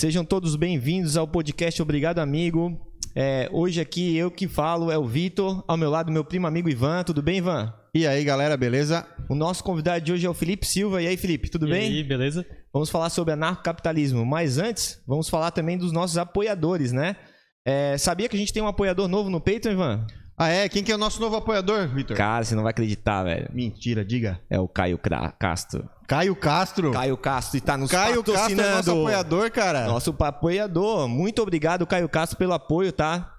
Sejam todos bem-vindos ao podcast Obrigado Amigo. É, hoje aqui eu que falo é o Vitor, ao meu lado meu primo amigo Ivan. Tudo bem, Ivan? E aí, galera, beleza? O nosso convidado de hoje é o Felipe Silva. E aí, Felipe, tudo e bem? E aí, beleza? Vamos falar sobre anarcocapitalismo. Mas antes, vamos falar também dos nossos apoiadores, né? É, sabia que a gente tem um apoiador novo no Patreon, Ivan? Ah, é? Quem que é o nosso novo apoiador, Vitor? Cara, você não vai acreditar, velho. Mentira, diga. É o Caio Castro. Caio Castro. Caio Castro está nos Caio Castro patrocinando. é nosso apoiador, cara. Nosso apoiador. Muito obrigado, Caio Castro, pelo apoio, tá?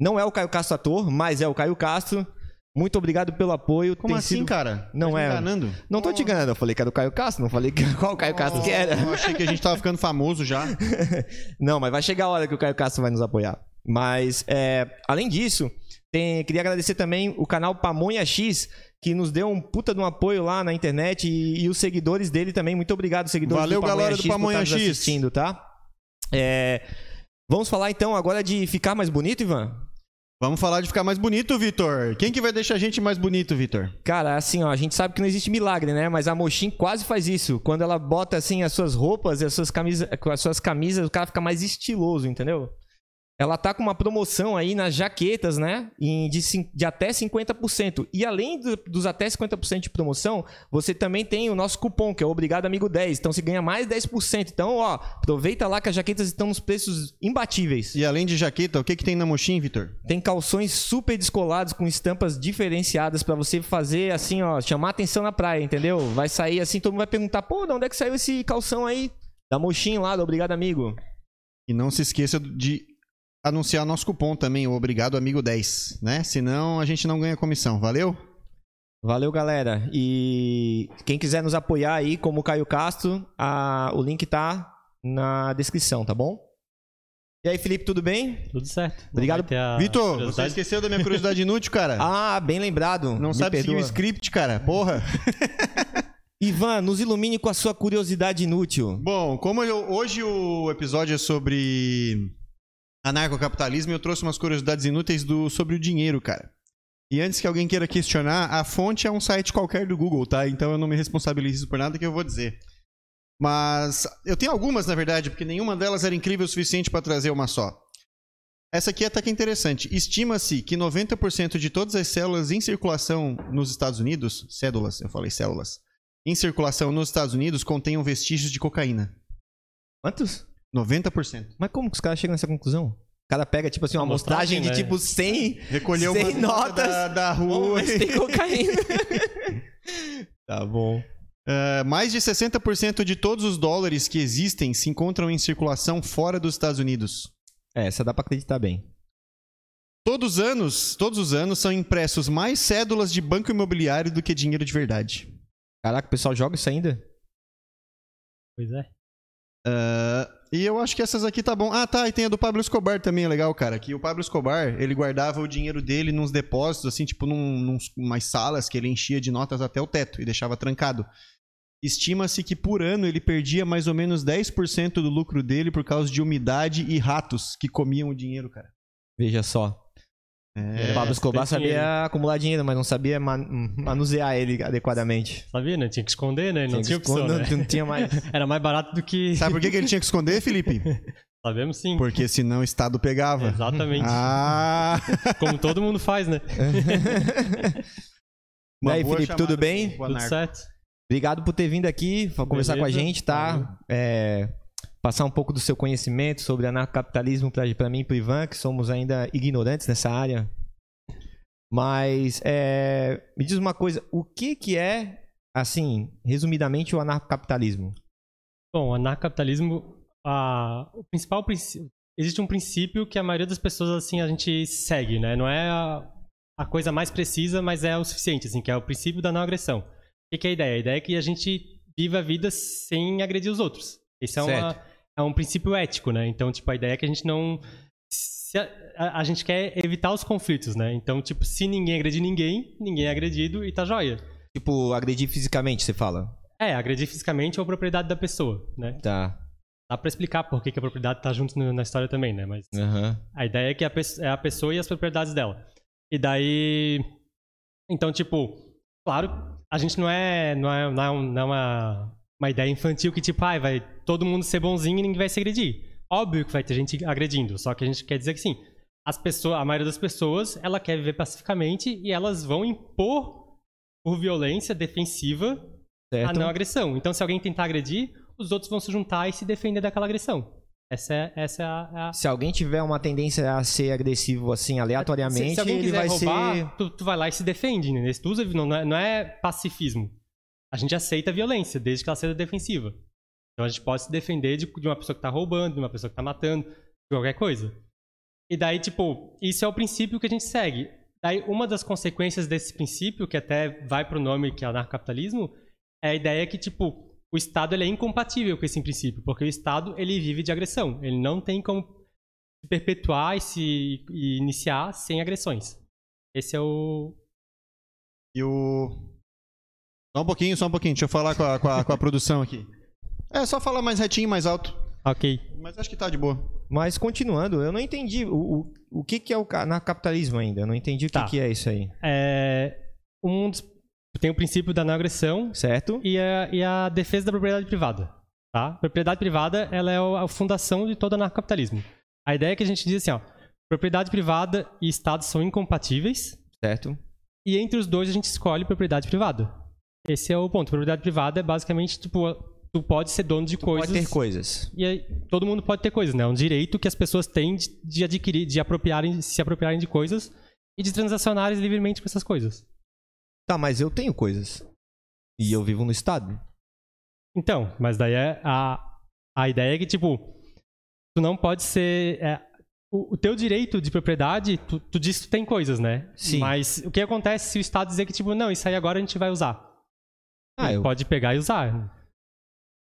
Não é o Caio Castro ator, mas é o Caio Castro. Muito obrigado pelo apoio. Como Tem assim, sido- cara? Não Tá me é. enganando? Não tô te enganando, eu falei que era do Caio Castro, não falei qual Caio Castro que era. Eu achei que a gente tava ficando famoso já. Não, mas vai chegar a hora que o Caio Castro vai nos apoiar. Mas, é, além disso, tem- queria agradecer também o canal Pamonha X, que nos deu um puta de um apoio lá na internet e, e os seguidores dele também. Muito obrigado, seguidores Valeu, do Pamonha galera do X, por Pamonha X. assistindo, tá? É, vamos falar então agora de ficar mais bonito, Ivan? Vamos falar de ficar mais bonito, Vitor. Quem que vai deixar a gente mais bonito, Vitor? Cara, assim, ó, a gente sabe que não existe milagre, né? Mas a Mochin quase faz isso. Quando ela bota, assim, as suas roupas e as suas camisas, as suas camisas, o cara fica mais estiloso, entendeu? Ela tá com uma promoção aí nas jaquetas, né? De, de até 50%. E além do- dos até 50% de promoção, você também tem o nosso cupom, que é o Obrigado Amigo 10. Então você ganha mais 10%. Então, ó, aproveita lá que as jaquetas estão nos preços imbatíveis. E além de jaqueta, o que que tem na Mochim, Vitor? Tem calções super descolados com estampas diferenciadas pra você fazer assim, ó, chamar atenção na praia, entendeu? Vai sair assim, todo mundo vai perguntar, pô, de onde é que saiu esse calção aí? Da Mochin lá, do Obrigado Amigo. E não se esqueça de anunciar nosso cupom também, o Obrigado Amigo 10, né? Senão a gente não ganha comissão, valeu? Valeu, galera. E quem quiser nos apoiar aí, como o Caio Castro, a- o link tá na descrição, tá bom? E aí, Felipe, tudo bem? Tudo certo. Obrigado. Vitor, você esqueceu da minha curiosidade inútil, cara? Ah, bem lembrado. não Me sabe seguir o script, cara? Porra. Ivan, nos ilumine com a sua curiosidade inútil. Bom, como eu- hoje o episódio é sobre anarcocapitalismo, eu trouxe umas curiosidades inúteis do, sobre o dinheiro, cara. E antes que alguém queira questionar, a fonte é um site qualquer do Google, tá? Então eu não me responsabilizo por nada que eu vou dizer. Mas eu tenho algumas, na verdade, porque nenhuma delas era incrível o suficiente para trazer uma só. Essa aqui até que é interessante. Estima-se que 90% de todas as células em circulação nos Estados Unidos, cédulas, eu falei células, em circulação nos Estados Unidos contenham vestígios de cocaína. Quantos? 90%. Mas como que os caras chegam nessa conclusão? O cara pega, tipo assim, uma Amostragem, de né? tipo 100, Recolheu 100 uma nota notas. da, da rua. se tem cocaína. tá bom. É, mais de 60% de todos os dólares que existem se encontram em circulação fora dos Estados Unidos. É, essa dá pra acreditar bem. Todos os anos, todos os anos são impressos mais cédulas de banco imobiliário do que dinheiro de verdade. Caraca, o pessoal joga isso ainda? Pois é. Ah, e eu acho que essas aqui tá bom. Ah, tá, e tem a do Pablo Escobar também, é legal, cara. Que o Pablo Escobar, ele guardava o dinheiro dele nos depósitos, assim, tipo, num, num, umas salas que ele enchia de notas até o teto e deixava trancado. Estima-se que por ano ele perdia mais ou menos 10% do lucro dele por causa de umidade e ratos que comiam o dinheiro, cara. Veja só. É, o Pablo Escobar sabia dinheiro. acumular dinheiro, mas não sabia man- manusear ele adequadamente. Sabia, né? Tinha que esconder, né? Não tinha que opção, não, né? não tinha mais. Era mais barato do que... Sabe por que, que ele tinha que esconder, Felipe? Sabemos sim. Porque senão o Estado pegava. Exatamente. Ah! Como todo mundo faz, né? E aí, Felipe, chamada tudo bem? Tudo certo. Obrigado por ter vindo aqui, conversar com a Beleza. gente, tá? É, passar um pouco do seu conhecimento sobre anarcocapitalismo pra mim e pro Ivan, que somos ainda ignorantes nessa área. Mas é, me diz uma coisa, o que que é, assim, resumidamente, o anarcocapitalismo? Bom, o anarcocapitalismo, a, o principal princípio... Existe um princípio que a maioria das pessoas, assim, a gente segue, né? Não é a, a coisa mais precisa, mas é o suficiente, assim, que é o princípio da não agressão. O que, que é a ideia? A ideia é que a gente viva a vida sem agredir os outros. Esse é, uma, Certo. É um princípio ético, né? Então, tipo, a ideia é que a gente não... a, a- gente quer evitar os conflitos, né? Então, tipo, se ninguém agredir ninguém, ninguém é agredido e tá joia. Tipo, agredir fisicamente, você fala? É, agredir fisicamente ou a propriedade da pessoa, né? Tá. Dá pra explicar por que, que a propriedade tá junto na história também, né? Mas Aham. a ideia é que a, é a pessoa e as propriedades dela. E daí. Então, tipo, claro, a gente não é. Não é, não é, não é uma, uma ideia infantil que, tipo, ai, vai todo mundo ser bonzinho e ninguém vai se agredir. Óbvio que vai ter gente agredindo, só que a gente quer dizer que sim, as pessoas, a maioria das pessoas, ela quer viver pacificamente e elas vão impor por violência defensiva Certo? a não agressão. Então, se alguém tentar agredir, os outros vão se juntar e se defender daquela agressão. Essa é, essa é a, é a- Se alguém tiver uma tendência a ser agressivo assim, aleatoriamente, se, se alguém ele quiser vai roubar, ser. tu, tu vai lá e se defende. Né? Tu usa, não, não é, não é pacifismo. A gente aceita a violência, desde que ela seja defensiva. Então a gente pode se defender de, de uma pessoa que tá roubando, de uma pessoa que tá matando, de qualquer coisa. E daí, tipo, isso é o princípio que a gente segue. Daí, uma das consequências desse princípio, que até vai pro nome que é anarcapitalismo, é a ideia que, tipo, o Estado ele é incompatível com esse princípio, porque o Estado ele vive de agressão. Ele não tem como se perpetuar e se e iniciar sem agressões. Esse é o. E o. Só um pouquinho, só um pouquinho. Deixa eu falar com a, com a, com a produção aqui. É, só falar mais retinho, mais alto. Ok. Mas acho que tá de boa. Mas continuando, eu não entendi o, o, o que, que é o ca- anarcapitalismo ainda. Eu não entendi o que, Tá. que é isso aí. É, um dos- tem o princípio da não agressão Certo? e a, e a defesa da propriedade privada. Tá? Propriedade privada ela é o- a fundação de todo anarcapitalismo. A ideia é que a gente diz assim, ó, propriedade privada e Estado são incompatíveis Certo? e entre os dois a gente escolhe propriedade privada. Esse é o ponto. Propriedade privada é basicamente, tipo, tu pode ser dono de coisas. Pode ter coisas. E aí, todo mundo pode ter coisas, né? É um direito que as pessoas têm de, de adquirir, de apropriarem, se apropriarem de coisas e de transacionarem livremente com essas coisas. Tá, mas eu tenho coisas. E eu vivo no estado. Então, mas daí é a, a ideia é que, tipo, tu não pode ser. é, o, o teu direito de propriedade, tu, tu diz que tu tem coisas, né? Sim. Mas o que acontece se o Estado dizer que, tipo, não, isso aí agora a gente vai usar? Ah, eu, Pode pegar e usar.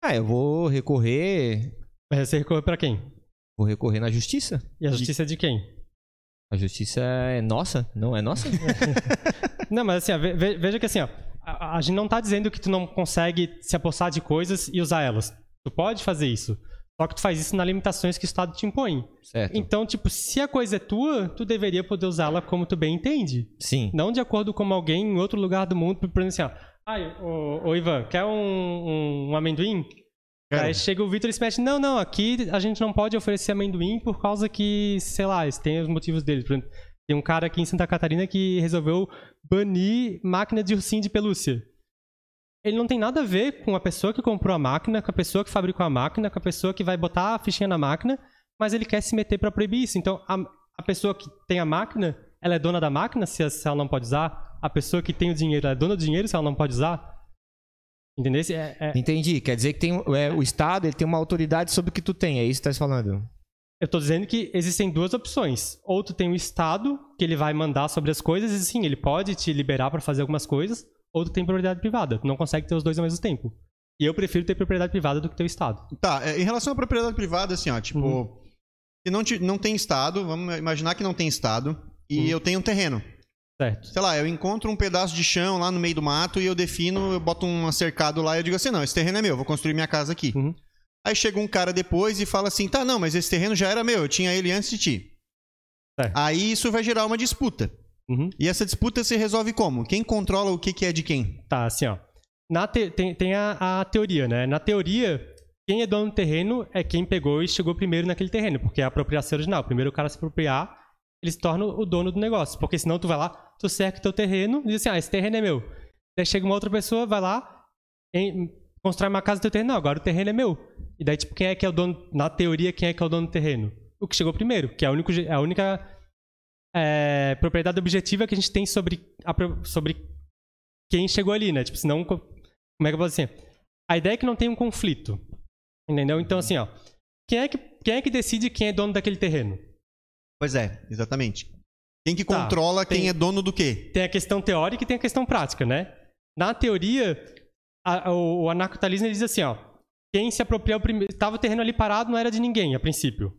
ah, eu vou recorrer. Mas você recorre pra quem? Vou recorrer na justiça. E a justiça é de quem? A justiça é nossa? Não é nossa? Não, mas assim, ó, ve- ve- veja que assim, ó, a, a gente não tá dizendo que tu não consegue se apossar de coisas e usar elas. Tu pode fazer isso. Só que tu faz isso nas limitações que o Estado te impõe. certo. Então, tipo, se a coisa é tua, tu deveria poder usá-la como tu bem entende. Sim. Não de acordo com alguém em outro lugar do mundo, por exemplo assim, ó. Ai, ô, ô Ivan, quer um, um, amendoim? Aí chega o Vitor e se mete, não, não, aqui a gente não pode oferecer amendoim por causa que, sei lá, têm os motivos deles. Por exemplo, tem um cara aqui em Santa Catarina que resolveu banir máquina de ursinho de pelúcia. Ele não tem nada a ver com a pessoa que comprou a máquina, com a pessoa que fabricou a máquina, com a pessoa que vai botar a fichinha na máquina, mas ele quer se meter pra proibir isso. Então, a, a pessoa que tem a máquina, ela é dona da máquina se, se ela não pode usar. A pessoa que tem o dinheiro, ela é dona do dinheiro se ela não pode usar. Entendeu? É, é, Entendi. Quer dizer que tem, é, o Estado ele tem uma autoridade sobre o que tu tem. É isso que tu tá falando. Eu tô dizendo que existem duas opções. Ou tu tem o Estado, que ele vai mandar sobre as coisas, e sim, ele pode te liberar pra fazer algumas coisas, ou tu tem propriedade privada. Tu não consegue ter os dois ao mesmo tempo. E eu prefiro ter propriedade privada do que ter o Estado. Tá, é, em relação à propriedade privada, assim, ó, tipo, Uhum. se não, te- não tem estado, vamos imaginar que não tem estado, e Uhum. eu tenho um terreno. Certo. Sei lá, eu encontro um pedaço de chão lá no meio do mato e eu defino, eu boto um cercado lá e eu digo assim, não, esse terreno é meu, vou construir minha casa aqui. Uhum. Aí chega um cara depois e fala assim, tá, não, mas esse terreno já era meu, eu tinha ele antes de ti. Certo. Aí isso vai gerar uma disputa. Uhum. E essa disputa se resolve como? Quem controla o que, que é de quem? Tá, assim, ó. Na te- tem tem a, a teoria, né? Na teoria, quem é dono do terreno é quem pegou e chegou primeiro naquele terreno, porque é a apropriação original. Primeiro o cara se apropriar, ele se torna o dono do negócio. Porque senão tu vai lá, tu cerca teu terreno e diz assim, ah, esse terreno é meu. Daí chega uma outra pessoa, vai lá, em- constrói uma casa no teu terreno. Não, agora o terreno é meu. E daí, tipo, quem é que é o dono, na teoria, quem é que é o dono do terreno? O que chegou primeiro, que é a, único, je- é a única é, propriedade objetiva que a gente tem sobre, a sobre quem chegou ali, né? Tipo, senão, co- como é que eu posso dizer? A ideia é que não tem um conflito, entendeu? Então, assim, ó, quem é que, quem é que decide quem é dono daquele terreno? Pois é, exatamente. Quem que Tá, controla tem- quem é dono do quê? Tem a questão teórica e tem a questão prática, né? Na teoria, a- o, o anarcapitalismo ele diz assim, ó, quem se apropriou primeiro, tava o terreno ali parado, não era de ninguém, a princípio.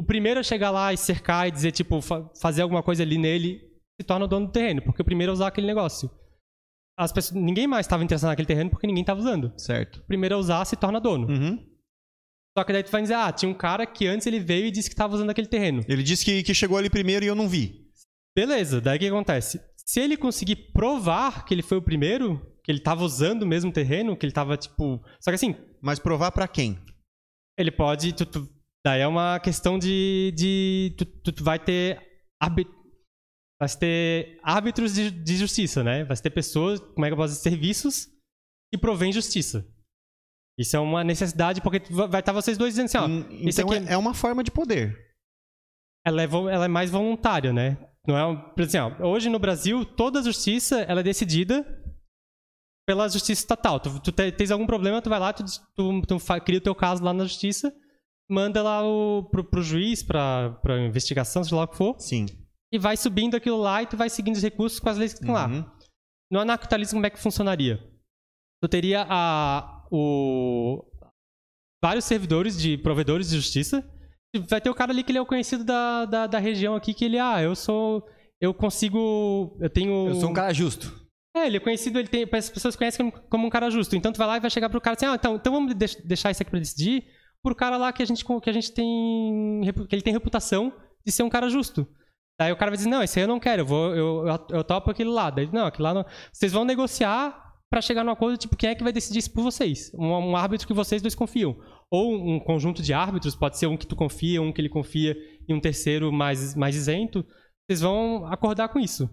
O primeiro a chegar lá e cercar e dizer, tipo, fa- fazer alguma coisa ali nele, se torna o dono do terreno, porque o primeiro a usar aquele negócio. As pessoas, ninguém mais estava interessado naquele terreno porque ninguém estava usando. Certo. O primeiro a usar se torna dono. Uhum. Só que daí tu vai dizer, ah, tinha um cara que antes ele veio e disse que estava usando aquele terreno. Ele disse que, que chegou ali primeiro e eu não vi. Beleza, daí o que acontece? Se ele conseguir provar que ele foi o primeiro, que ele estava usando o mesmo terreno, que ele estava tipo. Só que assim, Mas provar pra quem? ele pode. Tu, tu- Daí é uma questão de. de tu, tu- tu vai ter. Vai ter árbitros de, de justiça, né? Vai ter pessoas, como é que eu posso dizer, serviços que provém justiça. Isso é uma necessidade, porque vai estar vocês dois dizendo assim, ó, Hum, Então aqui é, é uma forma de poder. ela é, ela é mais voluntária, né? Não é, um- por exemplo, hoje no Brasil, toda a justiça ela é decidida pela justiça estatal. Tu, tu te- tens algum problema, tu vai lá, tu, tu, tu cria o teu caso lá na justiça, manda lá o, pro, pro juiz, pra, pra investigação, seja lá o que for, Sim. e vai subindo aquilo lá e tu vai seguindo os recursos com as leis que estão lá. Uhum. No anarcapitalismo, como é que funcionaria? Tu teria a, o, vários servidores de provedores de justiça. Vai ter o cara ali que ele é o conhecido da, da, da região aqui, que ele, ah, eu sou. Eu consigo. Eu tenho. Eu sou um cara justo. É, ele é conhecido, ele tem. As pessoas conhecem como, um cara justo. Então tu vai lá e vai chegar pro cara assim, ah, então, então vamos deix- deixar isso aqui pra decidir pro cara lá que a gente, que a gente tem. que ele tem reputação de ser um cara justo. Daí o cara vai dizer, não, esse aí eu não quero, eu, vou, eu, eu, eu topo aquele lá. Daí, não, aquele lá não. Vocês vão negociar pra chegar num acordo, tipo, quem é que vai decidir isso por vocês? Um, um árbitro que vocês dois confiam. Ou um conjunto de árbitros, pode ser um que tu confia, um que ele confia e um terceiro mais, mais isento. Vocês vão acordar com isso.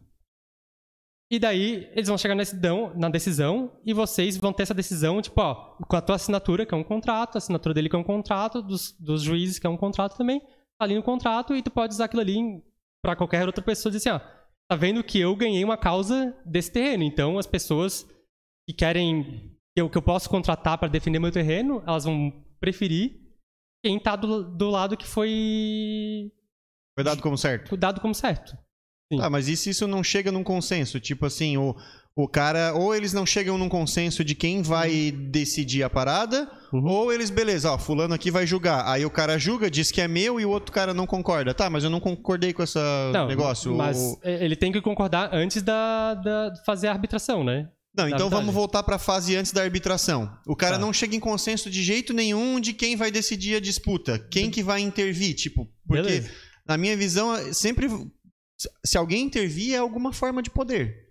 E daí eles vão chegar na decisão, e vocês vão ter essa decisão, tipo, ó, com a tua assinatura, que é um contrato, a assinatura dele que é um contrato, dos, dos juízes que é um contrato também, tá ali no contrato e tu pode usar aquilo ali pra qualquer outra pessoa dizer assim, ó, tá vendo que eu ganhei uma causa desse terreno, então as pessoas que querem que eu, que eu posso contratar para defender meu terreno, elas vão preferir quem tá do, do lado que foi Foi dado como certo. dado como certo. Sim. Ah, mas e se isso não chega num consenso? Tipo assim, o, o cara. Ou eles não chegam num consenso de quem vai decidir a parada, Uhum. ou eles, beleza, ó, fulano aqui vai julgar. Aí o cara julga, diz que é meu e o outro cara não concorda. Tá, mas eu não concordei com esse negócio. Mas O- ele tem que concordar antes da, da fazer a arbitração, né? Não, então verdade. vamos voltar pra fase antes da arbitração. O cara Tá. não chega em consenso de jeito nenhum de quem vai decidir a disputa, quem que vai intervir, tipo, porque Beleza. na minha visão sempre se- alguém intervir é alguma forma de poder.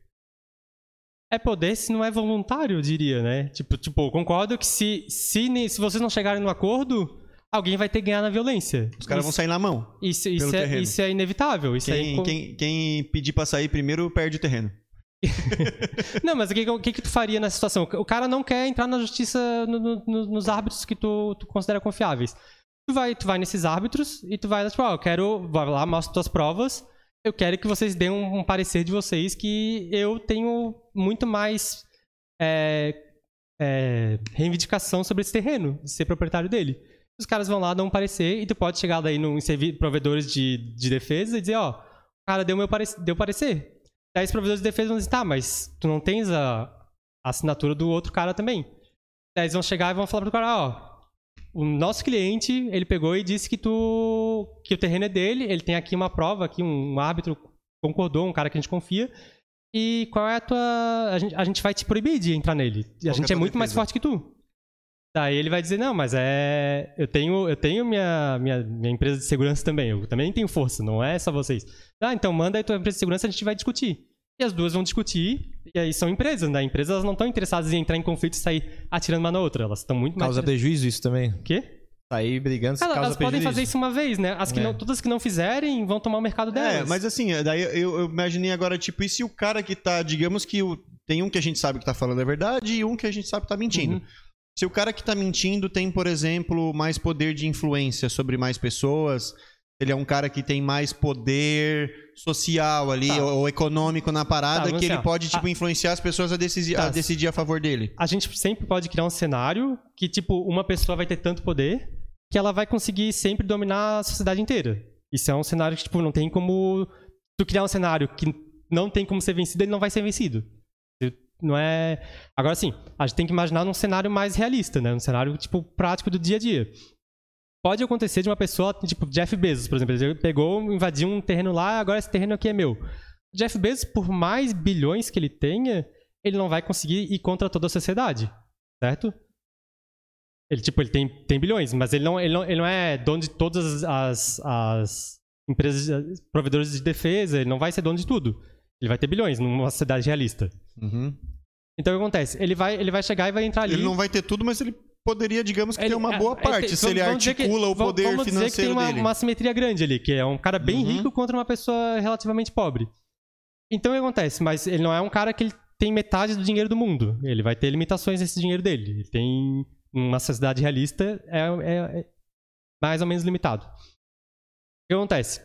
É poder se não é voluntário, eu diria, né? Tipo, tipo concordo que se, se, se vocês não chegarem no acordo, alguém vai ter que ganhar na violência. Os caras vão sair na mão. isso, isso, é, isso é inevitável. Isso Quem, aí, com- quem, quem pedir pra sair primeiro perde o terreno. Não, mas o que, que, que tu faria nessa situação? O cara não quer entrar na justiça no- no- no- nos árbitros que tu, tu considera confiáveis. Tu vai, tu vai nesses árbitros e tu vai, tipo, ó, eu quero, vai lá, mostra tuas provas, eu quero que vocês deem um, um parecer de vocês que eu tenho muito mais é, é, reivindicação sobre esse terreno, de ser proprietário dele. Os caras vão lá, dão um parecer e tu pode chegar daí em provedores de, de defesa e dizer, ó, o cara deu meu parec deu parecer. Daí os provedores de defesa vão dizer, tá, mas tu não tens a, a assinatura do outro cara também. Daí eles vão chegar e vão falar pro cara, ó, o nosso cliente, ele pegou e disse que tu que o terreno é dele, ele tem aqui uma prova, aqui um, árbitro concordou, um cara que a gente confia. E qual é a tua. A gente, a gente vai te proibir de entrar nele. Qual a é gente é tua muito mais defesa? forte que tu. Daí ele vai dizer, não, mas é. Eu tenho, eu tenho minha, minha, minha empresa de segurança também. Eu também tenho força, não é só vocês. Ah, então manda aí tua empresa de segurança, a gente vai discutir. E as duas vão discutir, e aí são empresas, né? Empresas elas não estão interessadas em entrar em conflito e sair atirando uma na outra. Elas estão muito mais. Causa prejuízo isso também. O quê? Sair brigando, Elas, causa elas podem prejuízo. fazer isso uma vez, né? As que É. não, todas que não fizerem vão tomar o mercado delas. É, mas assim, daí eu, eu imaginei agora, tipo, e se o cara que tá, digamos que o- tem um que a gente sabe que tá falando a verdade e um que a gente sabe que tá mentindo. Uhum. Se o cara que tá mentindo tem, por exemplo, mais poder de influência sobre mais pessoas, ele é um cara que tem mais poder social ali, Tá. ou, ou econômico na parada, Tá, que ele ó. pode, tipo, influenciar as pessoas a decidir, Tá. a decidir a favor dele. a gente sempre pode criar um cenário que, tipo, uma pessoa vai ter tanto poder que ela vai conseguir sempre dominar a sociedade inteira. Isso é um cenário que, tipo, não tem como. Tu criar um cenário que não tem como ser vencido, ele não vai ser vencido. Não é. Agora sim, a gente tem que imaginar num cenário mais realista, né? Um cenário, tipo, prático do dia a dia. Pode acontecer de uma pessoa, tipo, Jeff Bezos, por exemplo, ele pegou, invadiu um terreno lá, agora esse terreno aqui é meu. Jeff Bezos, por mais bilhões que ele tenha, ele não vai conseguir ir contra toda a sociedade, certo? Ele, tipo, ele tem, tem bilhões, mas ele não, ele, não, ele não é dono de todas as, as empresas, as provedores de defesa, ele não vai ser dono de tudo. Ele vai ter bilhões numa sociedade realista. Uhum. Então o que acontece? Ele vai, ele vai chegar e vai entrar ali. Ele não vai ter tudo, mas ele poderia, digamos que Ele- ter uma é, boa é, parte, tem- se ele dizer que- articula o poder vamos dizer que tem financeiro uma, dele. uma simetria grande ali, que é um cara bem Uhum. rico contra uma pessoa relativamente pobre. Então o que acontece? Mas ele não é um cara que ele tem metade do dinheiro do mundo. Ele vai ter limitações nesse dinheiro dele. Ele tem uma sociedade realista é, é- é mais ou menos limitado. O que acontece?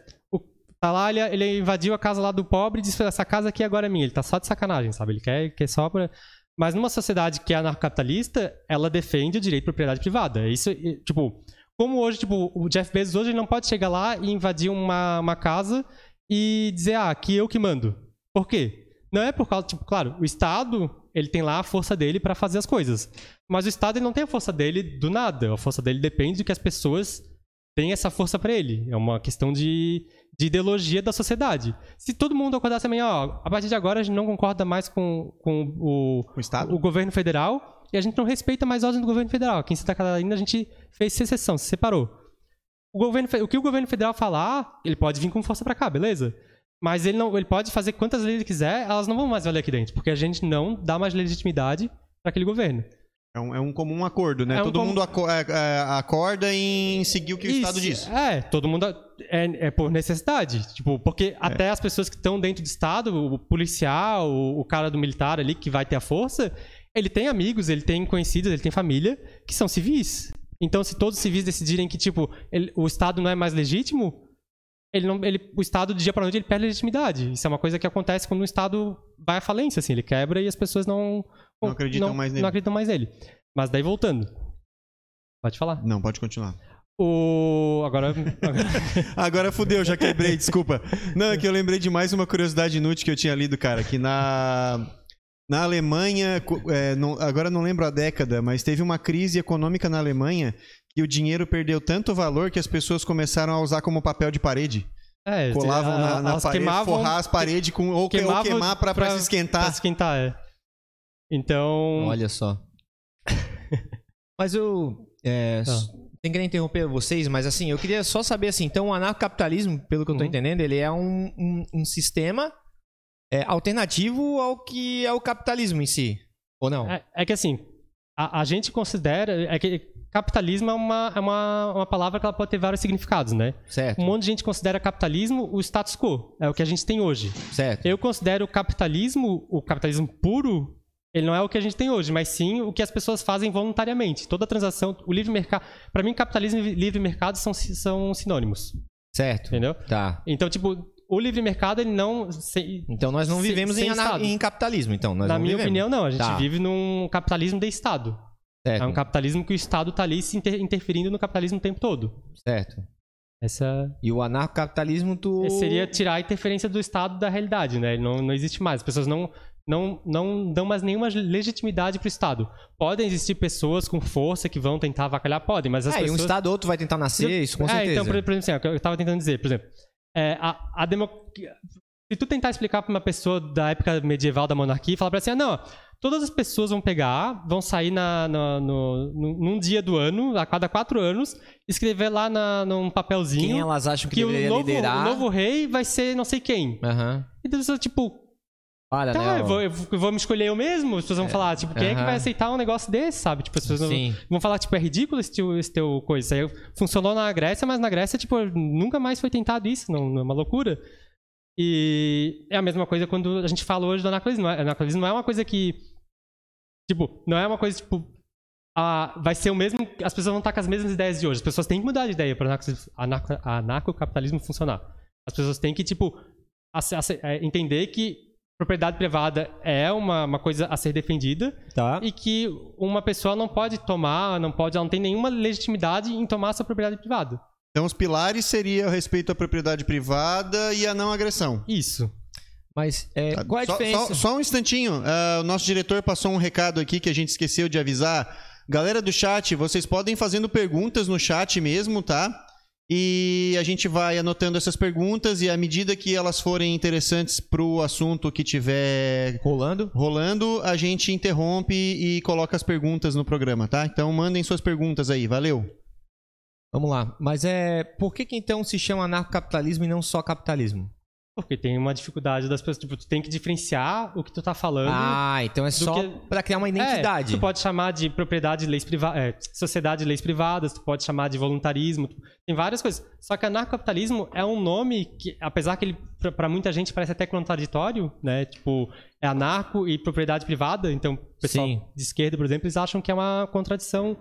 Tá lá, ele, ele invadiu a casa lá do pobre e disse: essa casa aqui agora é minha. Ele tá só de sacanagem, sabe? Ele quer, quer só pra. Mas numa sociedade que é anarcocapitalista, ela defende o direito de propriedade privada. Isso, e, tipo, como hoje, tipo, o Jeff Bezos hoje não pode chegar lá e invadir uma, uma casa e dizer, ah, aqui eu que mando. Por quê? Não é por causa, tipo, claro, o Estado, ele tem lá a força dele para fazer as coisas. Mas o Estado ele não tem a força dele do nada. A força dele depende de que as pessoas têm essa força para ele. É uma questão de, de ideologia da sociedade. Se todo mundo acordasse amanhã, ó, a partir de agora a gente não concorda mais com, com o, O Estado? o governo federal e a gente não respeita mais ordens do governo federal. Aqui em Santa Catarina a gente fez secessão, se separou. O, governo, o que o governo federal falar, ele pode vir com força pra cá, beleza? Mas ele não, ele pode fazer quantas leis ele quiser, elas não vão mais valer aqui dentro, porque a gente não dá mais legitimidade para aquele governo. É um, é um comum acordo, né? É um Todo com- mundo aco- é, é, acorda em seguir o que o Isso, Estado diz. É, todo mundo é, é por necessidade. Tipo, porque até as pessoas que estão dentro do Estado, o policial, o, o cara do militar ali que vai ter a força, ele tem amigos, ele tem conhecidos, ele tem família que são civis. Então, se todos os civis decidirem que, tipo, ele- o Estado não é mais legítimo, ele não, ele, o Estado, de dia para noite, ele perde legitimidade. Isso é uma coisa que acontece quando o Estado vai à falência, assim, ele quebra e as pessoas não... Não acreditam mais nele. Não acreditam mais nele. Mas daí, voltando. Pode falar. Não, pode continuar. O... Agora... agora- Agora fudeu, já quebrei, desculpa. Não, é que eu lembrei de mais uma curiosidade inútil que eu tinha lido, cara, que na. Na Alemanha, é, não- agora não lembro a década, mas teve uma crise econômica na Alemanha que o dinheiro perdeu tanto valor que as pessoas começaram a usar como papel de parede. É, Colavam na, na elas parede, queimavam, forrar as paredes com, ou, que- ou queimar pra- se pra esquentar. esquentar, é. Então, Olha só. mas eu. É, s- Sem querer interromper vocês, mas assim, eu queria só saber assim, então o anarcocapitalismo, pelo que eu tô Uhum. entendendo, ele é um, um, um sistema é, alternativo ao que é o capitalismo em si. Ou não? é, é que assim, a, a gente considera. É que capitalismo é uma, é uma, uma palavra que ela pode ter vários significados, né? Certo. Um monte de gente considera capitalismo o status quo, é o que a gente tem hoje. Certo. Eu considero o capitalismo, o capitalismo puro, ele não é o que a gente tem hoje, mas sim o que as pessoas fazem voluntariamente. Toda transação, o livre mercado. Para mim, capitalismo e livre mercado são, são sinônimos, Certo. entendeu? Tá. Então, tipo, o livre mercado, ele não. se- Então nós não vivemos em, em capitalismo, então. Nós na minha vivemos. opinião, não. A gente Tá. vive num capitalismo de Estado. Certo. É um capitalismo que o Estado tá ali se inter- interferindo no capitalismo o tempo todo. Certo. Essa E o anarcocapitalismo, tu. seria tirar a interferência do Estado da realidade, né? Ele não, não existe mais. As pessoas não, não, não dão mais nenhuma legitimidade pro Estado. Podem existir pessoas com força que vão tentar avacalhar? Podem, mas as É, e um pessoas... estado ou outro vai tentar nascer, isso com é, certeza. então, por, exemplo, assim, o que eu tava tentando dizer, por exemplo, é, a, a se tu tentar explicar pra uma pessoa da época medieval da monarquia falar pra ela assim, ah, não, todas as pessoas vão pegar, vão sair na, na- no, no- num dia do ano, a cada quatro anos, escrever lá na, num papelzinho Quem elas acham que, que o novo, liderar. o novo rei vai ser não sei quem. Aham. E você, tipo, Para, tá, eu, vou, eu vou- me escolher eu mesmo? As pessoas vão falar, tipo, quem é que vai aceitar um negócio desse, sabe? Tipo, as pessoas Sim. vão falar, tipo, é ridículo esse teu, esse teu coisa. Isso aí funcionou na Grécia, mas na Grécia, tipo, nunca mais foi tentado isso, não, não é uma loucura. E é a mesma coisa quando a gente fala hoje do anacronismo. O anacronismo não é uma coisa que. Tipo, não é uma coisa, tipo. ah, vai ser o mesmo. As pessoas vão estar com as mesmas ideias de hoje. As pessoas têm que mudar de ideia para anarcocapitalismo funcionar. As pessoas têm que, tipo, é, entender que propriedade privada é uma, uma coisa a ser defendida Tá. e que uma pessoa não pode tomar, não pode, ela não tem nenhuma legitimidade em tomar sua propriedade privada. Então os pilares seria o respeito à propriedade privada e a não agressão. Isso. Mas é, Tá, qual é a só, diferença? Só, só um instantinho. ah, o nosso diretor passou um recado aqui que a gente esqueceu de avisar. Galera do chat, vocês podem ir fazendo perguntas no chat mesmo, tá? E a gente vai anotando essas perguntas e à medida que elas forem interessantes pro assunto que tiver Rolando? rolando, a gente interrompe e coloca as perguntas no programa, tá? Então mandem suas perguntas aí, valeu. Vamos lá. Mas é. Por que, que então se chama anarcocapitalismo e não só capitalismo? Porque tem uma dificuldade das pessoas. Tipo, tu tem que diferenciar o que tu tá falando. Ah, então é só que- pra criar uma É, identidade. tu pode chamar de propriedade de leis privadas, sociedade de leis privadas, tu pode chamar de voluntarismo, tem várias coisas. Só que anarcocapitalismo é um nome que, apesar que ele pra- pra muita gente parece até contraditório, né? Tipo, é anarco e propriedade privada, então o pessoal Sim. de esquerda, por exemplo, eles acham que é uma contradição.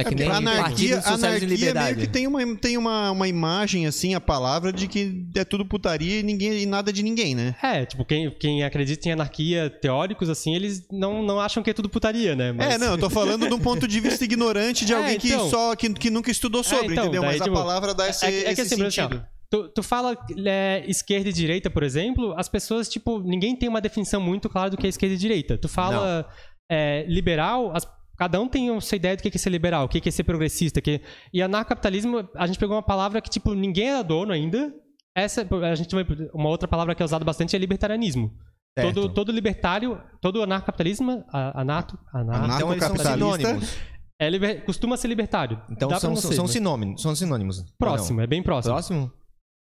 É que É, nem anarquia, e anarquia Liberdade. meio que tem, uma, tem uma, uma imagem, assim, a palavra de que é tudo putaria e, ninguém, e nada de ninguém, né? É, tipo, quem, quem acredita em anarquia teóricos, assim, eles não, não acham que é tudo putaria, né? Mas- É, não, eu tô falando de um ponto de vista ignorante de É, alguém que então. só que, que nunca estudou sobre, então, entendeu? daí, Mas tipo, a palavra dá esse, é, é que esse assim, sentido. Tu, tu fala é, esquerda e direita, por exemplo, as pessoas, tipo, ninguém tem uma definição muito clara do que é esquerda e direita. Tu fala é, liberal, as- cada um tem a sua ideia do que é ser liberal, o que é ser progressista. Que, e anarcapitalismo, a gente pegou uma palavra que, tipo, ninguém era dono ainda. Essa, a gente uma outra palavra que é usada bastante é libertarianismo. Certo. Todo, todo libertário, todo anarcapitalismo, a- anato, anato Então Anarcocapitalista. sinônimos. é liber- costuma ser libertário. Então Dá são, ser, são, mas- sinônimos, são sinônimos. Próximo, é bem próximo. Próximo?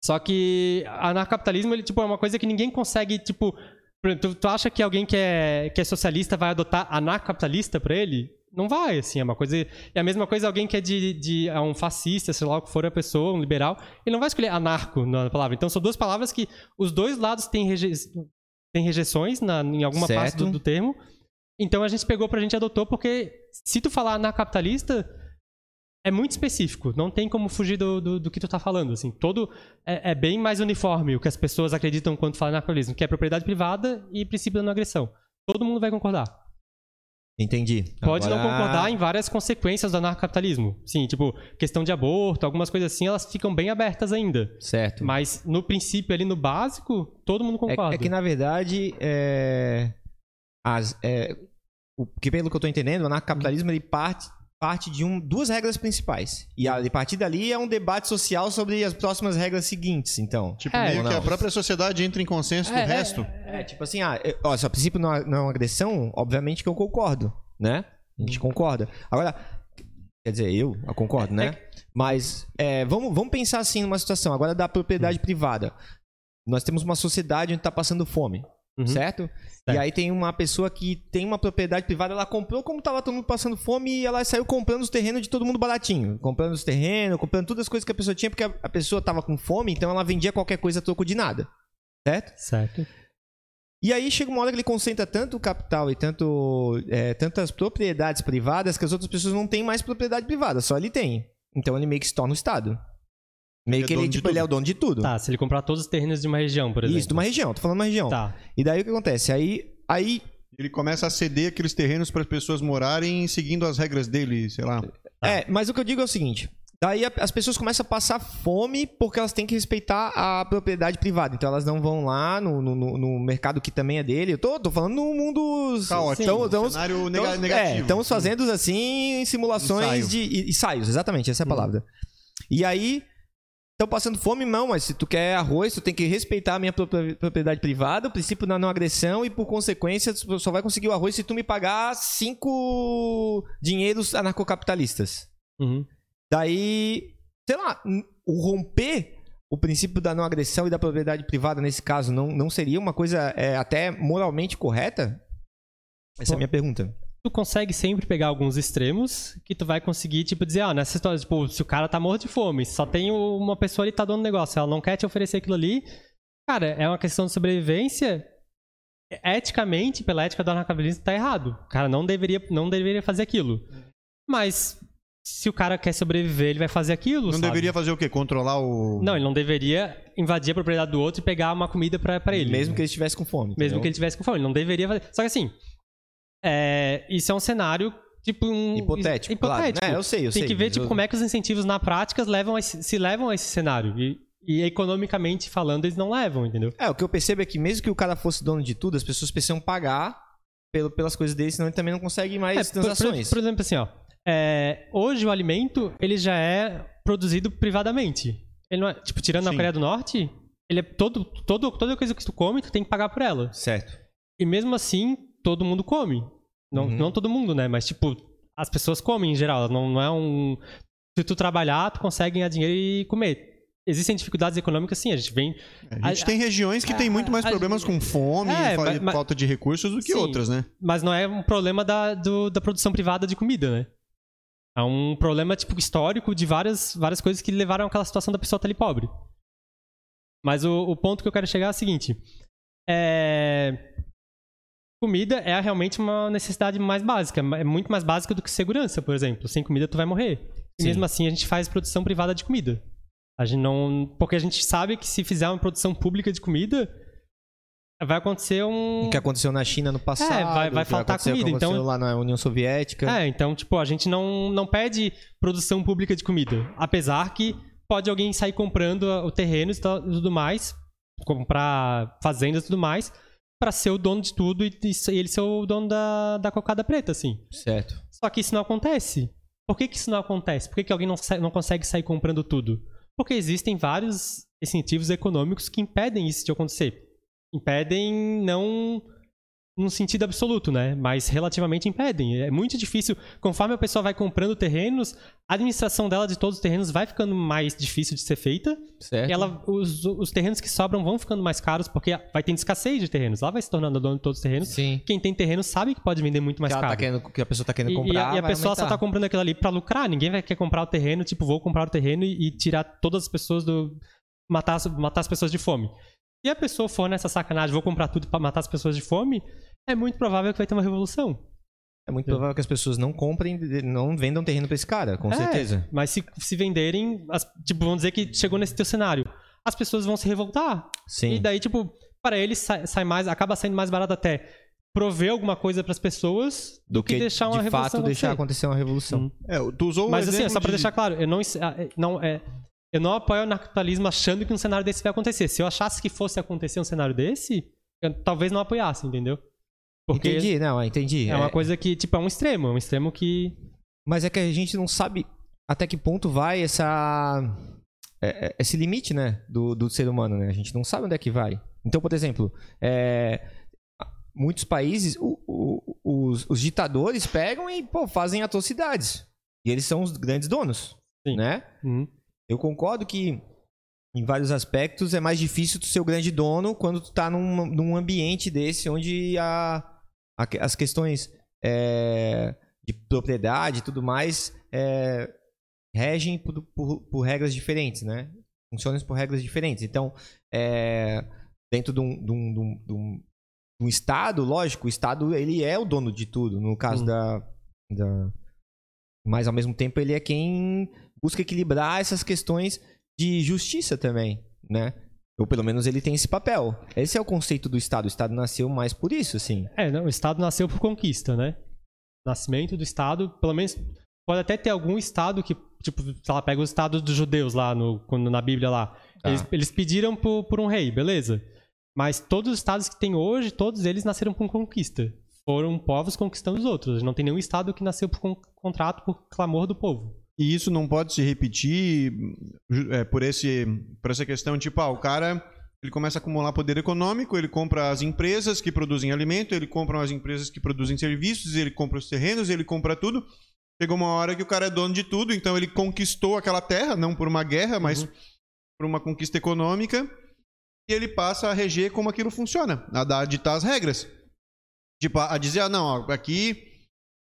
Só que anarcapitalismo, ele, tipo, é uma coisa que ninguém consegue, tipo... Tu, tu acha que alguém que é, que é socialista vai adotar anarcapitalista pra ele? Não vai, assim, é uma coisa... É a mesma coisa alguém que é de, de é um fascista, sei lá o que for a pessoa, um liberal, ele não vai escolher anarco na palavra. Então são duas palavras que os dois lados têm, reje, têm rejeições na, em alguma parte Certo. do, do termo. Então a gente pegou pra gente adotou, porque se tu falar anarcapitalista, é muito específico. Não tem como fugir do, do, do que tu tá falando. Assim, todo é, é bem mais uniforme o que as pessoas acreditam quando falam anarcolismo, que é propriedade privada e princípio da não agressão. Todo mundo vai concordar. Entendi. Pode não Agora- concordar em várias consequências do anarcapitalismo. Sim, tipo, questão de aborto, algumas coisas assim, elas ficam bem abertas ainda. Certo. Mas no princípio ali no básico, todo mundo concorda. É, é que na verdade é, as, é, o que pelo que eu tô entendendo, o anarcapitalismo ele parte parte de um, duas regras principais. E a, a partir dali é um debate social sobre as próximas regras seguintes, então. Tipo, É, meio que a própria sociedade entra em consenso do É, é, resto. É, tipo assim, ah, eu- ó, se o princípio não, não agressão, obviamente que eu concordo, né? A gente concorda. Agora, quer dizer, eu, eu concordo, né? Mas é, vamos, vamos pensar assim numa situação, agora da propriedade privada. Nós temos uma sociedade onde está passando fome, Uhum. certo? E aí tem uma pessoa que tem uma propriedade privada, ela comprou como tava todo mundo passando fome e ela saiu comprando os terrenos de todo mundo baratinho. Comprando os terrenos, comprando todas as coisas que a pessoa tinha, porque a, a pessoa tava com fome, então ela vendia qualquer coisa a troco de nada. Certo? Certo. E aí chega uma hora que ele concentra tanto capital e tanto, é, tantas propriedades privadas que as outras pessoas não têm mais propriedade privada, só ele tem. Então ele meio que se torna o Estado. Meio é que ele, de tipo, ele é o dono de tudo. Tá, se ele comprar todos os terrenos de uma região, por exemplo. Isso, de uma região, tô falando de uma região. Tá. E daí o que acontece? Aí, aí Ele começa a ceder aqueles terrenos para as pessoas morarem seguindo as regras dele, sei lá. É, mas o que eu digo é o seguinte: daí a- as pessoas começam a passar fome porque elas têm que respeitar a propriedade privada. Então elas não vão lá no, no, no- mercado que também é dele. Eu tô, tô falando no mundo. Caótico. Então, estamos, cenário nega- estamos- negativo. É, estamos fazendo assim simulações Ensaio. de e- ensaios, exatamente, essa é a palavra. E aí. Estão passando fome, não, mas se tu quer arroz, tu tem que respeitar a minha propri- propriedade privada, o princípio da não agressão, e por consequência, tu só vai conseguir o arroz se tu me pagar cinco dinheiros anarcocapitalistas. Uhum. Daí, sei lá, o romper o princípio da não agressão e da propriedade privada nesse caso não, não seria uma coisa é, até moralmente correta? Essa é a minha pergunta. Tu consegue sempre pegar alguns extremos que tu vai conseguir, tipo, dizer, ah, nessa história, tipo, se o cara tá morto de fome, só tem uma pessoa ali que tá dando negócio, ela não quer te oferecer aquilo ali, cara, é uma questão de sobrevivência. Eticamente, pela ética do anarcapitalismo, tá errado. O cara não deveria, não deveria fazer aquilo. Mas, se o cara quer sobreviver, ele vai fazer aquilo, Não sabe? deveria fazer o quê? Controlar o. Não, ele não deveria invadir a propriedade do outro e pegar uma comida pra, pra ele. Mesmo que ele estivesse com fome. Mesmo entendeu? que ele tivesse com fome. Ele não deveria fazer. Só que assim, é, isso é um cenário, tipo, um. Hipotético, hipotético. claro. É, eu sei, eu Tem sei, que ver, tipo, eu- como é que os incentivos na prática levam a se levam a esse cenário. E, e economicamente falando, eles não levam, entendeu? É, o que eu percebo é que mesmo que o cara fosse dono de tudo, as pessoas precisam pagar pelo, pelas coisas dele, senão ele também não consegue mais É, por, por- transações. por exemplo, assim, ó. é, hoje o alimento, ele já é produzido privadamente. Ele não é, tipo, tirando a Sim. Coreia do Norte, ele é todo, todo, toda coisa que tu come, tu tem que pagar por ela. Certo. E mesmo assim, todo mundo come. Não, Uhum. não todo mundo, né? Mas, tipo, as pessoas comem em geral. Não, não é um. Se tu trabalhar, tu consegue ganhar dinheiro e comer. existem dificuldades econômicas, sim. A gente vem. A gente A- tem regiões que tem muito mais a- problemas com fome É, e mas- mas- falta de recursos do que Sim. outras, né? Mas não é um problema da, do- da produção privada de comida, né? É um problema, tipo, histórico de várias, várias coisas que levaram àquela situação da pessoa estar ali pobre. Mas o, o ponto que eu quero chegar é o seguinte. É... Comida é realmente uma necessidade mais básica. É muito mais básica do que segurança, por exemplo. Sem comida tu vai morrer. E Sim. mesmo assim a gente faz produção privada de comida. A gente não... Porque a gente sabe que se fizer uma produção pública de comida, vai acontecer um... O que aconteceu na China no passado. É, vai- vai o que faltar aconteceu- comida, então- lá na União Soviética. É, então, tipo, a gente não, não pede produção pública de comida. Apesar que pode alguém sair comprando o terreno e tudo mais, comprar fazendas e tudo mais, pra ser o dono de tudo e, e ele ser o dono da, da cocada preta, assim. Certo. Só que isso não acontece. Por que, que isso não acontece? Por que, que alguém não, não consegue sair comprando tudo? Porque existem vários incentivos econômicos que impedem isso de acontecer. Impedem não num sentido absoluto, né? Mas relativamente impedem. É muito difícil. Conforme a pessoa vai comprando terrenos, a administração dela de todos os terrenos vai ficando mais difícil de ser feita. Certo. E ela, os, os terrenos que sobram vão ficando mais caros porque vai tendo escassez de terrenos. Ela vai se tornando a dona de todos os terrenos. Sim. Quem tem terreno sabe que pode vender muito mais que, ela caro. tá querendo, que a pessoa tá querendo E- comprar. E, a, e a pessoa só aumentar. tá comprando aquilo ali pra lucrar. Ninguém vai querer comprar o terreno, tipo, vou comprar o terreno e, e tirar todas as pessoas do. Matar, matar as pessoas de fome. Se a pessoa for nessa sacanagem, vou comprar tudo pra matar as pessoas de fome, é muito provável que vai ter uma revolução. É muito provável que as pessoas não comprem, não vendam terreno pra esse cara, com É, certeza. Mas se, se venderem, as- tipo, vamos dizer que chegou nesse teu cenário. As pessoas vão se revoltar. Sim. E daí, tipo, para eles sai, sai mais, acaba saindo mais barato até prover alguma coisa pras pessoas Do que, deixar uma de revolução fato deixar acontecer. uma revolução. Hum. É, tu usou o Mas assim, exemplo só pra de- deixar claro, eu não, ah, é, não, é, eu não apoio o anarcapitalismo achando que um cenário desse vai acontecer. Se eu achasse que fosse acontecer um cenário desse, eu talvez não apoiasse, entendeu? Porque Entendi, não, entendi. é uma coisa que, tipo, é um extremo, é um extremo que. Mas é que a gente não sabe até que ponto vai essa é- é- esse limite, né, do, do ser humano, né? A gente não sabe onde é que vai. Então, por exemplo, é, muitos países, o- o- os, os ditadores pegam e pô, fazem atrocidades. E eles são os grandes donos, Sim. né? Hum, Eu concordo que em vários aspectos é mais difícil tu ser o grande dono quando tu tá num, num ambiente desse onde a- as questões é, de propriedade e tudo mais é, regem por, por- por regras diferentes, né? Funcionam por regras diferentes. Então, é, dentro de um, de um- de um- de um- Estado, lógico, o Estado ele é o dono de tudo. No caso Hum. da, da... Mas, ao mesmo tempo, ele é quem busca equilibrar essas questões de justiça também, né? Ou pelo menos ele tem esse papel. Esse é o conceito do Estado. O Estado nasceu mais por isso, assim. É, não, o Estado nasceu por conquista, né? Nascimento do Estado, pelo menos. Pode até ter algum Estado que, tipo, sei lá, pega o Estado dos judeus lá no, quando, na Bíblia lá. Tá. Eles, eles pediram por, por um rei, beleza. Mas todos os estados que tem hoje, todos eles nasceram por conquista. Foram povos conquistando os outros. Não tem nenhum estado que nasceu por con- contrato, por clamor do povo. E isso não pode se repetir é, por, esse, por essa questão, tipo, ah, o cara ele começa a acumular poder econômico, ele compra as empresas que produzem alimento, ele compra as empresas que produzem serviços, ele compra os terrenos, ele compra tudo. Chegou uma hora que o cara é dono de tudo, então ele conquistou aquela terra, não por uma guerra, mas por uma conquista econômica, e ele passa a reger como aquilo funciona, a dar, a ditar as regras. Tipo, a, a dizer, ah, não, ó, aqui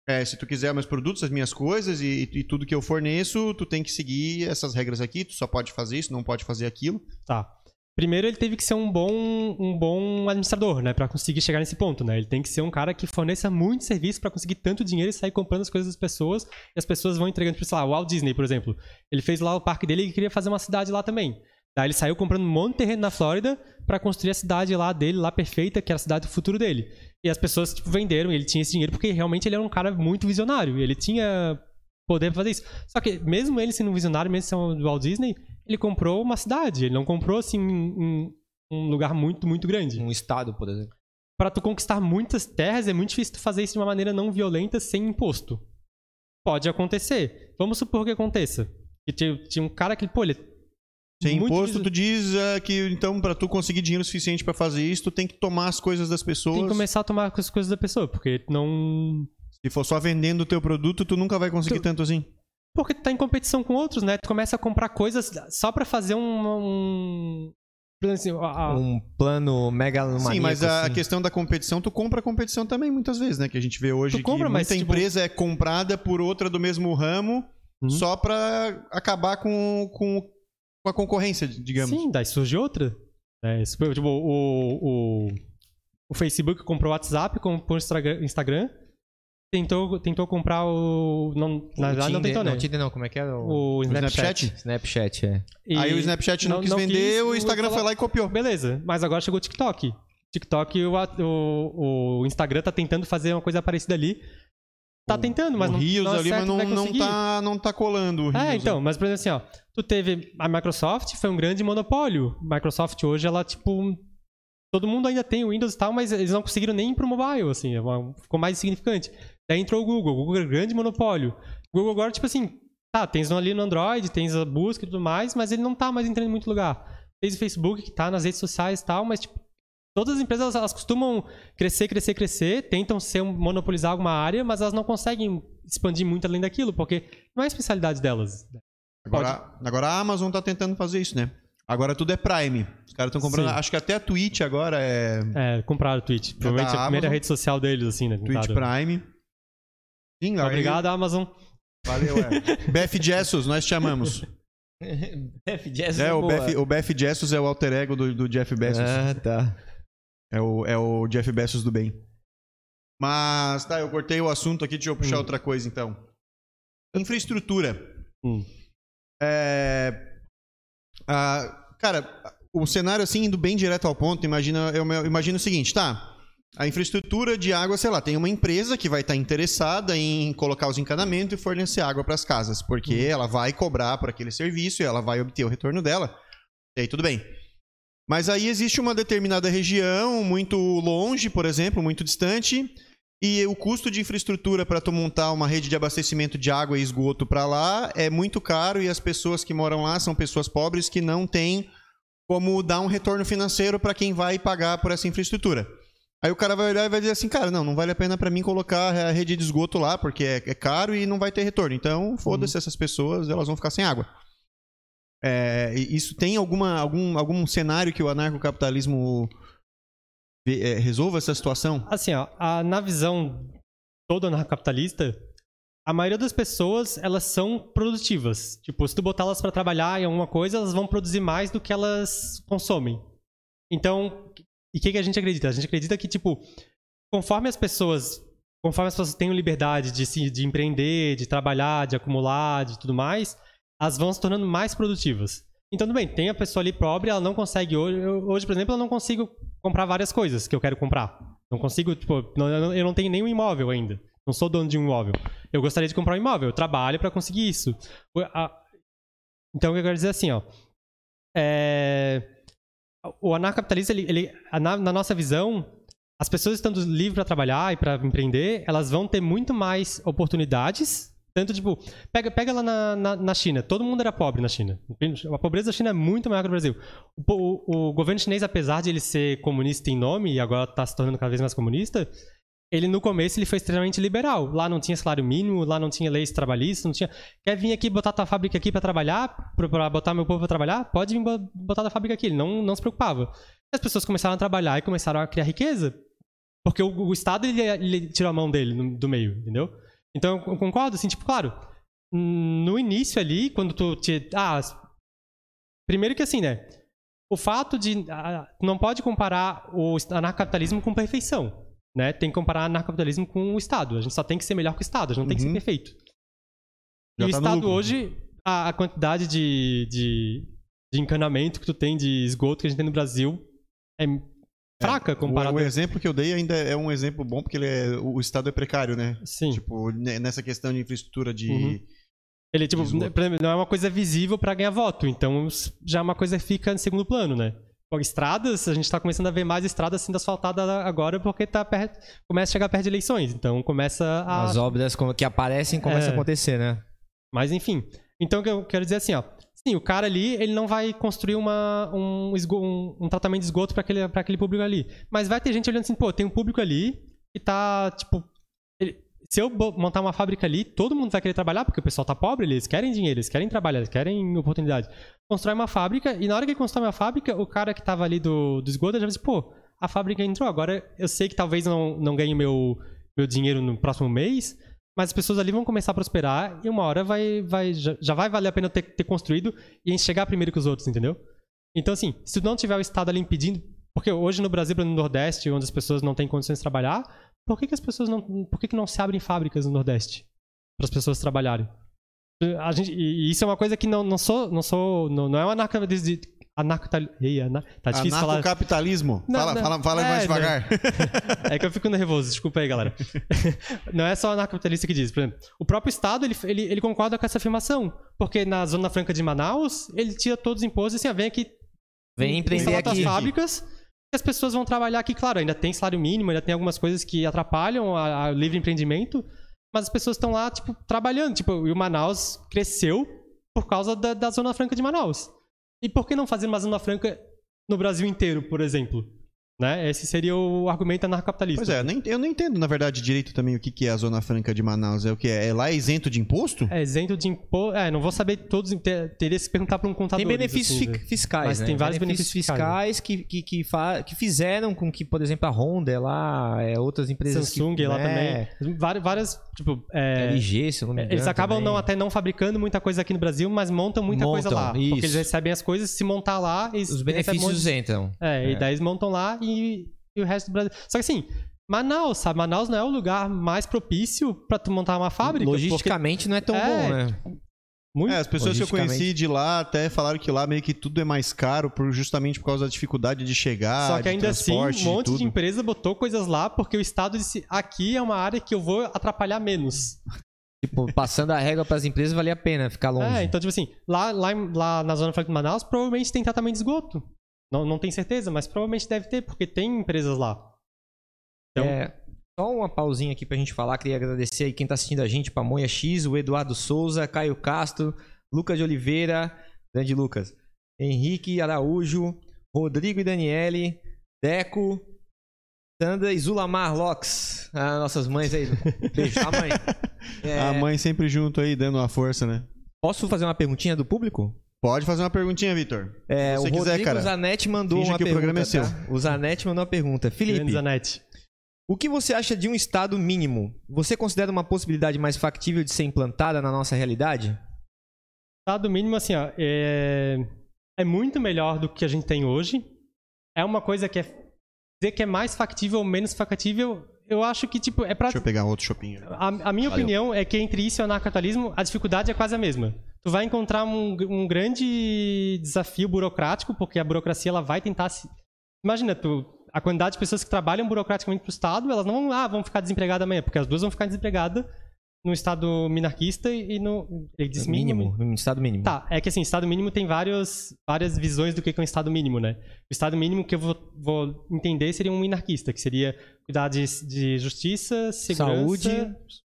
é, se tu quiser meus produtos, as minhas coisas e, e tudo que eu forneço, tu tem que seguir essas regras aqui, tu só pode fazer isso, não pode fazer aquilo. Tá. Primeiro, ele teve que ser um bom, um bom administrador, né? Pra conseguir chegar nesse ponto, né? Ele tem que ser um cara que forneça muito serviço pra conseguir tanto dinheiro e sair comprando as coisas das pessoas e as pessoas vão entregando, tipo, sei lá, o Walt Disney, por exemplo. Ele fez lá o parque dele e queria fazer uma cidade lá também. Daí ele saiu comprando um monte de terreno na Flórida pra construir a cidade lá dele, lá perfeita, que era a cidade do futuro dele. E as pessoas, tipo, venderam, ele tinha esse dinheiro porque realmente ele era um cara muito visionário. Ele tinha poder pra fazer isso. Só que mesmo ele sendo um visionário, mesmo sendo do Walt Disney, ele comprou uma cidade. Ele não comprou, assim, um, um lugar muito, muito grande. Um Estado, por exemplo. Pra tu conquistar muitas terras, é muito difícil tu fazer isso de uma maneira não violenta, sem imposto. Pode acontecer. Vamos supor que aconteça. Que tinha, tinha um cara que, pô, ele... Sem muito imposto, tu diz é, que então pra tu conseguir dinheiro suficiente pra fazer isso, tu tem que tomar as coisas das pessoas. Tem que começar a tomar as coisas da pessoa, porque não... Se for só vendendo o teu produto, tu nunca vai conseguir Tu- tanto assim. Porque tu tá em competição com outros, né? Tu começa a comprar coisas só pra fazer um. um assim, a- a- Um plano megalomaníaco. Sim, mas a assim. questão da competição, tu compra a competição também muitas vezes, né? Que a gente vê hoje Tu compra, que mas, muita tipo- empresa é comprada por outra do mesmo ramo Uhum. só pra acabar com, com, com a concorrência, digamos. Sim, daí surge outra. É, tipo, o, o, o Facebook comprou o WhatsApp, comprou o Instagram, tentou, tentou comprar o. Não, na verdade, não tentou, né? Não, Tinder não, como é que é? O, O Snapchat. Snapchat? Snapchat, é. E Aí o Snapchat não, quis vender, o Instagram foi lá e copiou. Beleza, mas agora chegou o TikTok. TikTok, o, o, o Instagram tá tentando fazer uma coisa parecida ali. Tá tentando, mas o não, Rios não ali, mas não, não, tá, não tá colando o Rios. É, então, mas por exemplo assim, ó, tu teve a Microsoft, foi um grande monopólio. Microsoft hoje ela tipo todo mundo ainda tem o Windows e tal, mas eles não conseguiram nem ir pro mobile, assim, é ficou mais significante. Daí entrou o Google, o Google é um grande monopólio. O Google agora tipo assim, tá, tens ali no Android, tens a busca e tudo mais, mas ele não tá mais entrando em muito lugar. Tens o Facebook que tá nas redes sociais e tal, mas tipo Todas as empresas elas, costumam crescer, crescer, crescer, tentam ser monopolizar alguma área, mas elas não conseguem expandir muito além daquilo, porque não é a especialidade delas. Agora, agora a Amazon tá tentando fazer isso, né? Agora tudo é Prime. Os caras estão comprando. Sim. Acho que até a Twitch agora é É, compraram o Twitch. Provavelmente da a primeira Amazon. rede social deles, assim, né? Twitch tentaram. Prime. Sim, aí- Obrigado, Amazon. Valeu, é. Beth Jesus, nós te chamamos. Beth Jazz É, o boa. Beth, o Beth Jesus é o alter ego do, do Jeff Bezos. Ah, tá. É, o, é o Jeff Bezos do bem. Mas, tá, eu cortei o assunto aqui, deixa eu puxar Hum. outra coisa então. Infraestrutura. Hum. É, cara, o cenário assim, indo bem direto ao ponto, imagina, eu, eu imagino o seguinte, tá? A infraestrutura de água, sei lá, tem uma empresa que vai estar interessada em colocar os encanamentos e fornecer água para as casas, porque ela vai cobrar por aquele serviço e ela vai obter o retorno dela. E aí tudo bem. Mas aí existe uma determinada região muito longe, por exemplo, muito distante, e o custo de infraestrutura para tu montar uma rede de abastecimento de água e esgoto para lá é muito caro e as pessoas que moram lá são pessoas pobres que não têm como dar um retorno financeiro para quem vai pagar por essa infraestrutura. Aí o cara vai olhar e vai dizer assim, cara, não, não vale a pena para mim colocar a rede de esgoto lá porque é, é caro e não vai ter retorno. Então, foda-se essas pessoas, elas vão ficar sem água. É, isso tem alguma, algum, algum cenário que o anarcocapitalismo é, resolva essa situação? Assim, ó, a- na visão toda anarcocapitalista, a maioria das pessoas, elas são produtivas. Tipo, se tu botar elas pra trabalhar em alguma coisa, elas vão produzir mais do que elas consomem. Então, e o que, que a gente acredita? A gente acredita que, tipo, conforme as pessoas conforme as pessoas tenham liberdade de, se, de empreender, de trabalhar, de acumular, de tudo mais, elas vão se tornando mais produtivas. Então, tudo bem, tem a pessoa ali pobre, ela não consegue hoje, hoje, por exemplo, eu não consigo comprar várias coisas que eu quero comprar. Não consigo, tipo, não- eu não- tenho nenhum imóvel ainda. Não sou dono de um imóvel. Eu gostaria de comprar um imóvel, eu trabalho para conseguir isso. Então, o que eu quero dizer é assim, ó. É, O anarcocapitalista, ele, ele, na, na nossa visão, as pessoas estando livres para trabalhar e para empreender, elas vão ter muito mais oportunidades. Tanto, tipo, pega, pega lá na, na, na China. Todo mundo era pobre na China. A pobreza da China é muito maior que no Brasil. O, o, o governo chinês, apesar de ele ser comunista em nome e agora está se tornando cada vez mais comunista, ele no começo ele foi extremamente liberal. Lá não tinha salário mínimo, lá não tinha leis trabalhistas, não tinha. Quer vir aqui botar tua fábrica aqui para trabalhar, para botar meu povo para trabalhar? Pode vir bo- botar tua fábrica aqui. Ele não, não se preocupava. As pessoas começaram a trabalhar e começaram a criar riqueza, porque o, o Estado ele, ele tirou a mão dele no- do meio, entendeu? Então eu concordo, assim, tipo, claro, no início ali, quando tu te. Ah, primeiro que assim, né? O fato de. ah, não pode comparar o anarcapitalismo com perfeição. Né? Tem que comparar anarcapitalismo com o Estado. A gente só tem que ser melhor que o Estado, a gente não tem que ser Uhum. perfeito. Já e o tá no Estado hoje, a, a quantidade de, de, de encanamento que tu tem de esgoto que a gente tem no Brasil é fraca O, comparado o exemplo que eu dei ainda é um exemplo bom, porque ele é, o Estado é precário, né? Sim. Tipo, ne- nessa questão de infraestrutura de. Uhum. Ele, tipo, não é uma coisa visível pra ganhar voto. Então, já é uma coisa que fica em segundo plano, né? Pô, Estradas, a gente tá começando a ver mais estradas sendo asfaltadas agora porque tá perto, começa a chegar perto de eleições. Então, começa a... As obras que aparecem começam É. a acontecer, né? Mas, enfim. Então, o que eu quero dizer assim, ó. Sim, o cara ali, ele não vai construir uma, um, um- um tratamento de esgoto pra aquele, aquele público ali. Mas vai ter gente olhando assim, pô, tem um público ali que tá, tipo... ele- se eu montar uma fábrica ali, todo mundo vai querer trabalhar, porque o pessoal tá pobre, eles querem dinheiro, eles querem trabalhar, eles querem oportunidade. Constrói uma fábrica, e na hora que ele constrói uma fábrica, o cara que tava ali do, do esgoto já diz, pô, a fábrica entrou, agora eu sei que talvez não, não ganhe meu, meu dinheiro no próximo mês, mas as pessoas ali vão começar a prosperar e uma hora vai, vai, já, vai valer a pena ter, ter construído e chegar primeiro que os outros, entendeu? Então, assim, se não tiver o Estado ali impedindo. Porque hoje no Brasil, no Nordeste, onde as pessoas não têm condições de trabalhar, por que, que as pessoas não. Por que, que não se abrem fábricas no Nordeste? Para as pessoas trabalharem? A gente, e isso é uma coisa que não, não sou. Não, sou, não, não é um anarcocapitalismo. Anarcotal... Ei, ana- Tá difícil falar. Anarcocapitalismo. Não, fala, não. fala, fala É, mais devagar. É que eu fico nervoso, desculpa aí, galera. Não é só o anarcocapitalista que diz. Por exemplo, o próprio Estado, ele, ele, ele concorda com essa afirmação. Porque na Zona Franca de Manaus, ele tira todos os impostos e assim, ó, vem aqui Vem empreender aqui. fábricas e as pessoas vão trabalhar aqui. Claro, ainda tem salário mínimo, ainda tem algumas coisas que atrapalham a, a livre empreendimento, mas as pessoas estão lá, tipo, trabalhando. Tipo, e o Manaus cresceu por causa da, da Zona Franca de Manaus. E por que não fazer uma Zona Franca no Brasil inteiro, por exemplo? Né? Esse seria o argumento anarcocapitalista. Pois é, eu nem- eu não entendo, na verdade, direito também o que, que é a Zona Franca de Manaus. É o que? É lá isento de imposto? É isento de imposto. É, não vou saber todos. ter- Teria que se perguntar para um contador. Tem benefícios assim, fi- fiscais, Mas né? tem vários benefícios fiscais que, que, que, fa- que fizeram com que, por exemplo, a Honda é lá, é, outras empresas Samsung que, lá né, também. Várias, várias tipo, é, LG, se eu não me engano. Eles acabam também. não, até não fabricando muita coisa aqui no Brasil, mas montam muita coisa Montam, lá. isso. Porque eles recebem as coisas, se montar lá, eles Os benefícios entram. É, e É. daí eles montam lá e, e o resto do Brasil. Só que assim, Manaus, sabe? Manaus não é o lugar mais propício pra tu montar uma fábrica. porque Logisticamente não é tão É, bom, né? muito É, as pessoas que eu conheci de lá até falaram que lá meio que tudo é mais caro por, justamente por causa da dificuldade de chegar, Só que de ainda assim, transporte, um monte de, empresa botou coisas lá porque o Estado disse: aqui é uma área que eu vou atrapalhar menos. Tipo, passando a régua pras empresas valia a pena ficar longe. É, então, tipo assim, lá, lá, lá na Zona Franca de Manaus, provavelmente tem tratamento de esgoto. Não, não tenho certeza, mas provavelmente deve ter, porque tem empresas lá. Então- É, só uma pausinha aqui pra gente falar. Queria agradecer aí quem tá assistindo a gente, Pamonha X, o Eduardo Souza, Caio Castro, Lucas de Oliveira, grande Lucas, Henrique Araújo, Rodrigo e Daniele, Deco, Sandra e Zulamar Locks. Ah, nossas mães aí. Beijo, tá, mãe? É, A mãe sempre junto aí, dando uma força, né? Posso fazer uma perguntinha do público? Pode fazer uma perguntinha, Vitor. É, Se o você quiser, Rodrigo cara. Zanetti mandou Finge uma que o pergunta. programa é seu. tá? O Zanetti mandou uma pergunta. Felipe, Zanetti. o que você acha de um estado mínimo? Você considera uma possibilidade mais factível de ser implantada na nossa realidade? Estado mínimo, assim, ó, é... é muito melhor do que a gente tem hoje. É uma coisa que é. Dizer que é mais factível ou menos factível, eu acho que, tipo, é pra. Deixa eu pegar outro shopping. A, a minha Valeu. opinião é que entre isso e o anarcapitalismo, a dificuldade é quase a mesma. Tu vai encontrar um, um grande desafio burocrático, porque a burocracia ela vai tentar se... Imagina, tu, a quantidade de pessoas que trabalham burocraticamente pro Estado, elas não vão, ah, vão ficar desempregadas amanhã, porque as duas vão ficar desempregadas no Estado minarquista e no... Ele disse mínimo? No estado mínimo. Tá, é que assim, Estado mínimo tem vários, várias visões do que é um Estado mínimo, né? O Estado mínimo que eu vou, vou entender seria um minarquista, que seria cuidar de, de justiça, segurança... Saúde.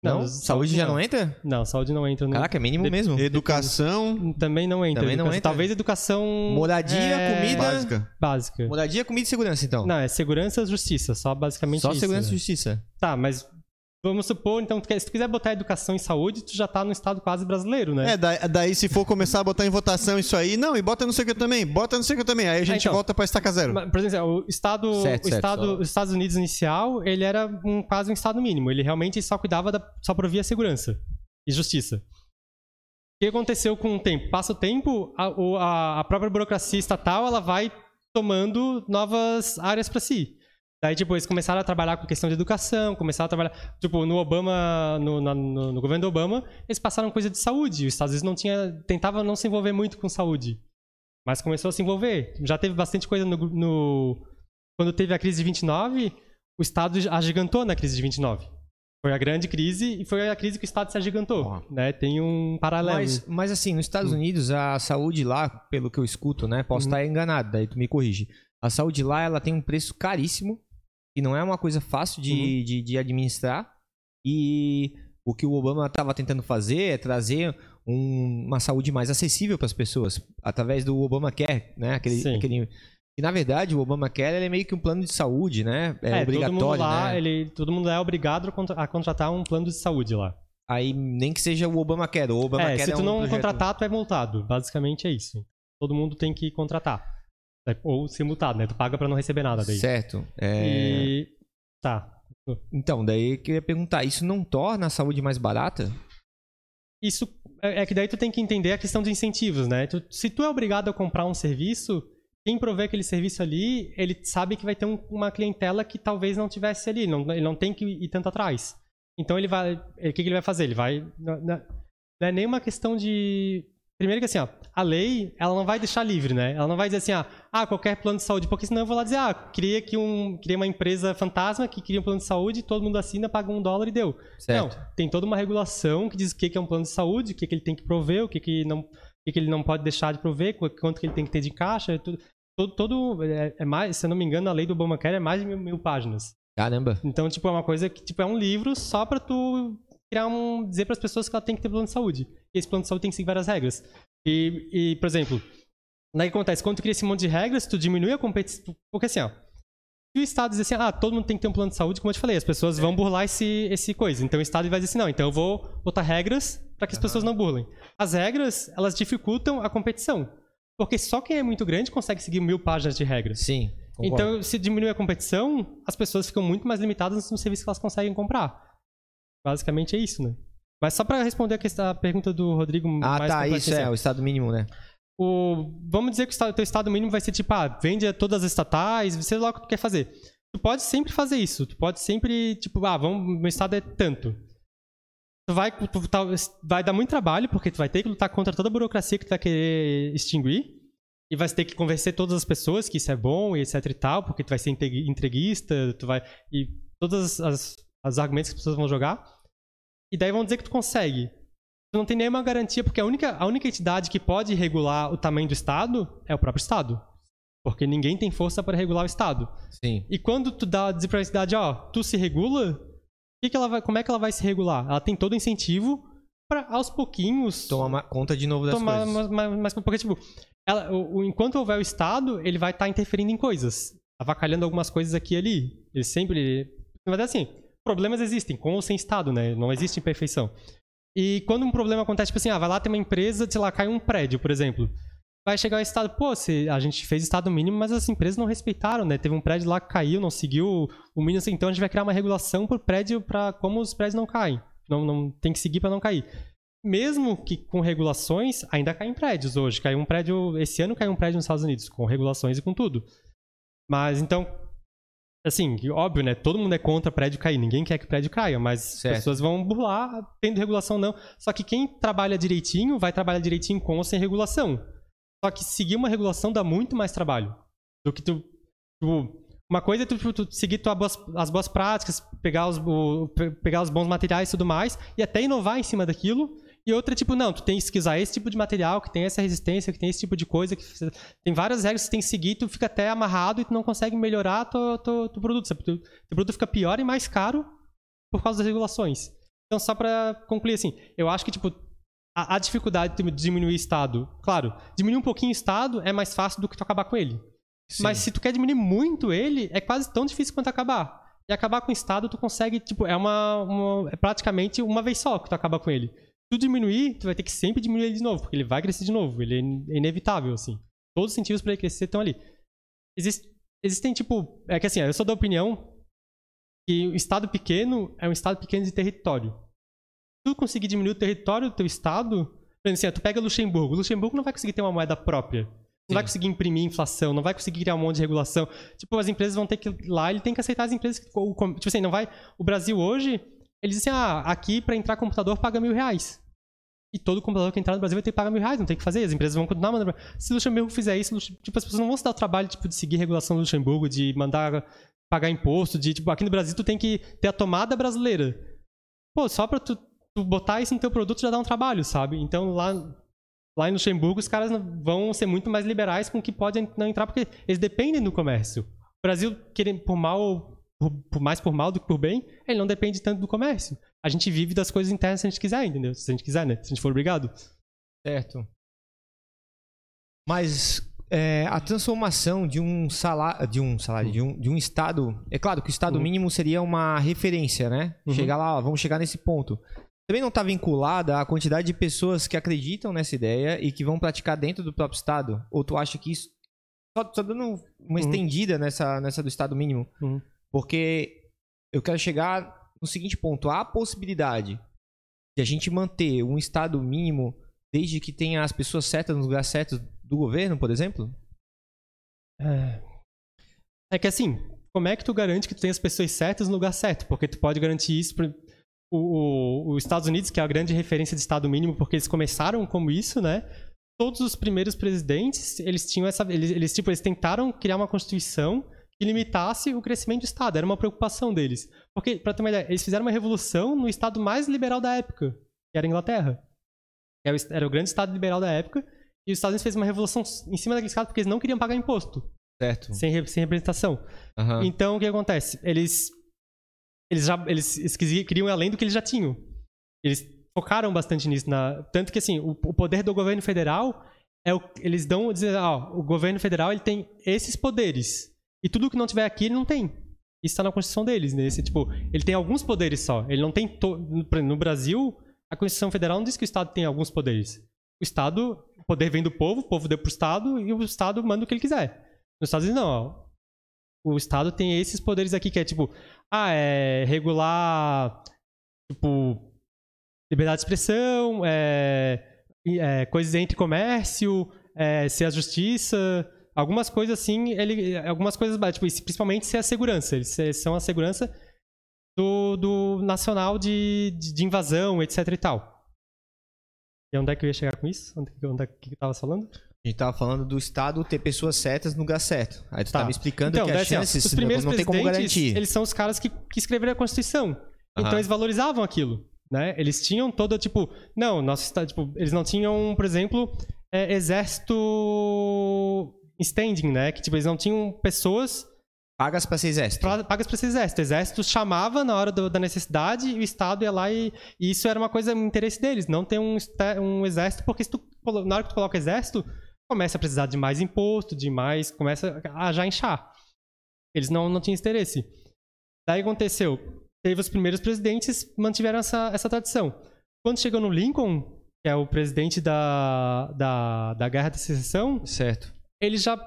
Não? Não, Saúde já não entra? Não, saúde não entra no... Caraca, é mínimo De- mesmo. Educação Também não entra. Também não educação. entra? Talvez educação... Moradia, é, comida- básica. Básica. Moradia, comida e segurança, então. Não, é segurança e justiça, só basicamente Só isso. segurança e né? justiça. Tá, mas vamos supor, então, se tu quiser botar educação e saúde, tu já tá no estado quase brasileiro, né? É, daí, daí se for começar a botar em votação isso aí, não, e bota não sei o que também, bota não sei o que também. Aí a gente então. volta pra estaca zero. Mas, Por exemplo, o estado, Certo, o certo, estado, só- os Estados Unidos inicial, ele era um, quase um estado mínimo. Ele realmente só cuidava da, só provia segurança e justiça. O que aconteceu com o tempo? Passa o tempo, a- a própria burocracia estatal ela vai tomando novas áreas para si. Daí, tipo, eles começaram a trabalhar com questão de educação, começaram a trabalhar... Tipo, no Obama, no, na- no- no governo do Obama, eles passaram coisa de saúde. Os Estados Unidos não tinha... Tentava não se envolver muito com saúde. Mas começou a se envolver. Já teve bastante coisa no, no- Quando teve a crise de 29, o Estado agigantou na crise de 29. Foi a grande crise e foi a crise que o Estado se agigantou. Né? Tem um paralelo. Mas, mas assim, nos Estados Unidos, a saúde lá, pelo que eu escuto, né? Posso Uhum. estar enganado, daí tu me corrige. A saúde lá, ela tem um preço caríssimo, e não é uma coisa fácil de, Uhum. de, de administrar. E o que o Obama estava tentando fazer é trazer um- uma saúde mais acessível para as pessoas, através do Obamacare, né? Aquele, Sim. aquele E na verdade, o Obamacare ele é meio que um plano de saúde, né? É, todo obrigatório, mundo lá, né? ele, todo mundo é obrigado a contra- a contratar um plano de saúde lá. Aí nem que seja o Obamacare. O Obamacare É, se tu um não projeto- contratar, tu é multado. Basicamente é isso. Todo mundo tem que contratar. É, Ou ser multado, né? Tu paga pra não receber nada daí. Certo. É, E. Tá. Então, daí eu queria perguntar, isso não torna a saúde mais barata? Isso é é que daí tu tem que entender a questão de incentivos, né? Tu- se tu é obrigado a comprar um serviço, quem provê aquele serviço ali, ele sabe que vai ter um- uma clientela que talvez não tivesse ali, não, ele não tem que ir tanto atrás. Então ele vai, o que, que ele vai fazer? Ele vai, não, não- não é nenhuma questão de Primeiro que assim, ó, a lei, ela não vai deixar livre, né? Ela não vai dizer assim, ah, ah, qualquer plano de saúde, porque senão eu vou lá dizer, ah, queria que um, queria uma empresa fantasma que cria um plano de saúde, todo mundo assina, paga um dólar e deu. Certo. Não, tem toda uma regulação que diz o que é um plano de saúde, o que, que ele tem que prover, o que, que, não, o que, que ele não pode deixar de prover, qu- quanto que ele tem que ter de caixa, é tudo, todo, todo é, é mais, se eu não me engano, a lei do Obamacare é mais de mil, mil páginas. Caramba. Então, tipo, é uma coisa que tipo, é um livro só pra tu criar um. dizer pras pessoas que ela tem que ter plano de saúde. Esse plano de saúde tem que seguir várias regras. E, e por exemplo, daí o que acontece? Quando tu cria esse monte de regras, tu diminui a competição. Porque assim, ó. Se o Estado dizer assim, ah, todo mundo tem que ter um plano de saúde, como eu te falei, as pessoas vão burlar esse, esse coisa. Então o Estado vai dizer assim, não, então eu vou botar regras para que as pessoas não burlem. As regras, elas dificultam a competição. Porque só quem é muito grande consegue seguir mil páginas de regras. Sim. concordo. Então, se diminui a competição, as pessoas ficam muito mais limitadas no serviço que elas conseguem comprar. Basicamente é isso, né? Mas só pra responder a, questão, a pergunta do Rodrigo Ah, tá, isso é, o estado mínimo, né? o, vamos dizer que o estado- teu estado mínimo vai ser tipo, ah, vende todas as estatais, sei lá o que tu quer fazer. Tu pode sempre fazer isso. Tu pode sempre, tipo, ah, vamos, meu estado é tanto. Tu vai, tu tá- vai dar muito trabalho, porque tu vai ter que lutar contra toda a burocracia que tu vai querer extinguir. E vai ter que convencer todas as pessoas que isso é bom e etc e tal, porque tu vai ser entreguista, tu vai. E todos as, as argumentos que as pessoas vão jogar. E daí vão dizer que tu consegue. Tu não tem nenhuma garantia, porque a única, a única entidade que pode regular o tamanho do Estado é o próprio Estado. Porque ninguém tem força para regular o Estado. Sim. E quando tu dá dizer pra entidade, ó, tu se regula, que que ela vai, como é que ela vai se regular? Ela tem todo o incentivo para aos pouquinhos Toma ma- conta de novo das tomar coisas. mais, mais, mais- porque tipo, ela, o, o- enquanto houver o Estado, ele vai estar interferindo em coisas, avacalhando algumas coisas aqui e ali. Ele sempre, na verdade assim, problemas existem com ou sem Estado, né? Não existe imperfeição. E quando um problema acontece, tipo assim, ah, vai lá ter uma empresa, sei lá, cai um prédio, por exemplo. Vai chegar o Estado, pô, se a gente fez Estado mínimo, mas as empresas não respeitaram, né? Teve um prédio lá que caiu, não seguiu o mínimo, assim, então a gente vai criar uma regulação por prédio para como os prédios não caem. Não, não tem que seguir para não cair. Mesmo que com regulações, ainda caem prédios hoje. Caiu um prédio, esse ano caiu um prédio nos Estados Unidos, com regulações e com tudo. Mas então, assim, óbvio, né? Todo mundo é contra prédio cair. Ninguém quer que prédio caia, mas Certo. as pessoas vão burlar tendo regulação não. Só que quem trabalha direitinho vai trabalhar direitinho com ou sem regulação. Só que seguir uma regulação dá muito mais trabalho do que tu. tu- uma coisa é tu, tu- tu seguir tua boas- as boas práticas, pegar os, o- pe- pegar os bons materiais e tudo mais, e até inovar em cima daquilo. E outra, tipo, não, tu tem que usar esse tipo de material, que tem essa resistência, que tem esse tipo de coisa, que tem várias regras que tu tem que seguir, tu fica até amarrado e tu não consegue melhorar teu, teu, teu produto. Teu, teu produto fica pior e mais caro por causa das regulações. Então, só pra concluir assim, eu acho que, tipo, a, a dificuldade de diminuir o Estado, claro, diminuir um pouquinho o Estado é mais fácil do que tu acabar com ele. Sim. Mas se tu quer diminuir muito ele, é quase tão difícil quanto acabar. E acabar com o Estado, tu consegue, tipo, é uma, uma- é praticamente uma vez só que tu acaba com ele. Se tu diminuir, tu vai ter que sempre diminuir ele de novo, porque ele vai crescer de novo, ele é é inevitável, assim. Todos os incentivos para ele crescer estão ali. Existe- existem, tipo, é que assim, eu sou da opinião que o Estado pequeno é um Estado pequeno de território. Se tu conseguir diminuir o território do teu Estado, por exemplo, assim, tu pega Luxemburgo, Luxemburgo não vai conseguir ter uma moeda própria. Não vai conseguir imprimir inflação, não vai conseguir criar um monte de regulação. Tipo, as empresas vão ter que lá, ele tem que aceitar as empresas tipo assim, não vai. O Brasil hoje, eles dizem, ah, aqui pra entrar computador paga mil reais. E todo computador que entrar no Brasil vai ter que pagar mil reais, não tem o que fazer. As empresas vão continuar mandando. Se o Luxemburgo fizer isso, tipo, as pessoas não vão se dar o trabalho tipo, de seguir regulação do Luxemburgo, de mandar pagar imposto, de tipo, aqui no Brasil tu tem que ter a tomada brasileira. Pô, só pra tu, tu botar isso no teu produto já dá um trabalho, sabe? Então lá lá em Luxemburgo os caras vão ser muito mais liberais com o que pode não entrar, porque eles dependem do comércio. O Brasil, por mal, por, mais por mal do que por bem, ele não depende tanto do comércio. A gente vive das coisas internas se a gente quiser, entendeu? Se a gente quiser, né? Se a gente for obrigado. Certo. Mas é, a transformação de um salário, de um salário, de um, de um estado, é claro que o estado Uhum. mínimo seria uma referência, né? Uhum. Chegar lá, ó, vamos chegar nesse ponto. Também não está vinculada à quantidade de pessoas que acreditam nessa ideia e que vão praticar dentro do próprio estado? Ou tu acha que isso só, só dando uma Uhum. estendida nessa, nessa do estado mínimo? Uhum. Porque eu quero chegar no seguinte ponto: há a possibilidade de a gente manter um estado mínimo desde que tenha as pessoas certas no lugar certo do governo, por exemplo? É... é que assim, como é que tu garante que tu tem as pessoas certas no lugar certo? Porque tu pode garantir isso o- os Estados Unidos, que é a grande referência de Estado mínimo, porque eles começaram como isso, né? Todos os primeiros presidentes, eles tinham essa. Eles, eles, tipo, eles tentaram criar uma constituição que limitasse o crescimento do Estado. Era uma preocupação deles. Porque, pra ter uma ideia, eles fizeram uma revolução no Estado mais liberal da época, que era a Inglaterra. Era o, era o grande Estado liberal da época. E os Estados Unidos fez uma revolução em cima daquele Estado porque eles não queriam pagar imposto Certo. sem, sem representação. Aham. Então, o que acontece? Eles eles já eles, eles queriam ir além do que eles já tinham. Eles focaram bastante nisso, na, tanto que assim, o, o poder do governo federal é o, eles dão dizer, ó, o governo federal ele tem esses poderes e tudo que não tiver aqui ele não tem. Isso está na constituição deles, né? Esse, tipo, ele tem alguns poderes só. Ele não tem to, no, Brasil, a Constituição Federal não diz que o estado tem alguns poderes. O estado, o poder vem do povo, o povo deu pro estado e o estado manda o que ele quiser. Nos Estados Unidos não, ó o Estado tem esses poderes aqui, que é tipo, ah, é regular, tipo, liberdade de expressão, é, é, coisas entre comércio, é, ser a justiça, algumas coisas assim, ele, algumas coisas, tipo, principalmente ser a segurança, eles se- são a segurança do, do nacional de, de, de invasão, etc e tal. E onde é que eu ia chegar com isso? Onde, onde é que eu tava falando? A gente tava falando do Estado ter pessoas certas no lugar certo. Aí tu Tá. me explicando que daí, as assim, chances os primeiros não tem como garantir. Eles são os caras que, que escreveram a Constituição. Então Aham. eles valorizavam aquilo. Né? Eles tinham todo tipo. Não, nosso estado, tipo, eles não tinham, por exemplo, é, exército standing, né? Que tipo, eles não tinham pessoas Pagas pra ser exército. pagas para esse exército. O exército chamava na hora do- da necessidade e o Estado ia lá e, e isso era uma coisa um interesse deles, não ter um, um exército, porque se tu, na hora que tu coloca exército, começa a precisar de mais imposto, de mais. começa a já inchar. Eles não, não tinham esse interesse. Daí aconteceu. Teve os primeiros presidentes, mantiveram essa, essa tradição. Quando chegou no Lincoln, que é o presidente da, da, da Guerra da Secessão, Certo. Ele já.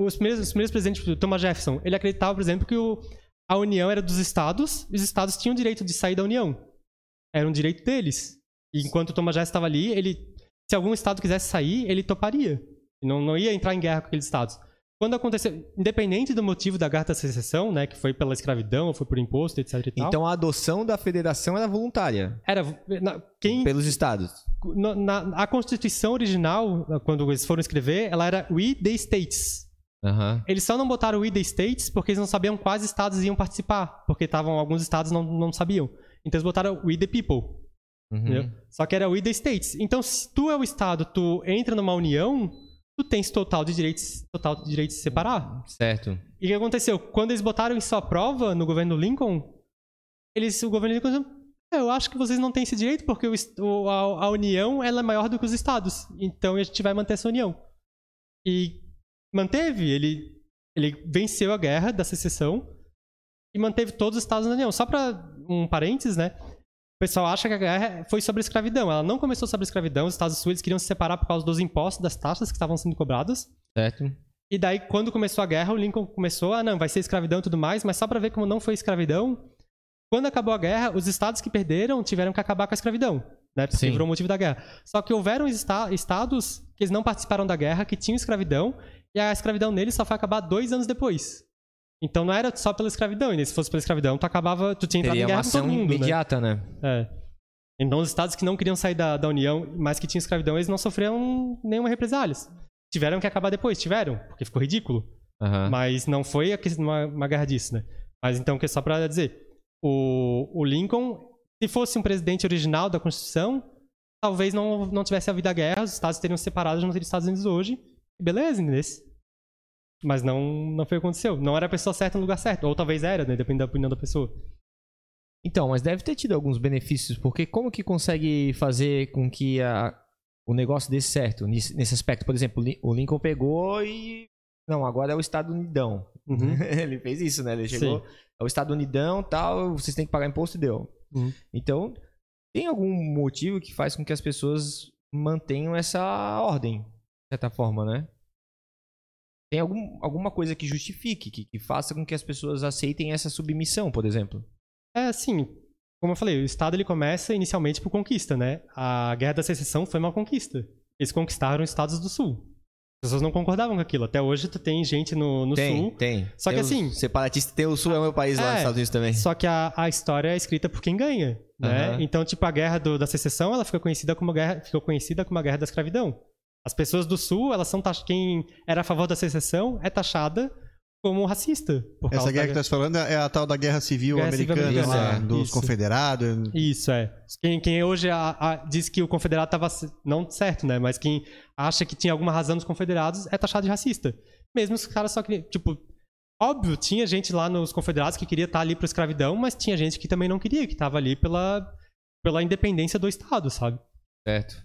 Os primeiros, os primeiros presidentes, tipo, Thomas Jefferson, ele acreditava, por exemplo, que o, a União era dos estados e os estados tinham o direito de sair da União. Era um direito deles. E enquanto Thomas Jefferson estava ali, ele, se algum estado quisesse sair, ele toparia. Não, não ia entrar em guerra com aqueles estados. Quando aconteceu, independente do motivo da Guerra da Secessão, né, que foi pela escravidão, ou foi por imposto, etc e tal, Então a adoção da federação era voluntária era na- quem pelos estados. na, na- a Constituição original, quando eles foram escrever, ela era We the States. Aham. Eles só não botaram We the States porque eles não sabiam quais estados iam participar. Porque estavam alguns estados não, não sabiam. Então eles botaram We the People. Uhum. Só que era We the States. Então, se tu é o estado, tu entra numa união, tu tens total de direitos, total de direitos de se separar. Certo. E o que aconteceu? Quando eles botaram isso à prova no governo Lincoln, eles, o governo Lincoln "É, eu acho que vocês não têm esse direito porque o- a, a união ela é maior do que os estados. Então a gente vai manter essa união. E manteve. Ele, ele venceu a guerra da secessão e manteve todos os estados na união. Só para um parênteses, né? O pessoal acha que a guerra foi sobre a escravidão. Ela não começou sobre a escravidão. Os Estados Unidos queriam se separar por causa dos impostos, das taxas que estavam sendo cobradas. Certo. E daí, quando começou a guerra, o Lincoln começou, ah, não, vai ser escravidão e tudo mais, mas só pra ver como não foi escravidão, quando acabou a guerra, os estados que perderam tiveram que acabar com a escravidão, né? Porque Sim. virou o motivo da guerra. Só que houveram esta- estados que eles não participaram da guerra, que tinham escravidão, e a escravidão neles só foi acabar dois anos depois. Então não era só pela escravidão, e se fosse pela escravidão, tu acabava, tu tinha entrado Teria em uma guerra com todo mundo, né? imediata, né? É. Então, os estados que não queriam sair da, da União, mas que tinham escravidão, eles não sofreram nenhuma represálias. Tiveram que acabar depois, tiveram, porque ficou ridículo. Aham. Mas não foi uma, uma guerra disso, né? Mas então, que é só pra dizer, o, o Lincoln, se fosse um presidente original da Constituição, talvez não, não tivesse havido a guerra, os estados teriam se separado, não teriam Estados Unidos hoje. E beleza, entendeu? Mas não, não foi o que aconteceu. Não era a pessoa certa no lugar certo. Ou talvez era, né? Depende da opinião da pessoa. Então, mas deve ter tido alguns benefícios, porque como que consegue fazer com que a, o negócio desse certo, nesse, nesse aspecto. Por exemplo, o Lin- o Lincoln pegou e. Não, agora é o Estado Unidão. Uhum. ele fez isso, né? Ele chegou. É o Estado Unidão tal, vocês têm que pagar imposto e deu. Uhum. Então, tem algum motivo que faz com que as pessoas mantenham essa ordem, de certa forma, né? Tem algum, alguma coisa que justifique, que, que faça com que as pessoas aceitem essa submissão, por exemplo. É assim, como eu falei, o Estado ele começa inicialmente por conquista, né? A Guerra da Secessão foi uma conquista. Eles conquistaram os estados do Sul. As pessoas não concordavam com aquilo. Até hoje tu tem gente no, no tem, Sul. tem. Só que Tem os assim- Separatistas, tem o Sul é o meu país lá É, nos Estados Unidos também. Só que a, a história é escrita por quem ganha, né? Aham. Então, tipo, a Guerra do- da Secessão, ela ficou conhecida como guerra, ficou conhecida como a Guerra da Escravidão. As pessoas do Sul, elas são tax... quem era a favor da secessão é taxada como racista. por Essa guerra da que tá se falando é a tal da Guerra Civil Guerra Civil Americana, Americana, lá, é. dos Isso. confederados. Isso, é. Quem, quem hoje a- a- diz que o confederado estava não certo, né? Mas quem acha que tinha alguma razão nos confederados é taxado de racista. Mesmo os caras só queriam. Tipo, óbvio, tinha gente lá nos confederados que queria estar ali para escravidão, mas tinha gente que também não queria, que estava ali pela, pela independência do Estado, sabe? Certo.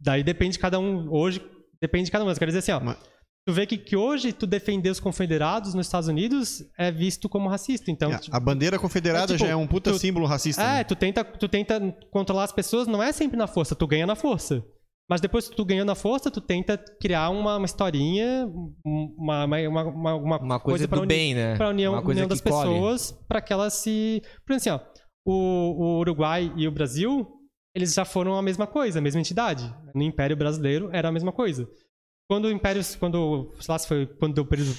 Daí depende de cada um. Hoje, depende de cada um. Mas eu quero dizer assim, ó. Mas- Tu vê que, que hoje tu defender os confederados nos Estados Unidos é visto como racista. Então, É, tipo, a bandeira confederada é, tipo, já é um puta tu- símbolo racista. É, né? tu tenta, tu tenta controlar as pessoas, não é sempre na força, tu ganha na força. Mas depois que tu ganhou na força, tu tenta criar uma, uma historinha, uma, uma, uma, uma, coisa, pra do uni- bem, né? pra união, Uma coisa união das colhe. pessoas, pra que elas se... Por exemplo, assim, ó, o, o Uruguai e o Brasil, eles já foram a mesma coisa, a mesma entidade. No Império Brasileiro era a mesma coisa. Quando o Império, quando, sei lá se foi quando o período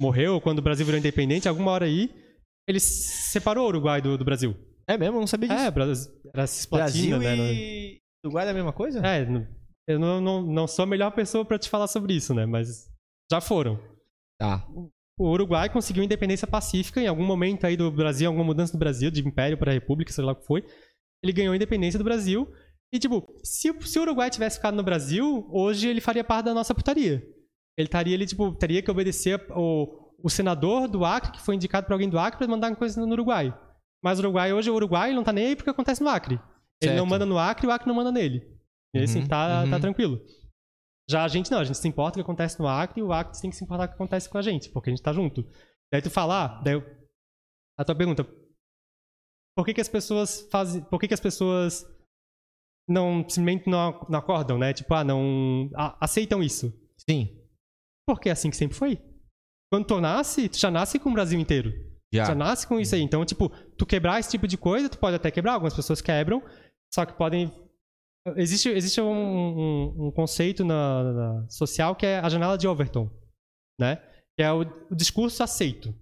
morreu, quando o Brasil virou independente, alguma hora aí, ele separou o Uruguai do, do Brasil. É mesmo? Eu não sabia disso. É, era Brasil cisplatina, né? no- e Uruguai é a mesma coisa? É, eu não, não, não sou a melhor pessoa pra te falar sobre isso, né? Mas já foram. Tá. O Uruguai conseguiu independência pacífica em algum momento aí do Brasil, alguma mudança do Brasil, de império para república, sei lá o que foi. Ele ganhou a independência do Brasil. E, tipo, se, o- se o Uruguai tivesse ficado no Brasil, hoje ele faria parte da nossa putaria. Ele estaria, ele, tipo, teria que obedecer o, o senador do Acre, que foi indicado por alguém do Acre, para mandar uma coisa no Uruguai. Mas o Uruguai, hoje, o Uruguai não tá nem aí porque acontece no Acre. Ele não Certo. manda no Acre e o Acre não manda nele. E assim, Uhum, tá, uhum. tá tranquilo. Já a gente não, a gente se importa com o que acontece no Acre e o Acre tem que se importar com o que acontece com a gente, porque a gente tá junto. Daí tu fala, ah, daí eu- a tua pergunta, por que que as pessoas fazem, por que que as pessoas não, simplesmente não, não acordam, né? Tipo, ah, não, a- aceitam isso. Sim. Porque é assim que sempre foi. Quando tu nasce, tu já nasce com o Brasil inteiro. Já. Já nasce com isso aí. Então, tipo, tu quebrar esse tipo de coisa, tu pode até quebrar, algumas pessoas quebram, só que podem. Existe, existe um, um- um conceito na, na- social que é a janela de Overton, né? Que é o, o discurso aceito.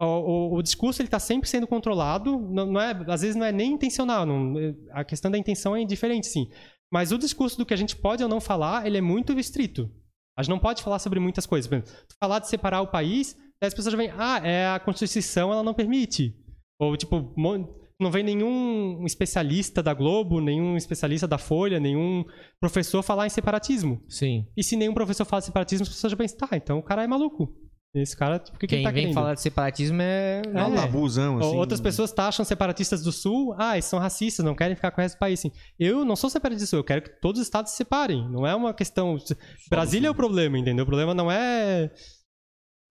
O, o- o discurso ele está sempre sendo controlado, não, não é, às vezes não é nem intencional, não- a questão da intenção é diferente, sim. Mas o discurso do que a gente pode ou não falar, ele é muito restrito. A gente não pode falar sobre muitas coisas. Por exemplo, falar de separar o país, as pessoas já vêm, ah, é a Constituição, ela não permite. Ou, tipo, não vem nenhum especialista da Globo, nenhum especialista da Folha, nenhum professor falar em separatismo. Sim. E se nenhum professor fala de separatismo, as pessoas já pensam, tá, então o cara é maluco. Esse cara, tipo, o que, que Quem ele tá vem querendo? falar de separatismo é. É um labuzão, Ou assim. Outras pessoas taxam separatistas do Sul, ah, eles são racistas, não querem ficar com o resto do país. Assim, eu não sou separatista do Sul, eu quero que todos os estados se separem. Não é uma questão. Brasília é o problema, entendeu? O problema não é.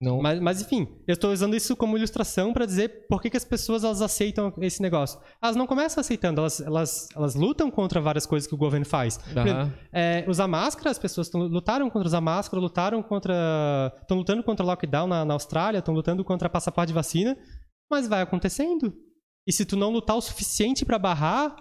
Não. Mas, mas, enfim, eu estou usando isso como ilustração para dizer por que, que as pessoas elas aceitam esse negócio. Elas não começam aceitando, elas, elas, elas lutam contra várias coisas que o governo faz. Por exemplo, é, usar máscara, as pessoas tão, lutaram contra usar máscara, lutaram contra. estão lutando contra lockdown na, na Austrália, estão lutando contra passaporte de vacina, mas vai acontecendo. E se tu não lutar o suficiente para barrar.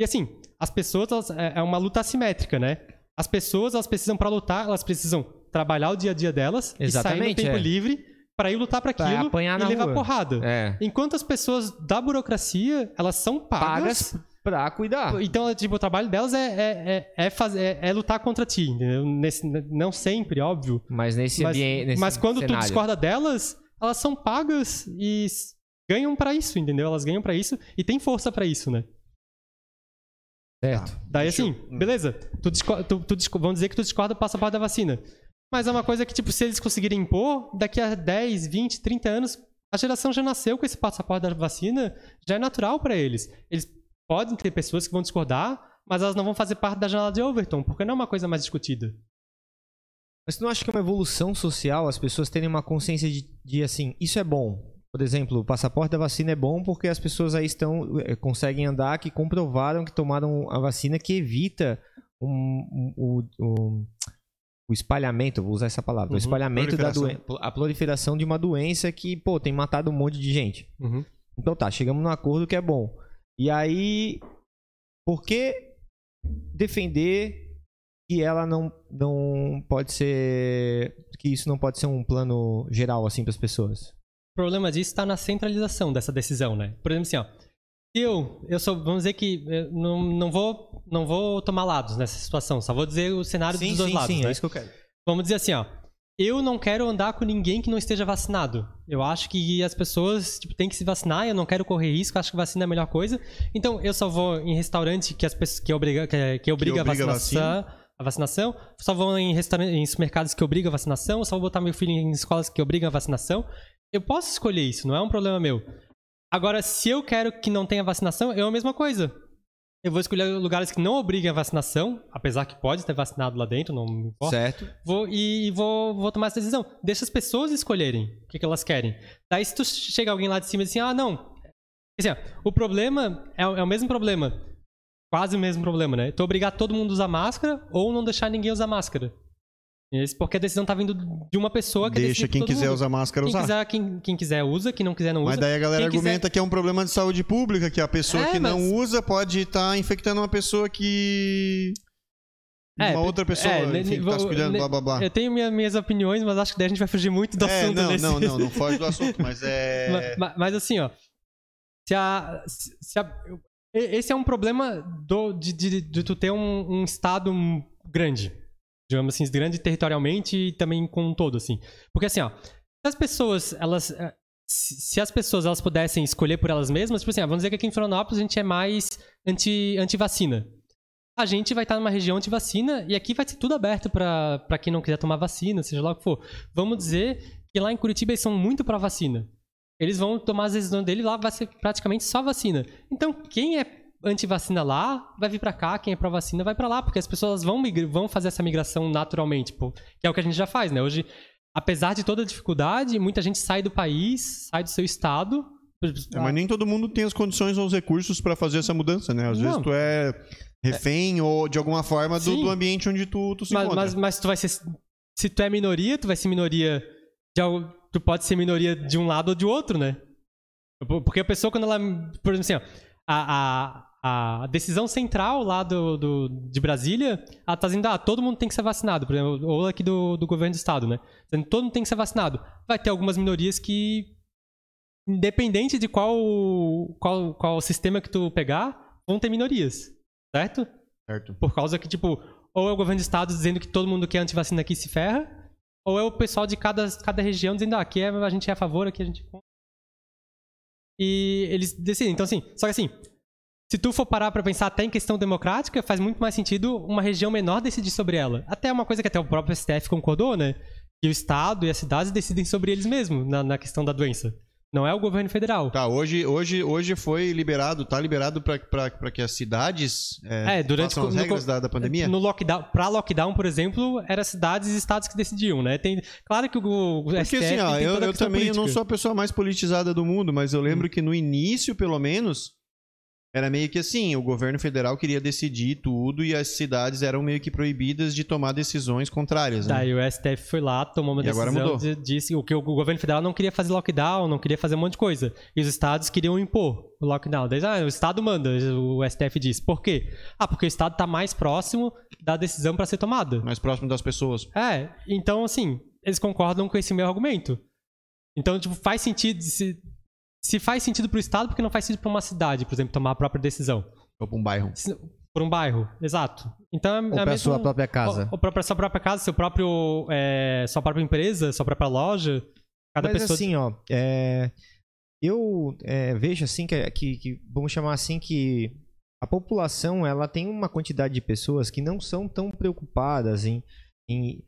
E assim, as pessoas, elas- é, é uma luta assimétrica, né? As pessoas, elas precisam, para lutar, elas precisam trabalhar o dia a dia delas e sair no Exatamente, tempo é. livre para ir lutar para aquilo apanhar e levar rua. porrada. É. Enquanto as pessoas da burocracia, elas são pagas Pagas pra cuidar. então, tipo, o trabalho delas é, é, é, é, fazer, é, é lutar contra ti, entendeu? Nesse, não sempre, óbvio. Mas nesse Mas, ambiente. Nesse mas quando tu cenário. discorda delas, elas são pagas e ganham pra isso, entendeu? Elas ganham pra isso e tem força pra isso, né? Certo. Daí assim, beleza, tu, disco- tu, tu vamos dizer que tu discorda do passaporte da vacina. Mas é uma coisa que, tipo, se eles conseguirem impor, daqui a 10, 20, 30 anos, a geração já nasceu com esse passaporte da vacina, já é natural pra eles. Eles podem ter pessoas que vão discordar, mas elas não vão fazer parte da janela de Overton, porque não é uma coisa mais discutida. Mas tu não acha que é uma evolução social as pessoas terem uma consciência de, de assim, isso é bom? Por exemplo, o passaporte da vacina é bom porque as pessoas aí estão eh, conseguem andar que comprovaram que tomaram a vacina que evita um, um- o, o, o espalhamento, vou usar essa palavra, o Uhum, espalhamento da doença, a proliferação de uma doença que, pô, tem matado um monte de gente. Uhum. Então tá, chegamos num acordo que é bom. E aí, por que defender que ela não, não pode ser. que isso não pode ser um plano geral assim para as pessoas? O problema disso está na centralização dessa decisão, né? Por exemplo, assim, ó. Eu, eu sou, vamos dizer que eu não, não, vou, não vou tomar lados nessa situação, só vou dizer o cenário dos dois lados, né? é isso que eu quero. Vamos dizer assim, ó. Eu não quero andar com ninguém que não esteja vacinado. Eu acho que as pessoas tipo, têm que se vacinar, eu não quero correr risco, acho que vacina é a melhor coisa. Então, eu só vou em restaurante que, as pessoas, que, obriga, que, que obriga, obriga a, vacinação, a vacinação. Só vou em, em supermercados que obrigam a vacinação. Só vou botar meu filho em escolas que obrigam a vacinação. Eu posso escolher isso, não é um problema meu. Agora, se eu quero que não tenha vacinação, é a mesma coisa. Eu vou escolher lugares que não obriguem a vacinação, apesar que pode ter vacinado lá dentro, não me importa. Certo. Vou, e vou, vou tomar essa decisão. Deixa as pessoas escolherem o que, que elas querem. Daí, se tu chega alguém lá de cima e diz assim, ah, não. Assim, ó, o problema é, o- é o mesmo problema. Quase o mesmo problema, né? Tu obrigar todo mundo a usar máscara ou não deixar ninguém usar máscara. Esse porque a decisão tá vindo de uma pessoa que Deixa quem quiser mundo. usar máscara Quem usar. quiser, quem, quem quiser usa, quem não quiser não usa. Mas daí a galera Quem quiser- argumenta que é um problema de saúde pública, que a pessoa É, que não mas- usa pode estar infectando uma pessoa que. É, uma outra pessoa, é, enfim, tá se cuidando, blá blá blá. Eu tenho minha- minhas opiniões, mas acho que daí a gente vai fugir muito do É, assunto não, desse. não, não, não foge do assunto, mas é. Ma- ma- Mas, assim, ó. Se a, se a- esse é um problema do, de, de, de tu ter um, um estado grande. Digamos assim, grande territorialmente e também com um todo, assim. Porque assim, ó. Se as pessoas, elas. eh, Se as pessoas elas pudessem escolher por elas mesmas, tipo assim, ó, vamos dizer que aqui em Florianópolis a gente é mais anti- anti-vacina. a gente vai estar numa região anti-vacina e aqui vai ser tudo aberto pra quem não quiser tomar vacina, seja lá o que for. Vamos dizer que lá em Curitiba eles são muito pra vacina. Eles vão tomar as decisões dele lá, vai ser praticamente só vacina. Então, quem é anti-vacina lá, vai vir pra cá, quem é pró-vacina vai pra lá, porque as pessoas vão, vão fazer essa migração naturalmente, pô, que é o que a gente já faz, né? Hoje, apesar de toda a dificuldade, muita gente sai do país, sai do seu estado. É, mas nem todo mundo tem as condições ou os recursos pra fazer essa mudança, né? Às vezes Não. tu é refém ou de alguma forma do, do ambiente onde tu, tu se mas, encontra. mas, mas tu vai ser. Se tu é minoria, tu vai ser minoria. De, tu pode ser minoria de um lado ou de outro, né? Por- Porque a pessoa, quando ela. Por exemplo, assim, ó, a, a, a decisão central lá do, do, de Brasília, ela tá dizendo, ah, todo mundo tem que ser vacinado. Por exemplo, ou aqui do, do governo do estado, né? Dizendo, todo mundo tem que ser vacinado. Vai ter algumas minorias que, independente de qual, qual, qual sistema que tu pegar, vão ter minorias. Certo? Certo. Por causa que, tipo, ou é o governo do estado dizendo que todo mundo que é antivacina aqui se ferra, ou é o pessoal de cada, cada região dizendo, ah, aqui é- a gente é a favor, aqui a gente é contra. E eles decidem. Então, assim, só que assim, se tu for parar pra pensar até em questão democrática, faz muito mais sentido uma região menor decidir sobre ela. Até uma coisa que até o próprio STF concordou, né? Que o estado e as cidades decidem sobre eles mesmos na, na questão da doença. Não é o governo federal. Tá, hoje, hoje, hoje foi liberado, tá liberado pra que as cidades é, É, durante as no- regras da, da pandemia? No lockdown, pra lockdown, por exemplo, era cidades e estados que decidiam, né? Tem, claro que o, o Porque STF assim, ó, eu, eu também eu não política. sou a pessoa mais politizada do mundo, mas eu lembro que no início, pelo menos, era meio que assim, o governo federal queria decidir tudo e as cidades eram meio que proibidas de tomar decisões contrárias, né? Daí o STF foi lá, tomou uma E decisão, de- disse o que o governo federal não queria fazer lockdown, não queria fazer um monte de coisa. E os estados queriam impor o lockdown. Daí, ah, o estado manda, o STF diz. Por quê? Ah, porque o estado está mais próximo da decisão para ser tomada. Mais próximo das pessoas. É, então assim, eles concordam com esse meu argumento. Então, tipo, faz sentido. Se, se faz sentido pro estado, porque não faz sentido pra uma cidade, por exemplo, tomar a própria decisão. Ou pra um bairro. Se- Por um bairro, exato. Então é, Ou é a pra mesma- sua própria casa. Ou, ou pra sua própria casa, seu próprio, é, sua própria empresa, sua própria loja. Cada Mas pessoa. assim, ó, é, eu é, vejo assim que, que, que- vamos chamar assim que a população ela tem uma quantidade de pessoas que não são tão preocupadas em, em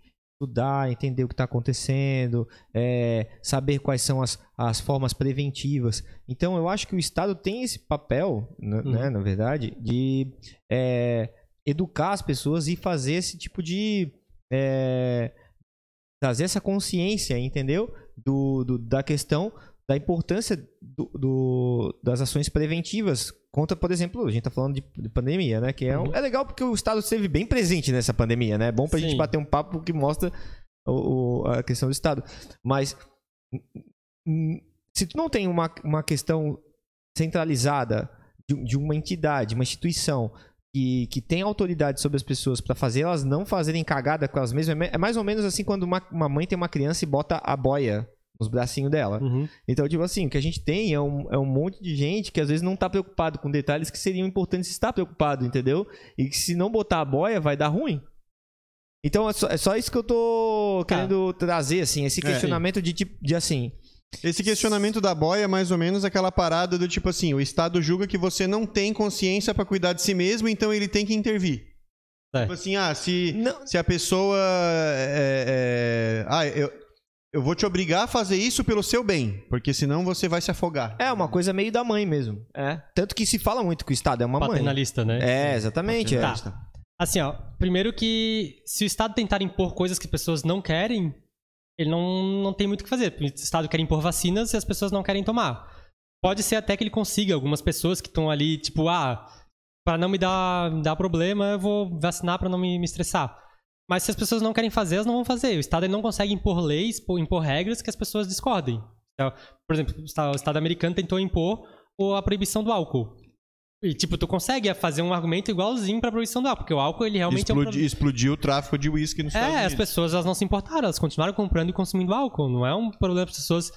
estudar, entender o que está acontecendo, é, saber quais são as, as formas preventivas. Então, eu acho que o Estado tem esse papel, né, Uhum. né, na verdade, de é, educar as pessoas e fazer esse tipo de. é, trazer essa consciência, entendeu? Do, do- da questão da importância do- do- das ações preventivas contra, por exemplo, a gente tá falando de, de pandemia, né? Que é, um- Uhum. é legal porque o Estado esteve bem presente nessa pandemia, né? É bom pra gente Sim. bater um papo que mostra o- o- a questão do Estado. Mas se tu não tem uma, uma questão centralizada de, de uma entidade, uma instituição que, que tem autoridade sobre as pessoas pra fazer elas não fazerem cagada com elas mesmas, é é mais ou menos assim quando uma, uma mãe tem uma criança e bota a boia nos bracinhos dela. Uhum. Então, tipo assim, o que a gente tem é um, é um monte de gente que às vezes não tá preocupado com detalhes que seriam importantes estar preocupado, entendeu? E que se não botar a boia, vai dar ruim. Então, é só, é só isso que eu tô Tá. querendo trazer, assim, esse É. questionamento de, tipo, de assim... Esse questionamento da boia é mais ou menos aquela parada do tipo assim, o Estado julga que você não tem consciência pra cuidar de si mesmo, então ele tem que intervir. É. Tipo assim, ah, se, Não, se a pessoa é, é, ah, eu, eu vou te obrigar a fazer isso pelo seu bem, porque senão você vai se afogar. é uma coisa meio da mãe mesmo. É. Tanto que se fala muito que o Estado é uma mãe. Paternalista, né? É, exatamente. é. Tá. Assim, ó, primeiro que se o Estado tentar impor coisas que pessoas não querem, ele não, não tem muito o que fazer. O Estado quer impor vacinas e as pessoas não querem tomar. Pode ser até que ele consiga algumas pessoas que estão ali, tipo, ah, para não me dar, dar problema, eu vou vacinar para não me, me estressar. Mas se as pessoas não querem fazer, elas não vão fazer. O Estado não consegue impor leis, impor regras que as pessoas discordem. Então, por exemplo, o Estado, americano tentou impor a proibição do álcool. E, tipo, tu consegue fazer um argumento igualzinho pra proibição do álcool, porque o álcool, ele realmente é um Explodi- explodiu o tráfico de uísque nos Estados É, as Unidos. pessoas elas não se importaram, elas continuaram comprando e consumindo álcool. Não é um problema as pessoas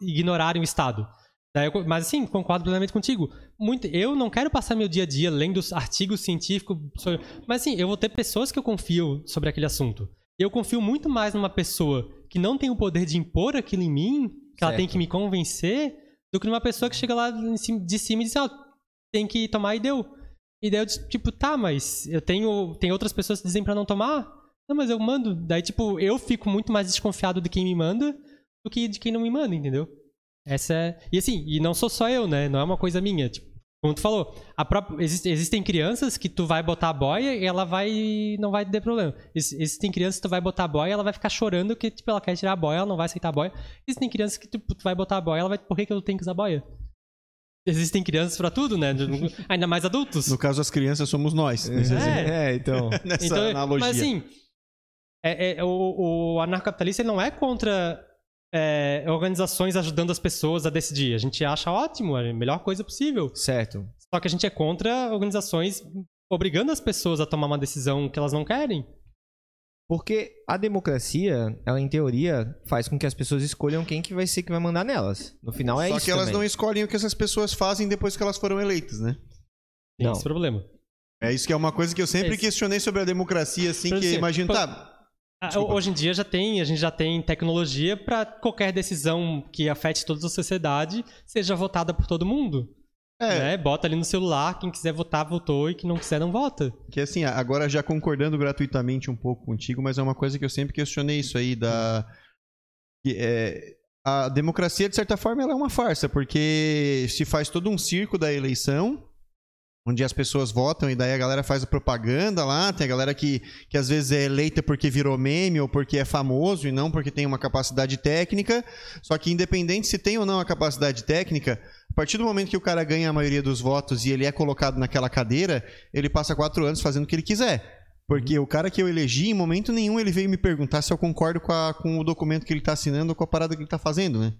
ignorarem o Estado. Daí eu mas assim, concordo plenamente contigo. Muito, eu não quero passar meu dia a dia lendo os artigos científicos. sobre- mas assim, eu vou ter pessoas que eu confio sobre aquele assunto. Eu confio muito mais numa pessoa que não tem o poder de impor aquilo em mim, que ela Certo. tem que me convencer, do que numa pessoa que chega lá de cima e diz, ah, tem que tomar e deu. E daí eu, tipo, tá, mas eu tenho. Tem outras pessoas que dizem pra não tomar? Não, mas eu mando. Daí, tipo, eu fico muito mais desconfiado de quem me manda do que de quem não me manda, entendeu? Essa é. E assim, e não sou só eu, né? Não é uma coisa minha. Tipo, como tu falou, a própria... existe- existem crianças que tu vai botar a boia e ela vai. não vai ter problema. Ex- Existem crianças que tu vai botar a boia e ela vai ficar chorando que, tipo, ela quer tirar a boia, ela não vai aceitar a boia. Existem crianças que tipo, tu vai botar a boia ela vai. Por que, que eu tenho que usar boia? Existem crianças pra tudo, né? Ainda mais adultos. No caso, as crianças somos nós. nesse exemplo. É, então. Nessa Então, analogia. Mas assim, é, é, o, o anarcocapitalista ele não é contra é, organizações ajudando as pessoas a decidir. A gente acha ótimo, é a melhor coisa possível. Certo. Só que a gente é contra organizações obrigando as pessoas a tomar uma decisão que elas não querem. Porque a democracia, ela em teoria, faz com que as pessoas escolham quem que vai ser que vai mandar nelas. No final é Só isso que elas também. não escolhem o que essas pessoas fazem depois que elas foram eleitas, né? Tem Não. esse problema. É isso que é uma coisa que eu sempre É questionei sobre a democracia, assim, Por que exemplo, imagino, pô- tá, Desculpa. Hoje em dia já tem, a gente já tem tecnologia para qualquer decisão que afete toda a sociedade seja votada por todo mundo. é, Né? Bota ali no celular, quem quiser votar, votou, e quem não quiser, não vota. que assim, agora já concordando gratuitamente um pouco contigo, mas é uma coisa que eu sempre questionei isso aí da que, é, a democracia de certa forma ela é uma farsa, porque se faz todo um circo da eleição onde as pessoas votam e daí a galera faz a propaganda lá, tem a galera que, que às vezes é eleita porque virou meme ou porque é famoso e não porque tem uma capacidade técnica, só que independente se tem ou não a capacidade técnica, a partir do momento que o cara ganha a maioria dos votos e ele é colocado naquela cadeira, ele passa quatro anos fazendo o que ele quiser. Porque o cara que eu elegi, em momento nenhum, ele veio me perguntar se eu concordo com, a- com o documento que ele tá assinando ou com a parada que ele tá fazendo, né?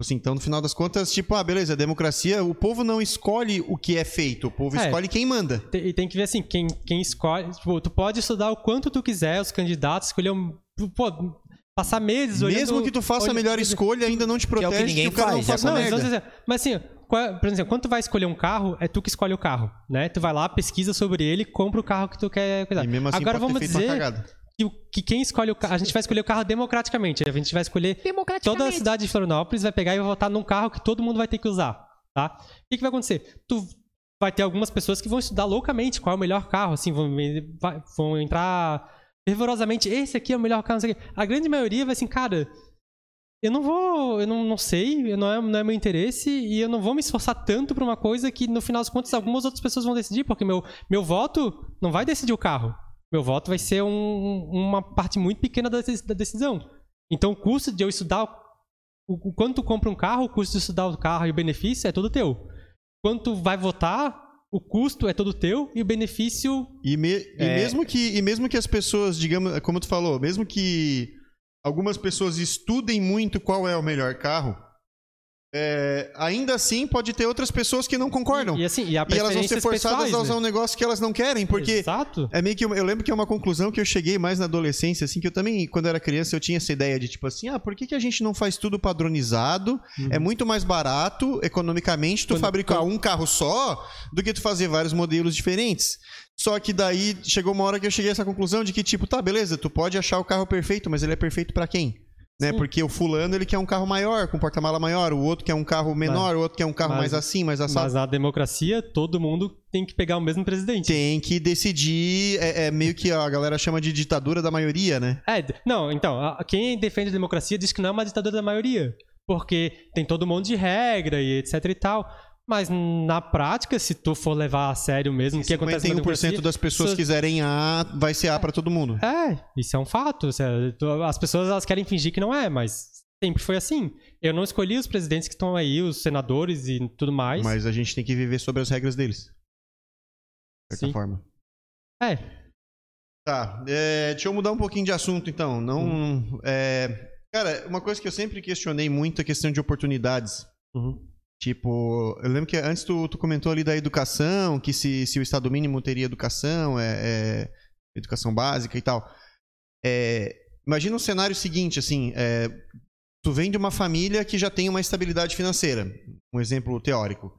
Assim, então, no final das contas, tipo, ah, beleza, democracia, o povo não escolhe o que é feito, o povo É. escolhe quem manda. E tem que ver assim, quem, quem escolhe. Tipo, tu pode estudar o quanto tu quiser, os candidatos, escolher um. Pô, passar meses olhando. Mesmo que tu faça a olhando- melhor escolha, ainda não te é o que protege ninguém o cara faz, não faça Não, merda. dizer, mas assim, qual- por exemplo, quando tu vai escolher um carro, é tu que escolhe o carro, né? Tu vai lá, pesquisa sobre ele, compra o carro que tu quer cuidar. E mesmo assim Agora pode vamos ter feito uma dizer cagada. Que, quem escolhe o carro, a gente vai escolher o carro democraticamente, a gente vai escolher toda a cidade de Florianópolis vai pegar e vai votar num carro que todo mundo vai ter que usar, tá? O que, que vai acontecer? Tu vai ter algumas pessoas que vão estudar loucamente qual é o melhor carro, assim, vão, vão entrar fervorosamente, esse aqui é o melhor carro, não sei o quê. A grande maioria vai assim, cara, eu não vou, eu não, não sei, não é, não é meu interesse e eu não vou me esforçar tanto pra uma coisa que no final das contas algumas outras pessoas vão decidir, porque meu, meu voto não vai decidir o carro. Meu voto vai ser um- uma parte muito pequena da, deci- da decisão. Então o custo de eu estudar, o, o quanto tu compra um carro, o custo de estudar o carro e o benefício é todo teu. Quanto vai votar, o custo é todo teu e o benefício E, me- e É. mesmo que, e mesmo que as pessoas, digamos, como tu falou, mesmo que algumas pessoas estudem muito qual é o melhor carro, é, ainda assim pode ter outras pessoas que não concordam. E, e assim, e E elas vão ser forçadas a usar né? um negócio que elas não querem, porque Exato. é meio que eu lembro que é uma conclusão que eu cheguei mais na adolescência, assim, que eu também, quando era criança, eu tinha essa ideia de tipo assim, ah, por que, que a gente não faz tudo padronizado? É muito mais barato, economicamente, tu Quando- fabricar quando- um carro só do que tu fazer vários modelos diferentes. Só que daí chegou uma hora que eu cheguei a essa conclusão de que, tipo, tá, beleza, tu pode achar o carro perfeito, mas ele é perfeito pra quem? Né? Sim. Porque o fulano ele quer um carro maior, com porta-mala maior, o outro quer um carro menor, o outro quer um carro mas- mais assim, mais assado. Mas na democracia, todo mundo tem que pegar o mesmo presidente. Tem que decidir, é, é meio que a galera chama de ditadura da maioria, né? É, não, então, a- quem defende a democracia diz que não é uma ditadura da maioria. Porque tem todo mundo de regra e etc e tal. Mas na prática, se tu for levar a sério mesmo o que acontece na 51% democracia... das pessoas se- quiserem A, vai ser A pra todo mundo. É, isso é um fato. É- As pessoas elas querem fingir que não é, mas sempre foi assim. Eu não escolhi os presidentes que estão aí, os senadores e tudo mais. Mas a gente tem que viver sobre as regras deles. De certa Sim. forma. É, Tá, é, deixa eu mudar um pouquinho de assunto então. Não, é, cara, uma coisa que eu sempre questionei muito é a questão de oportunidades. uhum. Tipo, eu lembro que antes tu, tu comentou ali da educação, que se, se o Estado mínimo teria educação, é, é, educação básica e tal. É, imagina um cenário seguinte, assim, é, tu vem de uma família que já tem uma estabilidade financeira, um exemplo teórico.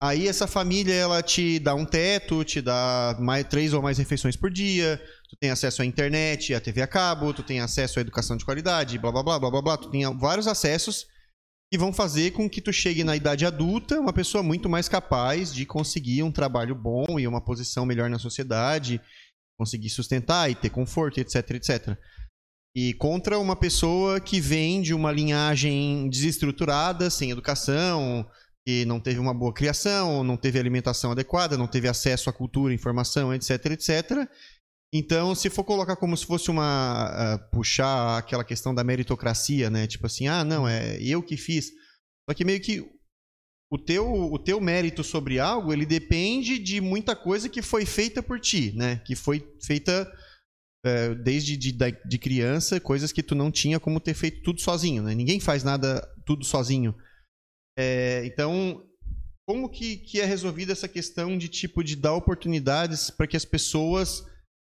Aí essa família, ela te dá um teto, te dá mais, três ou mais refeições por dia, tu tem acesso à internet, à TV a cabo, tu tem acesso à educação de qualidade, blá blá blá blá blá blá, tu tem vários acessos que vão fazer com que tu chegue na idade adulta uma pessoa muito mais capaz de conseguir um trabalho bom e uma posição melhor na sociedade, conseguir sustentar e ter conforto, etc, etc. E contra uma pessoa que vem de uma linhagem desestruturada, sem educação, que não teve uma boa criação, não teve alimentação adequada, não teve acesso à cultura, informação, etc, etc. Então, se for colocar como se fosse uma. ah, puxar aquela questão da meritocracia, né? Tipo assim, ah, não, é eu que fiz. Só que meio que o teu, o teu mérito sobre algo, ele depende de muita coisa que foi feita por ti, né? Que foi feita é, desde de, de criança, coisas que tu não tinha como ter feito tudo sozinho, né? Ninguém faz nada tudo sozinho. É, então, como que, que é resolvida essa questão de tipo de dar oportunidades para que as pessoas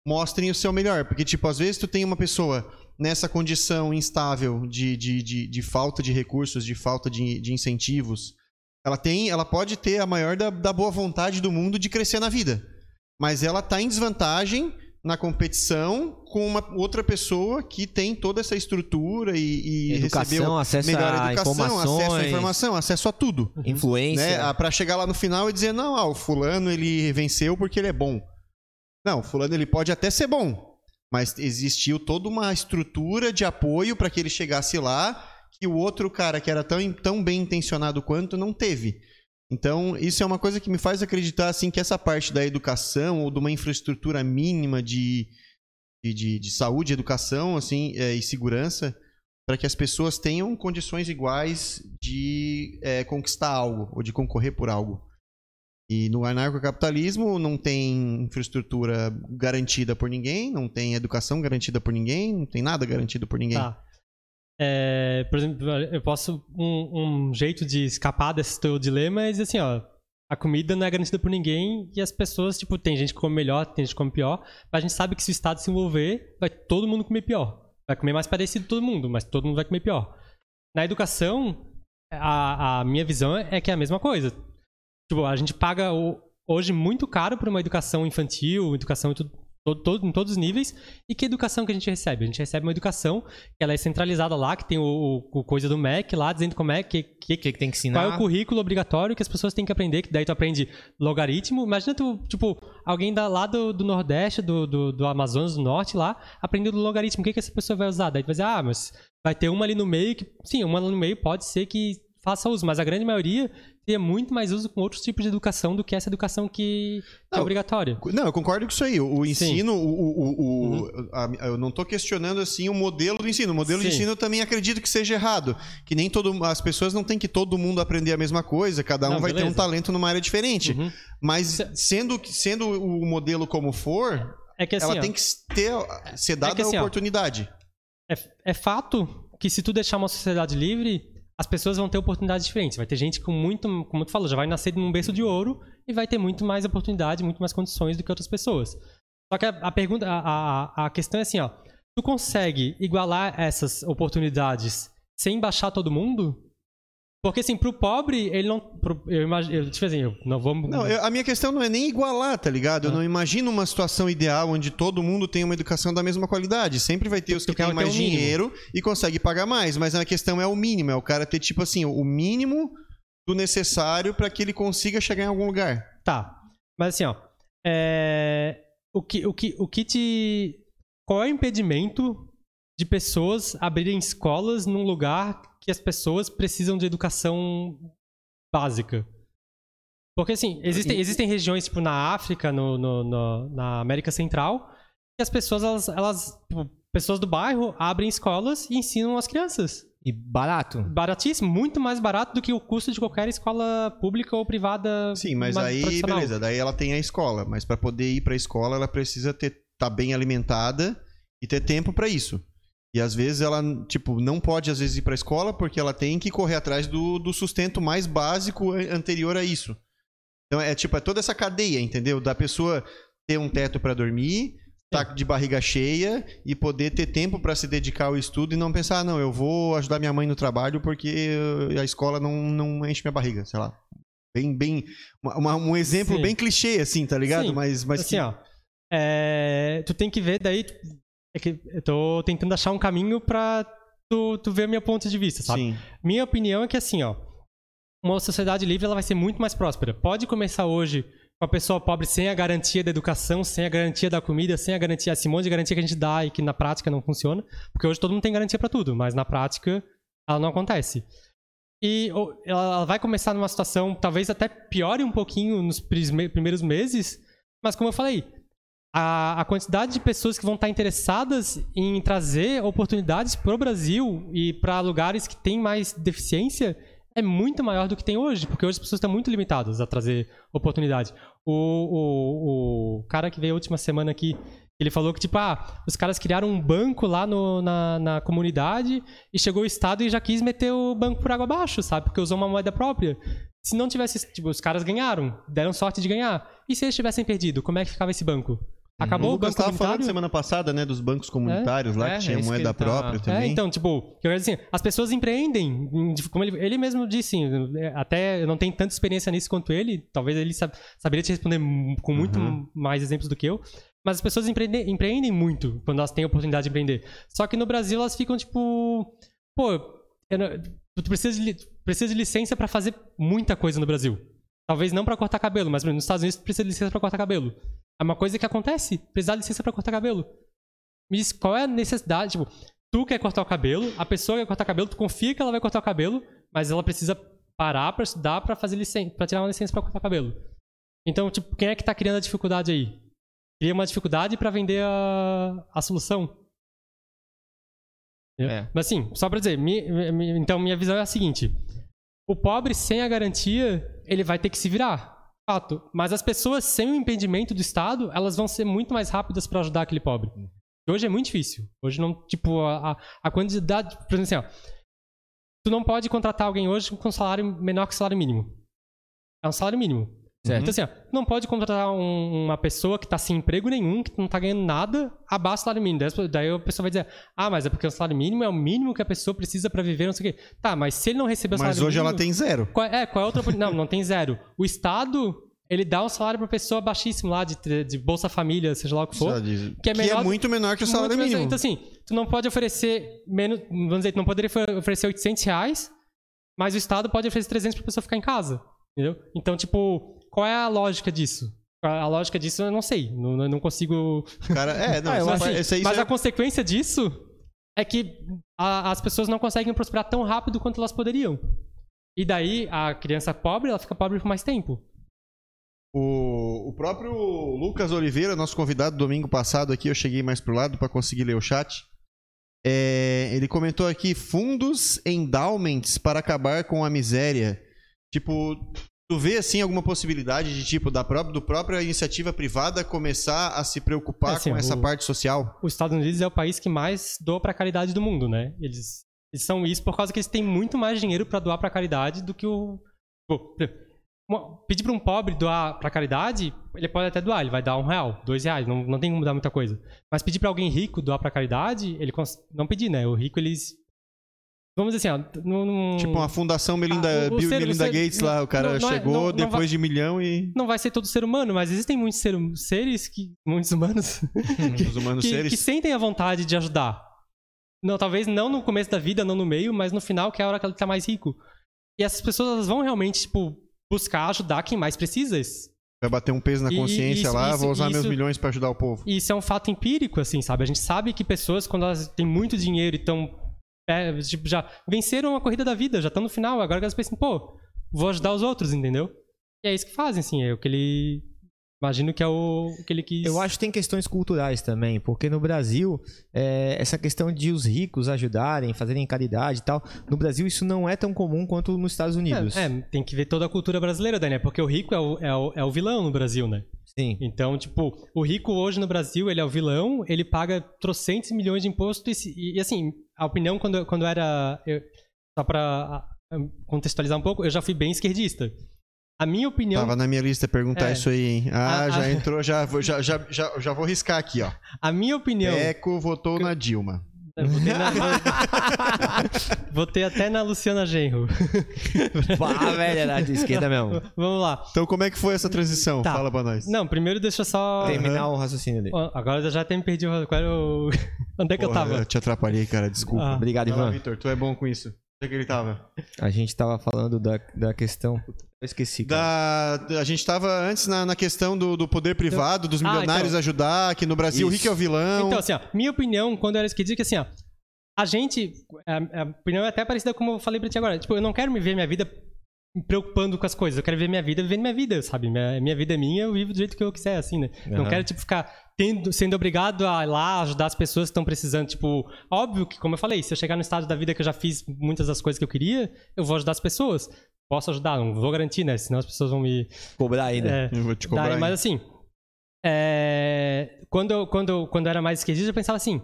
mostrem o seu melhor? Porque, tipo, às vezes tu tem uma pessoa nessa condição instável de, de, de, de falta de recursos, de falta de, de incentivos. Ela tem, ela pode ter a maior da, da boa vontade do mundo de crescer na vida. Mas ela está em desvantagem na competição com uma outra pessoa que tem toda essa estrutura e, e Educação, recebeu acesso melhor a educação, acesso à informação, acesso a tudo Influência. né? Para chegar lá no final e dizer, não, ah, o fulano ele venceu porque ele é bom. Não, fulano ele pode até ser bom, mas existiu toda uma estrutura de apoio para que ele chegasse lá que o outro cara que era tão, tão bem intencionado quanto não teve. Então, isso é uma coisa que me faz acreditar assim que essa parte da educação ou de uma infraestrutura mínima de, de, de, de saúde, educação assim, é, e segurança para que as pessoas tenham condições iguais de é, conquistar algo ou de concorrer por algo. E no anarcocapitalismo não tem infraestrutura garantida por ninguém, não tem educação garantida por ninguém, não tem nada garantido por ninguém. Tá. É, por exemplo, eu posso. Um, um jeito de escapar desse teu dilema é dizer assim, ó. A comida não é garantida por ninguém e as pessoas, tipo, tem gente que come melhor, tem gente que come pior. Mas a gente sabe que se o Estado se envolver, vai todo mundo comer pior. Vai comer mais parecido todo mundo, mas todo mundo vai comer pior. Na educação, a, a minha visão é que é a mesma coisa. Tipo, a gente paga o- hoje muito caro por uma educação infantil, educação e tudo, todo, todo- em todos os níveis. E que educação que a gente recebe? A gente recebe uma educação que ela é centralizada lá, que tem o, o- coisa do MEC lá, dizendo como é que, que, O que, que tem que ensinar? qual é o currículo obrigatório que as pessoas têm que aprender, que daí tu aprende logaritmo. Imagina tu, tipo, alguém da, lá do, do Nordeste, do, do, do Amazonas do Norte lá, aprendendo logaritmo. O que, que essa pessoa vai usar? Daí tu vai dizer, ah, mas vai ter uma ali no meio que. Sim, uma ali no meio pode ser que faça uso, mas a grande maioria teria muito mais uso com outros tipos de educação do que essa educação que, é Não, obrigatória. Não, eu concordo com isso aí. O ensino, o, o- o- Uhum. a- eu não tô questionando assim o modelo do ensino. O modelo de Sim. ensino eu também acredito que seja errado. Que nem todo as pessoas não tem que todo mundo aprender a mesma coisa, cada um Não, vai ter um talento numa área diferente. Uhum. Mas Se- sendo, sendo o modelo como for, É que assim, ela ó, tem que ter ser dada que assim, a ó, oportunidade. É, é fato que se tu deixar uma sociedade livre, as pessoas vão ter oportunidades diferentes. Vai ter gente com muito, como tu falou, já vai nascer num berço de ouro e vai ter muito mais oportunidade, muito mais condições do que outras pessoas. Só que a, a pergunta, a, a, a questão é assim, ó. Tu consegue igualar essas oportunidades sem baixar todo mundo? Porque assim, pro pobre, ele não. pro- eu imagino. Tipo assim, eu não vou. Não, eu- a minha questão não é nem igualar, tá ligado? Eu Ah. não imagino uma situação ideal onde todo mundo tem uma educação da mesma qualidade. Sempre vai ter os que quer têm ter mais mínimo. dinheiro e conseguem pagar mais. Mas a questão é o mínimo, é o cara ter, tipo assim, o mínimo do necessário para que ele consiga chegar em algum lugar. Tá. Mas assim, ó. é, O, que, o, que, o que te. Qual é o impedimento de pessoas abrirem escolas num lugar que as pessoas precisam de educação básica? Porque assim, existem, existem regiões, tipo, na África, no, no- no- na América Central, que as pessoas, elas, elas. tipo, Pessoas do bairro abrem escolas e ensinam as crianças. E barato. Baratíssimo, muito mais barato do que o custo de qualquer escola pública ou privada. Sim, mas aí, beleza. Daí ela tem a escola. Mas para poder ir pra escola, ela precisa ter tá bem alimentada e ter tempo para isso. E às vezes ela, tipo, não pode às vezes ir pra escola porque ela tem que correr atrás do, do sustento mais básico an- anterior a isso. Então é tipo, é toda essa cadeia, entendeu? Da pessoa ter um teto para dormir, tá de barriga cheia e poder ter tempo para se dedicar ao estudo e não pensar, ah, não, eu vou ajudar minha mãe no trabalho porque uh, a escola não, não enche minha barriga, sei lá. Bem, bem, uma- um exemplo Sim. bem clichê, assim, tá ligado? Sim, mas, mas assim, que- ó. é, tu tem que ver daí. É que eu tô tentando achar um caminho pra tu, tu ver meu ponto de vista, sabe? sim. Minha opinião é que assim, ó. Uma sociedade livre ela vai ser muito mais próspera. Pode começar hoje com a pessoa pobre sem a garantia da educação, sem a garantia da comida, sem a garantia, esse monte de garantia que a gente dá e que na prática não funciona. Porque hoje todo mundo tem garantia pra tudo, mas na prática ela não acontece. E ela vai começar numa situação talvez até piore um pouquinho nos primeiros meses, mas como eu falei, a, a quantidade de pessoas que vão estar interessadas em trazer oportunidades para o Brasil e para lugares que têm mais deficiência é muito maior do que tem hoje, porque hoje as pessoas estão muito limitadas a trazer oportunidade. O, o, o cara que veio a última semana aqui, ele falou que, tipo, ah, os caras criaram um banco lá no- na, na comunidade e chegou o Estado e já quis meter o banco por água abaixo, sabe? Porque usou uma moeda própria. Se não tivesse, tipo, os caras ganharam, deram sorte de ganhar. E se eles tivessem perdido, como é que ficava esse banco? Acabou o banco estava falando semana passada, né, dos bancos comunitários lá, É, que tinha é que moeda ele tá- própria É, também. É, então, tipo, eu quero dizer assim, as pessoas empreendem, em- como ele, ele mesmo disse, é, até eu não tenho tanta experiência nisso quanto ele, talvez ele sab- saberia te responder com muito Uhum. mais exemplos do que eu, mas as pessoas empreendem, empreendem muito quando elas têm a oportunidade de empreender. Só que no Brasil elas ficam tipo, pô, tu precisa de, li- precisa de licença pra fazer muita coisa no Brasil. Talvez não pra cortar cabelo, mas nos Estados Unidos tu precisa de licença pra cortar cabelo. É uma coisa que acontece, precisar de licença pra cortar cabelo. Me diz qual é a necessidade, tipo, tu quer cortar o cabelo, a pessoa quer cortar o cabelo, tu confia que ela vai cortar o cabelo, mas ela precisa parar pra estudar pra fazer licença, para tirar uma licença pra cortar o cabelo. Então, tipo, quem é que tá criando a dificuldade aí? Cria uma dificuldade pra vender a, a solução. É. Mas assim, só pra dizer, mi- mi- então minha visão é a seguinte: o pobre sem a garantia, ele vai ter que se virar. Fato. Mas as pessoas sem o impedimento do Estado, elas vão ser muito mais rápidas pra ajudar aquele pobre. E Hoje é muito difícil. Hoje não, tipo, a, a- quantidade. Por exemplo, assim, ó, tu não pode contratar alguém hoje com um salário menor que o salário mínimo. É um salário mínimo. Certo. Então, assim, ó, tu não pode contratar um- uma pessoa que tá sem emprego nenhum, que não tá ganhando nada, abaixo do salário mínimo. Daí, daí a pessoa vai dizer, ah, mas é porque o salário mínimo é o mínimo que a pessoa precisa pra viver, não sei o quê. Tá, mas se ele não receber o Mas salário hoje mínimo... ela tem zero. Qual, é, qual é a outra? Não, não tem zero. O Estado, ele dá um salário pra pessoa baixíssimo lá, de, de Bolsa Família, seja lá o que for. Que Que é, é menor- muito menor que o salário mínimo. Então, assim, tu não pode oferecer menos. Vamos dizer, tu não poderia ofe- oferecer 800 reais, mas o Estado pode oferecer 300 pra pessoa ficar em casa. Entendeu? Então, tipo, qual é a lógica disso? A a lógica disso eu não sei. Não, não consigo. Cara, é, não, Ah, eu assim, esse aí mas já- a consequência disso é que a- as pessoas não conseguem prosperar tão rápido quanto elas poderiam. E daí a criança pobre, ela fica pobre por mais tempo. O, o próprio Lucas Oliveira, nosso convidado domingo passado aqui, eu cheguei mais pro lado para conseguir ler o chat. É, ele comentou aqui fundos endowments para acabar com a miséria. Tipo, tu vê assim alguma possibilidade de tipo da própria, do própria iniciativa privada começar a se preocupar É, assim, com essa o- parte social? Os Estados Unidos é o país que mais doa pra caridade do mundo, né? Eles, eles são isso por causa que eles têm muito mais dinheiro pra doar pra caridade do que o. Pô, uma- pedir pra um pobre doar pra caridade, ele pode até doar, ele vai dar um real, dois reais, não, não tem como dar muita coisa. Mas pedir pra alguém rico doar pra caridade, ele não pedir, né? O rico, eles. Vamos dizer assim, ó. Não, não- Tipo uma fundação Melinda, Ah, Bill ser- Melinda ser- Gates lá, o cara não- não é- chegou não- não depois vai- de milhão e não vai ser todo ser humano, mas existem muitos ser- seres que. Muitos humanos os humanos que, seres. que sentem a vontade de ajudar. Não, talvez não no começo da vida, não no meio, mas no final, que é a hora que ele tá mais rico. E essas pessoas elas vão realmente, tipo, buscar ajudar quem mais precisa. Vai bater um peso na E- e consciência isso- lá, isso- vou usar meus isso- milhões para ajudar o povo. isso é um fato empírico, assim, sabe? A gente sabe que pessoas, quando elas têm muito dinheiro e estão. Tipo, já venceram a corrida da vida, já estão no final, agora elas pensam, pô, vou ajudar os outros, entendeu? E é isso que fazem, assim, é o que ele. Imagino que é o, o que ele quis. Eu acho que tem questões culturais também, porque no Brasil, é, essa questão de os ricos ajudarem, fazerem caridade e tal, no Brasil isso não é tão comum quanto nos Estados Unidos. É, é, tem que ver toda a cultura brasileira, daí, né? Porque o rico é o, é, o, é o vilão no Brasil, né? Sim. Então, tipo, o rico hoje no Brasil, ele é o vilão, ele paga trocentos milhões de imposto e, e, assim, a opinião quando, quando era... eu- só pra contextualizar um pouco, eu já fui bem esquerdista. A minha opinião... Tava na minha lista perguntar É. isso aí, hein? Ah, A- já a- entrou, já, já, já, já vou riscar aqui, ó. A minha opinião... Eco votou na Dilma. Eu Votei, na- votei até na Luciana Genro. Pá, velho, era de esquerda mesmo. Vamos lá. Então, como é que foi essa transição? Tá. Fala pra nós. Não, primeiro deixa eu só... Terminar o raciocínio dele. Agora eu já até me perdi. Qual era o... Onde é que eu Porra, tava? Eu te atrapalhei, cara, desculpa. Ah. Obrigado, Ivan. Vitor, tu é bom com isso. Onde é que ele tava? A gente tava falando da, da questão. Eu esqueci. Da, a gente tava antes na, na questão do, do poder privado, dos Ah, milionários então. ajudar, que no Brasil o Isso. rico é o vilão. Então, assim, ó, minha opinião, quando eu era esquerdista, que assim, ó, a gente, a, a opinião é até parecida como eu falei pra ti agora, tipo, eu não quero me ver minha vida me preocupando com as coisas, eu quero ver minha vida vivendo minha vida, sabe? Minha, minha vida é minha, eu vivo do jeito que eu quiser, assim, né? Não Aham. quero, tipo, ficar tendo, sendo obrigado a ir lá ajudar as pessoas que estão precisando, tipo, óbvio que, como eu falei, se eu chegar no estado da vida que eu já fiz muitas das coisas que eu queria, eu vou ajudar as pessoas. Posso ajudar, não vou garantir, né? Senão as pessoas vão me, Cobrar ainda. é, Eu vou te cobrar. Daí, mas assim, é, quando, eu- quando, eu- quando eu era mais esquerdista, eu pensava assim: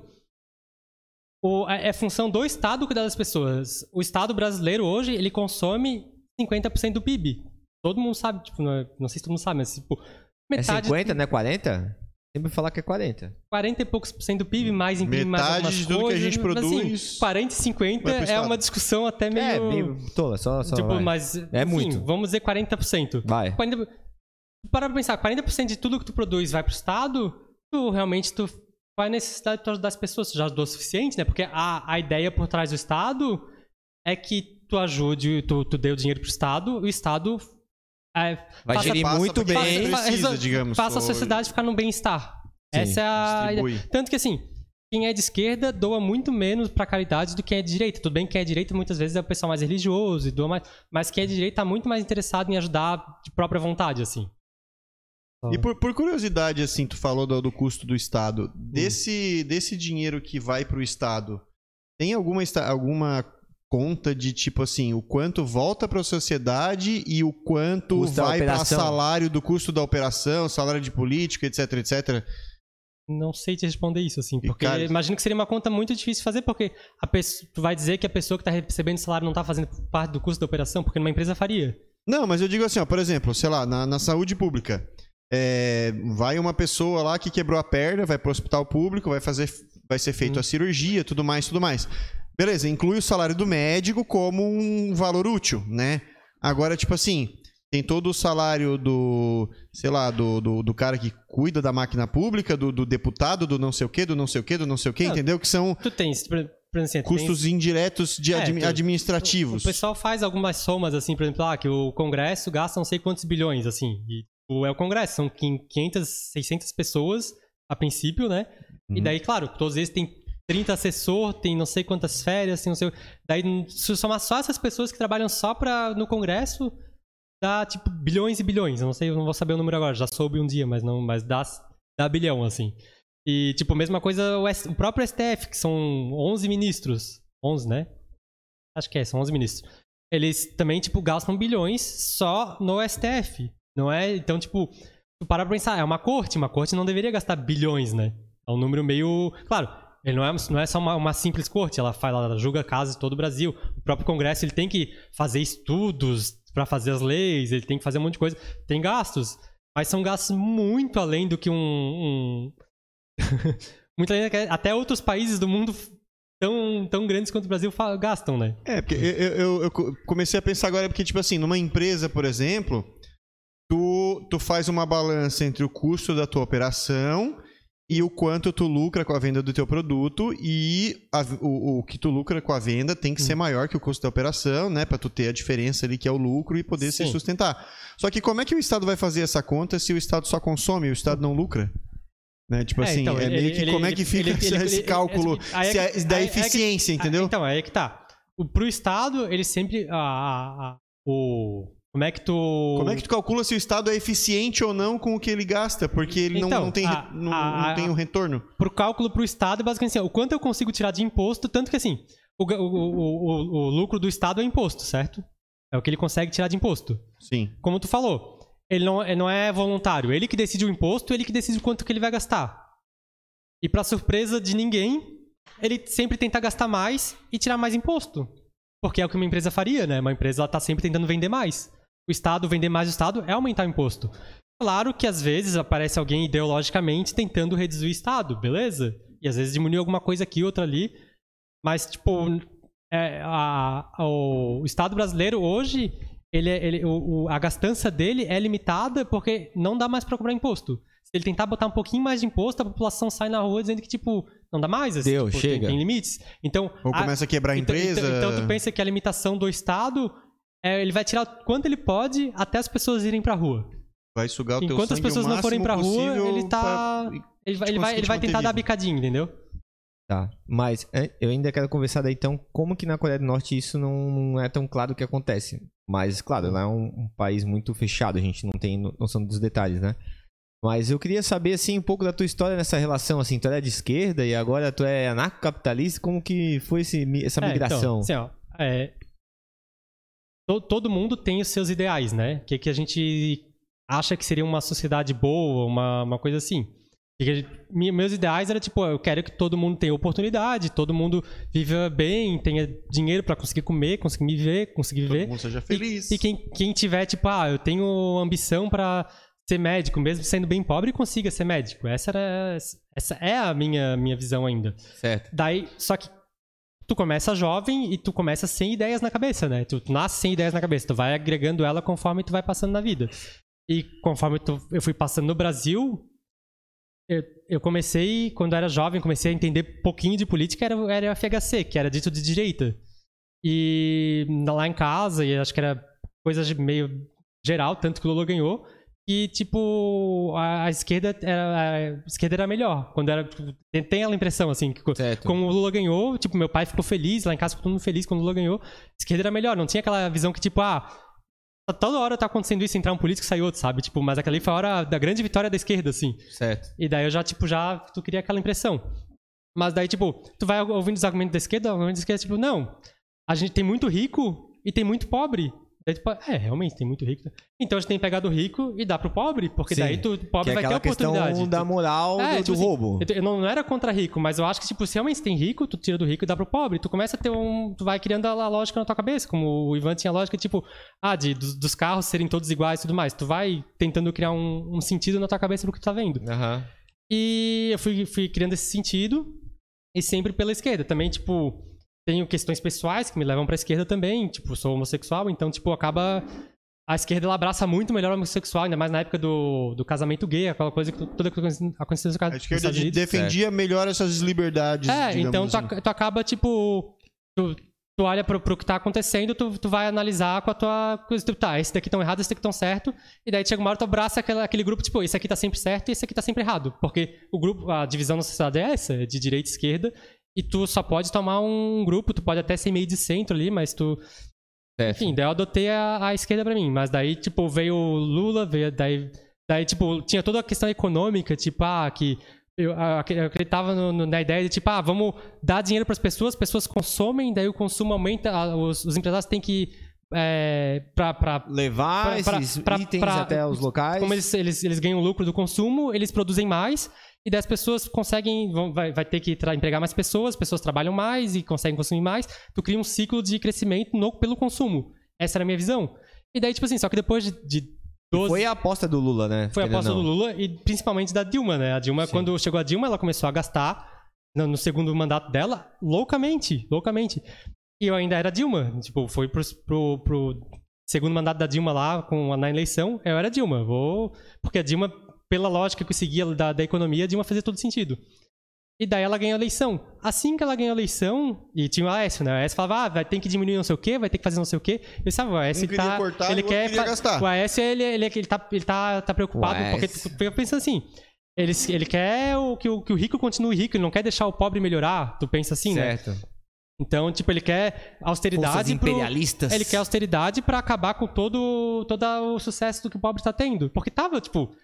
o, é, é função do Estado cuidar das pessoas. O Estado brasileiro hoje, ele consome 50% do PIB. Todo mundo sabe, tipo, não, é- não sei se todo mundo sabe, mas tipo, É metade, 50, não é 40? Sempre falar que é 40. 40 e poucos por cento do PIB, mais em PIB, mais Metade algumas de tudo que a coisas, gente mas, produz Assim, 40 e 50 vai pro é uma discussão até meio. É, meio tola, só, só tipo, vai. mas. É enfim, muito. Vamos dizer 40%. Vai. 40... Para pra pensar, 40% de tudo que tu produz vai pro Estado, tu realmente tu vai necessitar de tu ajudar as pessoas. Tu já ajudou o suficiente, né? Porque a, a ideia por trás do Estado é que tu ajude, tu, tu dê o dinheiro pro Estado, o Estado é, Vai faça- gerir passa muito bem. precisa, resol- digamos, faça a sociedade ficar num bem-estar. Essa é a distribui. ideia. Tanto que assim, quem é de esquerda doa muito menos pra caridade do que é de direita. Tudo bem que quem é de direita muitas vezes é o pessoal mais religioso e doa mais, mas quem é de direita tá muito mais interessado em ajudar de própria vontade, assim. E por, por curiosidade, assim, tu falou do, do custo do Estado. Hum. Desse, desse dinheiro que vai pro Estado, tem alguma, alguma conta de tipo assim, o quanto volta pra sociedade e o quanto Custo vai pra operação. salário do custo da operação, salário de político, etc, etc. Não sei te responder isso, assim, porque cara- imagino que seria uma conta muito difícil de fazer, porque a pessoa, tu vai dizer que a pessoa que tá recebendo salário não tá fazendo parte do custo da operação, porque numa empresa faria. Não, mas eu digo assim, ó, por exemplo, sei lá, na, na saúde pública. é, vai uma pessoa lá que quebrou a perna, vai pro hospital público, vai fazer. Vai ser feito a cirurgia, tudo mais, tudo mais. Beleza, inclui o salário do médico como um valor útil, né? Agora, tipo assim, tem todo o salário do, sei lá, do, do, do cara que cuida da máquina pública, do, do deputado, do não sei o quê, do não sei o quê, do não sei o quê, Não, entendeu? Que são Tu tens, exemplo, custos indiretos de É, admi- administrativos. O pessoal faz algumas somas, assim, por exemplo, ah, que o Congresso gasta não sei quantos bilhões, assim. E o- é o Congresso, são 500, 600 pessoas a princípio, né? E Uhum. daí, claro, todos eles têm 30 assessor, tem não sei quantas férias, tem não sei... Daí, se somar só essas pessoas que trabalham só pra, no Congresso, dá, tipo, bilhões e bilhões. Eu não sei, eu não vou saber o número agora, já soube um dia, mas não, mas dá, dá bilhão, assim. E, tipo, mesma coisa o, S- o próprio STF, que são 11 ministros. 11, né? Acho que é, são 11 ministros. Eles também, tipo, gastam bilhões só no STF. Não é? Então, tipo, tu para pra pensar, é uma corte, uma corte não deveria gastar bilhões, né? É um número meio. Claro, ele não é, não é só uma, uma simples corte, ela, faz, ela julga casos de todo o Brasil. O próprio Congresso ele tem que fazer estudos pra fazer as leis, ele tem que fazer um monte de coisa. Tem gastos, mas são gastos muito além do que um. um... muito além, da- até outros países do mundo tão, tão grandes quanto o Brasil gastam, né? É, porque eu, eu- eu co- comecei a pensar agora, porque, tipo assim, numa empresa, por exemplo, tu, tu faz uma balança entre o custo da tua operação e o quanto tu lucra com a venda do teu produto e a- o, o que tu lucra com a venda tem que ser Hum. maior que o custo da operação, né? Pra tu ter a diferença ali que é o lucro e poder se Sim. sustentar. Só que como é que o Estado vai fazer essa conta se o Estado só consome e o Estado não lucra? Né? Tipo É, assim, então, é ele- meio que ele- como é ele- que fica esse, cálculo é se é- da é eficiência, entendeu? Então, aí é que tá. O, pro Estado, ele sempre. A- a- o, como é que tu. Como é que tu calcula se o Estado é eficiente ou não com o que ele gasta? Porque ele não, Então, não tem, re- a- não, a- não tem um retorno. Pro cálculo pro Estado, é basicamente assim: o quanto eu consigo tirar de imposto, tanto que assim. O, o, o, o, lucro do Estado é imposto, certo? É o que ele consegue tirar de imposto. Sim. Como tu falou, ele não, ele não é voluntário. Ele que decide o imposto, ele que decide o quanto que ele vai gastar. E pra surpresa de ninguém, ele sempre tenta gastar mais e tirar mais imposto. Porque é o que uma empresa faria, né? Uma empresa ela tá sempre tentando vender mais. O Estado vender mais o Estado é aumentar o imposto. Claro que às vezes aparece alguém ideologicamente tentando reduzir o Estado, beleza? E às vezes diminuir alguma coisa aqui, outra ali. Mas, tipo, é, a- a- o Estado brasileiro hoje, ele, é- ele, o, o- a gastança dele é limitada porque não dá mais pra cobrar imposto. Se ele tentar botar um pouquinho mais de imposto, a população sai na rua dizendo que, tipo, não dá mais. assim, Deu, tipo, tem- chega. Tem, limites. Então, Ou a- começa a quebrar a então, empresa. Então, então tu pensa que a limitação do Estado, é, ele vai tirar quanto ele pode até as pessoas irem pra rua. Vai sugar o teu Enquanto as pessoas o não forem pra rua, ele tá. pra- Ele vai, ele vai, ele vai tentar dar vivo. bicadinho, entendeu? Tá, mas é, eu ainda quero conversar daí então como que na Coreia do Norte isso não, é tão claro o que acontece. Mas, claro, lá é um, um país muito fechado, a gente não tem no- noção dos detalhes, né? Mas eu queria saber, assim, um pouco da tua história nessa relação, assim, tu era de esquerda e agora tu é anarcocapitalista, como que foi esse essa É, migração? então, assim, ó, é, to- todo mundo tem os seus ideais, né? O que, que a gente acha que seria uma sociedade boa, uma, uma coisa assim. Gente- meus ideais era tipo, eu quero que todo mundo tenha oportunidade, todo mundo viva bem, tenha dinheiro pra conseguir comer, conseguir viver, conseguir Todo viver. mundo seja E- feliz. E, quem, quem tiver, tipo, ah, eu tenho ambição pra ser médico, mesmo sendo bem pobre, consiga ser médico. Essa era essa é a minha, minha visão ainda. Certo. Daí, só que tu começa jovem e tu começa sem ideias na cabeça, né? Tu nasce sem ideias na cabeça, tu vai agregando ela conforme tu vai passando na vida. E conforme tu- eu fui passando no Brasil, eu, eu comecei, quando era jovem, comecei a entender pouquinho de política, era, era o FHC, que era dito de direita. E lá em casa, e acho que era coisa meio geral, tanto que o Lula ganhou, e tipo, a, a esquerda era, a esquerda era melhor. Quando era. Tem, tem aquela impressão, assim, que Certo. como o Lula ganhou, tipo, meu pai ficou feliz, lá em casa ficou todo mundo feliz quando o Lula ganhou. A esquerda era melhor, não tinha aquela visão que, tipo, ah, toda hora tá acontecendo isso, entrar um político e sair outro, sabe? Tipo, mas aquela ali foi a hora da grande vitória da esquerda, assim. Certo. E daí eu já, tipo, já, tu queria aquela impressão. Mas daí, tipo, tu vai ouvindo os argumentos da esquerda, os argumentos da esquerda, tipo, não, a gente tem muito rico e tem muito pobre. Daí, tipo, é, realmente, tem muito rico. Então a gente tem que pegar do rico e dar pro pobre, porque Sim, daí tu, o Que pobre é vai ter questão oportunidade. da Tu- moral É, do, tipo do assim, roubo. eu, não, não era contra rico, mas eu acho que, tipo, se realmente tem rico, tu tira do rico e dá pro pobre. Tu começa a ter um. Tu vai criando a, a lógica na tua cabeça, como o Ivan tinha a lógica, tipo, ah, de, dos, dos carros serem todos iguais e tudo mais. Tu vai tentando criar um, um sentido na tua cabeça do que tu tá vendo. Aham. E eu fui, fui criando esse sentido, e sempre pela esquerda. Também, tipo, tenho questões pessoais que me levam pra esquerda também. Tipo, sou homossexual, então, tipo, acaba a esquerda ela abraça muito melhor o homossexual, ainda mais na época do, do casamento gay, aquela coisa que toda que aconteceu nos A esquerda de- defendia melhor essas liberdades. É, então tu, assim. ac- tu acaba, tipo. Tu, tu olha pro, pro que tá acontecendo, tu, tu vai analisar com a tua coisa. Tipo, tá, esse daqui tão errado, esse daqui tão certo. E daí chega uma hora tu abraça aquela, aquele grupo, tipo, esse aqui tá sempre certo e esse aqui tá sempre errado. Porque o grupo, a divisão na sociedade é essa, é de direita e esquerda. E tu só pode tomar um grupo, tu pode até ser meio de centro ali, mas tu. Certo. Enfim, daí eu adotei a, a esquerda pra mim. Mas daí, tipo, veio o Lula, veio, daí, daí, tipo, tinha toda a questão econômica, tipo, ah, que eu, eu acreditava no- no- na ideia de, tipo, ah, vamos dar dinheiro pras pessoas, as pessoas consomem, daí o consumo aumenta, os, os empresários têm que. É, pra, Levar Pra- esses pra- itens pra- até os locais. como eles, eles, eles ganham lucro do consumo, eles produzem mais, e daí as pessoas conseguem, vão, vai, vai ter que empregar mais pessoas, as pessoas trabalham mais e conseguem consumir mais, tu cria um ciclo de crescimento no, pelo consumo. Essa era a minha visão. E daí, tipo assim, só que depois de, de 12... Foi a aposta do Lula, né? Foi a aposta do. Lula e principalmente da Dilma, né? A Dilma, Sim. quando chegou a Dilma, ela começou a gastar no, no segundo mandato dela loucamente, loucamente. E eu ainda era Dilma. Tipo, foi pro, pro, pro segundo mandato da Dilma lá, com, na eleição, eu era Dilma. Vou... Porque a Dilma, pela lógica que eu seguia da, da economia, a Dilma fazia todo sentido. E daí ela ganhou a eleição. Assim que ela ganhou a eleição, e tinha o Aécio, né? O Aécio falava, ah, vai ter que diminuir não sei o quê, vai ter que fazer não sei o quê. Eu sabe, o Aécio Um tá. cortar ele quer gastar. O Aécio, ele, ele, ele, tá, ele tá, tá preocupado, O porque tu fica pensando assim. Ele, ele quer o, que, o, que o rico continue rico, ele não quer deixar o pobre melhorar. Tu pensa assim, né? certo. Então, tipo, ele quer Forças austeridade pro, imperialistas. ele quer austeridade pra acabar com todo, todo o sucesso do que o pobre tá tendo. Porque tava, tipo.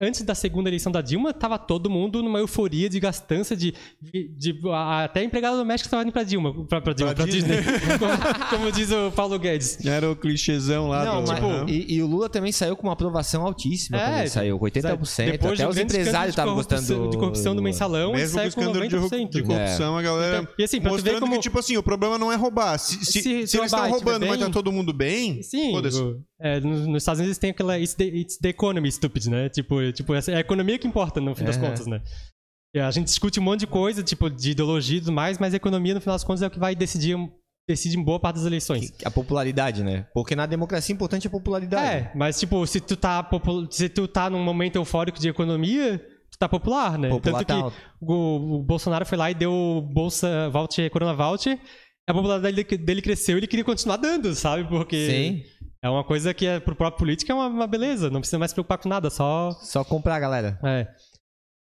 Antes da segunda eleição da Dilma, tava todo mundo numa euforia de gastança, de. de, a- até empregada doméstica tava indo pra Dilma. Pra, pra Dilma, Pra pra, Disney. como, como diz o Paulo Guedes. Era o clichêzão lá Não, do... mas, Aham. e, e o Lula também saiu com uma aprovação altíssima É, quando ele saiu, com 80%. Depois até os empresários estavam de gostando corrupção- de corrupção do mensalão, ele Mesmo com o saiu com escândalo de, 90%. de corrupção, a galera Então, e assim, pra tu ver mostrando como- que, tipo assim, o problema não é roubar. Se, se, Se- se se eles estão tiver roubando, mas tá todo mundo bem, Sim, foda-se. É, nos, nos Estados Unidos tem aquela it's the, it's the economy, stupid, né? Tipo, tipo, é a economia que importa, no fim das Aham. contas, né? A gente discute um monte de coisa, tipo, de ideologia e tudo mais, mas a economia, no final das contas, é o que vai decidir, decide em boa parte das eleições. A popularidade, né? Porque na democracia importante é a popularidade. É, mas tipo, se tu tá se tu tá num momento eufórico de economia, tu tá popular, né? Popular Tanto tá que alto. o, o Bolsonaro foi lá e deu bolsa voucher, corona voucher, a popularidade dele, dele cresceu e ele queria continuar dando, sabe? Porque Sim. É uma coisa que é, pro próprio político é uma, uma beleza, não precisa mais se preocupar com nada, só Só comprar, galera. é.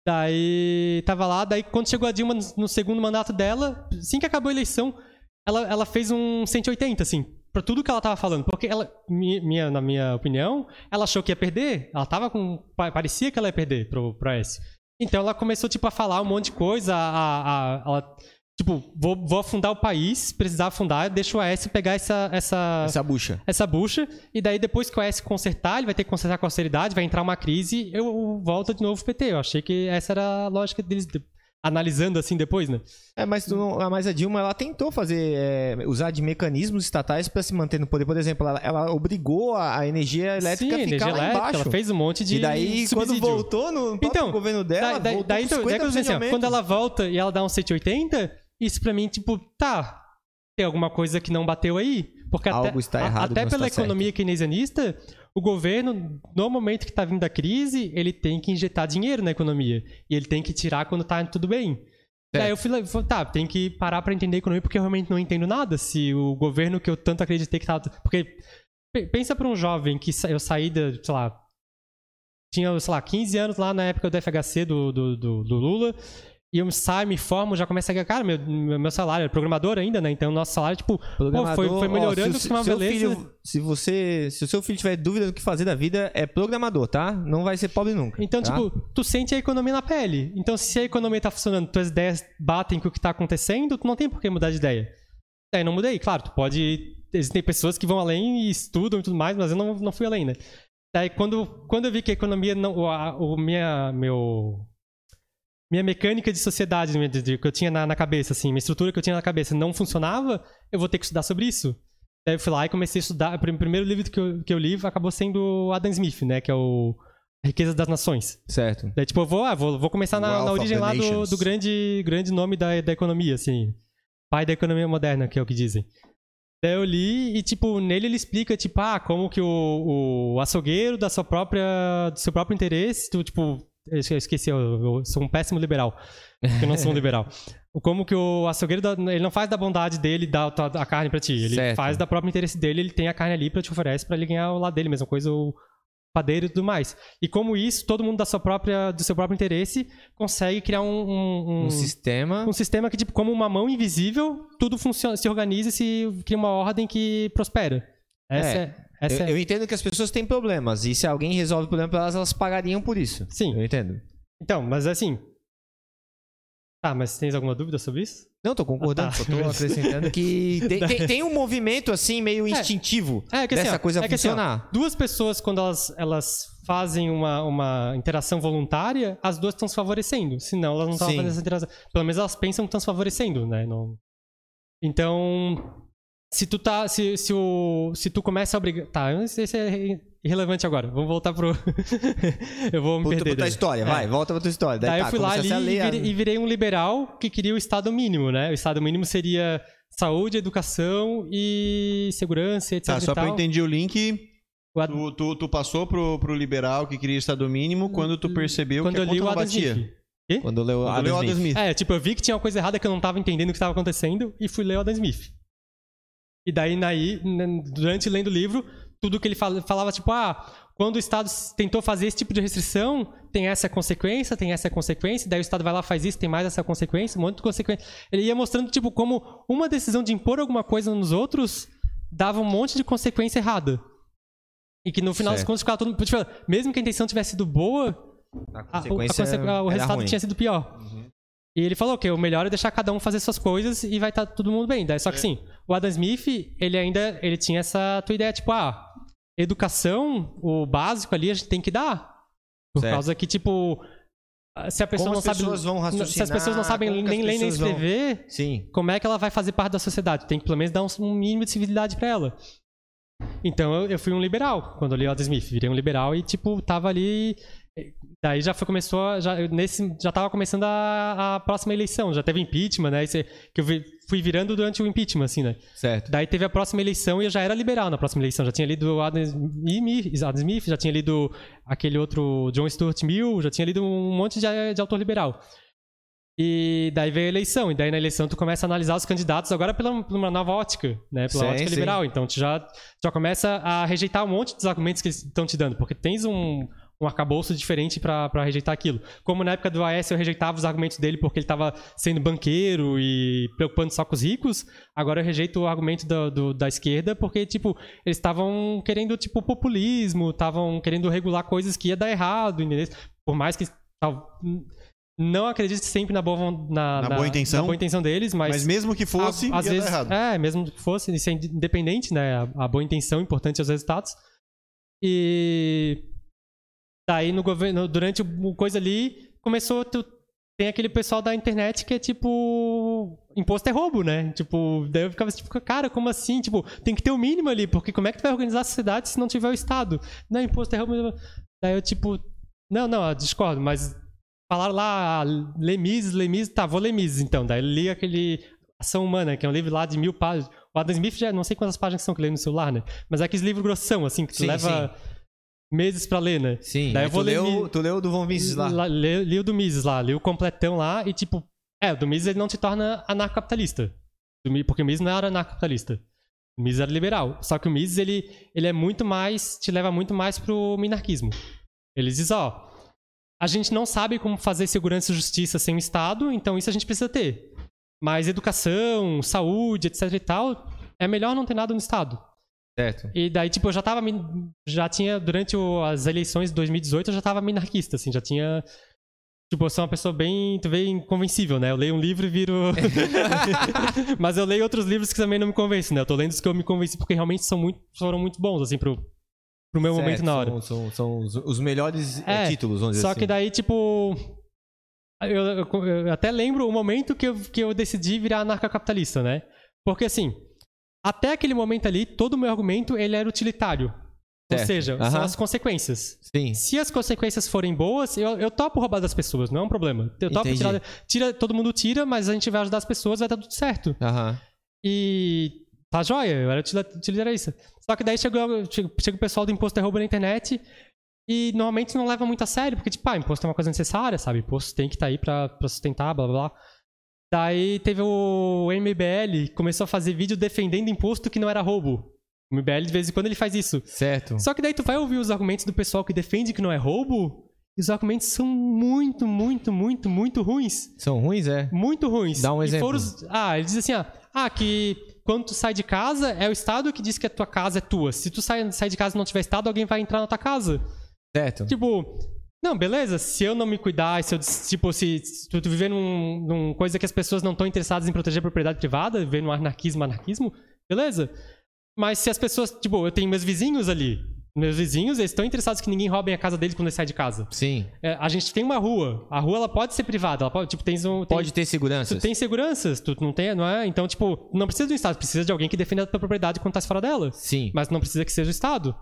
Daí tava lá, daí quando chegou a Dilma no, segundo mandato dela, assim que acabou a eleição, ela, ela fez um 180, assim, pra tudo que ela tava falando. Porque ela, mi- minha, na minha opinião, ela achou que ia perder, ela tava com. pa- Parecia que ela ia perder pro, pro S. Então ela começou, tipo, a falar um monte de coisa, a. a, a- ela, tipo, vou, vou afundar o país, precisar afundar, deixa o AS pegar essa, essa, Essa bucha. essa bucha, e daí depois que o AS consertar, ele vai ter que consertar com austeridade, vai entrar uma crise, eu volto de novo pro PT. Eu achei que essa era a lógica deles, de- analisando assim depois, né? É, mas, tu não- ah, mas a Dilma ela tentou fazer é, usar de mecanismos estatais para se manter no poder. Por exemplo, ela, ela obrigou a, a energia elétrica Sim, a ficar energia lá elétrica, embaixo. ela fez um monte de e daí, quando subsídio. voltou no Então, governo dela, daí, daí, voltou daí, com então, daí que eu 50% disse assim, ó, aumento. quando ela volta e ela dá um 180, isso pra mim, tipo, tá, tem alguma coisa que não bateu aí. Porque até, Algo está a- errado, até pela está economia keynesianista, o governo, no momento que tá vindo a crise, ele tem que injetar dinheiro na economia. E ele tem que tirar quando tá tudo bem. Daí eu fui tá, tem que parar pra entender a economia porque eu realmente não entendo nada. Se o governo que eu tanto acreditei que tava. Porque pe- pensa pra um jovem que eu saí da, sei lá, tinha, sei lá, 15 anos lá na época do FHC do, do, do, do Lula. E eu saio, me formo, já começo a ganhar. Cara, meu, meu salário é programador ainda, né? Então nosso salário, tipo, pô, foi, foi ó, melhorando se, com uma beleza. filho- se você, se o seu filho tiver dúvida do que fazer da vida, é programador, tá? Não vai ser pobre nunca. Então, tá? tipo, tu sente a economia na pele. Então, se a economia tá funcionando, tuas ideias batem com o que tá acontecendo, tu não tem por que mudar de ideia. Daí não mudei, claro, tu pode. Existem pessoas que vão além e estudam e tudo mais, mas eu não, não fui além, né? Daí quando, quando eu vi que a economia não. O, a- o minha, meu, minha mecânica de sociedade de- que eu tinha na, na cabeça, assim, minha estrutura que eu tinha na cabeça não funcionava, eu vou ter que estudar sobre isso. Daí eu fui lá e comecei a estudar. O prim- primeiro livro que eu, que eu li acabou sendo o Adam Smith, né? Que é o Riqueza das Nações. Certo. Daí, tipo, eu vou, ah, vou, vou começar na, na origem lá do, do grande, grande nome da, da economia, assim. Pai da economia moderna, que é o que dizem. Daí eu li e, tipo, nele ele explica, tipo, ah, como que o, o açougueiro da sua própria, do seu próprio interesse, tu, tipo, eu esqueci, eu, eu sou um péssimo liberal, porque eu não sou um liberal. Como que o açougueiro, da- ele não faz da bondade dele dar a carne pra ti, ele Certo. faz da própria interesse dele, ele tem a carne ali pra te oferece pra ele ganhar o lado dele, mesma coisa o padeiro e tudo mais. E como isso, todo mundo da sua própria, do seu próprio interesse consegue criar um, um, Um sistema. um sistema que, tipo, como uma mão invisível, tudo funciona, se organiza e se cria uma ordem que prospera. Essa É. é. Essa Eu, é- eu entendo que as pessoas têm problemas. E se alguém resolve o problema pra elas, elas pagariam por isso. Sim. Eu entendo. Então, mas assim. Tá, mas tens alguma dúvida sobre isso? Não, tô concordando, Ah, tá. só tô acrescentando que tem, tem- tem um movimento assim meio instintivo É que assim, dessa ó, coisa é que assim, ó, funcionar. duas pessoas, quando elas, elas fazem uma, uma interação voluntária, as duas estão se favorecendo. Senão elas não estão fazendo essa interação. Pelo menos elas pensam que estão se favorecendo, né? Não... Então. Se tu tá. Se, se, o, se tu começa a obrigar. Tá, esse é irrelevante agora. Vamos voltar pro. eu vou me Puta, perder. puta daí. história, É. vai, volta pra tua história. Daí, tá, eu fui lá ali a e, a- virei, e virei um liberal que queria o Estado mínimo, né? O Estado mínimo seria saúde, educação e segurança, etc. Tá, e só pra eu entender o link, Ad- tu, tu, tu passou pro, pro liberal que queria estado mínimo quando tu percebeu Quando que a eu li conta o não batia. Smith. Quando leu Quando Adam leu Adam Smith. Smith. É, tipo, eu vi que tinha uma coisa errada que eu não tava entendendo o que estava acontecendo e fui ler o Adam Smith. E daí, naí, n- durante lendo o livro, tudo que ele fala- falava, tipo, ah, quando o Estado tentou fazer esse tipo de restrição, tem essa consequência, tem essa consequência, daí o Estado vai lá faz isso, tem mais essa consequência, um monte de consequência. Ele ia mostrando, tipo, como uma decisão de impor alguma coisa nos outros dava um monte de consequência errada. E que no final das Certo. contas ficava todo mundo. Tipo, mesmo que a intenção tivesse sido boa, A a- o- a o resultado ruim. tinha sido pior. E ele falou que o melhor é deixar cada um fazer suas coisas e vai estar todo mundo bem. Daí, só que sim, o Adam Smith, ele ainda ele tinha essa tua ideia, tipo, ah, educação, o básico ali a gente tem que dar. Por Certo. causa que, tipo, se a pessoa Como não as sabe. pessoas vão Se as pessoas não sabem nem ler nem vão- escrever, Sim. como é que ela vai fazer parte da sociedade? Tem que pelo menos dar um, mínimo de civilidade pra ela. Então eu, eu fui um liberal quando eu li o Adam Smith. Virei um liberal e, tipo, tava ali. Daí já foi, começou. Já, nesse, já tava começando a, a próxima eleição. Já teve impeachment, né? É- que eu vi- fui virando durante o impeachment, assim, né? Certo. Daí teve a próxima eleição e eu já era liberal na próxima eleição. Já tinha lido o Adam Smith, Adam Smith já tinha lido aquele outro John Stuart Mill, já tinha lido um monte de, de autor liberal. E daí veio a eleição, e daí na eleição tu começa a analisar os candidatos agora pela, por uma nova ótica, né? Pela Sim, ótica sim. liberal. Então tu já, já começa a rejeitar um monte dos argumentos que eles estão te dando, porque tens um, um arcabouço diferente pra rejeitar aquilo. Como na época do AS eu rejeitava os argumentos dele porque ele tava sendo banqueiro e preocupando só com os ricos, agora eu rejeito o argumento do, do- da esquerda porque, tipo, eles estavam querendo, tipo, populismo, estavam querendo regular coisas que ia dar errado, entendeu? Por mais que não acredite sempre na boa, von- na, Na boa intenção. na boa intenção deles, mas, Mas mesmo que fosse, a- às vezes, errado. É, mesmo que fosse, isso é independente, né? A, a boa intenção é importante aos resultados. E daí no governo, durante o coisa ali, começou tu, tem aquele pessoal da internet que é tipo imposto é roubo, né? Tipo, daí eu ficava tipo, cara, como assim? Tipo, tem que ter o mínimo ali, porque como é que tu vai organizar a sociedade se não tiver o Estado? Não, imposto é roubo. Daí eu tipo, não, não, eu discordo, mas falaram lá, Lemis, Lemis, tá, vou Lemis então. Daí eu li aquele Ação Humana, que é um livro lá de mil páginas. O Adam Smith já não sei quantas páginas são que lê no celular, né? Mas é aqueles livros grossão, assim, que tu Sim, leva meses pra ler, né? Sim. Daí Aí eu vou tu, ler leu, tu leu o do Von Mises lá. Lá, li, li o do Mises lá, li o completão lá e tipo, é, o do Mises ele não te torna anarcocapitalista. Porque o Mises não era anarcocapitalista. O Mises era liberal. Só que o Mises ele, ele é muito mais, te leva muito mais pro minarquismo. Ele diz, ó, a gente não sabe como fazer segurança e justiça sem o Estado, então isso a gente precisa ter. Mas educação, saúde, etc e tal, é melhor não ter nada no Estado. Certo. E daí, tipo, eu já tava. Já tinha. Durante o- as eleições de 2018, eu já tava minarquista, assim, já tinha. Tipo, eu sou uma pessoa bem. Tu vê inconvencível, né? Eu leio um livro e viro. Mas eu leio outros livros que também não me convencem, né? Eu tô lendo os que eu me convenci porque realmente são muito, foram muito bons, assim, pro, pro meu momento Certo, na hora. São, são, são os, os melhores eh, É, títulos, vamos dizer Só assim. que daí, tipo. Eu, eu- eu até lembro o momento que eu, que eu decidi virar anarcocapitalista, né? Porque assim, até aquele momento ali, todo o meu argumento ele era utilitário. Ou Certo. seja, são Aham. as consequências. Sim. Se as consequências forem boas, eu, eu topo roubar das pessoas, não é um problema. Eu topo Entendi. tirar. Tira, todo mundo tira, mas a gente vai ajudar as pessoas, vai dar tudo certo. Aham. E Tá joia, eu era utilitarista. Só que daí chegou, chega, chega o pessoal do imposto é roubo na internet e normalmente não leva muito a sério, porque, tipo, ah, imposto é uma coisa necessária, sabe? Imposto tem que estar aí pra, pra sustentar, blá blá blá. Daí teve o MBL que começou a fazer vídeo defendendo imposto que não era roubo. O MBL, de vez em quando, ele faz isso. Certo. Só que daí tu vai ouvir os argumentos do pessoal que defende que não é roubo, e os argumentos são muito, muito, muito, muito ruins. São ruins, é? Muito ruins. Dá um exemplo. foram Ah, ele diz assim, ah, ah, que quando tu sai de casa, é o Estado que diz que a tua casa é tua. Se tu sai, sai de casa e não tiver Estado, alguém vai entrar na tua casa. Certo. Tipo, não, beleza, se eu não me cuidar, se eu, tipo, se, se tu, tu viver num, num coisa que as pessoas não estão interessadas em proteger a propriedade privada, viver num anarquismo, anarquismo, beleza. Mas se as pessoas, tipo, eu tenho meus vizinhos ali, meus vizinhos, eles estão interessados que ninguém roube a casa deles quando eles saem de casa. Sim. É, a gente tem uma rua, a rua ela pode ser privada, ela pode, tipo, tens um... tem- Pode ter segurança. Tu tem seguranças, tu não tem, não é? Então, tipo, não precisa do Estado, precisa de alguém que defenda a tua propriedade quando tá fora dela. Sim. Mas não precisa que seja o Estado.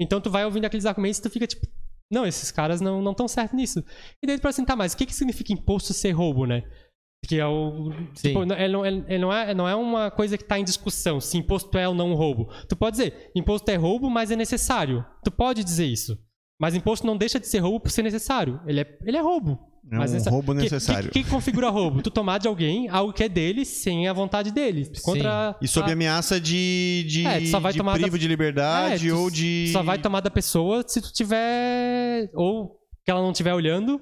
Então tu vai ouvindo aqueles argumentos e tu fica tipo, não, esses caras não estão certos nisso. E daí tu fala assim, tá, mas o que, que significa imposto ser roubo, né? Que é o. Sim. Tipo, ele não, ele- ele não, é, não é uma coisa que tá em discussão se imposto é ou não um roubo. Tu pode dizer, imposto é roubo, mas é necessário. Tu pode dizer isso. Mas imposto não deixa de ser roubo por ser necessário. Ele é, ele é roubo. É mas um roubo que- necessário. O que, que configura roubo? tu tomar de alguém algo que é dele sem a vontade dele. Contra E sob a- ameaça de, de, É, só vai de tomar privo da- de liberdade É, ou de. Só vai tomar da pessoa se tu tiver. Ou que ela não estiver olhando,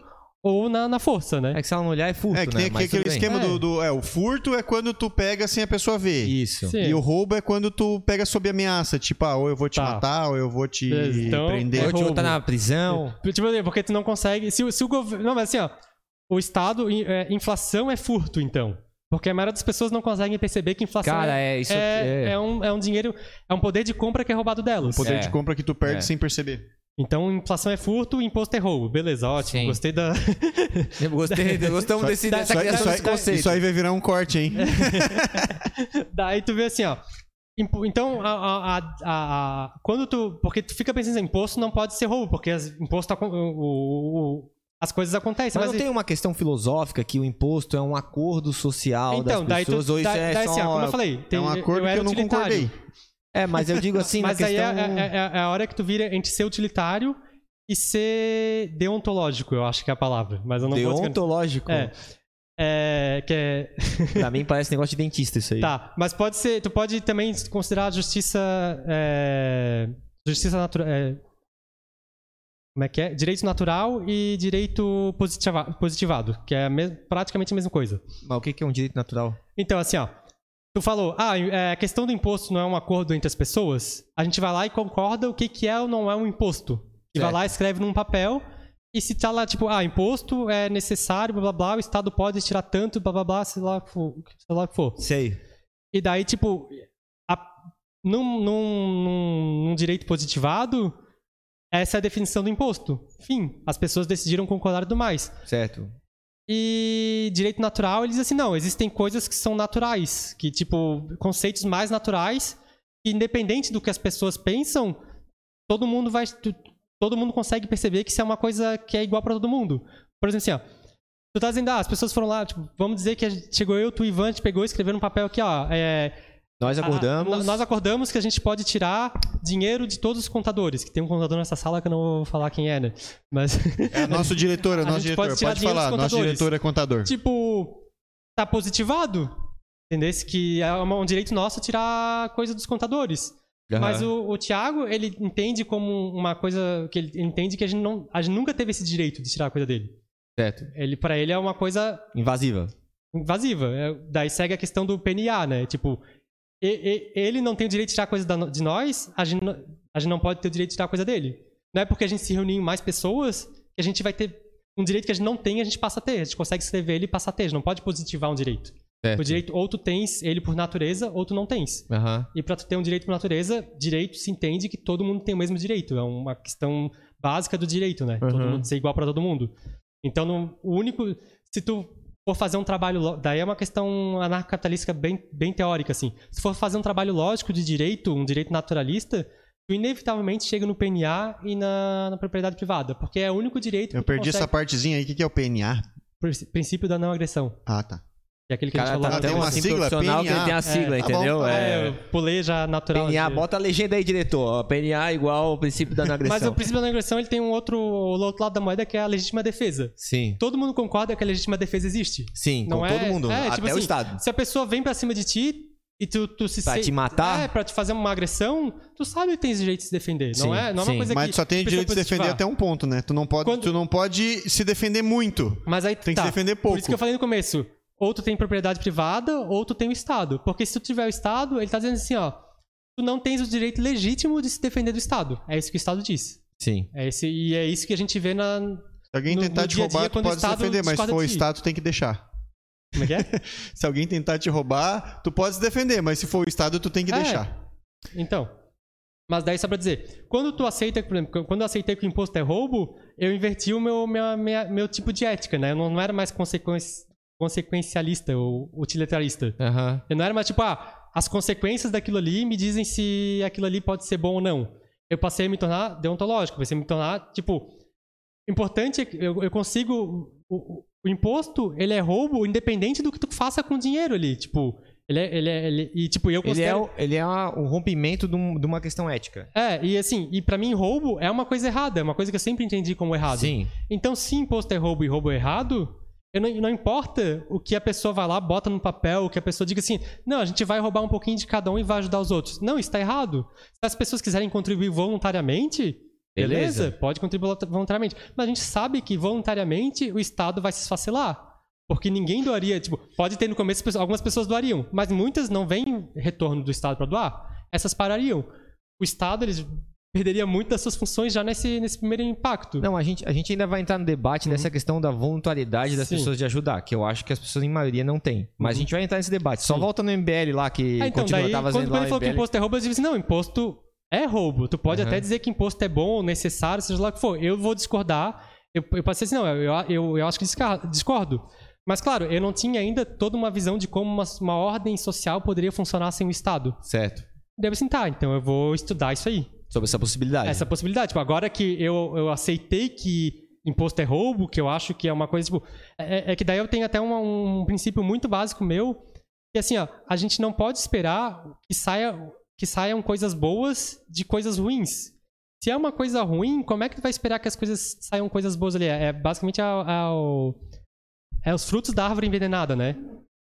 ou na, na força, né? É que se ela não olhar é furto, É, que né? tem Mas aquele tudo bem. esquema É. do, do- É, o furto é quando tu pega sem a pessoa ver. Isso. Sim. E o roubo é quando tu pega sob ameaça. Tipo, ah, ou eu vou te Tá. matar, ou eu vou te Beleza, então, prender. Eu te roubo. botar na prisão. Tipo, assim, porque tu não consegue. Se, o- se o governo. Não, mas assim, ó. O Estado. é, inflação é furto, então. Porque a maioria das pessoas não conseguem perceber que inflação Cara, é, é isso. é, é- é um, é um dinheiro. É um poder de compra que é roubado delas. Poder É. de compra que tu perde É. sem perceber. Então, inflação é furto, imposto é roubo. Beleza, ótimo. Sim. Gostei da. Eu gostei, gostamos desse, dessa criação desse conceito. isso aí vai virar um corte, hein? Daí tu vê assim, ó. Então, a, a- a- quando tu. Porque tu fica pensando, imposto não pode ser roubo, porque as, imposto, o- o- o- as coisas acontecem. Mas Mas, não tem uma questão filosófica que o imposto é um acordo social então, das daí tu. pessoas, ou isso daí, é daí só... assim, ó, como eu falei, tem, é um acordo que era eu não concordei. É, mas eu digo assim, Mas aí questão... é, é- é- é a hora que tu vira entre ser utilitário e ser deontológico, eu acho que é a palavra. Mas eu não. Deontológico. É. É, que é, Pra mim parece negócio de dentista isso aí. Tá, mas pode ser. Tu pode também considerar a justiça. é, justiça natural. como é que é? Direito natural e direito positiva- positivado, que é a praticamente a mesma coisa. Mas o que é um direito natural? Então, assim, ó. Tu falou, ah, é, a questão do imposto não é um acordo entre as pessoas. A gente vai lá e concorda o que, que é ou não é um imposto. E vai lá e escreve num papel. E se tá lá, tipo, ah, imposto é necessário, blá blá blá, o Estado pode tirar tanto, blá blá blá, sei lá, o que for- sei lá o que for. Sei. E daí, tipo, a- num, num- num- num direito positivado, essa é a definição do imposto. Fim. As pessoas decidiram concordar tudo mais. Certo. E direito natural, eles assim, não, existem coisas que são naturais, que, tipo, conceitos mais naturais, que independente do que as pessoas pensam, todo mundo vai. Todo mundo consegue perceber que isso é uma coisa que é igual pra todo mundo. Por exemplo, assim, ó. Tu tá dizendo, ah, as pessoas foram lá, tipo, vamos dizer que chegou eu, tu Ivan, gente pegou escreveu num papel aqui, ó. É, Nós acordamos. a- nós acordamos que a gente pode tirar dinheiro de todos os contadores. Que tem um contador nessa sala que eu não vou falar quem é, né? Mas. É nosso diretor, é A nosso gente diretor. pode Pode, tirar dinheiro falar, nosso diretor é contador. tipo, tá positivado. Entendeu? Que é um direito nosso tirar coisa dos contadores. Aham. Mas o, o Thiago, ele entende como uma coisa que ele entende que a gente, não, a gente nunca teve esse direito de tirar a coisa dele. Certo. Ele, para ele é uma coisa Invasiva. invasiva. É, daí segue a questão do PNA, né? Tipo, e- e- ele não tem o direito de tirar coisa de nós, a gente, não- a gente não pode ter o direito de tirar coisa dele. Não é porque a gente se reunir em mais pessoas que a gente vai ter um direito que a gente não tem, a gente passa a ter. A gente consegue escrever ele e passa a ter. A gente não pode positivar um direito. Certo. O direito, ou tu tens ele por natureza, ou tu não tens. Aham. E pra tu ter um direito por natureza, direito se entende que todo mundo tem o mesmo direito. É uma questão básica do direito, né? Todo Uhum. mundo ser igual pra todo mundo. Então, o único. Se tu for fazer um trabalho. Daí é uma questão anarcocapitalística bem, bem teórica, assim. Se for fazer um trabalho lógico de direito, um direito naturalista, tu inevitavelmente chega no PNA e na, na propriedade privada. Porque é o único direito Eu perdi consegue- essa partezinha aí. O que é o PNA? Prin- Princípio da não agressão. Ah, tá. Que é aquele que O a gente cara falou tá tem uma assim sigla? profissional que ele PNA. tem a sigla, É, tá bom. entendeu? É, É, eu pulei já natural. PNA, de- bota a legenda aí, diretor. PNA igual ao princípio da não agressão. Mas o princípio da não agressão ele tem um outro, o outro lado da moeda que é a legítima defesa. Sim, Todo mundo concorda que a legítima defesa existe. sim, Não com é- todo mundo. é, até tipo o assim, Estado. Se a pessoa vem pra cima de ti e tu, tu se Pra se- te matar? É, pra te fazer uma agressão, tu sabe que tens direito de se defender. Sim, não é, não é sim. uma coisa Mas que. tu só tem direito de se defender até um ponto, né? Tu não pode, Quando- tu não pode se defender muito. Mas aí Tem que tá. se defender pouco. Por isso que eu falei no começo. Ou tu tem propriedade privada, ou tu tem o Estado. Porque se tu tiver o Estado, ele tá dizendo assim, ó. Tu não tens o direito legítimo de se defender do Estado. É isso que o Estado diz. Sim. É esse, e é isso que a gente vê na. Se alguém No- tentar no te dia a dia, roubar, tu pode se Estado defender, mas se for o. Estado, tu tem que deixar. Como é que é? Se alguém tentar te roubar, tu pode se defender, mas se for o Estado, tu tem que É. deixar. Então. Mas daí só pra dizer, quando tu aceita, por exemplo, quando eu aceitei que o imposto é roubo, eu inverti o meu, minha- minha- meu tipo de ética, né? Eu não, não era mais consequen- consequencialista ou utilitarista. Aham. Eu não era mais tipo, ah, as consequências daquilo ali me dizem se aquilo ali pode ser bom ou não. Eu passei a me tornar deontológico, passei a me tornar, tipo, importante é que eu, eu consigo. O, o- imposto, ele é roubo independente do que tu faça com o dinheiro ali. Tipo, ele é. Ele é ele- e, tipo, eu Ele é, considero. ele é uma- um rompimento de, um- de uma questão ética. É, e assim, e pra mim, roubo é uma coisa errada, é uma coisa que eu sempre entendi como errado. Sim. Então, se imposto é roubo e roubo é errado, não, não importa o que a pessoa vai lá, bota no papel, o que a pessoa diga assim, não, a gente vai roubar um pouquinho de cada um e vai ajudar os outros. Não, isso tá errado. Se as pessoas quiserem contribuir voluntariamente, beleza, Beleza. pode contribuir voluntariamente. Mas a gente sabe que voluntariamente o Estado vai se esfacelar. Porque ninguém doaria, tipo, pode ter no começo, algumas pessoas doariam, mas muitas não vêm retorno do Estado para doar. Essas parariam. O Estado, eles perderia muito das suas funções já nesse, nesse primeiro impacto. Não, a gente, a gente ainda vai entrar no debate dessa questão da voluntariedade das Uhum. Sim. pessoas de ajudar, que eu acho que as pessoas em maioria não têm. Mas a gente vai entrar nesse debate. Só Sim. volta no MBL lá que Ah, então, continua, daí, tava quando, quando ele falou que MBL. imposto é roubo, eu disse não, imposto é roubo. Tu pode Aham. até dizer que imposto é bom, necessário, seja lá o que for. Eu vou discordar. Eu, eu passei assim, não, eu, eu, eu acho que discordo. Mas, claro, eu não tinha ainda toda uma visão de como uma, uma ordem social poderia funcionar sem o Estado. Certo. Eu assim, tá, então eu vou estudar isso aí. Sobre essa possibilidade. Essa possibilidade. Tipo, agora que eu, eu aceitei que imposto é roubo, que eu acho que é uma coisa, tipo... É, é que daí eu tenho até um, um princípio muito básico meu, que assim, ó, a gente não pode esperar que, saia, que saiam coisas boas de coisas ruins. Se é uma coisa ruim, como é que tu vai esperar que as coisas saiam coisas boas ali? É, basicamente é, é o- é os frutos da árvore envenenada, né?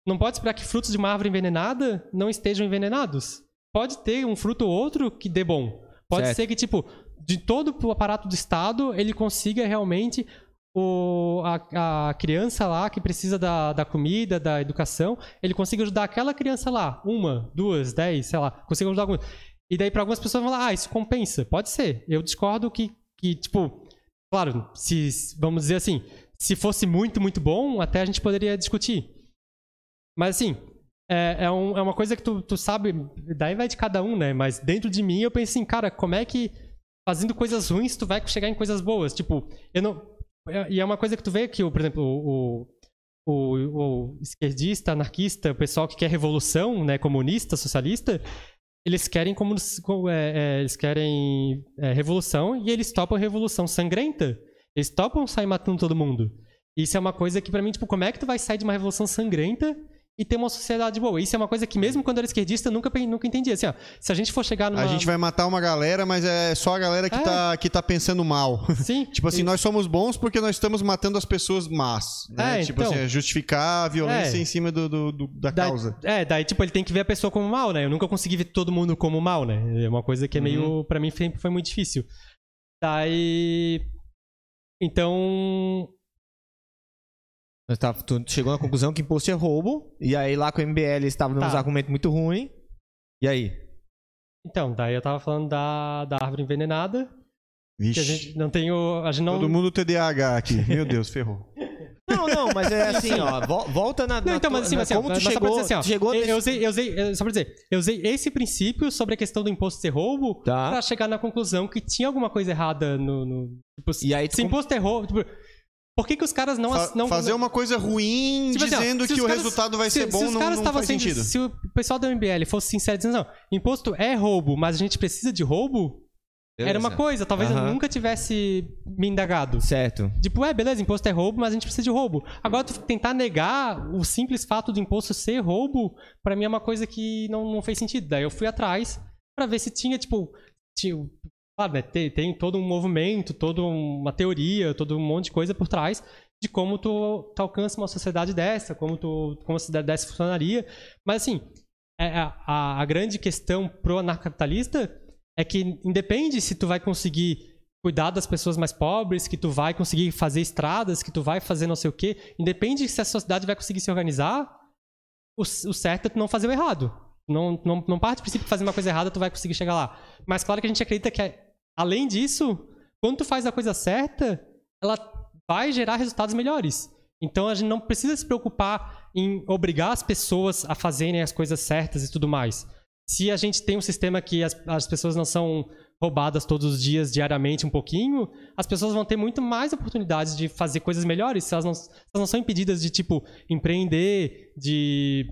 Não pode esperar que frutos de uma árvore envenenada não estejam envenenados. Pode ter um fruto ou outro que dê bom. Pode Certo. ser que, tipo, de todo o aparato do Estado, ele consiga realmente o, a, a criança lá que precisa da, da comida, da educação, ele consiga ajudar aquela criança lá, uma, duas, dez, sei lá, consiga ajudar alguma. E daí para algumas pessoas vão falar, ah, isso compensa. Pode ser. Eu discordo que, que tipo, claro, se, vamos dizer assim, se fosse muito, muito bom, até a gente poderia discutir. Mas assim, é, é, um- é uma coisa que tu, tu sabe, daí vai de cada um, né? Mas dentro de mim eu penso assim, cara, como é que fazendo coisas ruins tu vai chegar em coisas boas? Tipo, eu não. é- E é uma coisa que tu vê que, por exemplo, o, o, o- o esquerdista, anarquista, o pessoal que quer revolução, né, comunista, socialista, eles querem como é, é, eles querem é, revolução e eles topam revolução sangrenta. Eles topam sair matando todo mundo. Isso é uma coisa que pra mim, tipo, como é que tu vai sair de uma revolução sangrenta e ter uma sociedade boa? Isso é uma coisa que mesmo quando eu era esquerdista eu nunca nunca entendi. Assim, ó, se a gente for chegar numa A gente vai matar uma galera, mas é só a galera que, É. tá, que tá pensando mal. Sim. tipo assim, nós somos bons porque nós estamos matando as pessoas más. Né? É, tipo então. assim, é justificar a violência É. em cima do, do- do- da Daí- causa. É, daí, tipo, ele tem que ver a pessoa como mal, né? Eu nunca consegui ver todo mundo como mal, né? É uma coisa que é meio. Pra mim sempre foi muito difícil. Daí. Então. Tá- tu chegou na conclusão que imposto é roubo, e aí lá com o MBL eles estavam dando Tá. uns argumentos muito ruins. E aí? Então, daí eu tava falando da, da árvore envenenada. Que Vixe. a gente não tem o. A gente não. Todo mundo TDAH aqui. Meu Deus, ferrou. Não, não, mas é assim, ó. vo- Volta na. Não, na então, mas assim, na- assim, ó, como tu chegou, assim, ó, tu chegou eu, nesse- eu usei, eu usei, só pra dizer, eu usei esse princípio sobre a questão do imposto ser roubo Tá. pra chegar na conclusão que tinha alguma coisa errada no. no tipo, E aí tu se com- imposto é roubo. Tipo, por que, que os caras não. Fa- não fazer uma coisa ruim Tipo assim, ó, dizendo se que o caras- resultado vai se, ser bom se os não, caras não estavam faz sendo, sentido. Se o pessoal da MBL fosse sincero dizendo, não, imposto é roubo, mas a gente precisa de roubo, era uma Beleza. coisa, talvez eu Aham. nunca tivesse me indagado. Certo. Tipo, é, beleza, imposto é roubo, mas a gente precisa de roubo. Agora, tu tentar negar o simples fato do imposto ser roubo, pra mim é uma coisa que não, não fez sentido. Daí eu fui atrás pra ver se tinha, tipo. Tinha, né, tem, tem todo um movimento, toda uma teoria, todo um monte de coisa por trás de como tu, tu alcança uma sociedade dessa, como, tu, como a sociedade dessa funcionaria. Mas assim, é, a, a, a grande questão pro anarcocapitalista é que independe se tu vai conseguir cuidar das pessoas mais pobres, que tu vai conseguir fazer estradas, que tu vai fazer não sei o quê, independe se a sociedade vai conseguir se organizar, o, o certo é tu não fazer o errado. Não, não, não parte do princípio que fazer uma coisa errada tu vai conseguir chegar lá. Mas claro que a gente acredita que, além disso, quando tu faz a coisa certa, ela vai gerar resultados melhores. Então a gente não precisa se preocupar em obrigar as pessoas a fazerem as coisas certas e tudo mais. Se a gente tem um sistema que as, as pessoas não são roubadas todos os dias, diariamente, um pouquinho, as pessoas vão ter muito mais oportunidades de fazer coisas melhores se elas não, se elas não são impedidas de, tipo, empreender, de.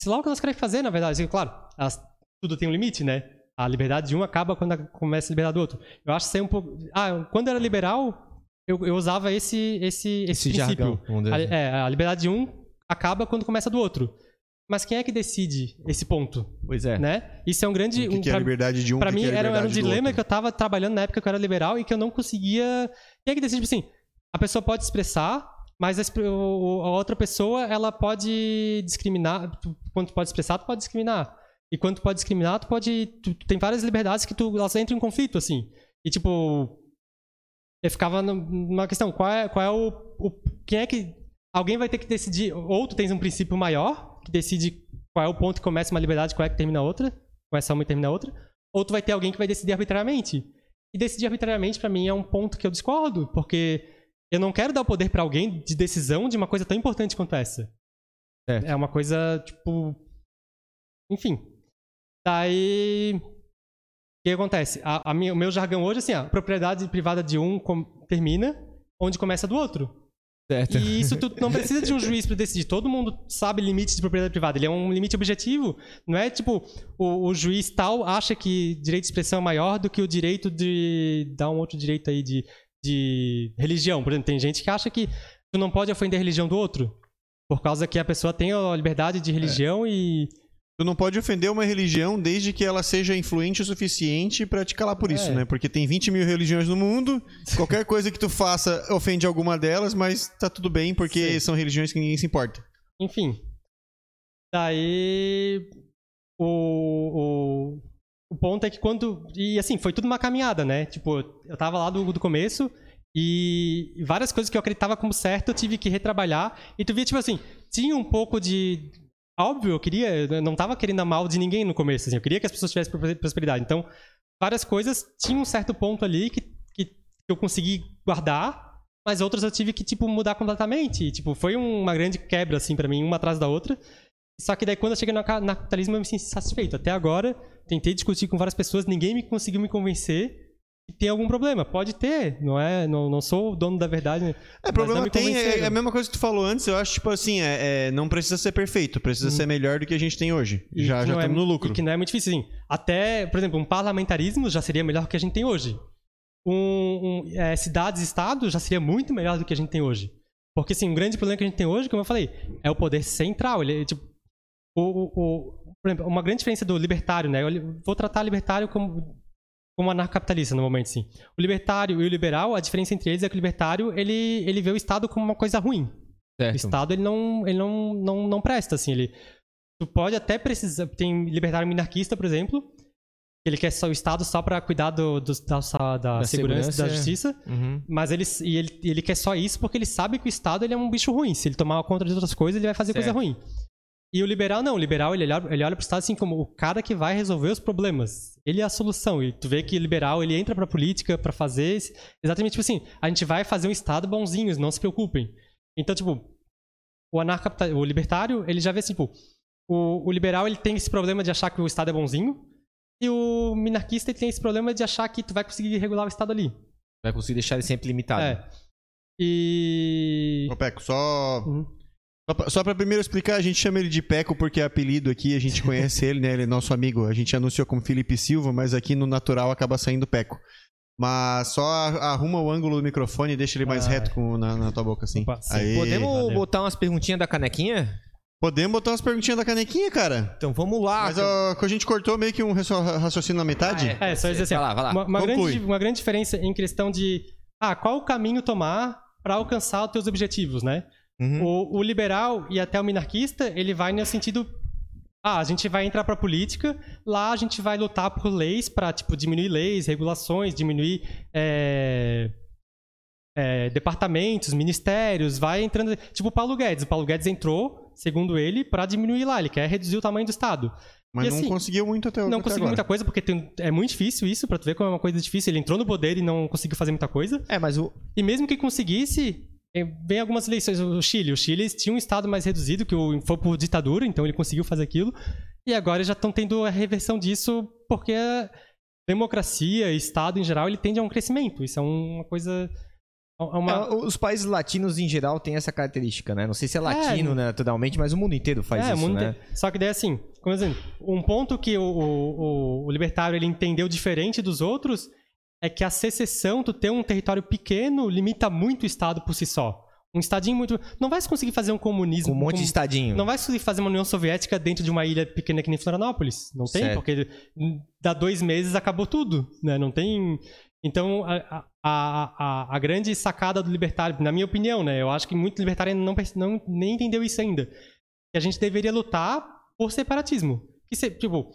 Sei lá o que elas querem fazer, na verdade. Claro, elas- tudo tem um limite, né? A liberdade de um acaba quando começa a liberdade do outro. Eu acho que isso aí um pouco. Ah, quando eu era liberal, eu, eu usava esse, esse, esse, Esse princípio. jargão, A, assim. é, a liberdade de um acaba quando começa do outro. Mas quem é que decide esse ponto, Pois é. né? Isso é um grande... O que, um, que é a liberdade de um, que mim que é a era, era um dilema que eu tava trabalhando na época que eu era liberal e que eu não conseguia. Quem é que decide, tipo assim, a pessoa pode expressar, mas a, a outra pessoa, ela pode discriminar. Quando tu pode expressar, tu pode discriminar. E quando tu pode discriminar, tu pode. Tu, tu tem várias liberdades que tu, elas entram em conflito, assim. E tipo. Eu ficava num- numa questão, qual é, qual é o, o. Quem é que. Alguém vai ter que decidir. Ou tu tens um princípio maior, que decide qual é o ponto que começa uma liberdade, qual é que termina outra. Começa uma e termina outra ou tu vai ter alguém que vai decidir arbitrariamente. E decidir arbitrariamente, pra mim, é um ponto que eu discordo, porque eu não quero dar o poder pra alguém de decisão de uma coisa tão importante quanto essa. Certo. É uma coisa, tipo. Enfim. Daí. O que acontece? A, a minha- o meu jargão hoje é assim: a propriedade privada de um com- termina onde começa do outro. Certo. E isso tu não precisa de um juiz pra decidir. Todo mundo sabe limites de propriedade privada. Ele é um limite objetivo. Não é tipo o, o juiz tal acha que direito de expressão é maior do que o direito de dar um outro direito aí de, de religião. Por exemplo, tem gente que acha que tu não pode ofender a religião do outro. Por causa que a pessoa tem a liberdade de religião e. Tu não pode ofender uma religião desde que ela seja influente o suficiente pra te calar por isso, É. né? Porque tem 20 mil religiões no mundo, qualquer coisa que tu faça ofende alguma delas, mas tá tudo bem porque Sim. são religiões que ninguém se importa. Enfim. Daí. O, o, o ponto é que quando. E assim, foi tudo uma caminhada, né? Tipo, eu tava lá do, do começo e várias coisas que eu acreditava como certo eu tive que retrabalhar. E tu via, tipo assim, tinha um pouco de. Óbvio, eu queria. Eu não tava querendo a mal de ninguém no começo, assim. Eu queria que as pessoas tivessem pro- prosperidade. Então, várias coisas tinham um certo ponto ali que, que, eu consegui guardar. Mas outras eu tive que, tipo, mudar completamente. E, tipo, foi uma grande quebra, assim, pra mim, uma atrás da outra. Só que daí, quando eu cheguei no no capitalismo, eu me senti satisfeito. Até agora, tentei discutir com várias pessoas, ninguém me conseguiu me convencer tem algum problema. Pode ter, não é? Não, não sou o dono da verdade. É, problema tem, é, é a mesma coisa que tu falou antes, eu acho, tipo assim, é, é, não precisa ser perfeito, precisa ser melhor do que a gente tem hoje. E já já é- estamos no lucro. E que não é muito difícil, assim. Até, por exemplo, um parlamentarismo já seria melhor do que a gente tem hoje. Um, um, é, cidades e estados já seria muito melhor do que a gente tem hoje. Porque, assim, um grande problema que a gente tem hoje, como eu falei, é o poder central. Ele, é, tipo, o, o, o- por exemplo, uma grande diferença do libertário, né? Eu vou tratar libertário como, como anarcocapitalista no momento, sim. O libertário e o liberal, a diferença entre eles é que o libertário, ele, ele vê o Estado como uma coisa ruim. O certo. Estado ele não, ele não, não, não presta, assim. Ele, tu pode até precisar. Tem libertário minarquista, por exemplo, ele quer só o Estado só para cuidar do, do- da, da, Da segurança, segurança, da é. justiça. Uhum. Mas ele, e ele, ele quer só isso porque ele sabe que o Estado ele é um bicho ruim. Se ele tomar conta de outras coisas, ele vai fazer coisa Certo. ruim. E o liberal não. O liberal ele olha, ele olha pro Estado assim como o cara que vai resolver os problemas. Ele é a solução. E tu vê que o liberal ele entra pra política pra fazer esse- exatamente tipo assim: a gente vai fazer um Estado bonzinho, não se preocupem. Então, tipo, o o libertário, ele já vê assim, tipo, o, o liberal ele tem esse problema de achar que o Estado é bonzinho. E o minarquista ele tem esse problema de achar que tu vai conseguir regular o Estado ali. Vai conseguir deixar ele sempre limitado. É. E. Ô, Peco, só Uhum. Só pra primeiro explicar, a gente chama ele de Peco porque é apelido aqui, a gente conhece ele, né? Ele é nosso amigo. A gente anunciou como Felipe Silva, mas aqui no natural acaba saindo Peco. Mas só a- arruma o ângulo do microfone e deixa ele mais Ah, reto com, na, na tua boca, assim. Opa. Aí. Podemos valeu. botar umas perguntinhas da canequinha? Podemos botar umas perguntinhas da canequinha, cara. Então vamos lá. Mas ó, que a gente cortou meio que um racio- raciocínio na metade. É, só dizer assim, Vai ó, lá, vai lá. Uma, uma Conclui. grande, uma grande diferença em questão de ah, qual o caminho tomar para alcançar os teus objetivos, né? Uhum. O, o liberal e até o minarquista, ele vai no sentido ah, a gente vai entrar pra política, lá a gente vai lutar por leis pra, tipo, diminuir leis, regulações, diminuir é, é, departamentos, ministérios, vai entrando... Tipo o Paulo Guedes. O Paulo Guedes entrou, segundo ele, pra diminuir lá. Ele quer reduzir o tamanho do Estado. Mas E não assim, conseguiu muito até, Não até conseguiu agora. muita coisa, porque tem- é muito difícil isso, pra tu ver como é uma coisa difícil. Ele entrou no poder e não conseguiu fazer muita coisa. É, mas o. E mesmo que conseguisse, vem algumas eleições. O Chile, o Chile tinha um estado mais reduzido, que o- foi por ditadura, então ele conseguiu fazer aquilo. E agora já estão tendo a reversão disso, porque a democracia, Estado em geral, ele tende a um crescimento. Isso é uma coisa. é uma- É, os países latinos em geral têm essa característica, né? Não sei se é latino, né, naturalmente, mas o mundo inteiro faz é, isso, né? Só que daí assim, como dizendo, um ponto que o, o- o libertário ele entendeu diferente dos outros é que a secessão, tu ter um território pequeno, limita muito o Estado por si só. Um estadinho muito. Não vai se conseguir fazer um comunismo. Com um monte de estadinho. Não vai se conseguir fazer uma União Soviética dentro de uma ilha pequena que nem Florianópolis. Não tem, Certo. porque dá dois meses acabou tudo, né? Não tem. Então, a, a, a, a grande sacada do libertário, na minha opinião, né? Eu acho que muito libertário não, não nem entendeu isso ainda. Que a gente deveria lutar por separatismo. Que se, tipo,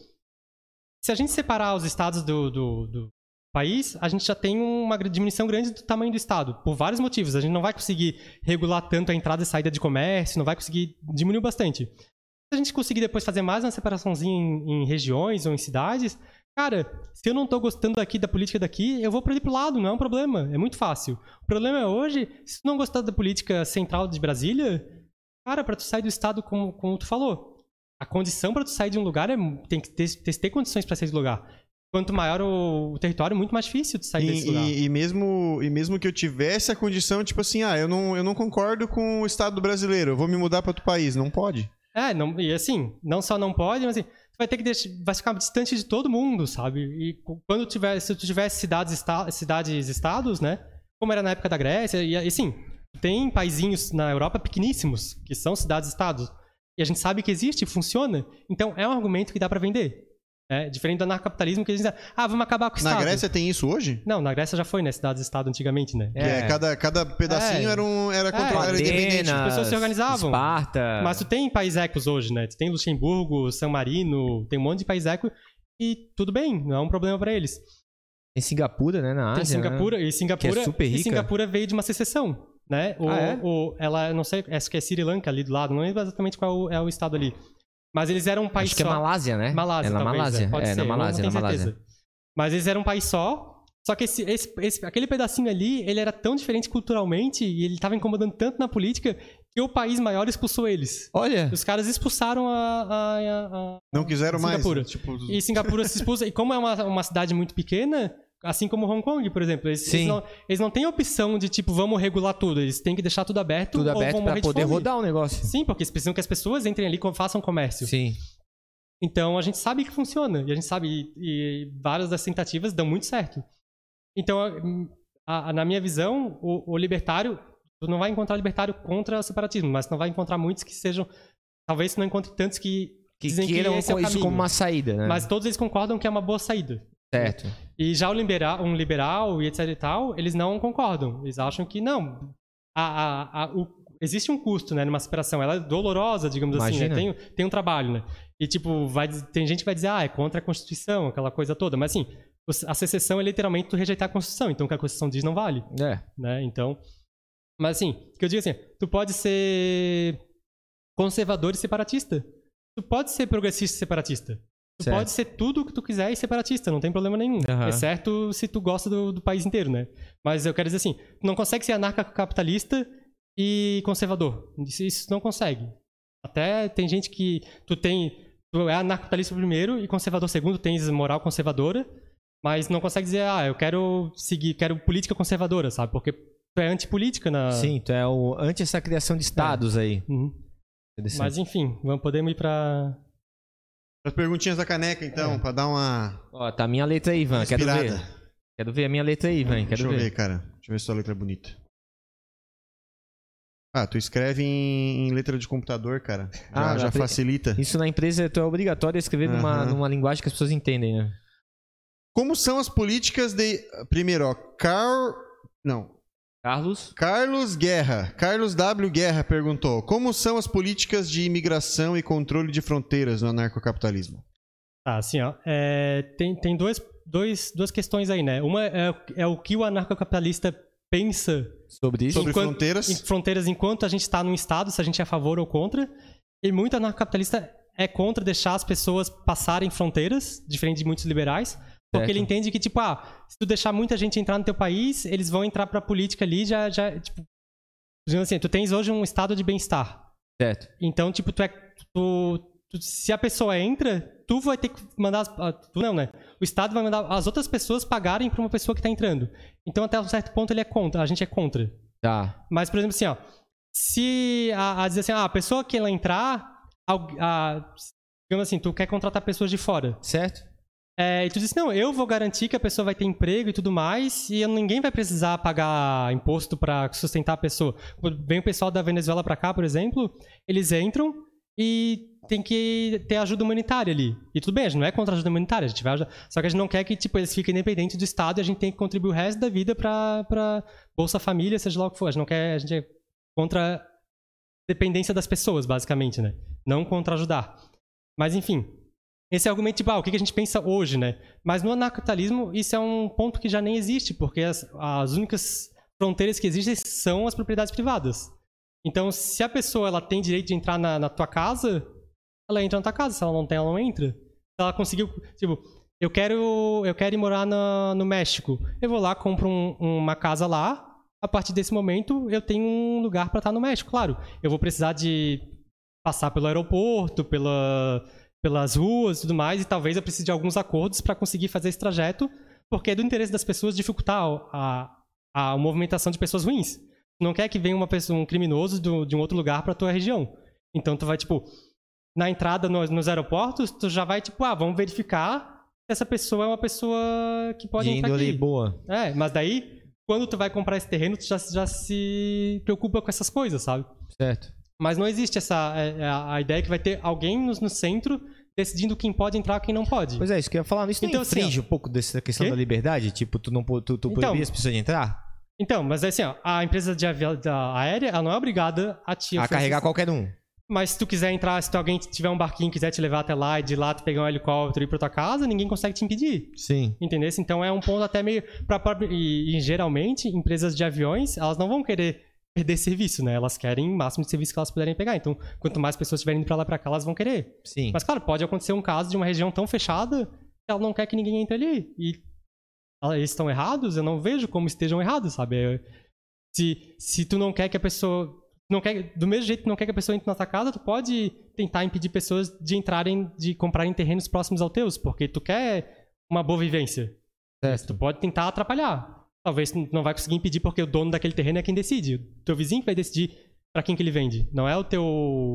se a gente separar os estados do, do, do país, a gente já tem uma diminuição grande do tamanho do estado, por vários motivos. A gente não vai conseguir regular tanto a entrada e saída de comércio, não vai conseguir diminuir bastante. Se a gente conseguir depois fazer mais uma separaçãozinha em, em regiões ou em cidades, cara, se eu não tô gostando aqui da política daqui, eu vou para pro lado, não é um problema, é muito fácil. O problema é hoje, se tu não gostar da política central de Brasília, cara, para tu sair do estado como, como tu falou, a condição para tu sair de um lugar é tem que ter, ter, ter condições para sair do lugar. Quanto maior o, território, muito mais difícil de sair desse E, lugar. e- e mesmo, e mesmo que eu tivesse a condição, tipo assim, ah, eu não, eu não concordo com o Estado brasileiro, eu vou me mudar para outro país. Não pode. É, não, e assim, não só não pode, mas assim, tu vai ter que deixar, vai ficar distante de todo mundo, sabe? E quando tiver, se tu tivesse cidades, esta, cidades estados, né? Como era na época da Grécia, e assim, tem paizinhos na Europa pequeníssimos, que são cidades estados. E a gente sabe que existe, funciona. Então é um argumento que dá pra vender. É, diferente do anarcapitalismo que a gente diz, ah, vamos acabar com o Na Estado. Grécia tem isso hoje? Não, na Grécia já foi, né? Cidades-estado antigamente, né? Que é, cada, cada pedacinho É. era, um, era, contra, É, era independente. as pessoas se organizavam. Esparta. Mas tu tem país ecos hoje, né? Tu tem Luxemburgo, San Marino, tem um monte de país eco e tudo bem, não é um problema pra eles. Tem Singapura, né, na Ásia. tem Singapura, né? e Singapura, Que é super e rica. Singapura veio de uma secessão, né? O, Ah, é? o- ela, não sei, acho que é Sri Lanka ali do lado, não lembro exatamente qual é o estado ali. Mas eles eram um país Acho que é só. Malásia, né? Malásia, é na talvez, Malásia. É, pode é, ser, na Malásia, não na tenho Malásia. Mas eles eram um país só, só que esse, esse- esse- aquele pedacinho ali, ele era tão diferente culturalmente e ele tava incomodando tanto na política que o país maior expulsou eles. Olha, Os caras expulsaram a- a- a- a, Não quiseram mais. Singapura. Tipo, E Singapura se expulsa. E como é uma, uma cidade muito pequena, assim como Hong Kong, por exemplo, eles, eles, não, eles não têm opção de, tipo, vamos regular tudo. Eles têm que deixar tudo aberto tudo aberto de poder rodar o negócio. Sim, porque eles precisam que as pessoas entrem ali e façam comércio. Sim. Então a gente sabe que funciona. E a gente sabe. E, e várias das tentativas dão muito certo. Então, a- a- na minha visão, o, o libertário. Tu não vai encontrar libertário contra o separatismo, mas não vai encontrar muitos que sejam. Talvez tu não encontre tantos que, Que que queiram esse é isso caminho. como uma saída, né? Mas todos eles concordam que é uma boa saída. Certo. E já o liberal, um liberal e etc e tal, eles não concordam. Eles acham que não. A, a, a- o- existe um custo, né, numa separação. Ela é dolorosa, digamos assim, Imagina. né? Tem, tem um trabalho, né? E tipo, vai, tem gente que vai dizer, ah, é contra a Constituição, aquela coisa toda. Mas assim, a secessão é literalmente tu rejeitar a Constituição. Então o que a Constituição diz não vale, É. né? Então. Mas assim, que eu digo assim, tu pode ser conservador e separatista. Tu pode ser progressista e separatista. Tu Certo. pode ser tudo o que tu quiser e separatista, não tem problema nenhum. Aham. Exceto se tu gosta do, do país inteiro, né? Mas eu quero dizer assim, tu não consegue ser anarcocapitalista e conservador. Isso, isso não consegue. Até tem gente que tu tem... Tu é anarcocapitalista primeiro e conservador segundo, tens moral conservadora, mas não consegue dizer, ah, eu quero seguir, quero política conservadora, sabe? Porque tu é antipolítica na... Sim, tu é o anti essa criação de estados aí. Uhum. Mas enfim, vamos podemos ir pra. As perguntinhas da caneca, então, É. pra dar uma Ó, tá a minha letra aí, Ivan. Quero ver. Quero ver a minha letra aí, Ivan. Quero Deixa eu ver. ver, cara. Deixa eu ver se sua letra é bonita. Ah, tu escreve em, em letra de computador, cara. Já, Ah, já facilita. Isso na empresa tu é obrigatório a escrever numa, Aham. numa linguagem que as pessoas entendem, né? Como são as políticas de. Primeiro, ó. Car... Não. Carlos? Carlos Guerra. Carlos W. Guerra perguntou: Como são as políticas de imigração e controle de fronteiras no anarcocapitalismo? Tá, assim, ó. é, tem tem dois, dois, duas questões aí, né? Uma é, é o que o anarcocapitalista pensa Sobre isso? Sobre Enquanto- fronteiras? em fronteiras enquanto a gente está num estado, se a gente é a favor ou contra. E muito anarcocapitalista é contra deixar as pessoas passarem fronteiras, diferente de muitos liberais. Porque Certo. ele entende que, tipo, ah, se tu deixar muita gente entrar no teu país, eles vão entrar pra política ali já, já tipo... Digamos assim, tu tens hoje um estado de bem-estar. Certo. Então, tipo, tu é. Tu, tu- se a pessoa entra, tu vai ter que mandar. As, ah, tu não, né? O Estado vai mandar as outras pessoas pagarem pra uma pessoa que tá entrando. Então, até um certo ponto, ele é contra. A gente é contra. Tá. Mas, por exemplo, assim, ó. Se a, a dizer assim, ah, a pessoa que ela entrar. al- a- digamos assim, tu quer contratar pessoas de fora. Certo? É, e tu diz, não, eu vou garantir que a pessoa vai ter emprego e tudo mais, e ninguém vai precisar pagar imposto pra sustentar a pessoa. Vem o pessoal da Venezuela pra cá, por exemplo, eles entram e tem que ter ajuda humanitária ali. E tudo bem, a gente não é contra a ajuda humanitária, a gente vai ajudar. Só que a gente não quer que tipo, eles fiquem independentes do Estado e a gente tem que contribuir o resto da vida pra Bolsa Família, seja lá o que for. A gente não quer, a gente é contra a dependência das pessoas, basicamente, né? Não contra ajudar. Mas enfim, esse é argumento tipo, ah, o que a gente pensa hoje, né? Mas no anarcapitalismo, isso é um ponto que já nem existe, porque as, as únicas fronteiras que existem são as propriedades privadas. Então, se a pessoa ela tem direito de entrar na, na tua casa, ela entra na tua casa. Se ela não tem, ela não entra. Se ela conseguiu, tipo, eu quero, eu quero ir morar no México. Eu vou lá, compro um- uma casa lá. A partir desse momento, eu tenho um lugar para estar no México. Claro, eu vou precisar de passar pelo aeroporto, pela, pelas ruas e tudo mais, e talvez eu precise de alguns acordos para conseguir fazer esse trajeto, porque é do interesse das pessoas dificultar a, a, a movimentação de pessoas ruins. Tu não quer que venha uma pessoa, um criminoso do- de um outro lugar para tua região. Então tu vai, tipo, na entrada nos, nos aeroportos, tu já vai, tipo, ah, vamos verificar se essa pessoa é uma pessoa que pode de entrar aqui. boa. É, mas daí, quando tu vai comprar esse terreno, tu já, já se preocupa com essas coisas, sabe? Certo. Mas não existe essa é, é a a ideia que vai ter alguém no, no centro decidindo quem pode entrar e quem não pode. Pois é, isso que eu ia falar. Isso Então, não assim, infringe um pouco dessa questão da liberdade? Tipo, tu não tu, tu Então, as pessoas de entrar? Então, mas é assim, ó, a empresa de avi- da aérea, ela não é obrigada a te A carregar qualquer um. Mas se tu quiser entrar, se tu, alguém tiver um barquinho e quiser te levar até lá e de lá tu pegar um helicóptero e ir pra tua casa, ninguém consegue te impedir. Sim. Entendeu? Então é um ponto até meio. Pra, própria- e, e geralmente, empresas de aviões, elas não vão querer perder serviço, né? Elas querem o máximo de serviço que elas puderem pegar. Então, quanto mais pessoas estiverem indo pra lá e pra cá, elas vão querer. Sim. Mas, claro, pode acontecer um caso de uma região tão fechada que ela não quer que ninguém entre ali. E eles estão errados, eu não vejo como estejam errados, sabe? É, Se, se tu não quer que a pessoa. Não quer, do mesmo jeito que não quer que a pessoa entre na tua casa, tu pode tentar impedir pessoas de entrarem, de comprarem terrenos próximos aos teus, porque tu quer uma boa vivência. Certo. Tu pode tentar atrapalhar. Talvez tu não vai conseguir impedir porque o dono daquele terreno é quem decide. O teu vizinho que vai decidir pra quem que ele vende. Não é o teu.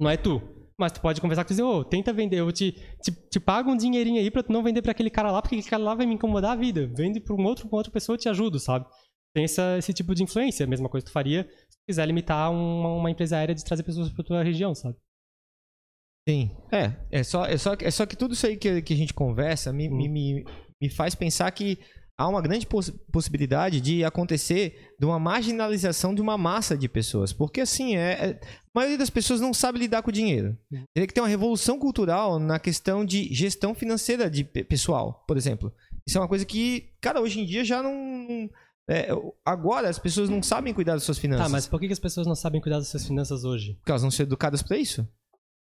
Não é tu. Mas tu pode conversar com ele e dizer, ô, tenta vender, eu te, te, te pago um dinheirinho aí pra tu não vender pra aquele cara lá, porque aquele cara lá vai me incomodar a vida. Vende pra um outro, pra outra pessoa, eu te ajudo, sabe? Tem essa, esse tipo de influência. A mesma coisa que tu faria se tu quiser limitar uma, uma empresa aérea de trazer pessoas pra tua região, sabe? Sim. É, é só, é só, é só que tudo isso aí que, que a gente conversa me, me, me, me faz pensar que há uma grande poss- possibilidade de acontecer de uma marginalização de uma massa de pessoas. Porque, assim, é, é- a maioria das pessoas não sabe lidar com o dinheiro. Teria que ter uma revolução cultural na questão de gestão financeira de pe- pessoal, por exemplo. Isso é uma coisa que, cara, hoje em dia já não. é, agora as pessoas não sabem cuidar das suas finanças. Tá, mas por que, as pessoas não sabem cuidar das suas finanças hoje? Porque elas não são educadas para isso.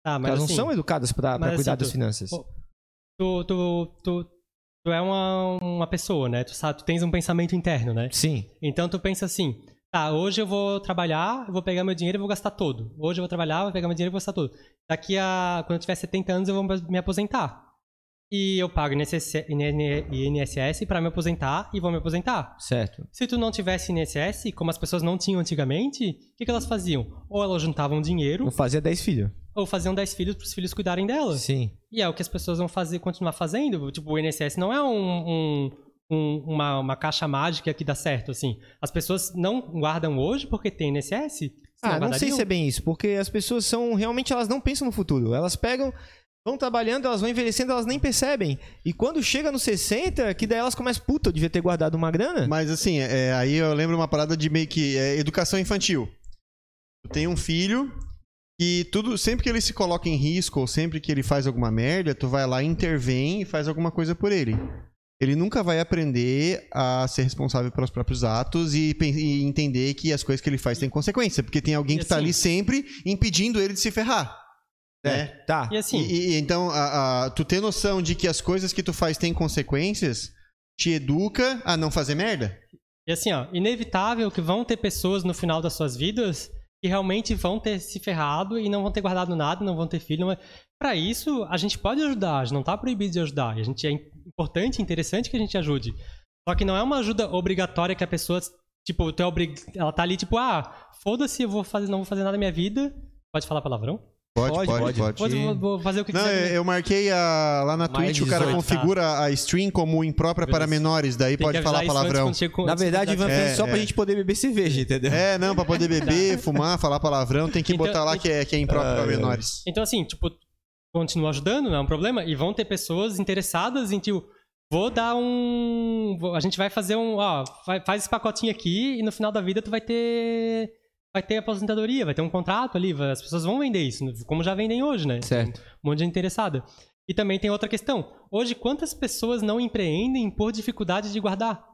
Tá, Porque mas elas assim, não são educadas para cuidar assim, das tu- finanças. Tu, tu, tu, tu é uma, uma pessoa, né? Tu sabe, tu tens um pensamento interno, né? Sim. Então tu pensa assim, tá, hoje eu vou trabalhar, eu vou pegar meu dinheiro e vou gastar todo. Hoje eu vou trabalhar, vou pegar meu dinheiro e vou gastar todo. Daqui a, quando eu tiver 70 anos, eu vou me aposentar. e eu pago INSS INSS para me aposentar e vou me aposentar. Certo. Se tu não tivesse INSS, como as pessoas não tinham antigamente, o que, que elas faziam? Ou elas juntavam dinheiro, Eu fazia 10 filhos. Ou faziam 10 filhos para os filhos cuidarem delas. Sim. E é o que as pessoas vão fazer, continuar fazendo. Tipo, o INSS não é um, um- um- uma, uma caixa mágica que dá certo, assim. As pessoas não guardam hoje porque tem INSS. Ah, não sei guardariam. se é bem isso, porque as pessoas são. Realmente elas não pensam no futuro. Elas pegam. Vão trabalhando, elas vão envelhecendo, elas nem percebem. E quando chega nos 60, que daí elas começam, puta, eu devia ter guardado uma grana. Mas assim, é, aí eu lembro uma parada de meio que é, educação infantil. Tu tem um filho e tudo, sempre que ele se coloca em risco ou sempre que ele faz alguma merda, tu vai lá, intervém e faz alguma coisa por ele. Ele nunca vai aprender a ser responsável pelos próprios atos e, e entender que as coisas que ele faz têm consequência, porque tem alguém que tá assim- ali sempre impedindo ele de se ferrar. Né? Tá. E assim, E, e- então, a- a- tu ter noção de que as coisas que tu faz têm consequências te educa a não fazer merda. E assim, ó, inevitável que vão ter pessoas no final das suas vidas que realmente vão ter se ferrado e não vão ter guardado nada, não vão ter filho. Para isso, a gente pode ajudar, a gente não tá proibido de ajudar. A gente é importante, interessante que a gente ajude. Só que não é uma ajuda obrigatória que a pessoa, tipo, tu é obrig... ela tá ali tipo, ah, foda-se, eu vou fazer, não vou fazer nada na minha vida. Pode falar palavrão? Pode, Pode, pode, pode. pode. Vou, vou fazer o que Não, quiser. eu marquei a- lá na Mais Twitch, o cara 18, configura a stream como imprópria para Beleza. menores, daí Tem pode falar palavrão. Na verdade, Ivan É, só é. pra gente poder beber cerveja, entendeu? É, não, pra poder beber, fumar, falar palavrão, tem que Então, botar lá que é, que é impróprio para Ai, ai. menores. Então, assim, tipo, continua ajudando, não é um problema. E vão ter pessoas interessadas em, tipo, vou dar um. A gente vai fazer um. Ó, faz esse pacotinho aqui e no final da vida tu vai ter. Vai ter aposentadoria, vai ter um contrato ali. vai- As pessoas vão vender isso, como já vendem hoje, né? Certo. Um monte de gente interessada. E também tem outra questão. Hoje, quantas pessoas não empreendem por dificuldade de guardar?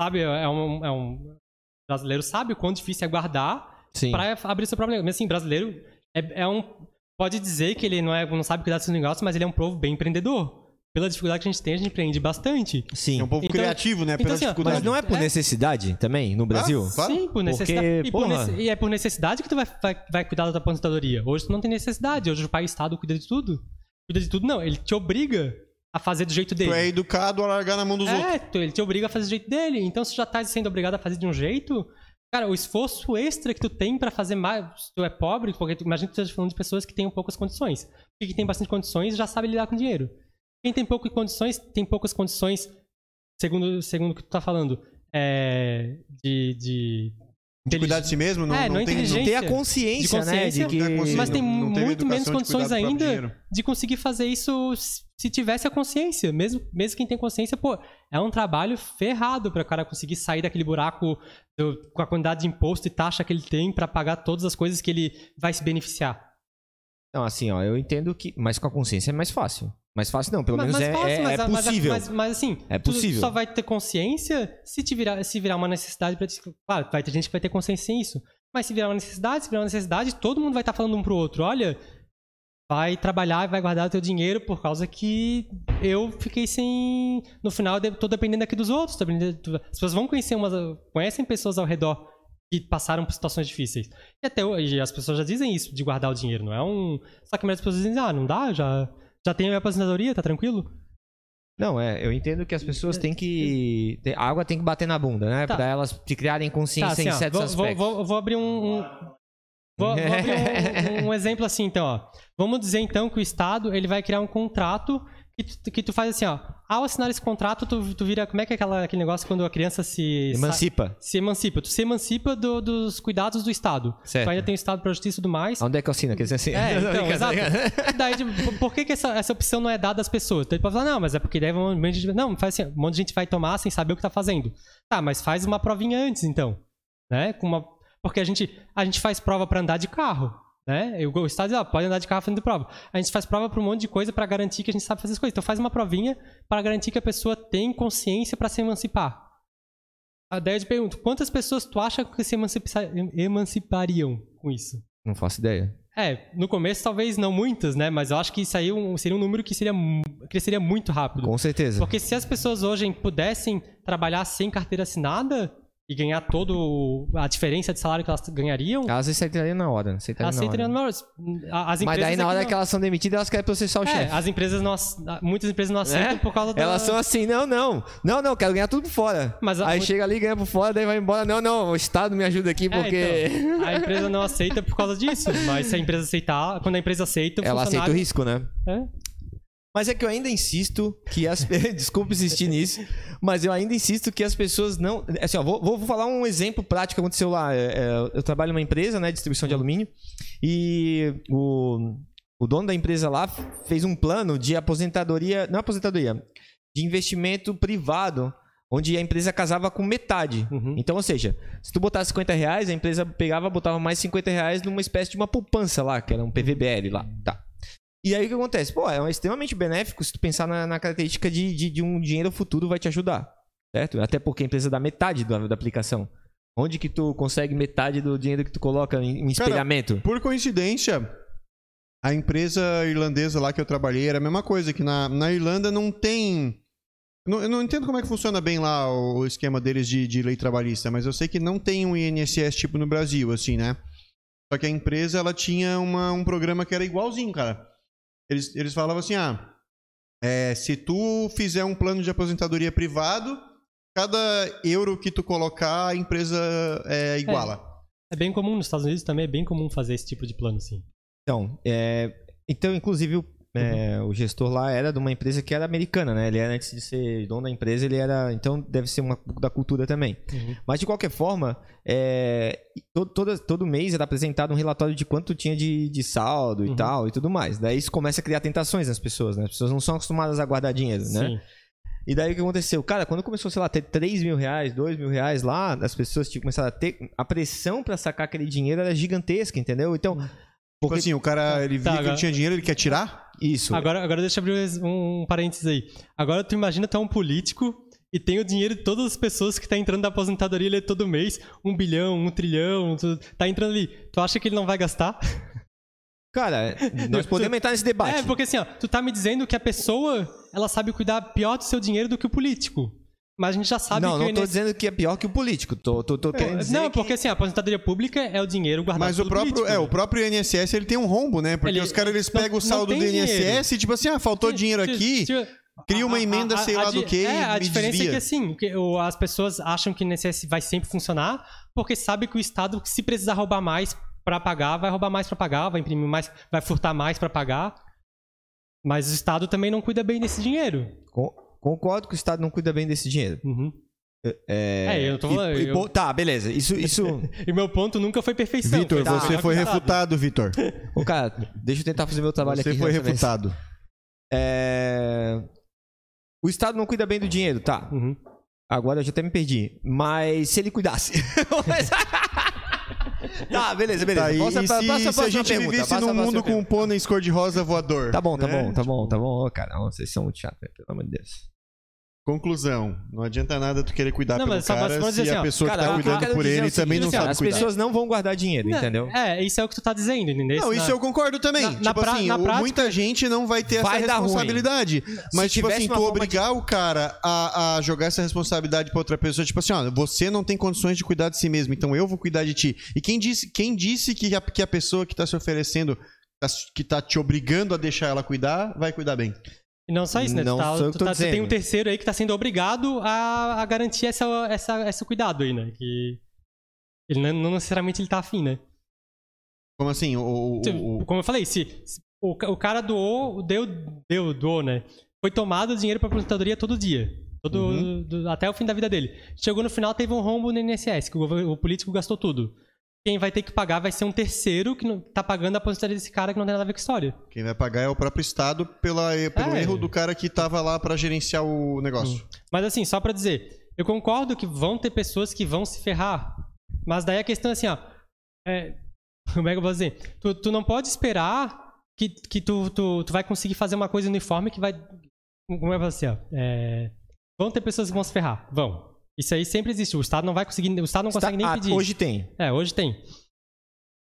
Sabe, é um, é um- brasileiro sabe o quão difícil é guardar para abrir seu próprio negócio. Mas assim, brasileiro é, é um. Pode dizer que ele não, é, não sabe cuidar do seu negócio, mas ele é um povo bem empreendedor. Pela dificuldade que a gente tem, a gente empreende bastante. Sim. É um povo Então- criativo, né? então, Pela assim, dificuldade. Mas não é por É. necessidade também, no Brasil? Ah, Claro. Sim, por necessidade. Porque, e, por nece- e é por necessidade que tu vai, vai, vai cuidar da tua aposentadoria. Hoje tu não tem necessidade. Hoje o pai Estado cuida de tudo. Cuida de tudo, não. Ele te obriga a fazer do jeito dele. Tu é educado a largar na mão dos outros. É, tu- ele te obriga a fazer do jeito dele. Então, se tu já tá sendo obrigado a fazer de um jeito, cara, o esforço extra que tu tem pra fazer mais. Se tu é pobre, porque tu, imagina que tu esteja falando de pessoas que têm poucas condições. E que tem bastante condições já sabe lidar com dinheiro. Quem tem poucas condições, tem poucas condições, segundo, segundo o que tu tá falando, é, de. de De cuidar de si mesmo, não, É, não não tem... inteligente. Ter a consciência, De né? consciência. De que... não tem consciência, Mas tem não- não muito menos de condições ainda de conseguir fazer isso se tivesse a consciência. Mesmo, mesmo quem tem consciência, pô, é um trabalho ferrado para o cara conseguir sair daquele buraco do- com a quantidade de imposto e taxa que ele tem para pagar todas as coisas que ele vai se beneficiar. Não, assim, ó, eu entendo que... Mas com a consciência é mais fácil. Mais fácil não, pelo Mas- menos mas é, fácil, é- mas- é possível. Mas, mas, assim, É possível. só vai ter consciência se, te virar, se virar uma necessidade para Claro, vai ter gente que vai ter consciência nisso. Mas se virar uma necessidade, se virar uma necessidade, todo mundo vai estar falando um pro outro. Olha, vai trabalhar e vai guardar o teu dinheiro por causa que eu fiquei sem. No final, eu tô dependendo aqui dos outros. tô dependendo- As pessoas vão conhecer umas. Conhecem pessoas ao redor que passaram por situações difíceis. E até hoje as pessoas já dizem isso, de guardar o dinheiro. Não é um. Só que a maioria das pessoas dizem, ah, não dá, já, já tenho a minha aposentadoria, tá tranquilo? Não, é, eu entendo que as pessoas têm que... tem- A água tem que bater na bunda, né? Tá. Pra elas te criarem consciência assim, em ó, certos vou, vou, aspectos. vou, vou abrir um. um- Vou, vou abrir um, um exemplo assim, então, ó. Vamos dizer então que o Estado ele vai criar um contrato que tu, que tu faz assim, ó. Ao assinar esse contrato, tu, tu vira. Como é que é aquela, aquele negócio quando a criança se. Emancipa. Se emancipa. Tu se emancipa do- dos cuidados do Estado. Certo. Tu ainda tem o Estado para justiça e tudo mais. Onde é que eu assino? Quer dizer assim... É, então, exato. Daí, tipo, por- por que, que essa, essa opção não é dada às pessoas? Então ele pode falar, não, mas é porque daí um monte de gente. Não, faz assim, um monte de gente vai tomar sem saber o que tá fazendo. Tá, mas faz uma provinha antes, então. Né? Com uma, porque a gente, a gente faz prova para andar de carro. Né? E Estado diz, ah, pode andar de carro fazendo prova. A gente faz prova para um monte de coisa para garantir que a gente sabe fazer as coisas. Então faz uma provinha para garantir que a pessoa tem consciência para se emancipar. A daí eu te pergunto, quantas pessoas tu acha que se emancipa- emancipariam com isso? Não faço ideia. É, no começo talvez não muitas, né? Mas eu acho que isso aí um- seria um número que seria, cresceria muito rápido. Com certeza. Porque se as pessoas hoje pudessem trabalhar sem carteira assinada, e ganhar todo a diferença de salário que elas ganhariam, Elas aceitariam na hora. Aceitariam elas na hora. aceitariam na hora. As Mas daí na é hora não- que elas são demitidas, elas querem processar o É, chefe. as empresas não, muitas empresas não aceitam né? por causa da... Elas são assim, não, não. Não, não, quero ganhar tudo por fora. Mas Aí chega ali, ganha por fora, daí vai embora. Não, não, o Estado me ajuda aqui É, porque. então, a empresa não aceita por causa disso. Mas se a empresa aceitar, quando a empresa aceita, o Ela aceita o funcionário- risco, né? É. Mas é que eu ainda insisto que as. Desculpa insistir nisso, mas eu ainda insisto que as pessoas não. Assim, ó, vou, vou falar um exemplo prático que aconteceu lá. É, é, eu trabalho numa empresa, né, distribuição de alumínio, e o, o dono da empresa lá fez um plano de aposentadoria. Não aposentadoria, de investimento privado. Onde a empresa casava com metade. Uhum. Então, ou seja, se tu botasse 50 reais, a empresa pegava, botava mais 50 reais numa espécie de uma poupança lá, que era um PVBL lá. Tá. E aí o que acontece? Pô, é extremamente benéfico se tu pensar na, na característica de, de, de um dinheiro futuro vai te ajudar. Certo? Até porque a empresa dá metade da, da aplicação. Onde que tu consegue metade do dinheiro que tu coloca em, em espelhamento? Por coincidência, a empresa irlandesa lá que eu trabalhei era a mesma coisa, que na, na Irlanda não tem. Não- eu não entendo como é que funciona bem lá o, o esquema deles de, de lei trabalhista, mas eu sei que não tem um INSS tipo no Brasil, assim, né? Só que a empresa ela tinha uma- um programa que era igualzinho, cara. Eles, eles falavam assim: ah, é, se tu fizer um plano de aposentadoria privado, cada euro que tu colocar, a empresa é, iguala. É bem comum nos Estados Unidos também, é bem comum fazer esse tipo de plano, sim. Então, é, então inclusive, o, é, o gestor lá era de uma empresa que era americana, né? Ele era, antes de ser dono da empresa, ele era. Então, deve ser uma pouco da cultura também. Uhum. Mas, de qualquer forma, é, todo, toda- todo mês era apresentado um relatório de quanto tinha de, de saldo e Uhum. tal e tudo mais. Daí isso começa a criar tentações nas pessoas, né? As pessoas não são acostumadas a guardar dinheiro, né? Sim. E daí o que aconteceu? Cara, quando começou, sei lá, a ter 3 mil reais, 2 mil reais lá, as pessoas tinham começado a ter. A pressão pra sacar aquele dinheiro era gigantesca, entendeu? Então. Tipo assim, o cara ele via Tá, que ele agora- tinha dinheiro, ele quer tirar? Isso. Agora, agora deixa eu abrir um, um parênteses aí. Agora tu imagina tu é um político e tem o dinheiro de todas as pessoas que tá entrando da aposentadoria ali todo mês, um bilhão, um trilhão, tu, tá entrando ali. Tu acha que ele não vai gastar? Cara, nós podemos entrar nesse debate. É, porque assim, ó, tu tá me dizendo que a pessoa, ela sabe cuidar pior do seu dinheiro do que o político. Mas a gente já sabe não, que não o tô INSS dizendo que é pior que o político. Tô, tô, tô querendo dizer. Não, que- porque assim, a aposentadoria pública é o dinheiro guardado Mas o pelo próprio, político, é, né? o próprio INSS ele tem um rombo, né? Porque Ele- os caras eles não- pegam o não saldo tem do INSS dinheiro. e tipo assim, ah, faltou Ti- dinheiro ti- aqui, ti- cria uma a- emenda, a- sei a lá do que, É, a me diferença desvia. é que assim, o- as pessoas acham que o INSS vai sempre funcionar porque sabe que o Estado, se precisar roubar mais pra pagar, vai roubar mais pra pagar, vai imprimir mais, vai furtar mais pra pagar. Mas o Estado também não cuida bem desse dinheiro. Con- Concordo que o Estado não cuida bem desse dinheiro. Uhum. É, É, eu tô e- falando, e eu- pô, Tá, beleza. Isso. isso... E meu ponto nunca foi perfeição. Vitor, foi você foi refutado, Vitor. Ô, cara, deixa eu tentar fazer meu trabalho Você aqui. foi dessa vez. refutado. É... O Estado não cuida bem do dinheiro, tá? Uhum. Agora eu já até me perdi. Mas se ele cuidasse. Tá, beleza, beleza. Tá, e, Passa e pra- se, passa a se a gente pergunta, vivesse passa num mundo com um pergunta. pônei cor-de-rosa voador? Tá bom, tá né? bom, tá bom, tá bom. Ô, cara, vocês são muito chatos, pelo amor de Deus. Conclusão. Não adianta nada tu querer cuidar Não, pelo cara se assim, a pessoa Cara, que tá que eu cuidando por é ele também não assim, sabe As cuidar. pessoas não vão guardar dinheiro, entendeu? É, isso é o que tu tá dizendo, entendeu? Não, isso Na- eu concordo também. na- na tipo pra- assim, na o- prática- muita gente não vai ter Vai essa responsabilidade. Mas, tipo tivesse assim, tu obrigar o cara a, a jogar essa responsabilidade pra outra pessoa, tipo assim, ó, você não tem condições de cuidar de si mesmo, então eu vou cuidar de ti. E quem disse, quem disse que, a, que a pessoa que tá se oferecendo, tá- que tá te obrigando a deixar ela cuidar, vai cuidar bem? E não só isso, né? Não tu tá, tu tá- tu tem um terceiro aí que tá sendo obrigado a, a garantir essa, essa, esse cuidado aí, né? Que ele não, não necessariamente ele tá afim, né? Como assim? O, o- Tipo, Como eu falei, se, se o, o cara doou, deu, deu, doou, né? Foi tomado o dinheiro pra aposentadoria todo dia. Todo, Uhum. do- até o fim da vida dele. Chegou no final, teve um rombo no INSS, que o, o político gastou tudo. Quem vai ter que pagar vai ser um terceiro que não, tá pagando a aposentadoria desse cara que não tem nada a ver com a história. Quem vai pagar é o próprio Estado pela, pelo É. erro do cara que tava lá pra gerenciar o negócio. Mas assim, só pra dizer, eu concordo que vão ter pessoas que vão se ferrar. Mas daí a questão é assim, ó. É, como é que eu vou dizer? Tu, tu não pode esperar que, que tu, tu, tu vai conseguir fazer uma coisa uniforme que vai. Como é que eu vou dizer? ó? É, vão ter pessoas que vão se ferrar. Vão. Isso aí sempre existe. O Estado não vai conseguir. O Estado não consegue nem pedir. Hoje tem. É, hoje tem.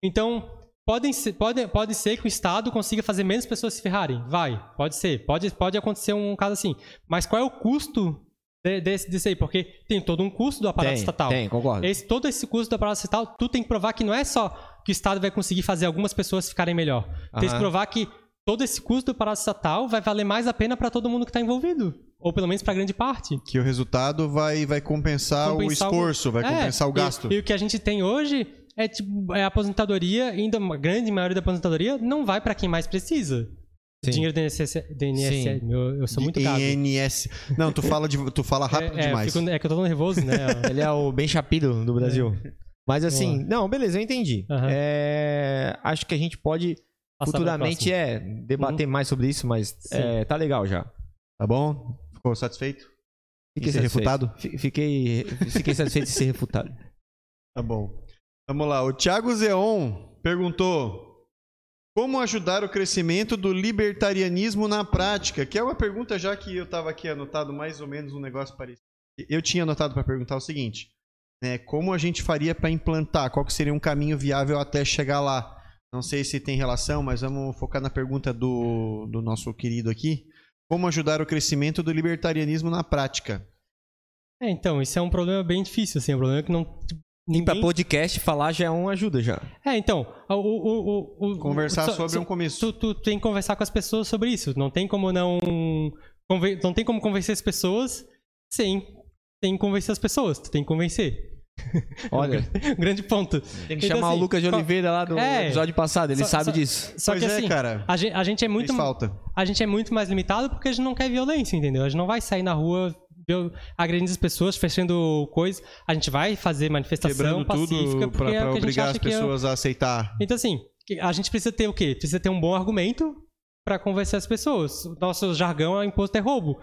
Então, podem ser, pode, pode ser que o Estado consiga fazer menos pessoas se ferrarem. Vai, pode ser. Pode, pode acontecer um caso assim. Mas qual é o custo de- desse, desse aí, porque tem todo um custo do aparato Tem, estatal. tem, concordo. Esse, todo esse custo do aparato estatal, tu tem que provar que não é só que o Estado vai conseguir fazer algumas pessoas ficarem melhor. Tem que provar que todo esse custo do aparato estatal vai valer mais a pena para todo mundo que está envolvido. Ou pelo menos para grande parte. Que o resultado vai, vai compensar, Compensar o esforço, vai É, compensar o e- gasto. E, o que a gente tem hoje é tipo é a aposentadoria, ainda uma grande maioria da aposentadoria não vai para quem mais precisa. Sim. Dinheiro do INSS, do INSS Sim. meu, eu sou muito De gago. INS. Não, tu fala, de, tu fala rápido é, é, eu demais. fico- é que eu tô nervoso, né? Ele é o bem chapido do Brasil. Mas assim, Boa. não, beleza, eu entendi. É, acho que a gente pode Passar futuramente é debater mais sobre isso, mas é, tá legal já. Tá bom? Ficou satisfeito? Fiquei ser satisfeito. refutado? Fi- Fiquei, fiquei satisfeito de ser refutado. Tá bom. Vamos lá. O Thiago Zeon perguntou: Como ajudar o crescimento do libertarianismo na prática? Que é uma pergunta já que eu estava aqui anotado mais ou menos um negócio parecido. Eu tinha anotado para perguntar o seguinte: né, Como a gente faria para implantar? Qual seria um caminho viável até chegar lá? Não sei se tem relação, mas vamos focar na pergunta do, do nosso querido aqui. Como ajudar o crescimento do libertarianismo na prática? É, então, isso é um problema bem difícil, assim, é um problema que não. pra Ninguém... podcast falar já é uma ajuda já. É, então, o, o, o, o- Conversar sobre só- um começo. Tu, tu tem que conversar com as pessoas sobre isso. Não tem como não. conven- Não tem como convencer as pessoas sem, sem convencer as pessoas. Tu tem que convencer. Olha, Grande ponto. tem que Então, chamar assim, o Lucas de Oliveira lá do É. episódio passado, ele Só- sabe só- disso. Só pois que é, assim, cara. a gente, a gente é muito. Falta. A gente é muito mais limitado porque a gente não quer violência, entendeu? A gente não vai sair na rua agredindo as pessoas, fechando coisas. A gente vai fazer manifestação Quebrando pacífica tudo porque pra, é pra gente obrigar as é pessoas a aceitar. Então, assim, a gente precisa ter o quê? Precisa ter um bom argumento para convencer as pessoas. O nosso jargão é imposto é roubo.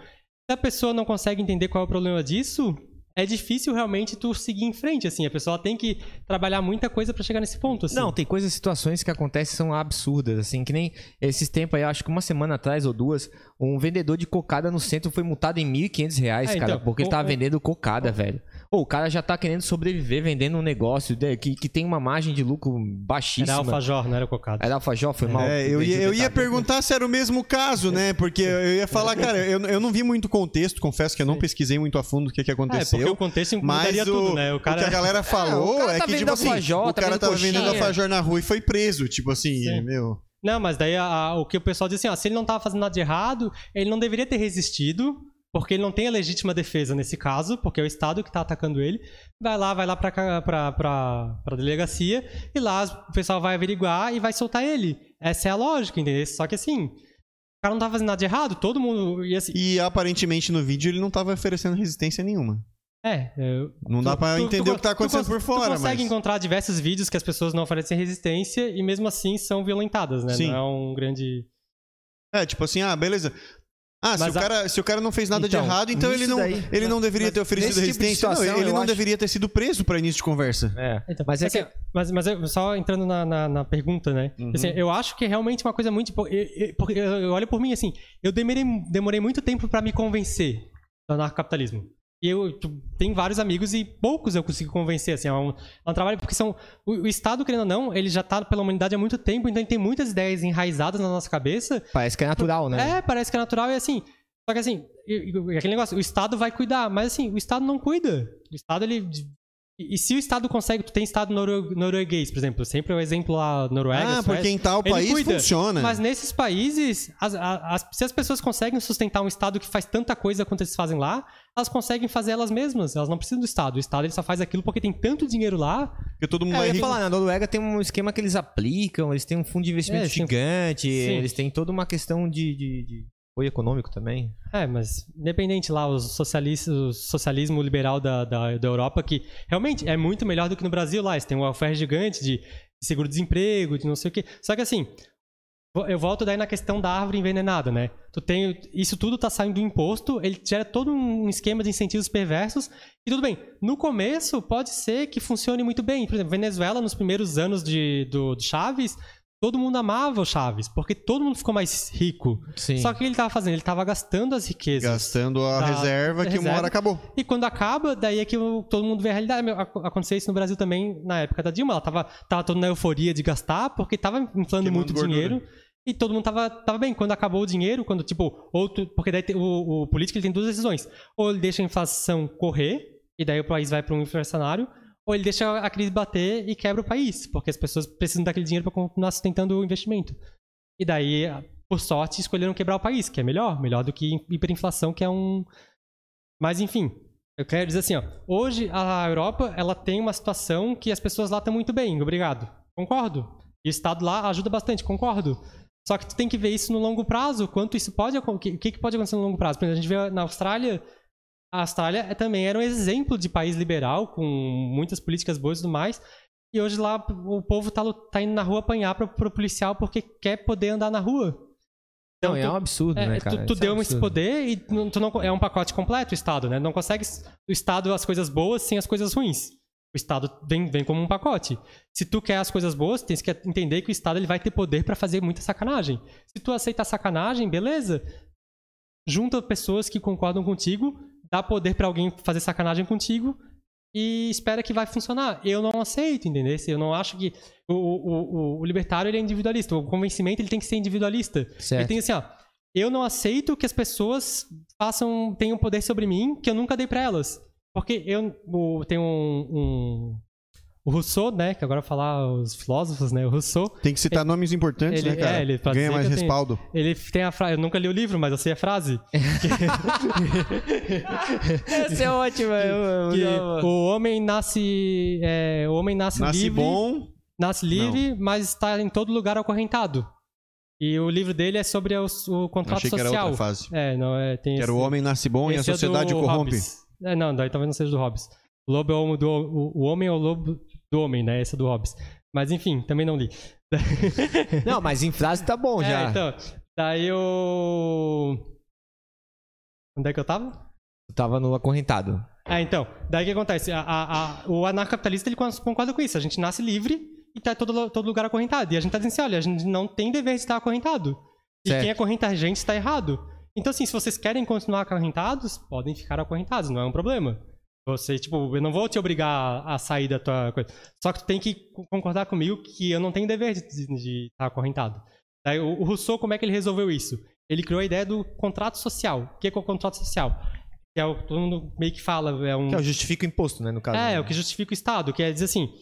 Se a pessoa não consegue entender qual é o problema disso, é difícil realmente tu seguir em frente, assim. A pessoa tem que trabalhar muita coisa para chegar nesse ponto, assim. Não, tem coisas, situações que acontecem que são absurdas, assim, que nem esses tempos aí, acho que uma semana atrás ou duas, um vendedor de cocada no centro foi multado em 1.500 reais, É, cara, então, porque ele o- tava o- vendendo cocada, velho. Ô, o cara já tá querendo sobreviver vendendo um negócio de- que, que tem uma margem de lucro baixíssima. Era alfajor, não era cocado. Era alfajor, foi mal. É, eu, ia, eu ia perguntar se era o mesmo caso, né? Porque eu ia falar, cara, eu, eu não vi muito contexto, confesso que eu não pesquisei muito a fundo o que, que É, porque aconteceu. o contexto mas mudaria o, tudo, né? O cara... o que a galera falou É, o cara é tá que, vendendo tipo assim, alfajor, o tá cara vendendo tava vendendo alfajor na rua e foi preso. Tipo assim, Sim. meu. Não, mas daí a- a- o que o pessoal diz assim, ó, se ele não tava fazendo nada de errado, ele não deveria ter resistido, porque ele não tem a legítima defesa nesse caso, porque é o Estado que tá atacando ele. Vai lá, vai lá pra, pra delegacia, e lá o pessoal vai averiguar e vai soltar ele. Essa é a lógica, entendeu? Só que assim, o cara não tava fazendo nada de errado, todo mundo ia assim... E aparentemente no vídeo ele não tava oferecendo resistência nenhuma. É, é, Não dá pra entender o que tá acontecendo tu, por fora, Tu consegue mas. encontrar diversos vídeos que as pessoas não oferecem resistência e mesmo assim são violentadas, né? Sim. Não é um grande... É, tipo assim, ah, beleza. Ah, se Mas o, a- cara, se o cara não fez nada Então, de errado, então ele não, daí- ele não deveria mas ter oferecido tipo resistência. não, situação, ele eu não acho- deveria ter sido preso pra início de conversa. É. Então, Mas é assim, que- mas, mas eu- só entrando na, na, na pergunta, né? Uhum. Assim, eu acho que é realmente uma coisa muito. eu- eu- Porque eu, eu olho por mim assim, eu demorei, demorei muito tempo pra me convencer do anarcocapitalismo. E eu tipo, tenho vários amigos e poucos eu consigo convencer, assim, é um, é um trabalho, porque são. O, o Estado, querendo ou não, ele já tá pela humanidade há muito tempo, então ele tem muitas ideias enraizadas na nossa cabeça. Parece que é natural, né? É, parece que é natural e assim. Só que assim, aquele negócio, o Estado vai cuidar, mas assim, o Estado não cuida. O Estado, ele. E, se o Estado consegue, tu tem Estado noro- norueguês, por exemplo, sempre o exemplo lá, Noruega, Ah, Suécia, porque em tal ele país cuida. funciona. Mas nesses países, as- a- as- se as pessoas conseguem sustentar um Estado que faz tanta coisa quanto eles fazem lá, elas conseguem fazer elas mesmas. Elas não precisam do Estado. O Estado ele só faz aquilo porque tem tanto dinheiro lá. Porque todo mundo É, eu é ia rico. falar, na Noruega tem um esquema que eles aplicam, eles têm um fundo de investimento É, gigante, Sim. eles têm toda uma questão de, de, de apoio econômico também. É, mas independente lá, os socialistas, o socialismo liberal da, da, da Europa, que realmente é muito melhor do que no Brasil lá. Eles têm um welfare gigante de seguro-desemprego, de não sei o quê. Só que assim, eu volto daí na questão da árvore envenenada, né? Tu tem, isso tudo tá saindo do imposto, ele gera todo um esquema de incentivos perversos. E tudo bem, no começo pode ser que funcione muito bem. Por exemplo, Venezuela, nos primeiros anos de, do, do Chaves, todo mundo amava o Chaves, porque todo mundo ficou mais rico. Sim. Só que o que ele tava fazendo? Ele tava gastando as riquezas. Gastando a reserva que uma reserva. hora acabou. E quando acaba, daí é que todo mundo vê a realidade. Aconteceu isso no Brasil também na época da Dilma. Ela tava, tava toda na euforia de gastar, porque tava inflando Queimando muito gordura. dinheiro. E todo mundo tava, tava bem. Quando acabou o dinheiro, quando, tipo, ou tu- porque daí o, o político ele tem duas decisões. Ou ele deixa a inflação correr, e daí o país vai para um inflacionário, ou ele deixa a crise bater e quebra o país, porque as pessoas precisam daquele dinheiro para continuar sustentando o investimento. E daí, por sorte, escolheram quebrar o país, que é melhor, melhor do que hiperinflação, que é um. Mas enfim, eu quero dizer assim, ó, hoje a Europa ela tem uma situação que as pessoas lá estão muito bem, obrigado. Concordo. E o Estado lá ajuda bastante, concordo. Só que tu tem que ver isso no longo prazo, quanto isso pode o que, que pode acontecer no longo prazo. Por exemplo, a gente vê na Austrália, a Austrália é- também era um exemplo de país liberal, com muitas políticas boas e tudo mais. E hoje lá o povo tá, tá indo na rua apanhar pro, pro policial porque quer poder andar na rua. Não, é tu- um absurdo, é, né, tu- cara? tu, Isso é um deu esse absurdo. poder e tu não, é um pacote completo o Estado, né? Não consegue o Estado as coisas boas sem as coisas ruins. O Estado vem, vem como um pacote. Se tu quer as coisas boas, tens que entender que o Estado ele vai ter poder pra fazer muita sacanagem. Se tu aceitar sacanagem, beleza. Junta pessoas que concordam contigo, dá poder pra alguém fazer sacanagem contigo e espera que vai funcionar. Eu não aceito, entendeu? Eu não acho que o, o, o, o libertário ele é individualista. O convencimento ele tem que ser individualista. Ele Certo. tem assim, ó. Eu não aceito que as pessoas façam, tenham poder sobre mim que eu nunca dei pra elas. Porque eu o, tem um, um- O Rousseau, né? Que agora falar os filósofos, né? O Rousseau. Tem que citar nomes importantes, ele- né, cara? é, ele- pra Ganha mais que eu tenho- respaldo. Ele tem a frase. Eu nunca li o livro, mas eu sei a frase. Essa é ótima. eu- eu- que o homem nasce. é, o homem nasce, Nasce livre. bom. Nasce livre, mas está em todo lugar acorrentado. E o livro dele é sobre o, o contrato Achei que era social. outra fase. É, não, é, tem Que era o esse- homem nasce bom e a esse é sociedade o corrompe. Hobbes. É, não, daí talvez não seja do Hobbes. O lobo é o, do, o, o homem é o lobo do homem, né? Esse é do Hobbes. Mas enfim, também não li. Não, mas em frase tá bom já. É, então, daí eu... Onde é que eu tava? Tu tava no acorrentado. É, então, daí o que acontece? A, a- a- o anarcocapitalista ele concorda com isso. A gente nasce livre e tá todo, todo lugar acorrentado. E a gente tá dizendo assim, olha, a gente não tem dever de estar acorrentado. E Certo. quem acorrenta a gente está errado. Então, assim, se vocês querem continuar acorrentados, podem ficar acorrentados, não é um problema. Você, tipo, eu não vou te obrigar a sair da tua coisa. Só que tu tem que concordar comigo que eu não tenho dever de, estar acorrentado. Daí, o, o Rousseau, como é que ele resolveu isso? Ele criou a ideia do contrato social. O que é, que é o contrato social? Que é o todo mundo meio que fala, é um... Que é o justifica o imposto, né, no caso. É, né? o que justifica o Estado, que é dizer assim,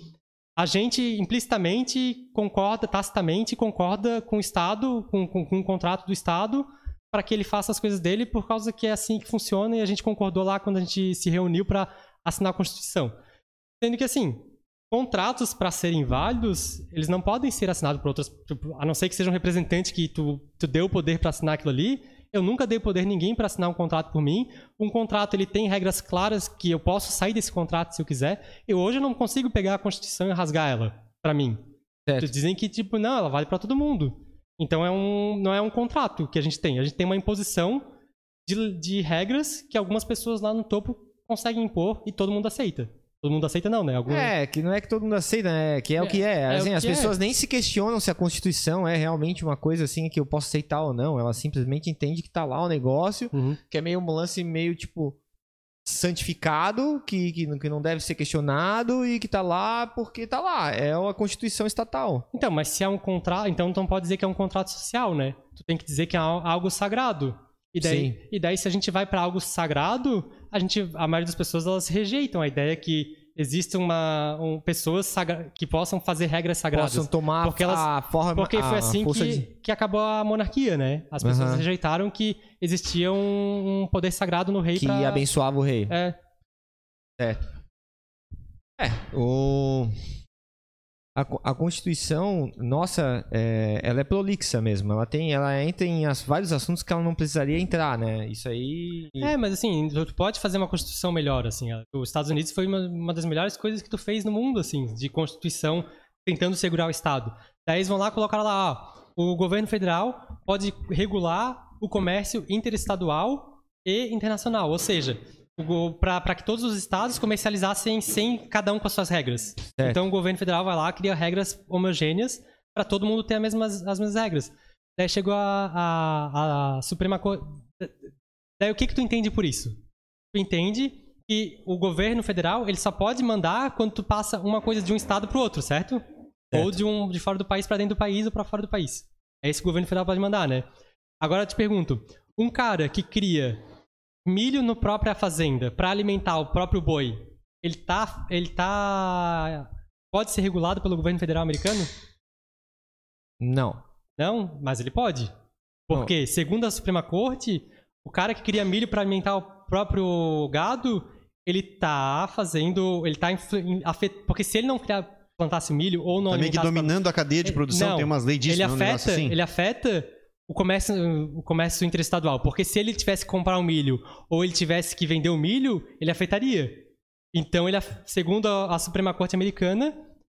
a gente implicitamente concorda, tacitamente concorda com o Estado, com, com, com o contrato do Estado, para que ele faça as coisas dele, por causa que é assim que funciona e a gente concordou lá quando a gente se reuniu para assinar a Constituição. Sendo que assim, contratos para serem válidos, eles não podem ser assinados por outras, a não ser que seja um representante que tu, tu deu o poder para assinar aquilo ali. Eu nunca dei poder a ninguém para assinar um contrato por mim. Um contrato ele tem regras claras que eu posso sair desse contrato se eu quiser. Eu hoje não consigo pegar a Constituição e rasgar ela para mim. Certo. Dizem que tipo não, ela vale para todo mundo. Então é um, não é um contrato que a gente tem. A gente tem uma imposição de, de regras que algumas pessoas lá no topo conseguem impor e todo mundo aceita. Todo mundo aceita não, né? Algum... É, que não é que todo mundo aceita, né? Que é, o É, que é. é o Assim, as que é. pessoas nem se questionam se a Constituição é realmente uma coisa assim que eu posso aceitar ou não. Ela simplesmente entende que tá lá o negócio, Uhum. que é meio um lance meio tipo santificado, que, que, não- que não deve ser questionado e que tá lá porque tá lá. É a Constituição estatal. Então, mas se é um contrato, então tu não pode dizer que é um contrato social, né? Tu tem que dizer que é al- algo sagrado. E daí, Sim. e daí se a gente vai para algo sagrado, a gente, a maioria das pessoas elas rejeitam a ideia que existe uma um, pessoas sagra- que possam fazer regras sagradas. Possam tomar Porque elas- a forma Porque foi assim que, de- que acabou a monarquia, né? As pessoas Aham. rejeitaram que existia um, um poder sagrado no rei que pra... abençoava o rei. É, O... A, a Constituição, nossa, é, ela é prolixa mesmo. Ela tem, ela entra em as- vários assuntos que ela não precisaria entrar, né? Isso aí. É, mas assim, tu pode fazer uma constituição melhor, assim. Os Estados Unidos foi uma, uma das melhores coisas que tu fez no mundo, assim, de constituição tentando segurar o Estado. Daí eles vão lá colocaram lá, ó, o governo federal pode regular o comércio interestadual e internacional, ou seja, para que todos os estados comercializassem sem cada um com as suas regras. Certo. Então o governo federal vai lá, cria regras homogêneas para todo mundo ter as mesmas, as mesmas regras. Daí chegou a, a, a Suprema Corte. Daí o que, que tu entende por isso? Tu entende que o governo federal ele só pode mandar quando tu passa uma coisa de um estado pro outro, certo? Ou de um de fora do país para dentro do país ou para fora do país. É esse que o governo federal pode mandar, né? Agora eu te pergunto, um cara que cria milho na própria fazenda para alimentar o próprio boi, ele tá, ele tá, pode ser regulado pelo governo federal americano? Não. Não, mas ele pode. Porque, segundo a Suprema Corte, o cara que cria milho para alimentar o próprio gado, ele tá fazendo, ele tá influ- em- afet... porque se ele não criar plantasse milho ou não Tá meio que dominando a cadeia de produção, não, tem umas leis disso, ele não afeta, assim? ele afeta o comércio, o comércio interestadual, porque se ele tivesse que comprar o milho ou ele tivesse que vender o milho, ele afetaria. Então, ele, segundo a, a Suprema Corte Americana,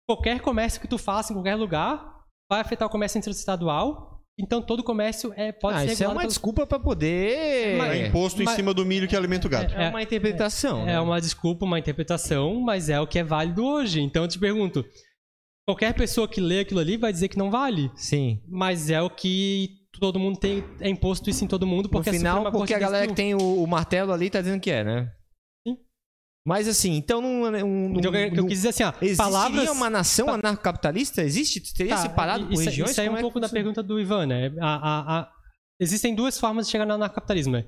qualquer comércio que tu faça em qualquer lugar vai afetar o comércio interestadual. Então, todo comércio é, pode ah, ser isso é uma pelo- desculpa pra poder. Mas- É imposto em Mas- cima do milho que alimenta o gado. É uma interpretação. né? É uma desculpa, uma interpretação, mas é o que é válido hoje. Então, eu te pergunto, qualquer pessoa que lê aquilo ali vai dizer que não vale. Sim. Mas é o que todo mundo tem. É imposto isso em todo mundo, No porque final, Suprema porque a galera que tem o, o martelo ali tá dizendo que é, né? Sim. Mas assim, então não. Então, eu, eu quis dizer assim, ó, palavras. uma nação anarcocapitalista? Existe? Teria Tá, separado por isso, regiões? Isso aí é um Como pouco da pergunta do Ivan, né? A, a- a- Existem duas formas de chegar no anarcapitalismo, né?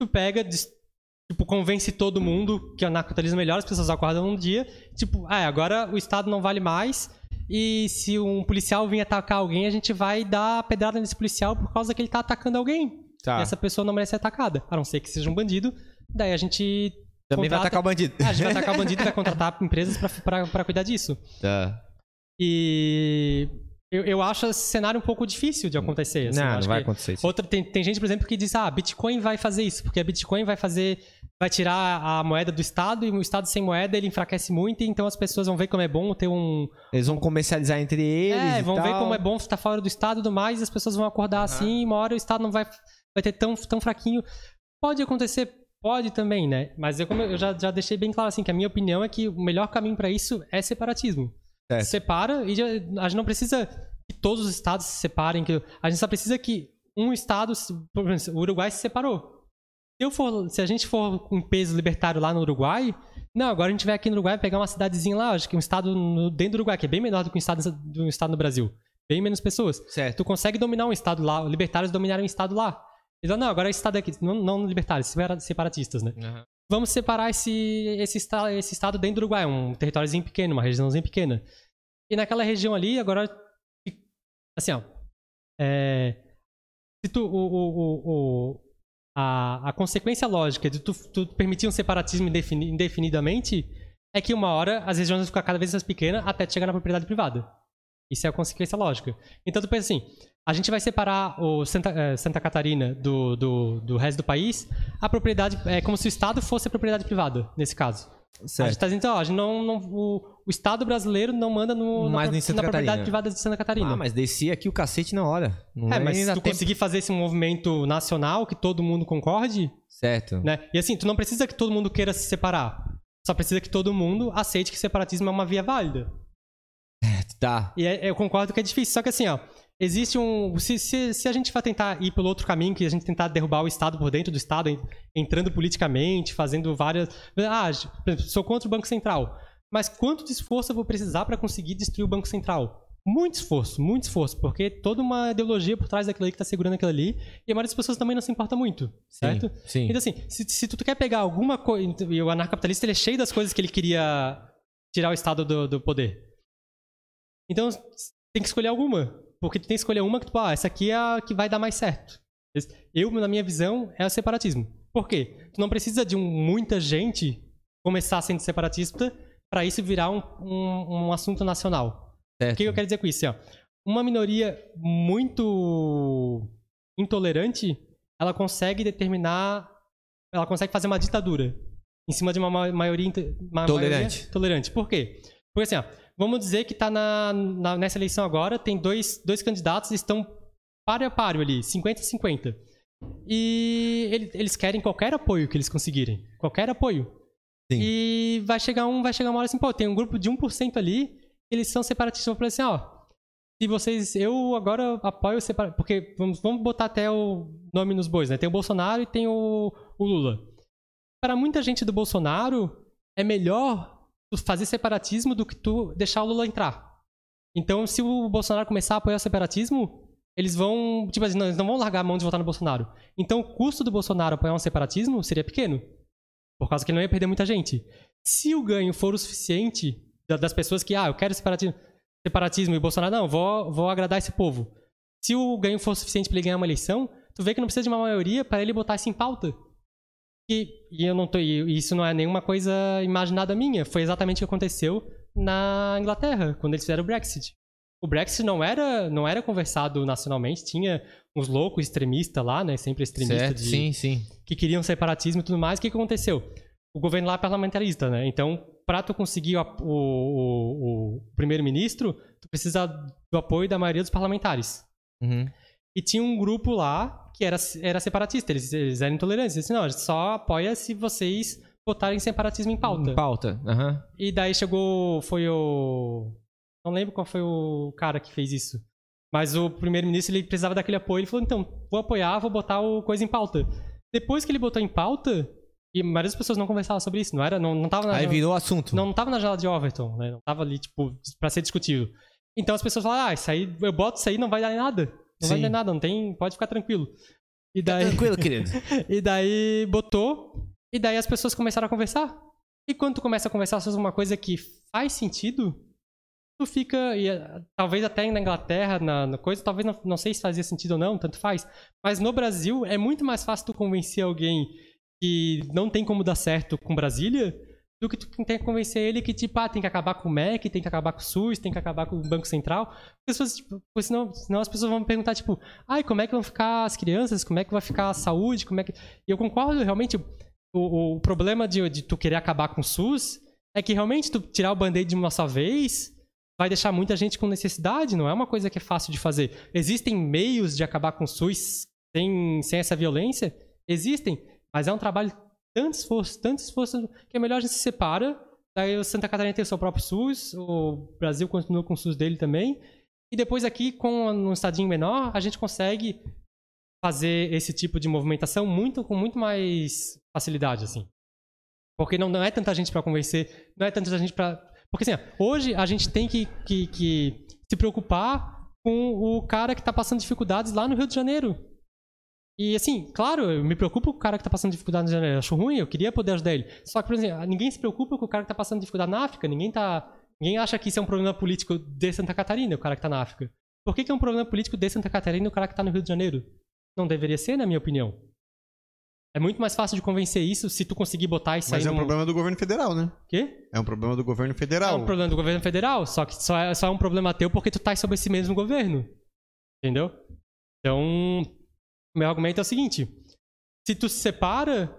Tu pega, tipo, convence todo mundo que o anarcapitalismo é melhor, as pessoas acordam um dia, tipo, ah, agora o Estado não vale mais, e se um policial vir atacar alguém, a gente vai dar pedrada nesse policial por causa que ele tá atacando alguém. Tá. E essa pessoa não merece ser atacada, a não ser que seja um bandido. Daí a gente. Também vai contrata- atacar o bandido. Ah, a gente vai atacar o bandido e vai contratar empresas pra cuidar disso. Tá. E eu, eu acho esse cenário um pouco difícil de acontecer. assim, não, não vai que- acontecer isso. Outra, tem, tem gente, por exemplo, que diz, ah, Bitcoin vai fazer isso, porque a Bitcoin vai fazer, vai tirar a moeda do Estado, e o Estado sem moeda ele enfraquece muito, então as pessoas vão ver como é bom ter um... Eles vão comercializar entre eles. é, e vão ver tal. como é bom estar fora do Estado e tudo mais, e as pessoas vão acordar assim, e uma hora o Estado não vai, vai ter tão, tão fraquinho. Pode acontecer, pode também, né? Mas eu, como eu já, já deixei bem claro assim, que a minha opinião é que o melhor caminho para isso é separatismo. Certo. Separa e já- a gente não precisa que todos os estados se separem, que a gente só precisa que um estado, se- por exemplo, o Uruguai se separou. Se, eu for, se a gente for com peso libertário lá no Uruguai, não, agora a gente vai aqui no Uruguai pegar uma cidadezinha lá, acho que um estado no- dentro do Uruguai, que é bem menor do que um estado, do estado no Brasil. Bem menos pessoas. Certo. Tu consegue dominar um estado lá, libertários dominaram um estado lá. Eles falam, não, agora esse estado aqui, não, não libertários, separa- separatistas, né? Aham. vamos separar esse, esse, esta- esse estado dentro do Uruguai, um territóriozinho pequeno, uma regiãozinha pequena. E naquela região ali, agora, assim, ó, é, se tu, o, o, o, o- a, a consequência lógica de tu, tu permitir um separatismo indefini- indefinidamente é que uma hora as regiões vão ficar cada vez mais pequenas até chegar na propriedade privada. Isso é a consequência lógica. Então tu pensa assim, a gente vai separar o Santa, eh, Santa Catarina do, do, do resto do país, a propriedade é como se o Estado fosse a propriedade privada, nesse caso. A gente Certo. tá dizendo, ó, a gente não, não- o, o Estado brasileiro não manda no, na, em Santa na propriedade privada de Santa Catarina. Ah, mas descia aqui o cacete na hora. Não é, vai mas se tu tempo. conseguir fazer esse movimento nacional, que todo mundo concorde, Certo. né? E assim, tu não precisa que todo mundo queira se separar. Só precisa que todo mundo aceite que separatismo é uma via válida. Tá. E é- eu concordo que é difícil. Só que assim, ó, existe um. Se, se, se a gente vai tentar ir pelo outro caminho, que a gente tentar derrubar o Estado por dentro do Estado, en- entrando politicamente, fazendo várias. Ah, sou contra o Banco Central. Mas quanto de esforço eu vou precisar para conseguir destruir o Banco Central? Muito esforço, muito esforço, porque toda uma ideologia por trás daquilo ali que tá segurando aquilo ali, e a maioria das pessoas também não se importa muito, certo? Sim. sim. Então, assim, se, se tu quer pegar alguma coisa. E o anarcapitalista ele é cheio das coisas que ele queria tirar o Estado do, do poder. Então, tem que escolher alguma. Porque tu tem que escolher uma que tu, ah, essa aqui é a que vai dar mais certo. Eu, na minha visão, é o separatismo. Por quê? Tu não precisa de um- muita gente começar sendo separatista para isso virar um, um, um assunto nacional. certo. O que eu quero dizer com isso? Ó? Uma minoria muito intolerante, ela consegue determinar, ela consegue fazer uma ditadura em cima de uma ma- maioria, uma Tolerante. maioria tolerante. Por quê? Porque assim, ó, vamos dizer que tá na, na- nessa eleição agora, tem dois, dois candidatos estão páreo a páreo ali, 50-50. E ele- eles querem qualquer apoio que eles conseguirem. Qualquer apoio. Sim. E vai chegar um, vai chegar uma hora assim, pô, tem um grupo de 1% ali, eles são separatistas, vão falar assim, ó, se vocês, eu agora apoio o separatismo, porque vamos, vamos botar até o nome nos bois, né? Tem o Bolsonaro e tem o, o Lula. Para muita gente do Bolsonaro, é melhor fazer separatismo do que tu deixar o Lula entrar. Então, se o Bolsonaro começar a apoiar o separatismo, eles vão, tipo assim, não, eles não vão largar a mão de votar no Bolsonaro. Então o custo do Bolsonaro apoiar um separatismo seria pequeno. Por causa que ele não ia perder muita gente. Se o ganho for o suficiente da- das pessoas que, ah, eu quero separatismo, separatismo e Bolsonaro, não, vou, vou agradar esse povo. Se o ganho for suficiente para ele ganhar uma eleição, tu vê que não precisa de uma maioria para ele botar isso em pauta. E, e eu não tô, e isso não é nenhuma coisa imaginada minha. Foi exatamente o que aconteceu na Inglaterra, quando eles fizeram o Brexit. O Brexit não era, não era conversado nacionalmente, tinha uns loucos extremistas lá, né? Sempre extremistas sim, sim. que queriam separatismo e tudo mais. O que, que aconteceu? O governo lá é parlamentarista, né? Então, para tu conseguir o- o- o primeiro-ministro, tu precisa do apoio da maioria dos parlamentares. Uhum. E tinha um grupo lá que era, era separatista, eles, eles eram intolerantes. Eles disseram, não, só apoia se vocês botarem separatismo em pauta. Em pauta. Aham. E daí chegou, foi o... Não lembro qual foi o cara que fez isso. Mas o primeiro-ministro, ele precisava daquele apoio. Ele falou, então, vou apoiar, vou botar o coisa em pauta. Depois que ele botou em pauta, e a maioria das pessoas não conversavam sobre isso, não era, não, não tava na... Aí virou assunto. Não, não tava na janela de Overton, né? Não tava ali, tipo, pra ser discutido. Então as pessoas falaram, ah, isso aí, eu boto isso aí, não vai dar em nada. Não vai Sim. dar em nada, não tem, pode ficar tranquilo. E daí, Tranquilo, querido. e daí botou, e daí as pessoas começaram a conversar. E quando tu começa a conversar sobre uma coisa que faz sentido, tu fica, e, eh, talvez até na Inglaterra, na, na coisa, talvez não, não sei se fazia sentido ou não, tanto faz. Mas no Brasil é muito mais fácil tu convencer alguém que não tem como dar certo com Brasília do que tu tem que convencer ele que, tipo, ah, tem que acabar com o MEC, tem que acabar com o SUS, tem que acabar com o Banco Central. As pessoas, tipo, senão, senão as pessoas vão perguntar, tipo, ai, como é que vão ficar as crianças? Como é que vai ficar a saúde? Como é que... E eu concordo, realmente, o, o problema de, de tu querer acabar com o SUS é que realmente tu tirar o band-aid de uma só vez vai deixar muita gente com necessidade, não é uma coisa que é fácil de fazer. Existem meios de acabar com o SUS sem, sem essa violência? Existem, mas é um trabalho tanto esforço, tanto esforço, que é melhor a gente se separa. Daí o Santa Catarina tem o seu próprio SUS, o Brasil continua com o SUS dele também. E depois aqui, com um estadinho menor, a gente consegue fazer esse tipo de movimentação muito com muito mais facilidade, assim. Porque não, não é tanta gente para convencer, não é tanta gente para... Porque assim, hoje a gente tem que, que, que se preocupar com o cara que tá passando dificuldades lá no Rio de Janeiro. E assim, claro, eu me preocupo com o cara que tá passando dificuldade no janeiro. Eu acho ruim, eu queria poder ajudar ele. Só que, por exemplo, ninguém se preocupa com o cara que tá passando dificuldade na África. Ninguém tá. Ninguém acha que isso é um problema político de Santa Catarina, o cara que tá na África. Por que, que é um problema político de Santa Catarina e o cara que tá no Rio de Janeiro? Não deveria ser, na minha opinião. É muito mais fácil de convencer isso se tu conseguir botar isso Mas aí é um num- problema do governo federal, né? Quê? É um problema do governo É federal. um problema do governo federal, só que só é, só é um problema teu porque tu tá sob esse mesmo governo. Entendeu? Então, meu argumento é o seguinte: se tu se separa,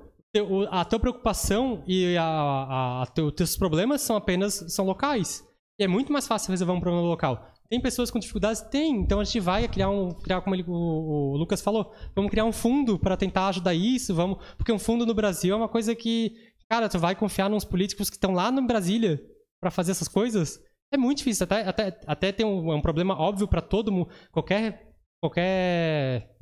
a tua preocupação e a, a, a teu- teus problemas são apenas são locais. E é muito mais fácil resolver um problema local. Tem pessoas com dificuldades? Tem. Então a gente vai criar um. Criar, como ele- o, o Lucas falou, vamos criar um fundo para tentar ajudar isso. Vamos, porque um fundo no Brasil é uma coisa que. Cara, tu vai confiar nos políticos que estão lá no Brasília para fazer essas coisas? É muito difícil. Até, até, até tem um, é um problema óbvio para todo mundo. Qualquer, qualquer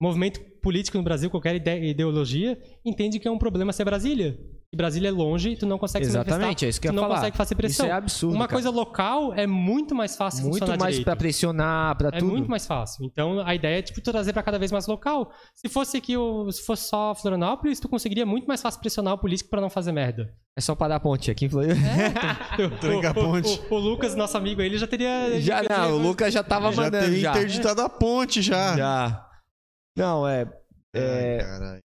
movimento político no Brasil, qualquer ide- ideologia, entende que é um problema ser Brasília. E Brasília é longe e tu não consegue se Exatamente, manifestar, é isso que eu tu ia não falar. consegue fazer pressão. Isso é absurdo. Uma cara. coisa local é muito mais fácil muito funcionar mais pra pressionar, pra É tudo. muito mais fácil. Então a ideia é tipo tu trazer pra cada vez mais local. Se fosse aqui, o- se fosse só Florianópolis, tu conseguiria muito mais fácil pressionar o político pra não fazer merda. É só parar a ponte aqui em Floripa. Tranca a o, ponte. O, o Lucas, nosso amigo, ele já teria. Já não, o Lucas já tava Já mandando teria já. interditado a ponte já. Já. Não, é. é... Ai, caralho.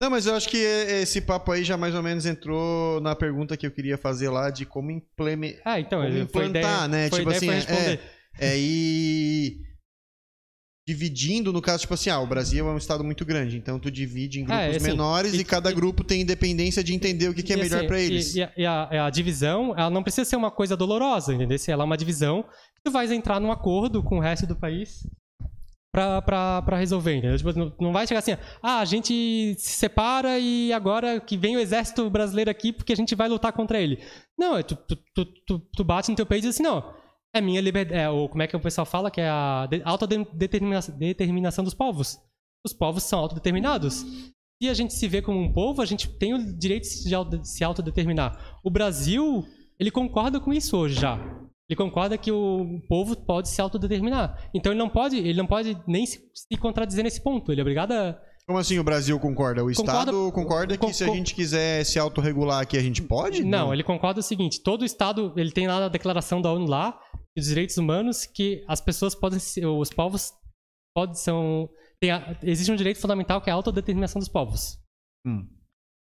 Não, mas eu acho que esse papo aí já mais ou menos entrou na pergunta que eu queria fazer lá de como implementar. Ah, então, Como implantar, ideia, né? Foi Tipo ideia assim, é- responder. É ir dividindo, no caso, tipo assim, ah, o Brasil é um estado muito grande, então tu divide em grupos É, assim, menores e, e- cada e- grupo tem independência de entender o que, que é E, melhor assim, pra e- eles. E, a- e a, e a divisão, ela não precisa ser uma coisa dolorosa, entendeu? Se ela é uma divisão, tu vais entrar num acordo com o resto do país pra, pra, pra resolver, entendeu? Tipo, não, vai chegar assim, ah, a gente se separa e agora que vem o exército brasileiro aqui porque a gente vai lutar contra ele. Não, é tu, tu, tu, tu, bate no teu peito e diz assim, não, é minha liberdade, é, ou como é que o pessoal fala, que é a de, autodeterminação determinação dos povos. Os povos são autodeterminados. Se a gente se vê como um povo, a gente tem o direito de se autodeterminar. O Brasil, ele concorda com isso hoje já. Ele concorda que o povo pode se autodeterminar. Então ele não pode, ele não pode nem se, se contradizer nesse ponto. Ele é obrigado a. Como assim o Brasil concorda? O Concorda- Estado concorda que con- se a gente quiser se autorregular aqui, a gente pode? Não, ele concorda o seguinte: todo Estado, ele tem lá na declaração da ONU lá, dos direitos humanos, que as pessoas podem ser, os povos podem são tem a- existe um direito fundamental que é a autodeterminação dos povos. Hum.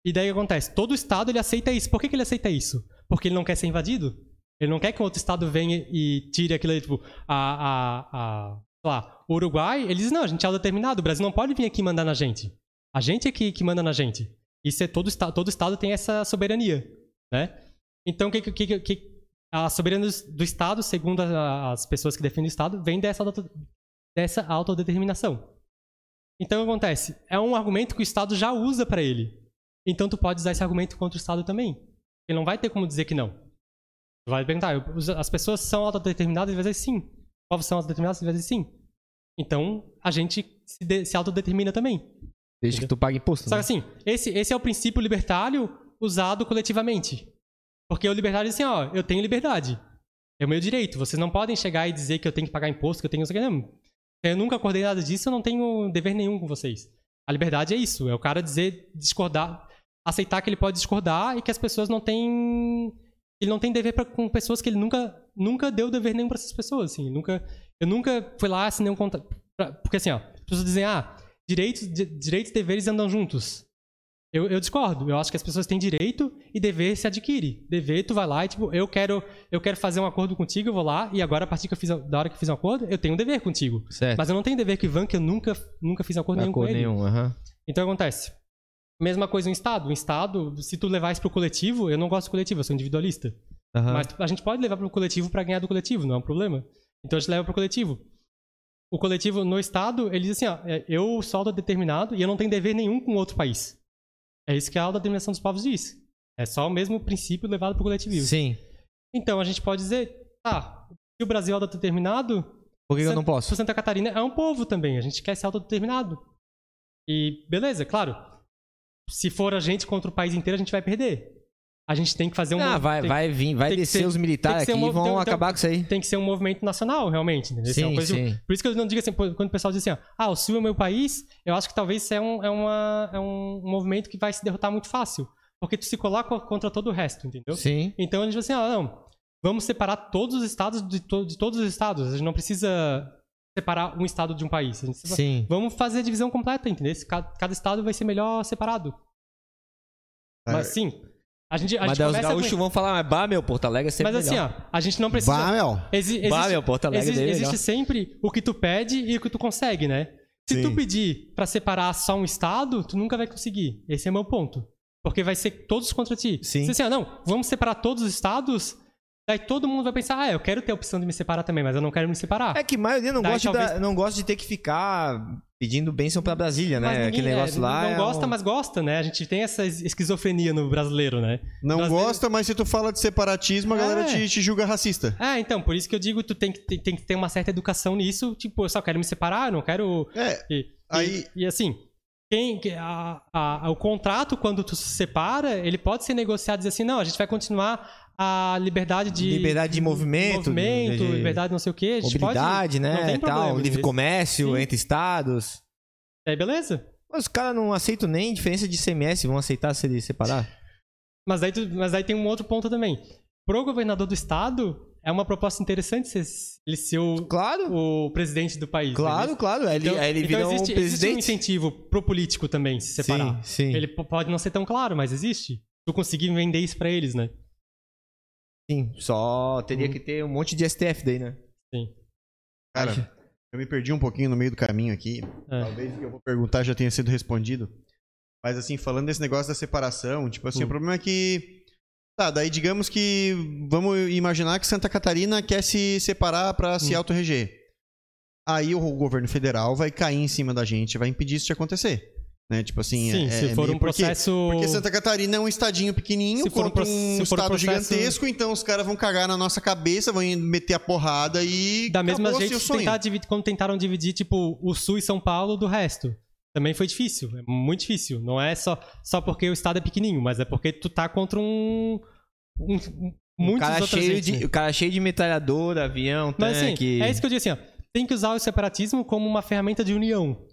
E daí o que acontece? Todo Estado ele aceita isso. Por que, que ele aceita isso? Porque ele não quer ser invadido. Ele não quer que outro Estado venha e tire aquilo ali, tipo, a, a, a sei lá, o Uruguai, ele diz, não, a gente é autodeterminado, o Brasil não pode vir aqui mandar na gente. A gente é que, que manda na gente. Isso é todo, todo Estado tem essa soberania, né? Então, que, que, que, a soberania do, do Estado, segundo as pessoas que defendem o Estado, vem dessa, dessa autodeterminação. Então, o que acontece? É um argumento que o Estado já usa para ele. Então, tu pode usar esse argumento contra o Estado também. Ele não vai ter como dizer que não. Vai perguntar, as pessoas são autodeterminadas? Vai dizer sim. Os povos são autodeterminados? Vai dizer sim. Então, a gente se, de- se autodetermina também. Desde que tu pague imposto. Só que né? assim, esse, esse é o princípio libertário usado coletivamente. Porque o libertário diz assim, ó, eu tenho liberdade. É o meu direito. Vocês não podem chegar e dizer que eu tenho que pagar imposto, que eu tenho que. Não. Eu nunca acordei nada disso, eu não tenho dever nenhum com vocês. A liberdade é isso, é o cara dizer, discordar, aceitar que ele pode discordar e que as pessoas não têm... Ele não tem dever pra, com pessoas que ele nunca, nunca deu dever nenhum pra essas pessoas, assim. Nunca, eu nunca fui lá assinei um contrato... Porque assim, ó, as pessoas dizem, ah, direitos, di- direitos e deveres andam juntos. Eu, eu discordo. Eu acho que as pessoas têm direito e dever se adquire. Dever, tu vai lá e, tipo, eu quero, eu quero fazer um acordo contigo, eu vou lá, e agora, a partir fiz, da hora que eu fiz um acordo, eu tenho um dever contigo. Certo. Mas eu não tenho dever com o Ivan, que eu nunca, nunca fiz acordo nenhum com Acordo ele. nenhum, aham. Então acontece. Mesma coisa no Estado. O Estado, se tu levar isso pro coletivo, eu não gosto do coletivo, eu sou individualista. Aham. Mas a gente pode levar pro coletivo pra ganhar do coletivo, não é um problema. Então a gente leva pro coletivo. O coletivo no Estado, ele diz assim, ó, é, eu sou autodeterminado e eu não tenho dever nenhum com outro país. É isso que a autodeterminação dos povos diz. É só o mesmo princípio levado pro coletivismo. Sim. Então a gente pode dizer, tá, se o Brasil é autodeterminado, Por que eu não posso? Santa Catarina é um povo também, a gente quer ser autodeterminado. E beleza, claro. Se for a gente contra o país inteiro, a gente vai perder. A gente tem que fazer um Ah, vai, tem, vai vir, vai tem descer ser- os militares tem aqui ser e um vão então- acabar com isso aí. tem que ser um movimento nacional, realmente. Entendeu? Isso é Sim, de- sim. Por isso que eu não digo assim, quando o pessoal diz assim, ah, o Sul é meu país, eu acho que talvez isso é um, é uma, é um movimento que vai se derrotar muito fácil. Porque tu se coloca contra todo o resto, entendeu? Sim. Então a gente vai assim, ah, não, vamos separar todos os estados de, to- de todos os estados. A gente não precisa separar um estado de um país. A gente separa- Sim. Vamos fazer a divisão completa, entendeu? Cada, estado vai ser melhor separado. Mas sim, a gente, a Mas gente os gaúchos com... vão falar, mas bah, meu, Porto Alegre é sempre Mas assim, melhor. ó, a gente não precisa... Bah, meu. Exi- existe, Bah, meu, Porto Alegre exi- dele é existe melhor. sempre o que tu pede e o que tu consegue, né? Se Sim. tu pedir pra separar só um estado, tu nunca vai conseguir. Esse é o meu ponto. Porque vai ser todos contra ti. Sim. Se assim, ah, não, vamos separar todos os estados, daí todo mundo vai pensar, ah, eu quero ter a opção de me separar também, mas eu não quero me separar. É que a maioria não Daí gosta, talvez- da- não gosta de ter que ficar pedindo bênção pra Brasília, né? ninguém- Aquele negócio é, lá. Não é gosta, um- mas gosta, né? A gente tem essa es- esquizofrenia no brasileiro, né? Não Brasileiro- gosta, mas se tu fala de separatismo, a galera É. te, te julga racista. É, então, por isso que eu digo, tu tem que, tem, tem que ter uma certa educação nisso. Tipo, eu só quero me separar, eu não quero É, E, Aí- e, e assim, quem, que- a- a- o contrato, quando tu se separa, ele pode ser negociado e dizer assim, não, a gente vai continuar a liberdade de... Liberdade de movimento, movimento, de- de- liberdade não sei o quê. A gente Mobilidade, pode, não né? Tal, livre comércio Sim. entre estados. Aí beleza. Mas os caras não aceitam nem diferença de CMS, vão aceitar se eles separar? Mas aí, tu- mas aí tem um outro ponto também. Pro governador do estado, é uma proposta interessante ser, ele ser o, Claro, o presidente do país. claro, né? claro. Ele, Então, ele então existe, um existe um incentivo pro político também se separar. Sim, sim. Ele pode não ser tão claro, mas existe. Tu conseguir vender isso pra eles, né? Sim, só teria Uhum. que ter um monte de STF daí, né? Sim. cara, eu me perdi um pouquinho no meio do caminho aqui. É. Talvez o que eu vou perguntar já tenha sido respondido. Mas assim, falando desse negócio da separação, tipo assim, Hum. o problema é que. Tá, daí digamos que. Vamos imaginar que Santa Catarina quer se separar pra se Hum. autorreger. Aí o governo federal vai cair em cima da gente, vai impedir isso de acontecer. Né? Tipo assim. Sim, é- se é for meio- um porque- processo. Porque Santa Catarina é um estadinho pequenininho Se for um contra pro- um se for um estado processo- gigantesco, então os caras vão cagar na nossa cabeça, vão meter a porrada e Da mesma jeito que sonho. tentar dividir, quando tentaram dividir, tipo, o Sul e São Paulo do resto. Também foi difícil. É muito difícil. Não é só, só porque o estado é pequenininho, mas é porque tu tá contra um. um- O Muitos cara, cheio entes, de, né? o cara cheio de metralhadora, avião, Mas assim, tanque. é isso que eu digo assim, ó. Tem que usar o separatismo como uma ferramenta de união.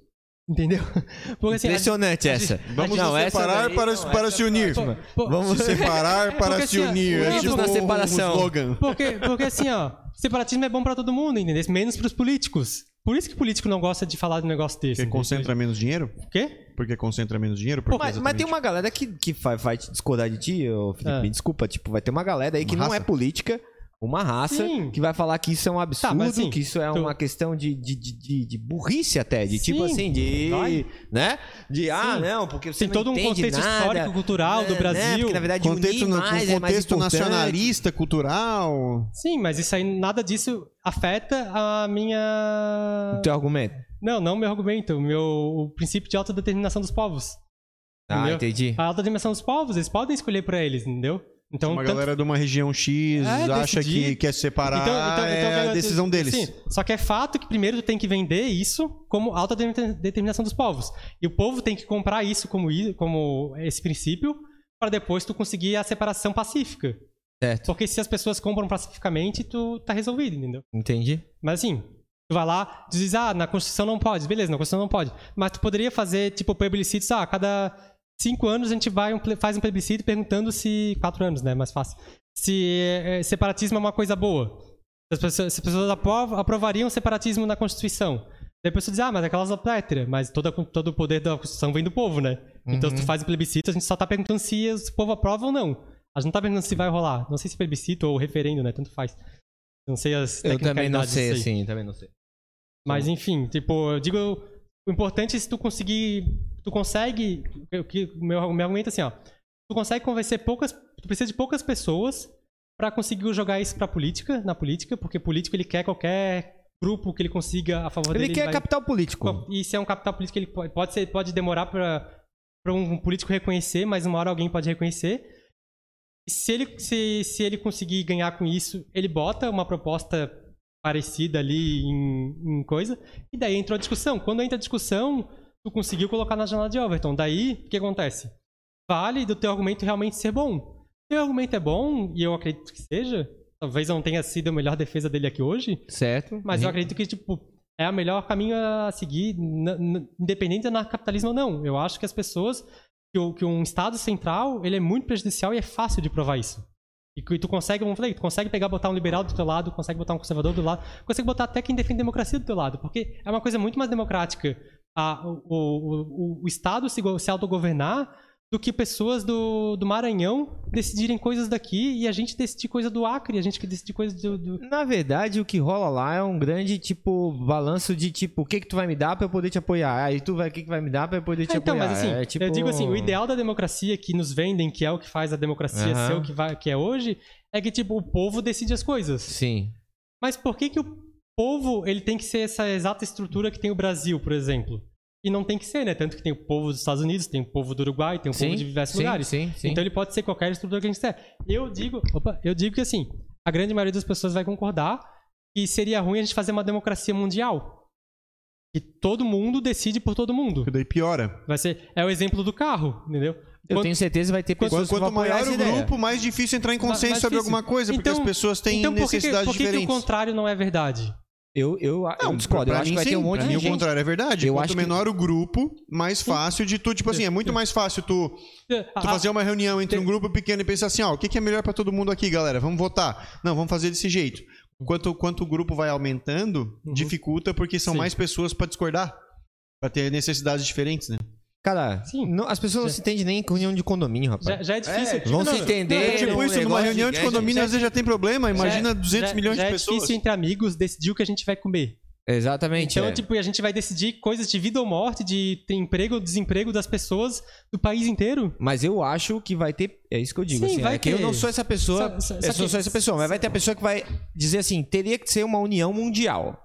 Entendeu? Porque assim, Impressionante a- essa. Vamos Não, nos separar daí- para, não, para essa se unir. Pô, pô, Vamos- Se separar para Porque se assim, unir. É unidos tipo na separação. um slogan. Porque, porque assim, ó, separatismo é bom pra todo mundo, entendeu? Menos pros políticos. Por isso que político não gosta de falar de um negócio desse. Porque entendeu? concentra menos dinheiro? O quê? Porque concentra menos dinheiro? Por que Mas, mas tem uma galera que, que vai, vai te discordar de ti, ô Felipe. Ah. Me desculpa, tipo, vai ter uma galera aí que Uma não é raça? política, uma raça, Sim. que vai falar que isso é um absurdo, mas assim, que isso é tu- uma questão de, de, de, de- de burrice até, de tipo Sim, assim, de. vai. né? De, ah, Sim. não, porque você Tem não todo um entende contexto nada, histórico, cultural do né, Brasil. Porque, na verdade, contexto, unir mais um é mais contexto importante. nacionalista, cultural. Sim, mas isso aí, nada disso afeta a minha. O teu argumento. Não, não o meu argumento, o meu o princípio de autodeterminação dos povos. Ah, Entendeu? entendi. A autodeterminação dos povos, eles podem escolher pra eles, entendeu? Então, uma tanto- galera de uma região X É, acha decidir. que quer se separar, Então, então, então, é a eu- decisão deles. Sim, só que é fato que primeiro tu tem que vender isso como autodeterminação dos povos. E o povo tem que comprar isso como, como esse princípio para depois tu conseguir a separação pacífica. Certo. Porque se as pessoas compram pacificamente, tu tá resolvido, entendeu? Entendi. Mas assim, tu vai lá, tu diz, ah, na Constituição não pode. Beleza, na Constituição não pode. Mas tu poderia fazer, tipo, plebiscitos, ah, a cada cinco anos a gente vai um faz um plebiscito perguntando se... Quatro anos, né? Mais fácil. Se eh, separatismo é uma coisa boa. Se as pessoas, se as pessoas aprov- aprovariam separatismo na Constituição. Daí a pessoa diz, ah, mas é cláusula pétrea. Mas toda, todo o poder da Constituição vem do povo, né? Então se tu faz um plebiscito, a gente só tá perguntando se o povo aprova ou não. A gente não tá perguntando se vai rolar. Não sei se plebiscito ou referendo, né? Tanto faz. Não sei as Eu também não sei, assim, também não sei. Mas enfim, tipo, eu digo, o importante é se tu conseguir, tu consegue, o que meu, meu argumento é assim, ó, tu consegue convencer poucas, tu precisa de poucas pessoas pra conseguir jogar isso pra política, na política, porque político ele quer qualquer grupo que ele consiga a favor Ele dele. quer vai- capital político. E se é um capital político, ele pode, ser, pode demorar para um político reconhecer, mas uma hora alguém pode reconhecer. Se ele, se, se ele conseguir ganhar com isso, ele bota uma proposta parecida ali em, em coisa, e daí entrou a discussão. Quando entra a discussão, tu conseguiu colocar na janela de Overton. Daí, o que acontece? Vale do teu argumento realmente ser bom. Teu argumento é bom, e eu acredito que seja. Talvez não tenha sido a melhor defesa dele aqui hoje, Certo. mas eu acredito que, tipo, é o melhor caminho a seguir, independente de anarcapitalismo ou não. Eu acho que as pessoas, que, o- que um Estado central, ele é muito prejudicial e é fácil de provar isso. E tu consegue, como eu falei, tu consegue pegar, botar um liberal do teu lado, consegue botar um conservador do lado, consegue botar até quem defende democracia do teu lado, porque é uma coisa muito mais democrática a, o, o, o, o Estado se, se autogovernar do que pessoas do, do Maranhão decidirem coisas daqui e a gente decidir coisa do Acre, a gente que decidir coisa do, do, Na verdade, o que rola lá é um grande, tipo, balanço de, tipo, o que que tu vai me dar pra eu poder te apoiar? Aí tu vai, o que que vai me dar pra eu poder te É, então, apoiar? mas assim, É, tipo... eu digo assim, o ideal da democracia que nos vendem, que é o que faz a democracia Aham. ser o que, vai, que é hoje, é que, tipo, o povo decide as coisas. Sim. Mas por que que o povo, ele tem que ser essa exata estrutura que tem o Brasil, por exemplo? E não tem que ser, né? Tanto que tem o povo dos Estados Unidos, tem o povo do Uruguai, tem o Sim, povo de diversos sim, lugares. sim, sim. Então ele pode ser qualquer estrutura que a gente quiser. Eu digo, opa, eu digo que assim, a grande maioria das pessoas vai concordar que seria ruim a gente fazer uma democracia mundial. Que todo mundo decide por todo mundo. Que daí piora. Vai ser, é o exemplo do carro, entendeu? Eu Quando- tenho certeza que vai ter Quanto, pessoas que vão quanto apoiar maior o ideia. grupo, mais difícil entrar em consenso sobre alguma coisa, porque as Então- pessoas têm então, por que, que, necessidades por que, que o diferentes. contrário não é verdade? Eu, eu, eu Não, discordo. Eu acho que vai ter sim. um monte Pra de mim, gente... o contrário é verdade. Eu Quanto acho que- menor o grupo, mais fácil de tu, tipo assim, é muito mais fácil tu, tu Ah, fazer uma reunião entre um grupo pequeno e pensar assim, ó, o que, que é melhor pra todo mundo aqui, galera? Vamos votar. Não, vamos fazer desse jeito. Quanto, quanto o grupo vai aumentando, Uhum. dificulta porque são Sim. mais pessoas pra discordar. Pra ter necessidades diferentes, né? Cara, não- as pessoas não Já- se entendem nem em reunião de condomínio, rapaz. já, já é difícil. Vão Não, se não, entender. É tipo um isso, numa reunião de gigante. condomínio, às vezes já tem problema. Imagina já- 200 já- milhões de é pessoas. difícil entre amigos decidir o que a gente vai comer. Exatamente. Então, é. tipo, a gente vai decidir coisas de vida ou morte, de ter emprego ou desemprego das pessoas do país inteiro. Mas eu acho que vai ter. É isso que eu digo. Sim, assim, vai é que eu ter. não sou essa pessoa. Só- eu não sou essa pessoa, mas vai ter a pessoa que vai dizer assim: teria que ser uma união mundial.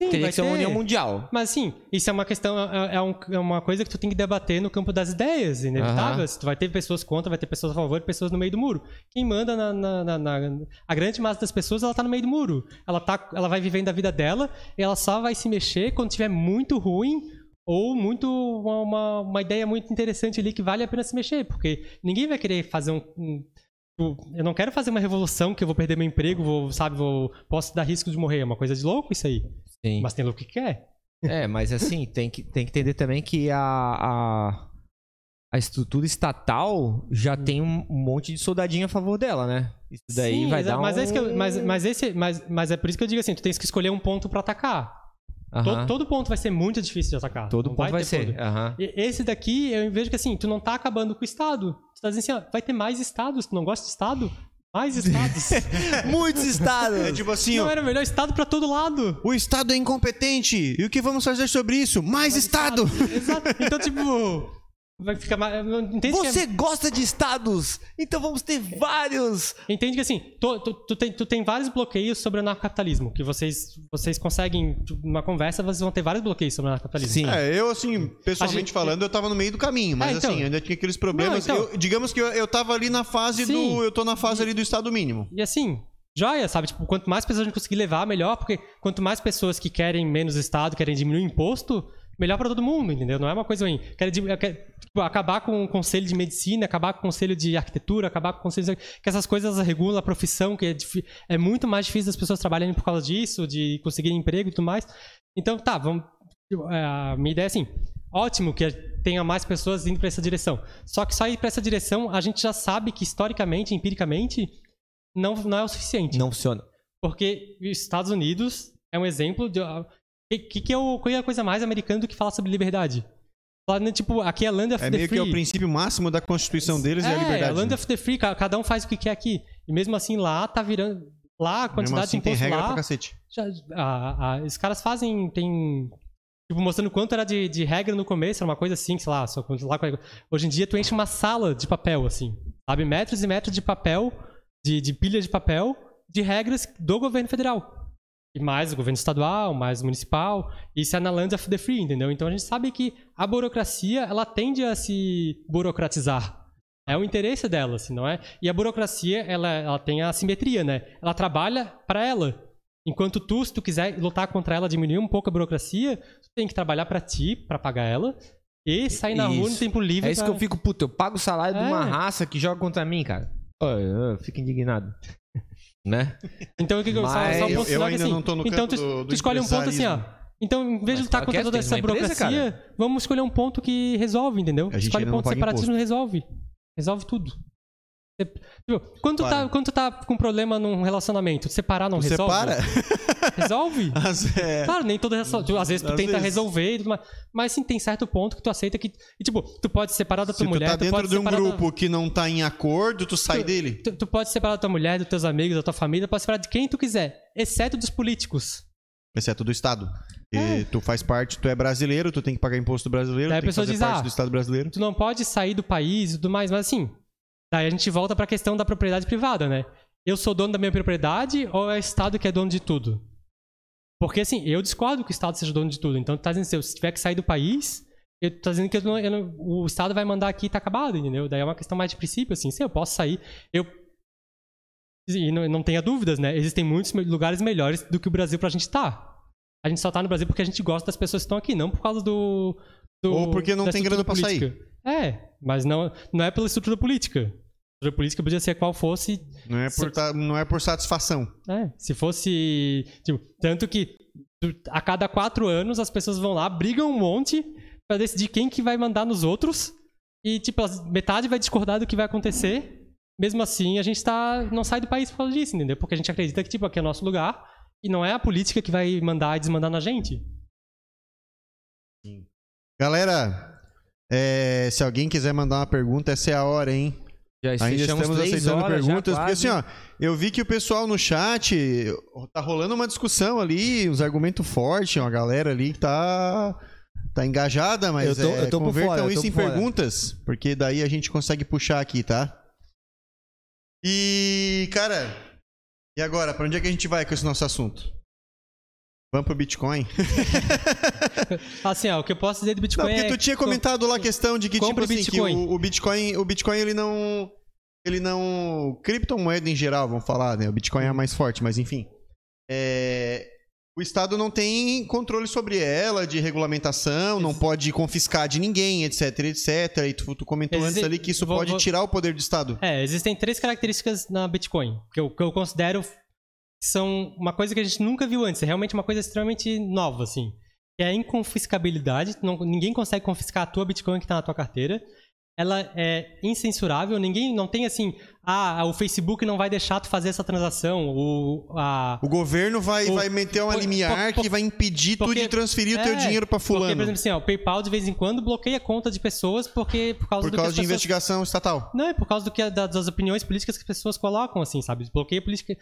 Sim, teria que ser uma união mundial. Mas assim, isso é uma questão, é, é um- é uma coisa que tu tem que debater no campo das ideias, inevitável. Aham. Tu vai ter pessoas contra, vai ter pessoas a favor e pessoas no meio do muro. Quem manda na, na- na- na- A grande massa das pessoas, ela tá no meio do muro. Ela, tá, ela vai vivendo a vida dela e ela só vai se mexer quando tiver muito ruim ou muito uma, uma, uma ideia muito interessante ali que vale a pena se mexer. Porque ninguém vai querer fazer um. um eu não quero fazer uma revolução que eu vou perder meu emprego, vou, sabe, vou, posso dar risco de morrer. É uma coisa de louco isso aí. Sim. Mas tem louco que quer. É, mas assim, tem que, tem que entender também que a, a, a estrutura estatal já Hum. tem um monte de soldadinho a favor dela, né? Isso daí Sim, vai dar mas um... é isso que eu- mas, mas, esse, mas, mas é por isso que eu digo assim, tu tens que escolher um ponto pra atacar. Aham. Todo, todo ponto vai ser muito difícil de atacar. Todo Não ponto vai, ter ser. E Esse daqui, eu vejo que assim, tu não tá acabando com o Estado. Tu tá dizendo assim, ó, vai ter mais Estados. Tu não gosta de Estado? Mais Estados. Muitos estados! É tipo assim, não ó. era melhor Estado pra todo lado. O Estado é incompetente. E o que vamos fazer sobre isso? Mais Estado! Exato. Então, tipo, vai ficar mais. Entende que é- Você gosta de estados? Então vamos ter vários! Entende que assim, tu, tu, tu tem, tu tem vários bloqueios sobre o anarcocapitalismo, que vocês, vocês conseguem, numa conversa, vocês vão ter vários bloqueios sobre o anarcocapitalismo. Sim. É, eu, assim, pessoalmente gente- falando, eu tava no meio do caminho, mas É, então. assim, ainda tinha aqueles problemas. Não, então. Eu- digamos que eu, eu tava ali na fase Sim. do. Eu tô na fase ali do Estado mínimo. E assim, joia, sabe? Tipo, quanto mais pessoas a gente conseguir levar, melhor, porque quanto mais pessoas que querem menos Estado, querem diminuir o imposto, melhor pra todo mundo, entendeu? Não é uma coisa ruim. Quero, quero, tipo, acabar com o conselho de medicina, acabar com o conselho de arquitetura, acabar com o conselho de... que essas coisas regulam a profissão, que é, difí- é muito mais difícil das pessoas trabalharem por causa disso, de conseguirem emprego e tudo mais. Então, tá, vamos. é, A minha ideia é assim. Ótimo que tenha mais pessoas indo pra essa direção. Só que só ir pra essa direção, a gente já sabe que historicamente, empiricamente, não, não é o suficiente. Não funciona. Porque os Estados Unidos é um exemplo de. O que, que, é o, qual é a coisa mais americana do que falar sobre liberdade? Né, tipo, aqui é Land of É the meio Free. que é o princípio máximo da Constituição deles é, a liberdade. Land né? of the Free, ca- cada um faz o que quer aqui. E mesmo assim lá tá virando. Lá a quantidade assim, de tem imposto regra lá. pra cacete. Já, a- a- os caras fazem. Tem. Tipo, mostrando quanto era de, de regra no começo, era uma coisa assim, sei lá, só quando- lá, hoje em dia tu enche uma sala de papel, assim. Sabe? Metros e metros de papel, de, de pilha de papel, de regras do governo federal. E mais o governo estadual, mais o municipal. Isso é na Land of the Free, entendeu? Então a gente sabe que a burocracia, ela tende a se burocratizar. É o interesse dela, assim, não é? E a burocracia, ela, ela tem a simetria, né? Ela trabalha para ela. Enquanto tu, se tu quiser lutar contra ela, diminuir um pouco a burocracia, tu tem que trabalhar para ti, para pagar ela, e sair na rua no tempo livre. É isso que pra- eu fico, puto, eu pago o salário de uma É. raça que joga contra mim, cara. Eu eu fico indignado. Né? Então o que, que eu só, Mas só um eu- ponto eu que, ainda assim, não tô no Então tu, do- do tu escolhe um ponto assim, ó. Então, em vez de Mas claro contra é, toda essa uma empresa, burocracia, vamos escolher um ponto que resolve, entendeu? A gente Escolhe ainda um não ponto separatismo resolve. Resolve tudo. Tipo, quando, tu tá, quando tu tá com problema num relacionamento, separar não resolve? para. Resolve? Mas, é, Claro, nem toda relação. tu- Às vezes tu Às tenta vezes. resolver, mais, mas sim, tem certo ponto que tu aceita que. E tipo, tu pode separar da tua se tu mulher. tá dentro pode de um separar da- grupo que não tá em acordo, tu sai dele. Tu, tu pode separar da tua mulher, dos teus amigos, da tua família, pode separar de quem tu quiser, exceto dos políticos. Exceto do Estado. E É. tu faz parte, tu é brasileiro, tu tem que pagar imposto brasileiro, Daí a tu tem que fazer diz, parte ah, do Estado brasileiro. Tu não pode sair do país e tudo mais, mas assim. Daí a gente volta pra questão da propriedade privada, né? Eu sou dono da minha propriedade ou é o Estado que é dono de tudo? Porque assim, eu discordo que o Estado seja dono de tudo. Então tu tá dizendo assim, se eu tiver que sair do país, eu tô dizendo que eu não- eu não- o Estado vai mandar aqui e tá acabado, entendeu? Daí é uma questão mais de princípio, assim. Se eu posso sair, eu. E não, não tenha dúvidas, né? Existem muitos lugares melhores do que o Brasil pra gente estar. A gente só tá no Brasil porque a gente gosta das pessoas que estão aqui, não por causa do. Do Ou porque não tem grana pra sair. É, mas não, não é pela estrutura política. A estrutura política podia ser qual fosse. Não é por, ta- não é por satisfação. É, se fosse. Tipo, tanto que a cada quatro anos as pessoas vão lá, brigam um monte pra decidir quem que vai mandar nos outros. E, tipo, metade vai discordar do que vai acontecer. Mesmo assim, a gente tá, não sai do país por causa disso, entendeu? Porque a gente acredita que, tipo, aqui é nosso lugar. E não é a política que vai mandar e desmandar na gente. Galera, é, se alguém quiser mandar uma pergunta, essa é a hora, hein? Já Ainda estamos aceitando horas, perguntas, porque assim, ó, eu vi que o pessoal no chat tá rolando uma discussão ali, uns argumentos fortes, uma galera ali que tá tá engajada, mas Eu tô- é, eu tô por convertam fora, eu tô isso em fora. perguntas, porque daí a gente consegue puxar aqui, tá? E, cara, e agora, pra onde é que a gente vai com esse nosso assunto? Vamos pro Bitcoin? Assim, ó, o que eu posso dizer do Não, Bitcoin porque é... tu tinha comentado lá a questão de que, tipo assim, Bitcoin. que o, o Bitcoin, o Bitcoin ele não. Ele não. Criptomoeda em geral, vamos falar, né? O Bitcoin é a mais forte, mas enfim. É, O Estado não tem controle sobre ela, de regulamentação, não pode confiscar de ninguém, etc, etc. E tu, tu comentou Existe- antes ali que isso vou- pode vou- tirar o poder do Estado. É, existem três características na Bitcoin que eu, que eu considero são uma coisa que a gente nunca viu antes. É realmente uma coisa extremamente nova, assim. Que é a inconfiscabilidade. Não- ninguém consegue confiscar a tua Bitcoin que está na tua carteira. Ela é incensurável. Ninguém não tem assim, ah, o Facebook não vai deixar tu fazer essa transação. O, a, O governo vai, O- vai meter uma por- limiar por- que vai impedir tu porque- de transferir o teu É, dinheiro pra Porque, por fulano. exemplo, assim, ó, o PayPal de vez em quando bloqueia a conta de pessoas porque por causa por do causa de pessoas investigação estatal. Não, é por causa do que da- das opiniões políticas que as pessoas colocam, assim, sabe? Bloqueio política.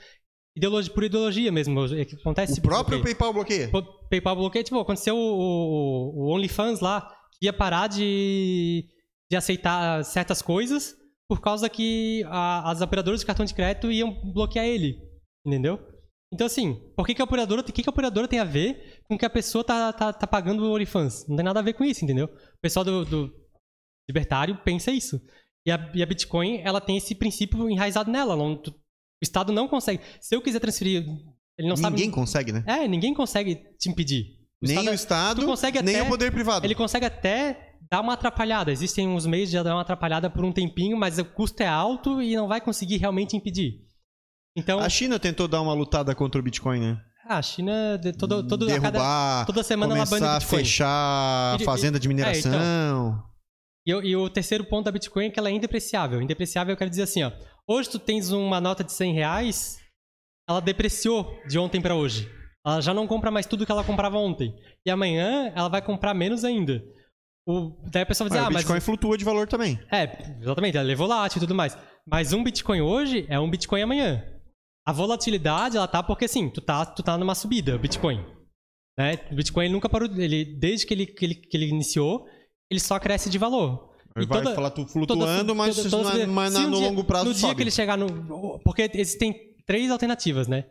Ideologia, por ideologia mesmo. É que acontece O tipo próprio bloqueio. PayPal bloqueia. Po- PayPal bloqueio, tipo, aconteceu o, o, o OnlyFans lá, que ia parar de, de aceitar certas coisas por causa que a- as operadoras de cartão de crédito iam bloquear ele. Entendeu? Então, assim, por que, que a operadora, o que, que a operadora tem a ver com que a pessoa tá, tá, tá pagando o OnlyFans? Não tem nada a ver com isso, entendeu? O pessoal do, do libertário pensa isso. E a, e a Bitcoin, ela tem esse princípio enraizado nela. Não- tu- o Estado não consegue. Se eu quiser transferir, ele não sabe. Ninguém consegue, né? É, ninguém consegue te impedir. nem Estado- o Estado, tu consegue nem até- o poder privado. Ele consegue até dar uma atrapalhada. Existem uns meios de dar uma atrapalhada por um tempinho, mas o custo é alto e não vai conseguir realmente impedir. Então, A China tentou dar uma lutada contra o Bitcoin, né? ah, a China, todo, todo, Derrubar, cada, toda semana ela começar bane Bitcoin. fechar a E- fazenda de é, mineração. E, o- e o terceiro ponto da Bitcoin é que ela é indepreciável. Indepreciável eu quero dizer assim, ó. Hoje tu tens uma nota de 100 reais, ela depreciou de ontem pra hoje. Ela já não compra mais tudo que ela comprava ontem. E amanhã ela vai comprar menos ainda. O, daí a pessoa vai dizer, Ah, ah, o mas... Bitcoin flutua de valor também. É, exatamente, ela é volátil e tudo mais. Mas um Bitcoin hoje é um Bitcoin amanhã. A volatilidade, ela tá porque assim, tu tá, tu tá numa subida, o Bitcoin. Né? O Bitcoin nunca parou, ele, desde que ele, que, ele, que ele iniciou, ele só cresce de valor. E vai toda- falar tu toda- flutuando, mas, toda- toda- na- mas se na- um no dia- longo prazo No dia sobe. que ele chegar no. Porque existem três alternativas, né?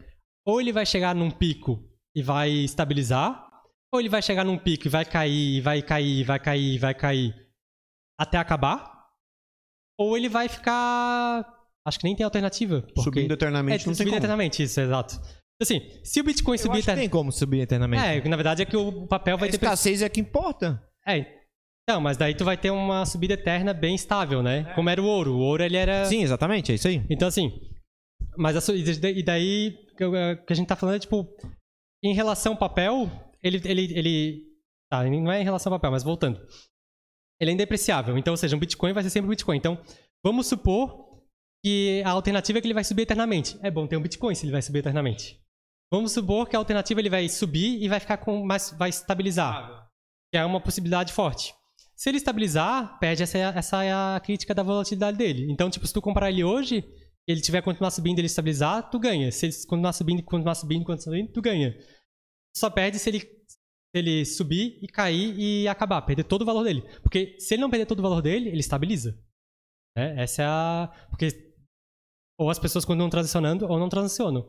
Ou ele vai chegar num pico e vai estabilizar, ou ele vai chegar num pico e vai cair, vai cair, vai cair, vai cair até acabar, ou ele vai ficar. Acho que nem tem alternativa. Porque... Subindo eternamente, é, não tem como. eternamente, isso, exato. Assim, se o Bitcoin Eu subir acho que tem como subir eternamente. É, na verdade é que o papel vai a ter escassez é que importa. é. Não, mas daí tu vai ter uma subida eterna bem estável, né? Como era o ouro. O ouro ele era. Sim, exatamente, é isso aí. Então assim. Mas a e daí que eu- que a gente tá falando é tipo. Em relação ao papel, ele. ele, ele tá, não é em relação ao papel, mas voltando. Ele é indepreciável. Então, ou seja, um Bitcoin vai ser sempre um Bitcoin. Então, vamos supor que a alternativa é que ele vai subir eternamente. É bom ter um Bitcoin se ele vai subir eternamente. Vamos supor que a alternativa ele vai subir e vai ficar com mais. vai estabilizar. Que é uma possibilidade forte. Se ele estabilizar, perde essa, essa é a crítica da volatilidade dele. Então, tipo, se tu comprar ele hoje, ele tiver continuar subindo ele estabilizar, tu ganha. Se ele continuar subindo, continuar subindo, continuar subindo, tu ganha. Só perde se ele, se ele subir e cair e acabar, perder todo o valor dele. Porque se ele não perder todo o valor dele, ele estabiliza. Né? Essa é a. Porque ou as pessoas continuam transacionando ou não transacionam.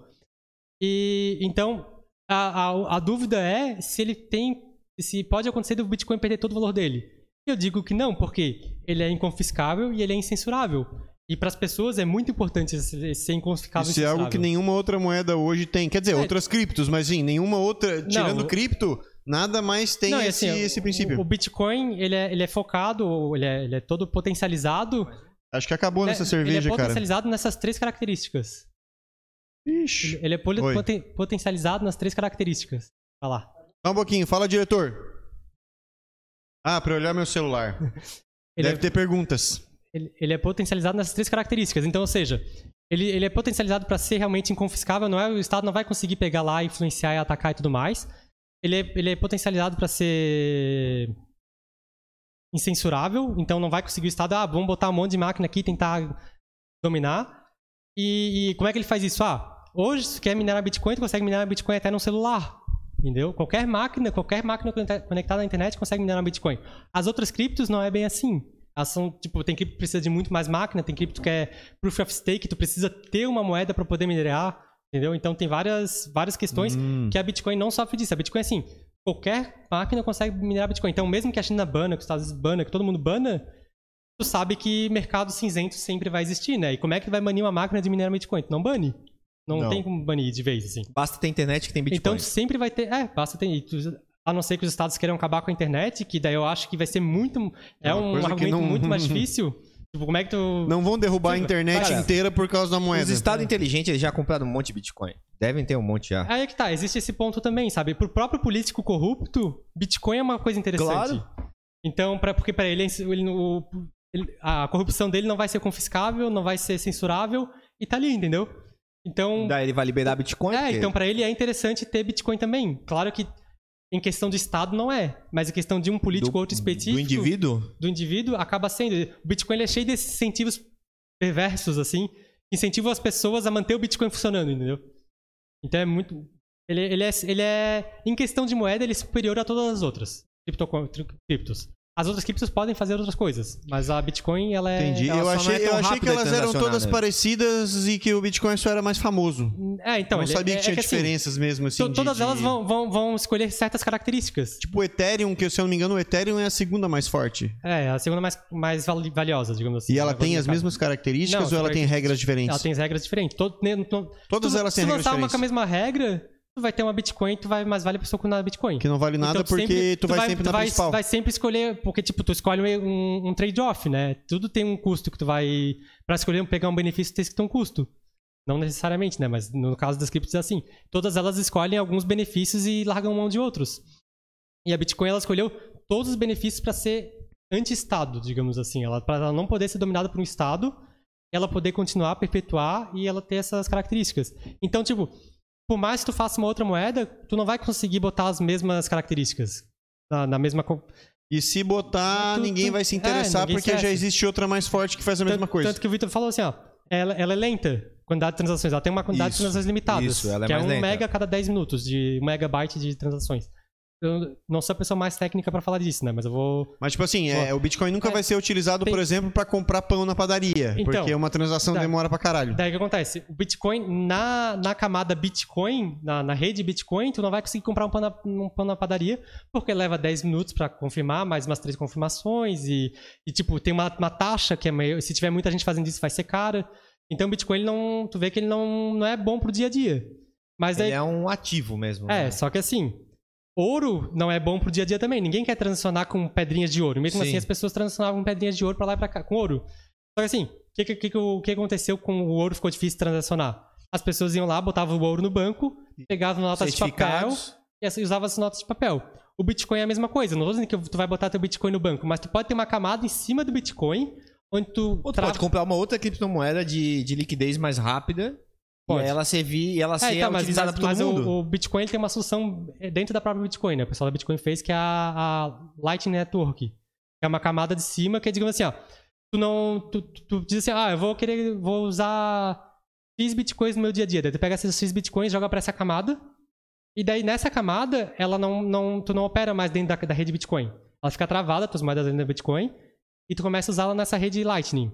E então a, a, a dúvida é se ele tem. Se pode acontecer do Bitcoin perder todo o valor dele. Eu digo que não, porque ele é inconfiscável e ele é incensurável. E para as pessoas é muito importante ser inconfiscável Isso é algo que nenhuma outra moeda hoje tem. Quer dizer, É. outras criptos, mas sim, nenhuma outra. Tirando Não, cripto, nada mais tem Não, esse, assim, esse o- princípio. O, Bitcoin, ele é, ele é focado, ele é, ele é todo potencializado. Acho que acabou nessa né, cerveja, ele é cara. potencializado nessas três características. Ixi. Ele é poten- potencializado nas três características. Vai lá. Só um pouquinho, fala, diretor. Ah, pra eu olhar meu celular. Ele Deve é, ter perguntas. ele, ele é potencializado nessas três características. Então, ou seja, ele, ele é potencializado para ser realmente inconfiscável. Não é, o Estado não vai conseguir pegar lá, influenciar e atacar e tudo mais. Ele é, ele é potencializado para ser incensurável. Então, não vai conseguir o Estado. Ah, vamos botar um monte de máquina aqui e tentar dominar. E, e como é que ele faz isso? Ah, hoje, se quer minerar Bitcoin, tu consegue minerar Bitcoin até no celular. Entendeu? Qualquer máquina, qualquer máquina conecta- conectada à internet consegue minerar Bitcoin. As outras criptos não é bem assim. Elas são, tipo, tem cripto que precisa de muito mais máquina, tem cripto que é proof of stake, tu precisa ter uma moeda para poder minerar, entendeu? Então tem várias, várias questões Hum. que a Bitcoin não sofre disso. A Bitcoin, assim, qualquer máquina consegue minerar Bitcoin. Então, mesmo que a China bana, que os Estados Unidos bana, que todo mundo bana, tu sabe que mercado cinzento sempre vai existir, né? E como é que vai banir uma máquina de minerar Bitcoin? Tu não bane. Não, Não. tem como banir de vez, assim. Basta ter internet que tem Bitcoin. Então sempre vai ter. É, basta ter. A não ser que os estados queiram acabar com a internet, que daí eu acho que vai ser muito. É, É uma um argumento não- muito mais difícil. tipo, como é que tu. Não vão derrubar a internet Cara, inteira por causa da moeda. Os estados inteligentes eles já compraram um monte de Bitcoin. Devem ter um monte já. Aí é que tá, existe esse ponto também, sabe? Pro próprio político corrupto, Bitcoin é uma coisa interessante. Claro. Então, pra, porque para ele, ele, o- ele- a corrupção dele não vai ser confiscável, não vai ser censurável, e tá ali, entendeu? Então, Daí ele vai liberar Bitcoin. é, porque- então para ele é interessante ter Bitcoin também. Claro que em questão de Estado não é, mas em questão de um político do, ou outro específico, Do indivíduo? do indivíduo, acaba sendo. O Bitcoin é cheio desses incentivos perversos, assim, que incentivam as pessoas a manter o Bitcoin funcionando, entendeu? Então é muito. Ele, ele, é, ele é. Em questão de moeda, ele é superior a todas as outras cripto, criptos. As outras criptos podem fazer outras coisas, mas a Bitcoin, ela é. Entendi. ela Eu não achei, é eu achei que elas eram todas né? parecidas e que o Bitcoin só era mais famoso. É, então. não ele- sabia é, que tinha é assim, diferenças mesmo, assim. to- de- todas de- elas vão, vão, vão escolher certas características. Tipo, o Ethereum, que se eu não me engano, o Ethereum é a segunda mais forte. É, a segunda mais, mais vali- valiosa, digamos assim. E ela né, tem as mesmas características Não, ou ela tem regras diferentes? Ela tem regras diferentes. Todo, ne- to- Todas tu- elas têm se regras lançar uma diferentes. com a mesma regra, tu vai ter uma Bitcoin, tu vai mais vale a pessoa com nada Bitcoin. Que não vale nada Então, tu porque sempre- tu, vai, sempre tu na vai, principal. vai sempre escolher, porque tipo, tu escolhe um, um trade-off, né? Tudo tem um custo que tu vai Pra escolher pegar um benefício tem que ter um custo. Não necessariamente, né? Mas no caso das criptos é assim. Todas elas escolhem alguns benefícios e largam mão de outros. E a Bitcoin ela escolheu todos os benefícios para ser anti-estado, digamos assim, ela para ela não poder ser dominada por um estado, ela poder continuar perpetuar e ela ter essas características. Então, tipo, por mais que tu faça uma outra moeda, tu não vai conseguir botar as mesmas características na, na mesma E se botar, Tu- ninguém tu- vai se é, interessar ninguém porque já esquece. existe outra mais forte que faz a mesma tanto, coisa. Tanto que o Vitor falou assim, ó, ela, ela é lenta, quantidade de transações, ela tem uma quantidade Isso, de transações limitadas, isso, ela é que é mais um lenta. mega a cada 10 minutos, de um megabyte de transações. Eu não sou a pessoa mais técnica pra falar disso, né, mas eu vou... Mas, tipo assim, é, o Bitcoin nunca É, vai ser utilizado, tem- por exemplo, pra comprar pão na padaria. Então, porque uma transação daí- demora pra caralho. Daí o que acontece? O Bitcoin, na, na camada Bitcoin, na, na rede Bitcoin, tu não vai conseguir comprar um pão na, um pão na padaria, porque leva 10 minutos pra confirmar, mais umas três confirmações, e, e tipo, tem uma, uma taxa que é meio. Se tiver muita gente fazendo isso, vai ser cara. Então o Bitcoin, ele não. Tu vê que ele não, não é bom pro dia a dia. Mas daí. Ele é um ativo mesmo. É, né? só que assim, ouro não é bom pro dia a dia também. Ninguém quer transacionar com pedrinhas de ouro. Mesmo Sim. assim, as pessoas transacionavam com pedrinhas de ouro pra lá e pra cá, com ouro. Só que assim, o que, que, que, que aconteceu com o ouro ficou difícil de transacionar? As pessoas iam lá, botavam o ouro no banco, pegavam notas de papel e usavam as notas de papel. O Bitcoin é a mesma coisa. Não tô dizendo que tu vai botar teu Bitcoin no banco, mas tu pode ter uma camada em cima do Bitcoin, onde tu... Ou tu trava- pode comprar uma outra criptomoeda de, de liquidez mais rápida. Pode. E ela servir e ela É, ser então, mas, utilizada mas- por todo mas o- mundo. O, Bitcoin ele tem uma solução dentro da própria Bitcoin, né? O pessoal da Bitcoin fez, que é a, a Lightning Network. Que é uma camada de cima que é, digamos assim, ó. Tu não. Tu, tu, tu diz assim, ah, eu vou querer. Vou usar X bitcoins no meu dia a dia. Daí tu pega esses X bitcoins, joga pra essa camada. E daí nessa camada, ela não, não, tu não opera mais dentro da, da rede Bitcoin. Ela fica travada, tuas moedas dentro da Bitcoin. E tu começa a usá-la nessa rede Lightning.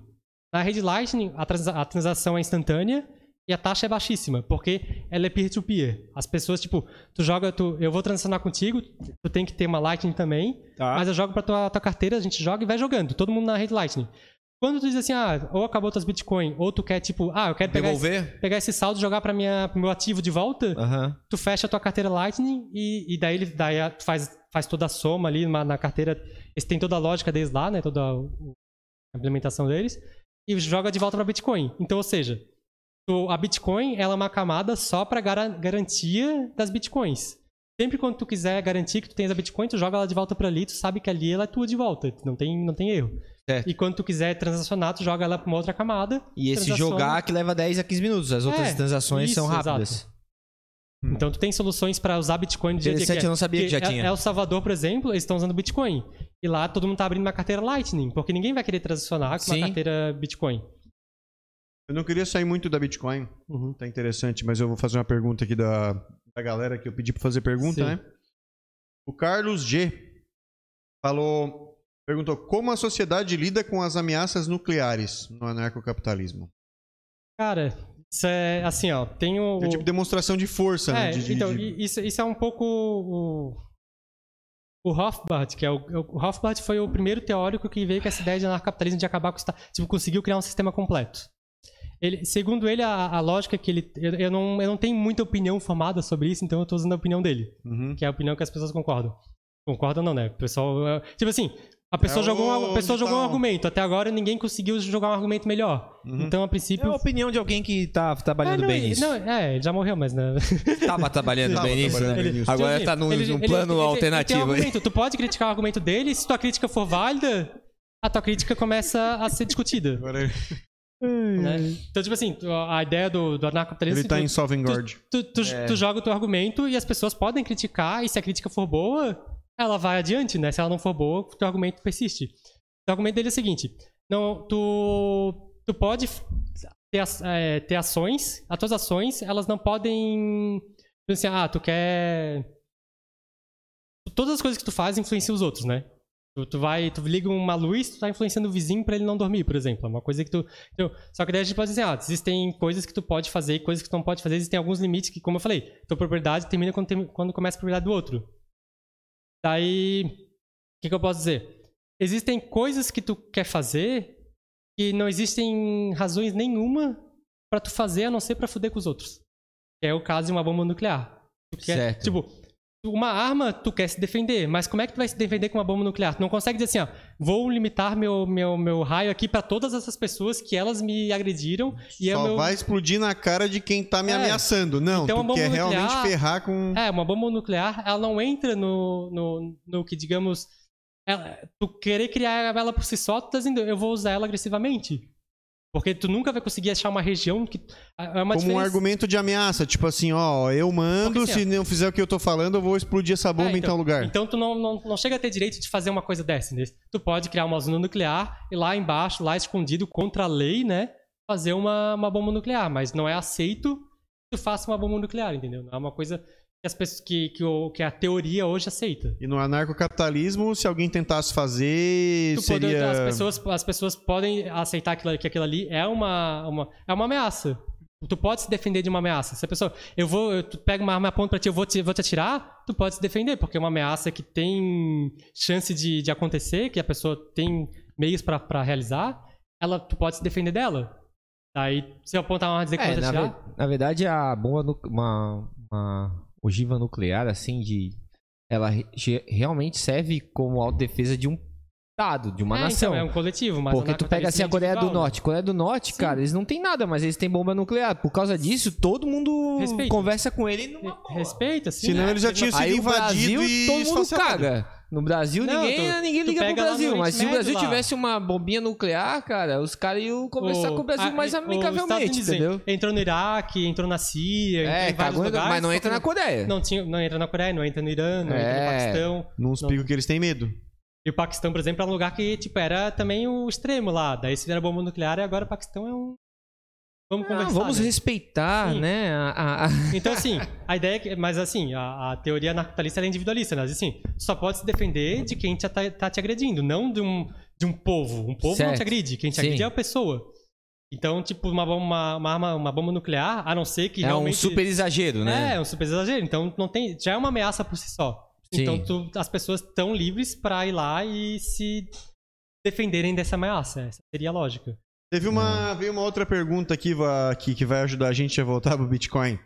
Na rede Lightning, a, transa- a transação é instantânea e a taxa é baixíssima, porque ela é peer-to-peer. As pessoas, tipo, tu joga, tu, eu vou transacionar contigo, tu tem que ter uma Lightning também, Tá. mas eu jogo pra tua, tua carteira, a gente joga e vai jogando, todo mundo na rede Lightning. Quando tu diz assim, ah, ou acabou tuas Bitcoin, ou tu quer, tipo, ah, eu quero pegar esse, Devolver? pegar esse saldo e jogar pra minha, pro meu ativo de volta, Aham. tu fecha a tua carteira Lightning e, e daí ele daí a- tu faz, faz toda a soma ali na, na carteira. Esse tem toda a lógica deles lá, né? Toda o- a implementação deles. E joga de volta para Bitcoin. Então, ou seja, a Bitcoin ela é uma camada só para garantia das Bitcoins. Sempre quando tu quiser garantir que tu tens a Bitcoin, tu joga ela de volta para ali, tu sabe que ali ela é tua de volta. Não tem, não tem erro. Certo. E quando tu quiser transacionar, tu joga ela para uma outra camada. E esse transaciona. jogar que leva 10 a 15 minutos. As outras É, transações são isso, rápidas. exato. Então tu tem soluções para usar Bitcoin dia a dia. Interessante, que é- eu não sabia que já é- tinha. El Salvador, por exemplo, eles estão usando Bitcoin. E lá todo mundo tá abrindo uma carteira Lightning, porque ninguém vai querer transacionar com Sim. uma carteira Bitcoin. Eu não queria sair muito da Bitcoin. Uhum. Tá interessante, mas eu vou fazer uma pergunta aqui da, da galera que eu pedi pra fazer pergunta, Sim. né? O Carlos G falou, perguntou como a sociedade lida com as ameaças nucleares no anarcocapitalismo. Cara, isso é assim, ó. Tem o. É tipo demonstração de força, né? É, De- de- então, de- isso, isso é um pouco o. O Rothbard, que é o, o Rothbard foi o primeiro teórico que veio com essa ideia de anarcapitalismo de acabar com o Estado. Tipo, conseguiu criar um sistema completo. Ele, segundo ele, a, a lógica que ele. Eu, eu não, eu não tenho muita opinião formada sobre isso, então eu tô usando a opinião dele. Uhum. Que é a opinião que as pessoas concordam. Concordam não, né? O pessoal. é, Tipo assim, a pessoa É jogou, um, a pessoa jogou um tá argumento. Até agora ninguém conseguiu jogar um argumento melhor. Uhum. Então, a É princípio. a opinião de alguém que tá trabalhando É, não, bem ele- nisso. Não, é, ele já morreu, mas. Né? Tava trabalhando Tava bem nisso, né? Agora Tipo tá assim, num, ele- num ele- plano ele- ele tem um alternativo argumento. Tu pode criticar o argumento dele, se tua crítica for válida, a tua crítica começa a ser discutida. Né? Então, tipo assim, tu- a ideia do, do anarcocapitalismo... ele tá tu- em Sovengord. Tu, tu, É. tu joga o teu argumento e as pessoas podem criticar, e se a crítica for boa, ela vai adiante, né? Se ela não for boa, o teu argumento persiste. O argumento dele é o seguinte: não, tu, tu pode ter, as- é, ter ações, as tuas ações, elas não podem. tipo Assim, ah, tu quer. Todas as coisas que tu faz influenciam os outros, né? Tu, tu vai, tu liga uma luz, tu tá influenciando o vizinho pra ele não dormir, por exemplo. É uma coisa que tu. então, só que daí a gente pode dizer, ah, existem coisas que tu pode fazer e coisas que tu não pode fazer, existem alguns limites que, como eu falei, tua propriedade termina quando, quando começa a propriedade do outro. Daí, o que, que eu posso dizer? Existem coisas que tu quer fazer que não existem razões nenhuma pra tu fazer a não ser pra fuder com os outros. Que é o caso de uma bomba nuclear. Tu quer- Certo. Tipo, uma arma, tu quer se defender, mas como é que tu vai se defender com uma bomba nuclear? Tu não consegue dizer assim, ó, vou limitar meu, meu, meu raio aqui pra todas essas pessoas que elas me agrediram e é Só meu... vai explodir na cara de quem tá me É. ameaçando. Não, Então, tu bomba quer nuclear- realmente ferrar com. É, uma bomba nuclear, ela não entra no, no, no que, digamos, ela- tu querer criar ela por si só, tu tá dizendo, eu vou usar ela agressivamente. Porque tu nunca vai conseguir achar uma região que. É uma Como um argumento de ameaça, tipo assim, ó, eu mando, Porque, assim, se não fizer o que eu tô falando, eu vou explodir essa bomba É, em tal lugar. Então tu não, não, não chega a ter direito de fazer uma coisa dessa, entendeu? Tu pode criar uma usina nuclear e lá embaixo, lá escondido contra a lei, né? Fazer uma, uma bomba nuclear, mas não é aceito que tu faça uma bomba nuclear, entendeu? Não é uma coisa as pessoas, que, que, o, que a teoria hoje aceita. E no anarcocapitalismo, se alguém tentasse fazer, Tu seria. as, pessoas, as pessoas podem aceitar aquilo, que aquilo ali é uma, uma, é uma ameaça. Tu pode se defender de uma ameaça. Se a pessoa, eu vou, eu, tu pega uma arma e aponta pra ti, eu vou te, vou te atirar, tu pode se defender, porque é uma ameaça que tem chance de, de acontecer, que a pessoa tem meios pra pra realizar, ela, tu pode se defender dela. Daí, se eu apontar uma arma e dizer que É, eu vou te na, atirar, ve- na verdade, a bomba, uma, uma ogiva nuclear, assim, de. Ela re- realmente serve como autodefesa de um Estado, de uma é, nação. então, é um coletivo, mas Porque tu pega assim a Coreia do? Norte. Coreia do Norte, Sim. cara, eles não têm nada, mas eles têm bomba nuclear. Por causa disso, todo mundo Respeita. conversa com ele numa boa. Respeita, sim. Senão né? eles já tinham sido invadido Brasil, e todo mundo esfacelado. caga. No Brasil, Não, ninguém, tu- ninguém tu liga pro Brasil. Mas se o Brasil lá. tivesse uma bombinha nuclear, cara, os caras iam conversar O- com o Brasil a- mais amigavelmente, entendeu? Entrou no Iraque, entrou na Síria, entrou É, em vários lugares. mas não entra na Coreia. Não, tinha, não entra na Coreia, não entra no Irã, não entra no É. Paquistão. Nos Não. picos que eles têm medo. E o Paquistão, por exemplo, é um lugar que tipo, era também o extremo lá. Daí se viram bomba nuclear e agora o Paquistão é um. Vamos Ah, conversar. vamos né? respeitar, Sim. né? a- a- Então, assim, a ideia é que. Mas, assim, a, a teoria anarcocapitalista é individualista, né? Assim, só pode se defender de quem te, tá, te agredindo, não de um, de um povo. Um povo não Certo. te agride, quem te Sim. agride é a pessoa. Então, tipo, uma, bomba- uma, uma, arma, uma bomba nuclear, a não ser que é um realmente. super exagero, né? É, um super exagero. Então, não tem, já é uma ameaça por si só. Sim. Então, tu- as pessoas estão livres pra ir lá e se defenderem dessa ameaça. Essa seria a lógica. Teve uma, veio uma outra pergunta aqui, que, que vai ajudar a gente a voltar pro Bitcoin.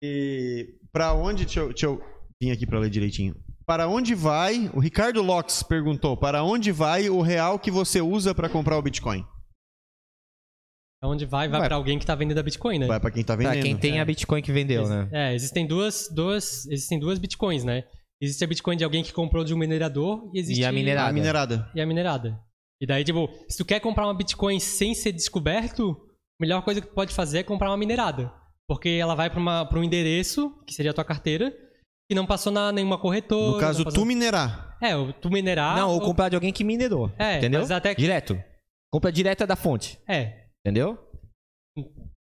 E para onde, deixa eu, deixa eu vir aqui para ler direitinho. Para onde vai, o Ricardo Locks perguntou, para onde vai o real que você usa para comprar o Bitcoin? Onde vai, vai, Vai. pra alguém que tá vendendo a Bitcoin, né? Vai para quem tá vendendo. Pra quem tem É. a Bitcoin que vendeu, Ex- né? É, existem duas, duas, existem duas Bitcoins, né? Existe a Bitcoin de alguém que comprou de um minerador e existe E a minerada. A minerada. e a minerada. E daí, tipo, se tu quer comprar uma Bitcoin sem ser descoberto, a melhor coisa que tu pode fazer é comprar uma minerada. Porque ela vai pra, uma, pra um endereço, que seria a tua carteira, que não passou na nenhuma corretora. No caso, passou- tu minerar. É, o- tu minerar. Não, ou comprar de alguém que minerou. É, entendeu? mas até que- Direto. Compra direta da fonte. É. Entendeu?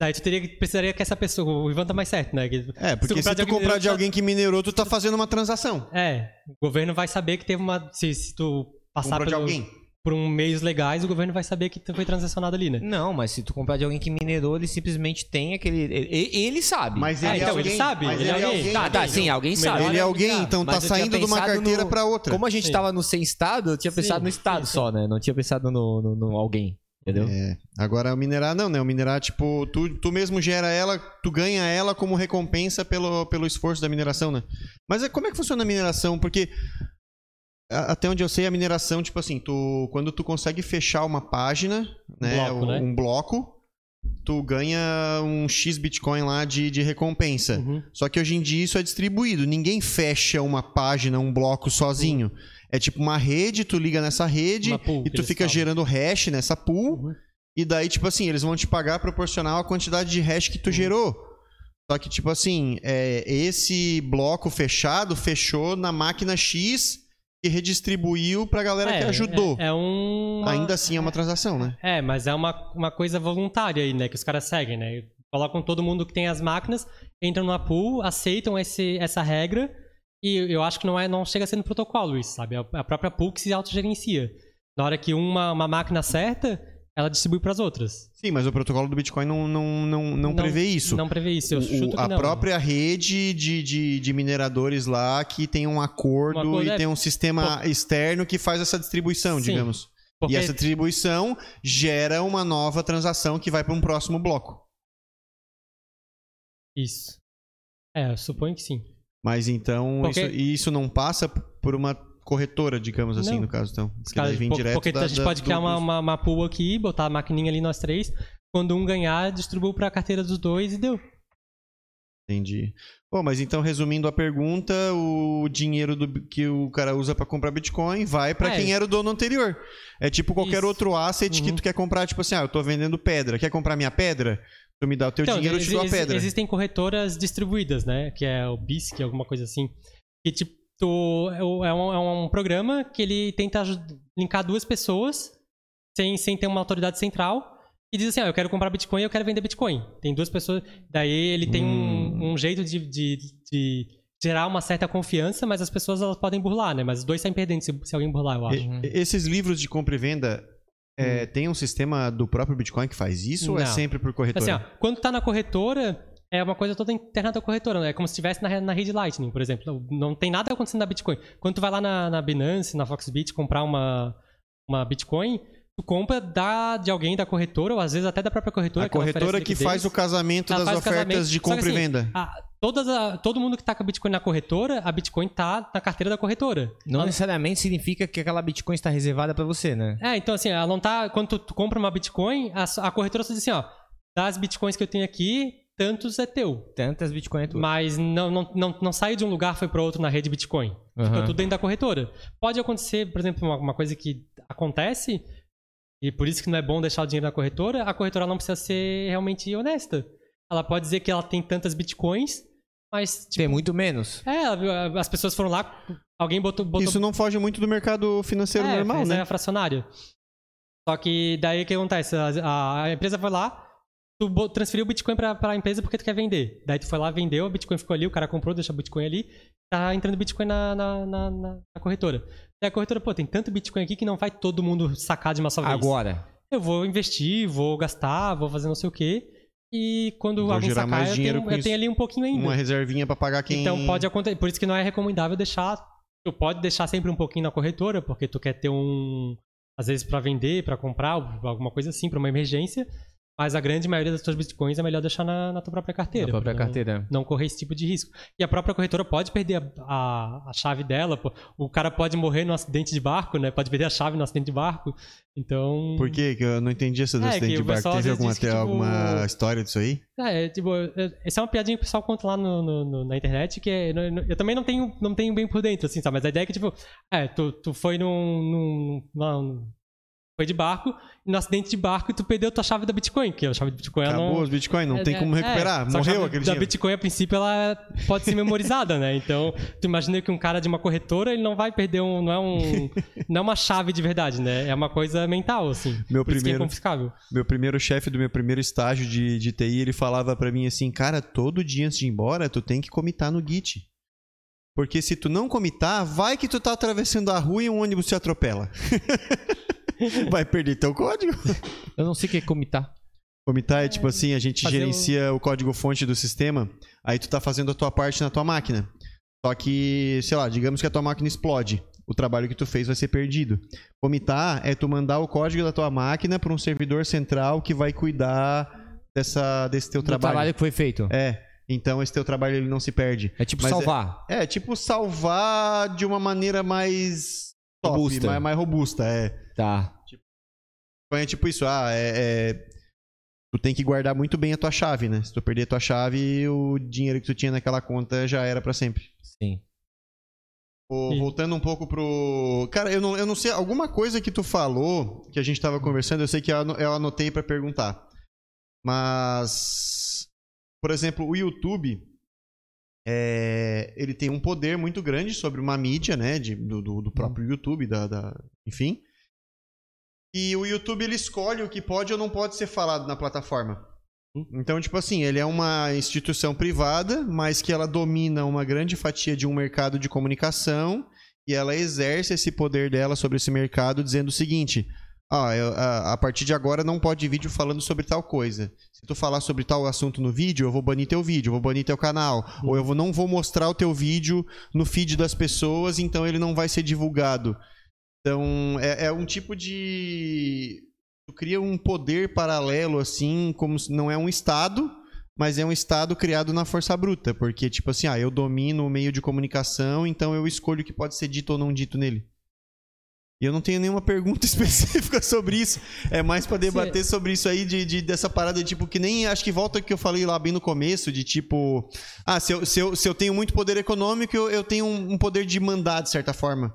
Daí tu teria, que- precisaria que essa pessoa. O Ivan tá mais certo, né? Que- É, porque se comprar tu de alguém comprar de alguém que minerou, tu tá fazendo uma transação. É, o governo vai saber que teve uma. Se, se tu passar Comprou de pelo- alguém. Por um meios legais, o governo vai saber que tu foi transacionado ali, né? Não, mas se tu comprar de alguém que minerou, ele simplesmente tem aquele. Ele, ele sabe. Mas É, ele é então, alguém. ele sabe, Mas ele ele é é alguém. alguém. Tá, tá, sim, alguém sabe. Ele é é alguém, então Mas tá eu tinha saindo de uma carteira no- pra outra. Como a gente Sim. tava no sem estado, eu tinha Sim, pensado no estado sim, só, né? Não tinha pensado no, no, no alguém. Entendeu? É. Agora o minerar não, né? O minerar, tipo, tu, tu mesmo gera ela, tu ganha ela como recompensa pelo, pelo esforço da mineração, né? Mas é, como é que funciona a mineração? Porque até onde eu sei, a mineração, tipo assim, tu, quando tu consegue fechar uma página, né? bloco, um, né? um bloco, tu ganha um X Bitcoin lá de, de recompensa. Uhum. Só que hoje em dia isso é distribuído. Ninguém fecha uma página, um bloco sozinho. É tipo uma rede, tu liga nessa rede pool, e tu fica falam. gerando hash nessa pool. Uhum. E daí, tipo assim, eles vão te pagar proporcional à quantidade de hash que tu gerou. Só que, tipo assim, é, esse bloco fechado fechou na máquina X e redistribuiu pra galera que ajudou. É, é um. Ainda assim é uma transação, né? É, mas é uma, uma coisa voluntária aí, né? Que os caras seguem, né? Colocam todo mundo que tem as máquinas, entram numa pool, aceitam esse, essa regra. E eu acho que não, é, não chega a ser no protocolo isso, sabe? É a própria pool que se autogerencia. Na hora que uma, uma máquina acerta, ela distribui para as outras. Sim, mas o protocolo do Bitcoin não, não, não, não, prevê isso. Não prevê isso. Eu chuto a não. própria rede de, de, de mineradores lá que tem um acordo, Um acordo, e é. tem um sistema externo que faz essa distribuição, Sim, digamos. Porque E essa distribuição gera uma nova transação que vai para um próximo bloco. Isso. É, eu suponho que sim. Mas então, Porque- isso, isso não passa por uma corretora, digamos assim, Não. no caso, então. Daí vem direto porque da- a gente da- pode criar uma, uma, uma pool aqui, botar a maquininha ali nós três. Quando um ganhar, distribui pra carteira dos dois e deu. Entendi. Bom, mas então, resumindo a pergunta, o dinheiro do- que o cara usa para comprar Bitcoin vai para É. quem era o dono anterior. É tipo qualquer Isso. outro asset que Uhum. tu quer comprar, tipo assim, ah, eu tô vendendo pedra, quer comprar minha pedra? Tu me dá o teu Então, dinheiro, eu te dou a pedra. Existem corretoras distribuídas, né? Que é o BISC, alguma coisa assim. Que tipo, tu- é um, é um programa que ele tenta linkar duas pessoas sem, sem ter uma autoridade central. E diz assim, ah, eu quero comprar Bitcoin e eu quero vender Bitcoin. Tem duas pessoas. Daí ele tem Hum. um, um jeito de, de, de gerar uma certa confiança, mas as pessoas elas podem burlar, né? Mas os dois saem perdendo se, se alguém burlar, eu acho. E- Esses livros de compra e venda, é, tem um sistema do próprio Bitcoin que faz isso ou é Hum. Não. sempre por corretora? Assim, ó, quando tá na corretora, é uma coisa toda interna da corretora, né? É como se estivesse na, na rede Lightning, por exemplo. Não tem nada acontecendo na Bitcoin. Quando tu vai lá na, na Binance, na Foxbit, comprar uma, uma Bitcoin, tu compra da, de alguém da corretora, ou às vezes até da própria corretora. a que corretora que faz o casamento Ela das ofertas casamento. de compra e assim, venda. a- todas a- todo mundo que tá com a Bitcoin na corretora, a Bitcoin tá na carteira da corretora. Não Ela- necessariamente significa que aquela Bitcoin está reservada pra você, né? É, então assim, ela não tá. Quando tu, tu compra uma Bitcoin, a, a corretora só diz assim, ó, das Bitcoins que eu tenho aqui, tantos é teu. Tantas Bitcoin é tudo. Mas não, não, não, não saiu de um lugar foi para outro na rede Bitcoin. Ficou Aham. tudo dentro da corretora. Pode acontecer, por exemplo, uma, uma coisa que acontece, e por isso que não é bom deixar o dinheiro na corretora, a corretora não precisa ser realmente honesta. Ela pode dizer que ela tem tantas Bitcoins, mas, tipo, Tem muito menos. é, ela- as pessoas foram lá, alguém botou. botou Isso não foge muito do mercado financeiro é, normal, fez né? a fracionária. Só que daí o que acontece? A, a empresa foi lá, tu transferiu o Bitcoin pra, pra empresa porque tu quer vender. Daí tu foi lá, vendeu, o Bitcoin ficou ali, o cara comprou, deixa o Bitcoin ali, tá entrando Bitcoin na, na, na, na- corretora. Daí a corretora, pô, tem tanto Bitcoin aqui que não vai todo mundo sacar de uma só vez. Agora. Eu vou investir, vou gastar, vou fazer não sei o quê. E quando Vou alguém sacar, mais eu, dinheiro tenho, eu isso. tenho ali um pouquinho ainda. Uma reservinha pra pagar quem... Então pode acontecer. Por isso que não é recomendável deixar. Tu pode deixar sempre um pouquinho na corretora, porque tu quer ter um. Às vezes pra vender, pra comprar, alguma coisa assim, pra uma emergência. Mas a grande maioria das tuas bitcoins é melhor deixar na, na tua própria carteira. Na própria não- carteira. Não correr esse tipo de risco. E a própria corretora pode perder a, a, a chave dela. pô. O cara pode morrer num acidente de barco, né? Pode perder a chave no acidente de barco. Então. Por quê? Que eu não entendi esse do É, acidente de barco. Teve alguma, que, tipo, alguma história disso aí? É, é, tipo, é- essa é uma piadinha que o pessoal conta lá no, no- no- na internet, que é- eu, eu também não tenho, não tenho bem por dentro, assim, sabe? Mas a ideia é que, tipo, é, tu, tu foi num, num, num- Foi de barco, e no acidente de barco tu perdeu tua chave da Bitcoin, que a chave da Bitcoin ela Acabou não... os Bitcoin, não é- tem é- como recuperar. é, que a Morreu aquele Da dinheiro. Bitcoin, a princípio, ela pode ser memorizada, né? Então, tu imagina que um cara de uma corretora, ele não vai perder um... Não é, um, não é uma chave de verdade, né? É uma coisa mental, assim. Meu Por isso que é primeiro- confiscável. Meu primeiro chefe do meu primeiro estágio de, de TI, ele falava pra mim assim, cara, todo dia antes de ir embora, tu tem que comitar no Git. Porque se tu não comitar, vai que tu tá atravessando a rua e um ônibus te atropela. vai perder teu código. Eu não sei o que é comitar. Comitar é tipo assim, a gente Fazer gerencia o código fonte do sistema, aí tu tá fazendo a tua parte na tua máquina. Só que, sei lá, digamos que a tua máquina explode. O trabalho que tu fez vai ser perdido. Comitar é tu mandar o código da tua máquina para um servidor central que vai cuidar dessa, desse teu Do trabalho. trabalho que foi feito. É. Então esse teu trabalho ele não se perde. É tipo Mas salvar. É, tipo salvar de uma maneira mais top, Robusta. Mais, mais robusta, é. Tá. É tipo isso, ah, é, é- Tu tem que guardar muito bem a tua chave, né? Se tu perder a tua chave, o dinheiro que tu tinha naquela conta já era pra sempre. Sim. E- Voltando um pouco pro. Cara, eu não, eu não sei. Alguma coisa que tu falou, que a gente tava conversando, eu sei que eu ano- eu anotei pra perguntar. Mas. Por exemplo, o YouTube. é, ele tem um poder muito grande sobre uma mídia, né? de- do, do- do próprio YouTube, da, da- enfim. E o YouTube ele escolhe o que pode ou não pode ser falado na plataforma. Então, tipo assim, ele é uma instituição privada, mas que ela domina uma grande fatia de um mercado de comunicação e ela exerce esse poder dela sobre esse mercado dizendo o seguinte: ah, eu- a, a partir de agora não pode vídeo falando sobre tal coisa. Se tu falar sobre tal assunto no vídeo, eu vou banir teu vídeo, eu vou banir teu canal. Ou eu vou- não vou mostrar o teu vídeo no feed das pessoas, então ele não vai ser divulgado. Então, é, é um tipo de. Tu cria um poder paralelo, assim, como se não é um Estado, mas é um Estado criado na força bruta. Porque, tipo assim, ah, eu domino o meio de comunicação, então eu escolho o que pode ser dito ou não dito nele. E eu não tenho nenhuma pergunta específica sobre isso. É mais pra debater sobre isso aí, de, de- dessa parada, tipo, que nem acho que volta que eu falei lá bem no começo, de tipo, ah, se eu, se eu, se eu tenho muito poder econômico, eu, eu tenho um, um poder de mandar, de certa forma.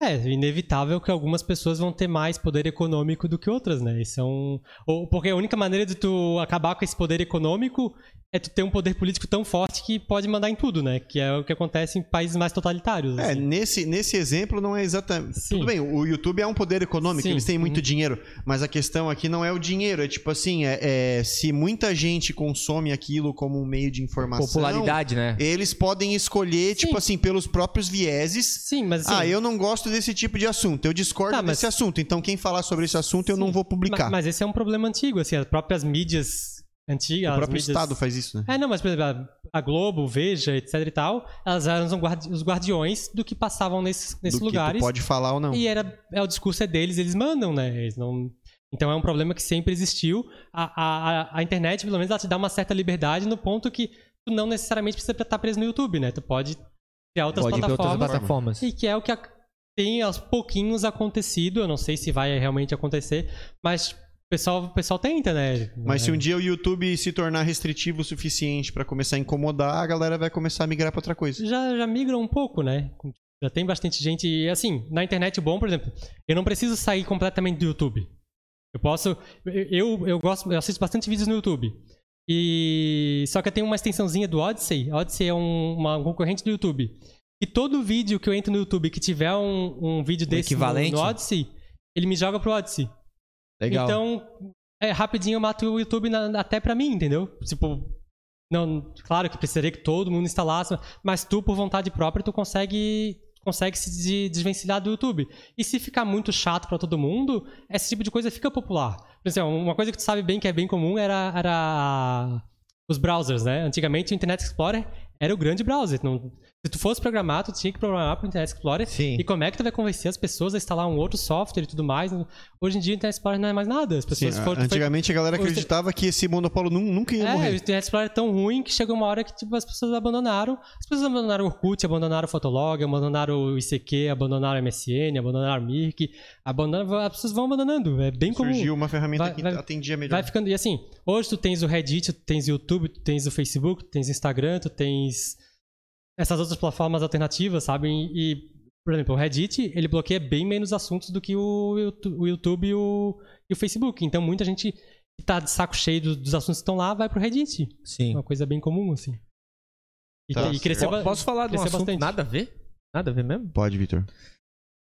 É, inevitável que algumas pessoas vão ter mais poder econômico do que outras, né? Um... Ou, porque a única maneira de tu acabar com esse poder econômico é tu ter um poder político tão forte que pode mandar em tudo, né? Que é o que acontece em países mais totalitários. É, assim. nesse, nesse exemplo não é exatamente. Sim. Tudo bem, o YouTube é um poder econômico, Sim. eles têm muito Uhum. dinheiro, mas a questão aqui não é o dinheiro, é tipo assim, é, é, se muita gente consome aquilo como um meio de informação, Popularidade, né? eles podem escolher, Sim. tipo assim, pelos próprios vieses. Sim, mas assim... ah, eu não gosto desse tipo de assunto, eu discordo Tá, mas- desse assunto, então quem falar sobre esse assunto eu não vou publicar. Ma- Mas esse é um problema antigo, assim, as próprias mídias antigas. o próprio mídias... Estado faz isso, né? É, não, mas por exemplo, a- Globo, Veja, etc e tal, elas eram os guardi- os guardiões do que passavam nesses, nesses Do lugares. que tu pode falar ou não. E era, é, o discurso é deles, eles mandam, né? Eles não... Então é um problema que sempre existiu. A, a, a- a internet, pelo menos, ela te dá uma certa liberdade no ponto que tu não necessariamente precisa estar preso no YouTube, né? Tu pode criar outras Pode pra outras plataformas. plataformas. E que é o que a- tem aos pouquinhos acontecido. Eu não sei se vai realmente acontecer, mas o pessoal, o pessoal tenta, né? Mas se É. um dia o YouTube se tornar restritivo o suficiente pra começar a incomodar, a galera vai começar a migrar pra outra coisa. já, já migram um pouco, né? Já tem bastante gente. E assim, na internet, o bom, por exemplo, eu não preciso sair completamente do YouTube. Eu posso. Eu, eu gosto, eu assisto bastante vídeos no YouTube. E. Só que eu tenho uma extensãozinha do Odyssey. Odyssey é um, uma concorrente do YouTube. E todo vídeo que eu entro no YouTube que tiver um, um vídeo desse no, equivalente? no Odyssey, ele me joga pro Odyssey. Legal. Então, é, rapidinho eu mato o YouTube na- até pra mim, entendeu? Tipo, não, claro que precisaria que todo mundo instalasse, mas tu, por vontade própria, tu consegue, consegue se de- desvencilhar do YouTube. E se ficar muito chato pra todo mundo, esse tipo de coisa fica popular. Por exemplo, uma coisa que tu sabe bem que é bem comum era, era os browsers, né? Antigamente o Internet Explorer era o grande browser. Não- se tu fosse programar, tu tinha que programar pro Internet Explorer. Sim. E como é que tu vai convencer as pessoas a instalar um outro software e tudo mais? Hoje em dia o Internet Explorer não é mais nada. As Sim, pessoas foram. foi- antigamente a galera foi- acreditava que esse monopólio nu- nunca ia é, o morrer. Internet Explorer é tão ruim que chegou uma hora que tipo, as pessoas abandonaram. As pessoas abandonaram o Orkut, abandonaram o Fotolog, abandonaram o ICQ, abandonaram o MSN, abandonaram o Mirk. Abandonaram, as pessoas vão abandonando. É bem comum. Surgiu uma ferramenta Vai- que vai- atendia melhor. Vai ficando. E assim, hoje tu tens o Reddit, tu tens o YouTube, tu tens o Facebook, tu tens o Instagram, tu tens essas outras plataformas alternativas, sabe? E, e, por exemplo, o Reddit, ele bloqueia bem menos assuntos do que o, o YouTube e o, e o Facebook. Então muita gente que tá de saco cheio dos, dos assuntos que estão lá vai pro Reddit. É Sim. uma coisa bem comum, assim. E, Tá e cresceu, Posso falar de um assunto bastante. nada a ver? Nada a ver mesmo? Pode, Vitor.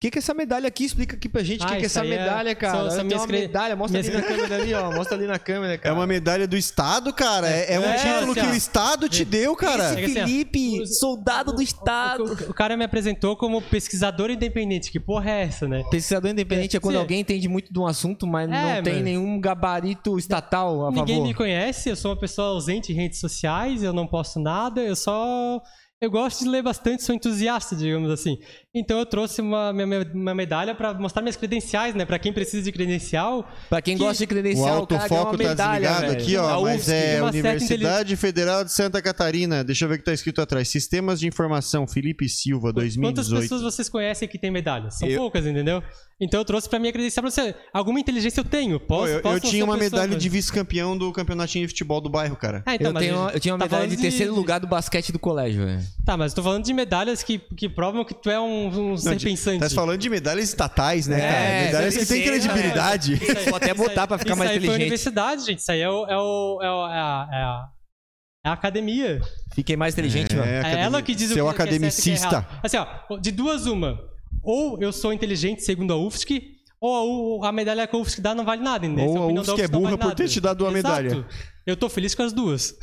Que, que é essa medalha aqui? Explica aqui pra gente o Ah, que, que é essa é- medalha, cara. são- são Tem minhas uma cre- medalha, mostra minhas- ali na câmera ali, ó. Mostra ali na câmera, É cara. uma medalha do Estado, cara. É, é um É, título assim, que ó. o Estado te deu, cara. Esse- assim, ó, Felipe, soldado do Estado. O, o cara me apresentou como pesquisador independente. Que porra é essa, né? Pesquisador independente é quando Sim. alguém entende muito de um assunto, mas É, não tem mas- nenhum gabarito estatal a Ninguém favor. me conhece, eu sou uma pessoa ausente em redes sociais, eu não posto nada, eu só. eu gosto de ler bastante, sou entusiasta, digamos assim. Então eu trouxe uma, minha, uma medalha para mostrar minhas credenciais, né? Para quem precisa de credencial. Pra quem Que- gosta de O credencial, o cara ganha uma autofoco tá medalha, desligado velho. aqui, ó, mas UFSC. é Universidade Federal de Santa Catarina. Deixa eu ver o que tá escrito atrás. Sistemas de Informação, Felipe Silva, Quantas 2018. pessoas vocês conhecem que tem medalhas? São Eu- poucas, entendeu? Então eu trouxe pra minha credencial pra você. Alguma inteligência eu tenho. Posso, Pô, eu, posso eu tinha uma pessoa, medalha mas- de vice-campeão do campeonatinho de futebol do bairro, cara. Ah, então, Eu, tenho, eu tinha uma tá medalha falando de terceiro lugar do basquete do colégio, velho. Tá, mas eu tô falando de medalhas que, que provam que tu é um, um ser de- pensante. Tá falando de medalhas estatais, né, É, cara? Medalhas que têm credibilidade. Isso aí- Vou até isso aí- botar pra ficar isso mais aí foi a inteligente. universidade, gente. Isso aí é, o, é, o, é, o- é a, é a- é a academia. Fiquei mais inteligente, mano. É ela que diz Seu o que, que é que é academicista. errado. Assim, ó, de duas uma. Ou eu sou inteligente segundo a UFSC, ou a, a medalha que a UFSC dá não vale nada, entendeu? Ou a da UFSC é não burra vale por ter te dado uma Exato. medalha. Eu tô feliz com as duas.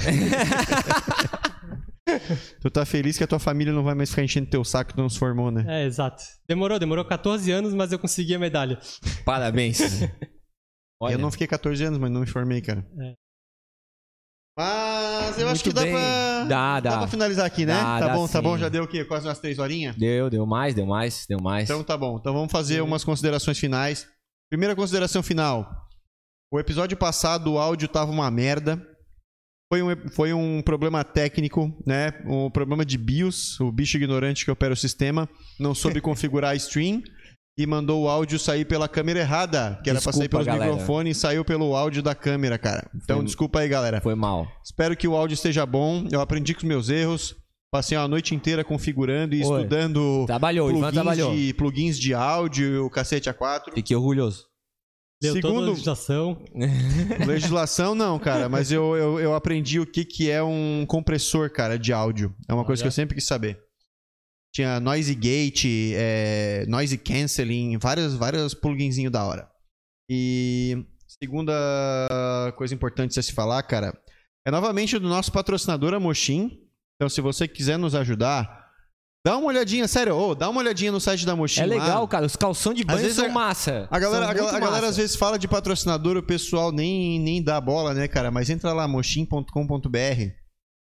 Tu tá feliz que a tua família não vai mais ficar enchendo teu saco que tu não se formou, né? É, exato. Demorou, demorou 14 anos, mas eu consegui a medalha. Parabéns. Olha, Eu não fiquei 14 anos, mas não me formei, cara. É. Mas eu acho Muito que dá bem. pra. Dá, dá. pra finalizar aqui, né? Dá, tá dá bom, tá sim. bom. Já deu o quê? Quase umas três horinhas? Deu, deu mais, deu mais, deu mais. Então tá bom. Então vamos fazer umas considerações finais. Primeira consideração final. O episódio passado o áudio tava uma merda. Foi um, foi um problema técnico, né? Um problema de BIOS, o bicho ignorante que opera o sistema, não soube configurar a stream e mandou o áudio sair pela câmera errada, que era pra sair Desculpa, pelos galera. microfones e saiu pelo áudio da câmera, cara. Então Foi- desculpa aí, galera. Foi mal. Espero que o áudio esteja bom. Eu aprendi com os meus erros. Passei uma noite inteira configurando e Oi. estudando Trabalhou, plugins trabalhou. de, plugins de áudio, o cacete A4. Fiquei orgulhoso. Deu Segundo, legislação. legislação não, cara, mas eu, eu, eu aprendi o que, que é um compressor, cara, de áudio. É uma coisa que eu sempre quis saber. Tinha noise gate, é, noise canceling, vários, vários pluginzinhos da hora. E segunda coisa importante a se falar, cara, é novamente do nosso patrocinador, a Moshin. Então, se você quiser nos ajudar, dá uma olhadinha, sério, ô, dá uma olhadinha no site da Moshin É lá. legal, cara. Os calção de banho vezes são a- massa. A galera, a, a galera massa. às vezes fala de patrocinador, o pessoal nem, nem dá bola, né, cara? Mas entra lá, mochim.com.br.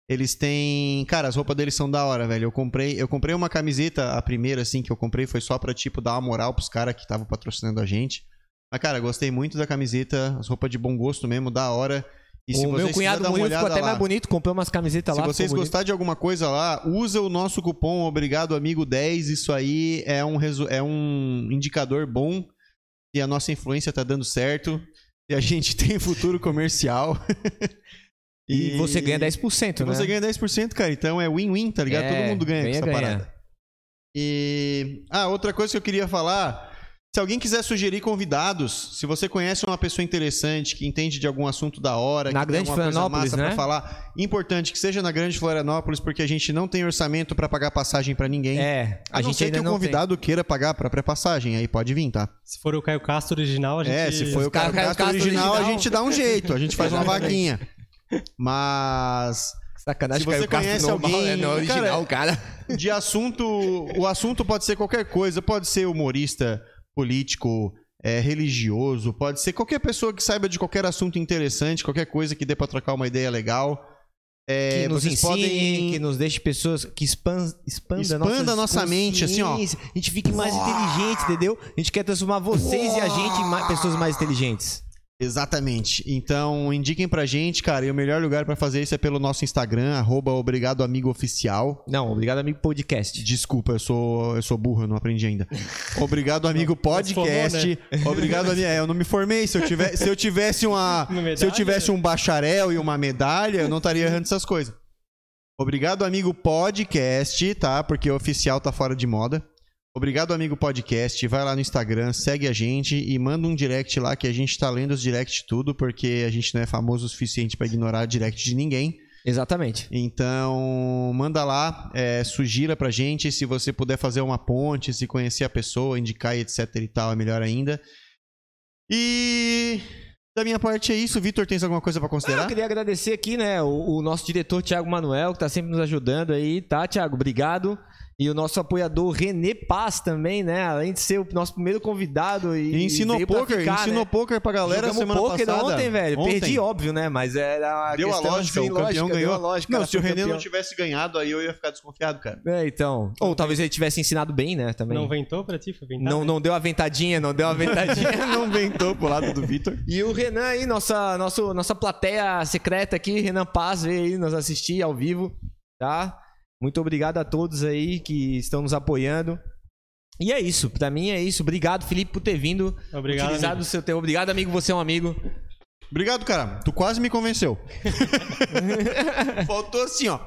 Eles têm. Cara, as roupas deles são da hora, velho. Eu comprei, eu comprei uma camiseta, a primeira, assim, que eu comprei foi só pra, tipo, dar uma moral pros caras que estavam patrocinando a gente. Mas, cara, gostei muito da camiseta, as roupas de bom gosto mesmo, da hora. E se o meu vocês cunhado Murilo ficou até lá, mais bonito, comprou umas camisetas se lá. vocês ficou bonito. gostarem de alguma coisa lá, usa o nosso cupom Obrigado Amigo 10. Isso aí é um, é um indicador bom e a nossa influência tá dando certo. E a gente tem futuro comercial. E, você ganha 10%, E né? você ganha 10%, cara. Então é win-win, tá ligado? É, Todo mundo ganha, com ganha, essa ganha. parada. E. Ah, outra coisa que eu queria falar. Se alguém quiser sugerir convidados, se você conhece uma pessoa interessante, que entende de algum assunto da hora, Na que Grande tem alguma coisa massa pra né? falar, importante que seja na Grande Florianópolis, porque a gente não tem orçamento pra pagar passagem pra ninguém. É, a a não gente ser ainda que o convidado queira pagar pra pré-passagem, aí pode vir, tá? Se for o Caio Castro original, a gente. É, se foi o Caio Caio Castro Castro original, a original. gente dá um jeito, a gente faz uma vaguinha. Mas tem. Sacanagem, Se você Caio Castro conhece normal, alguém- né? Não é original, cara. de assunto, o assunto pode ser qualquer coisa, pode ser humorista, político, é, religioso, pode ser qualquer pessoa que saiba de qualquer assunto interessante, qualquer coisa que dê pra trocar uma ideia legal. É, que nos vocês ensine, podem que nos deixe pessoas que expan, expanda, Expanda a nossa mente, assim, ó. A gente fique mais inteligente, entendeu? A gente quer transformar vocês e a gente em ma- pessoas mais inteligentes. Exatamente. Então, indiquem pra gente, cara, e o melhor lugar pra fazer isso é pelo nosso Instagram, arroba Obrigado Amigo Oficial. Não, obrigado, amigo podcast. Desculpa, eu sou, eu sou burro, eu não aprendi ainda. Obrigado, amigo podcast. Obrigado, amigo. É, eu não me formei. Se eu, tiver, se eu tivesse uma. Uma se eu tivesse um bacharel e uma medalha, eu não estaria errando essas coisas. Obrigado, amigo podcast, tá? Porque o oficial tá fora de moda. Obrigado, amigo podcast. Vai lá no Instagram, segue a gente e manda um direct lá que a gente tá lendo os direct tudo, porque a gente não é famoso o suficiente pra ignorar direct de ninguém. Exatamente. Então, manda lá, é, sugira pra gente. Se você puder fazer uma ponte, se conhecer a pessoa, indicar etc e tal, é melhor ainda. E da minha parte é isso. Vitor, tens alguma coisa pra Ah, eu considerar? queria agradecer aqui, né, o, o nosso diretor Thiago Manuel, que tá sempre nos ajudando aí, tá, Thiago? Obrigado. E o nosso apoiador René Paz também, né? Além de ser o nosso primeiro convidado e, E ensinou poker, ficar, ensinou né? poker pra galera Jogamos semana poker passada. ontem, velho. Ontem. Perdi, óbvio, né? Mas era a Deu a lógica, assim, o campeão lógica, ganhou. deu a lógica, não, cara, se o René não campeão. tivesse ganhado, aí eu ia ficar desconfiado, cara. É, então. Ou talvez ele tivesse ensinado bem, né? Também. Não ventou pra ti? Foi ventar? Não, não deu a ventadinha, não deu a ventadinha. não ventou pro lado do Vitor. E o Renan aí, nossa, nosso, nossa plateia secreta aqui, Renan Paz, veio aí nos assistir ao vivo, tá? Muito obrigado a todos aí que estão nos apoiando. E é isso, pra mim é isso. Obrigado, Felipe, por ter vindo. Obrigado, utilizado amigo. o seu tempo. Obrigado, amigo, você é um amigo. Obrigado, cara. Tu quase me convenceu. Faltou assim, ó.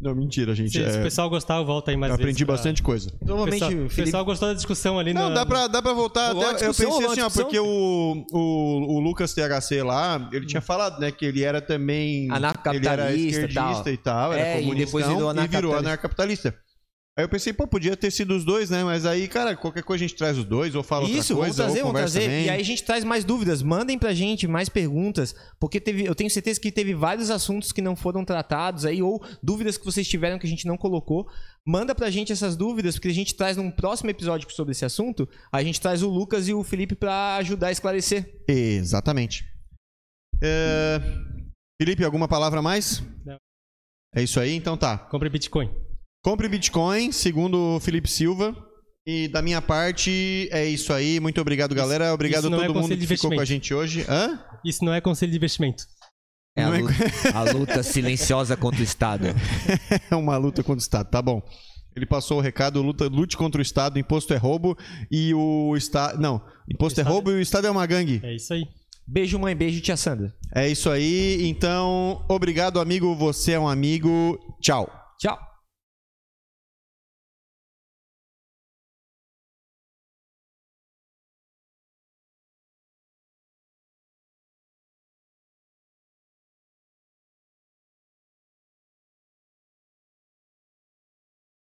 Não, mentira, gente. Se, se o É, pessoal gostar, eu volto aí mais eu vezes aprendi pra- bastante coisa. O Normalmente, pessoal, o o Felipe... pessoal gostou da discussão ali Não, no... dá pra, dá pra voltar. Até, a eu discussão, pensei assim, ó, discussão. porque o, o, o Lucas THC lá, ele tinha falado, né, que ele era também. Anarcocapitalista Ele era e esquerdista tal. e tal, era É, e comunista depois virou e virou anarcapitalista. Aí eu pensei, pô, podia ter sido os dois, né? Mas aí, cara, qualquer coisa a gente traz os dois, ou fala Isso, outra vamos coisa, trazer, ou vamos conversa trazer. também. E aí a gente traz mais dúvidas. Mandem pra gente mais perguntas, porque teve, eu tenho certeza que teve vários assuntos que não foram tratados aí, ou dúvidas que vocês tiveram que a gente não colocou. Manda pra gente essas dúvidas, porque a gente traz num próximo episódio sobre esse assunto. A gente traz o Lucas e o Felipe pra ajudar a esclarecer. Exatamente. É, Felipe, alguma palavra a mais? Não. É isso aí, então tá. Compre Bitcoin. Compre Bitcoin, segundo o Felipe Silva. E da minha parte, é isso aí. Muito obrigado, galera. Obrigado a é todo mundo conselho que ficou com a gente hoje. Hã? Isso não é conselho de investimento. É a é- luta, a luta silenciosa contra o Estado. É uma luta contra o Estado, tá bom. Ele passou o recado, luta, lute contra o Estado, imposto é roubo e o Estado... Não, imposto é roubo e o Estado é uma gangue. É isso aí. Beijo, mãe. Beijo, tia Sandra. É isso aí. Então, obrigado, amigo. Você é um amigo. Tchau. Tchau.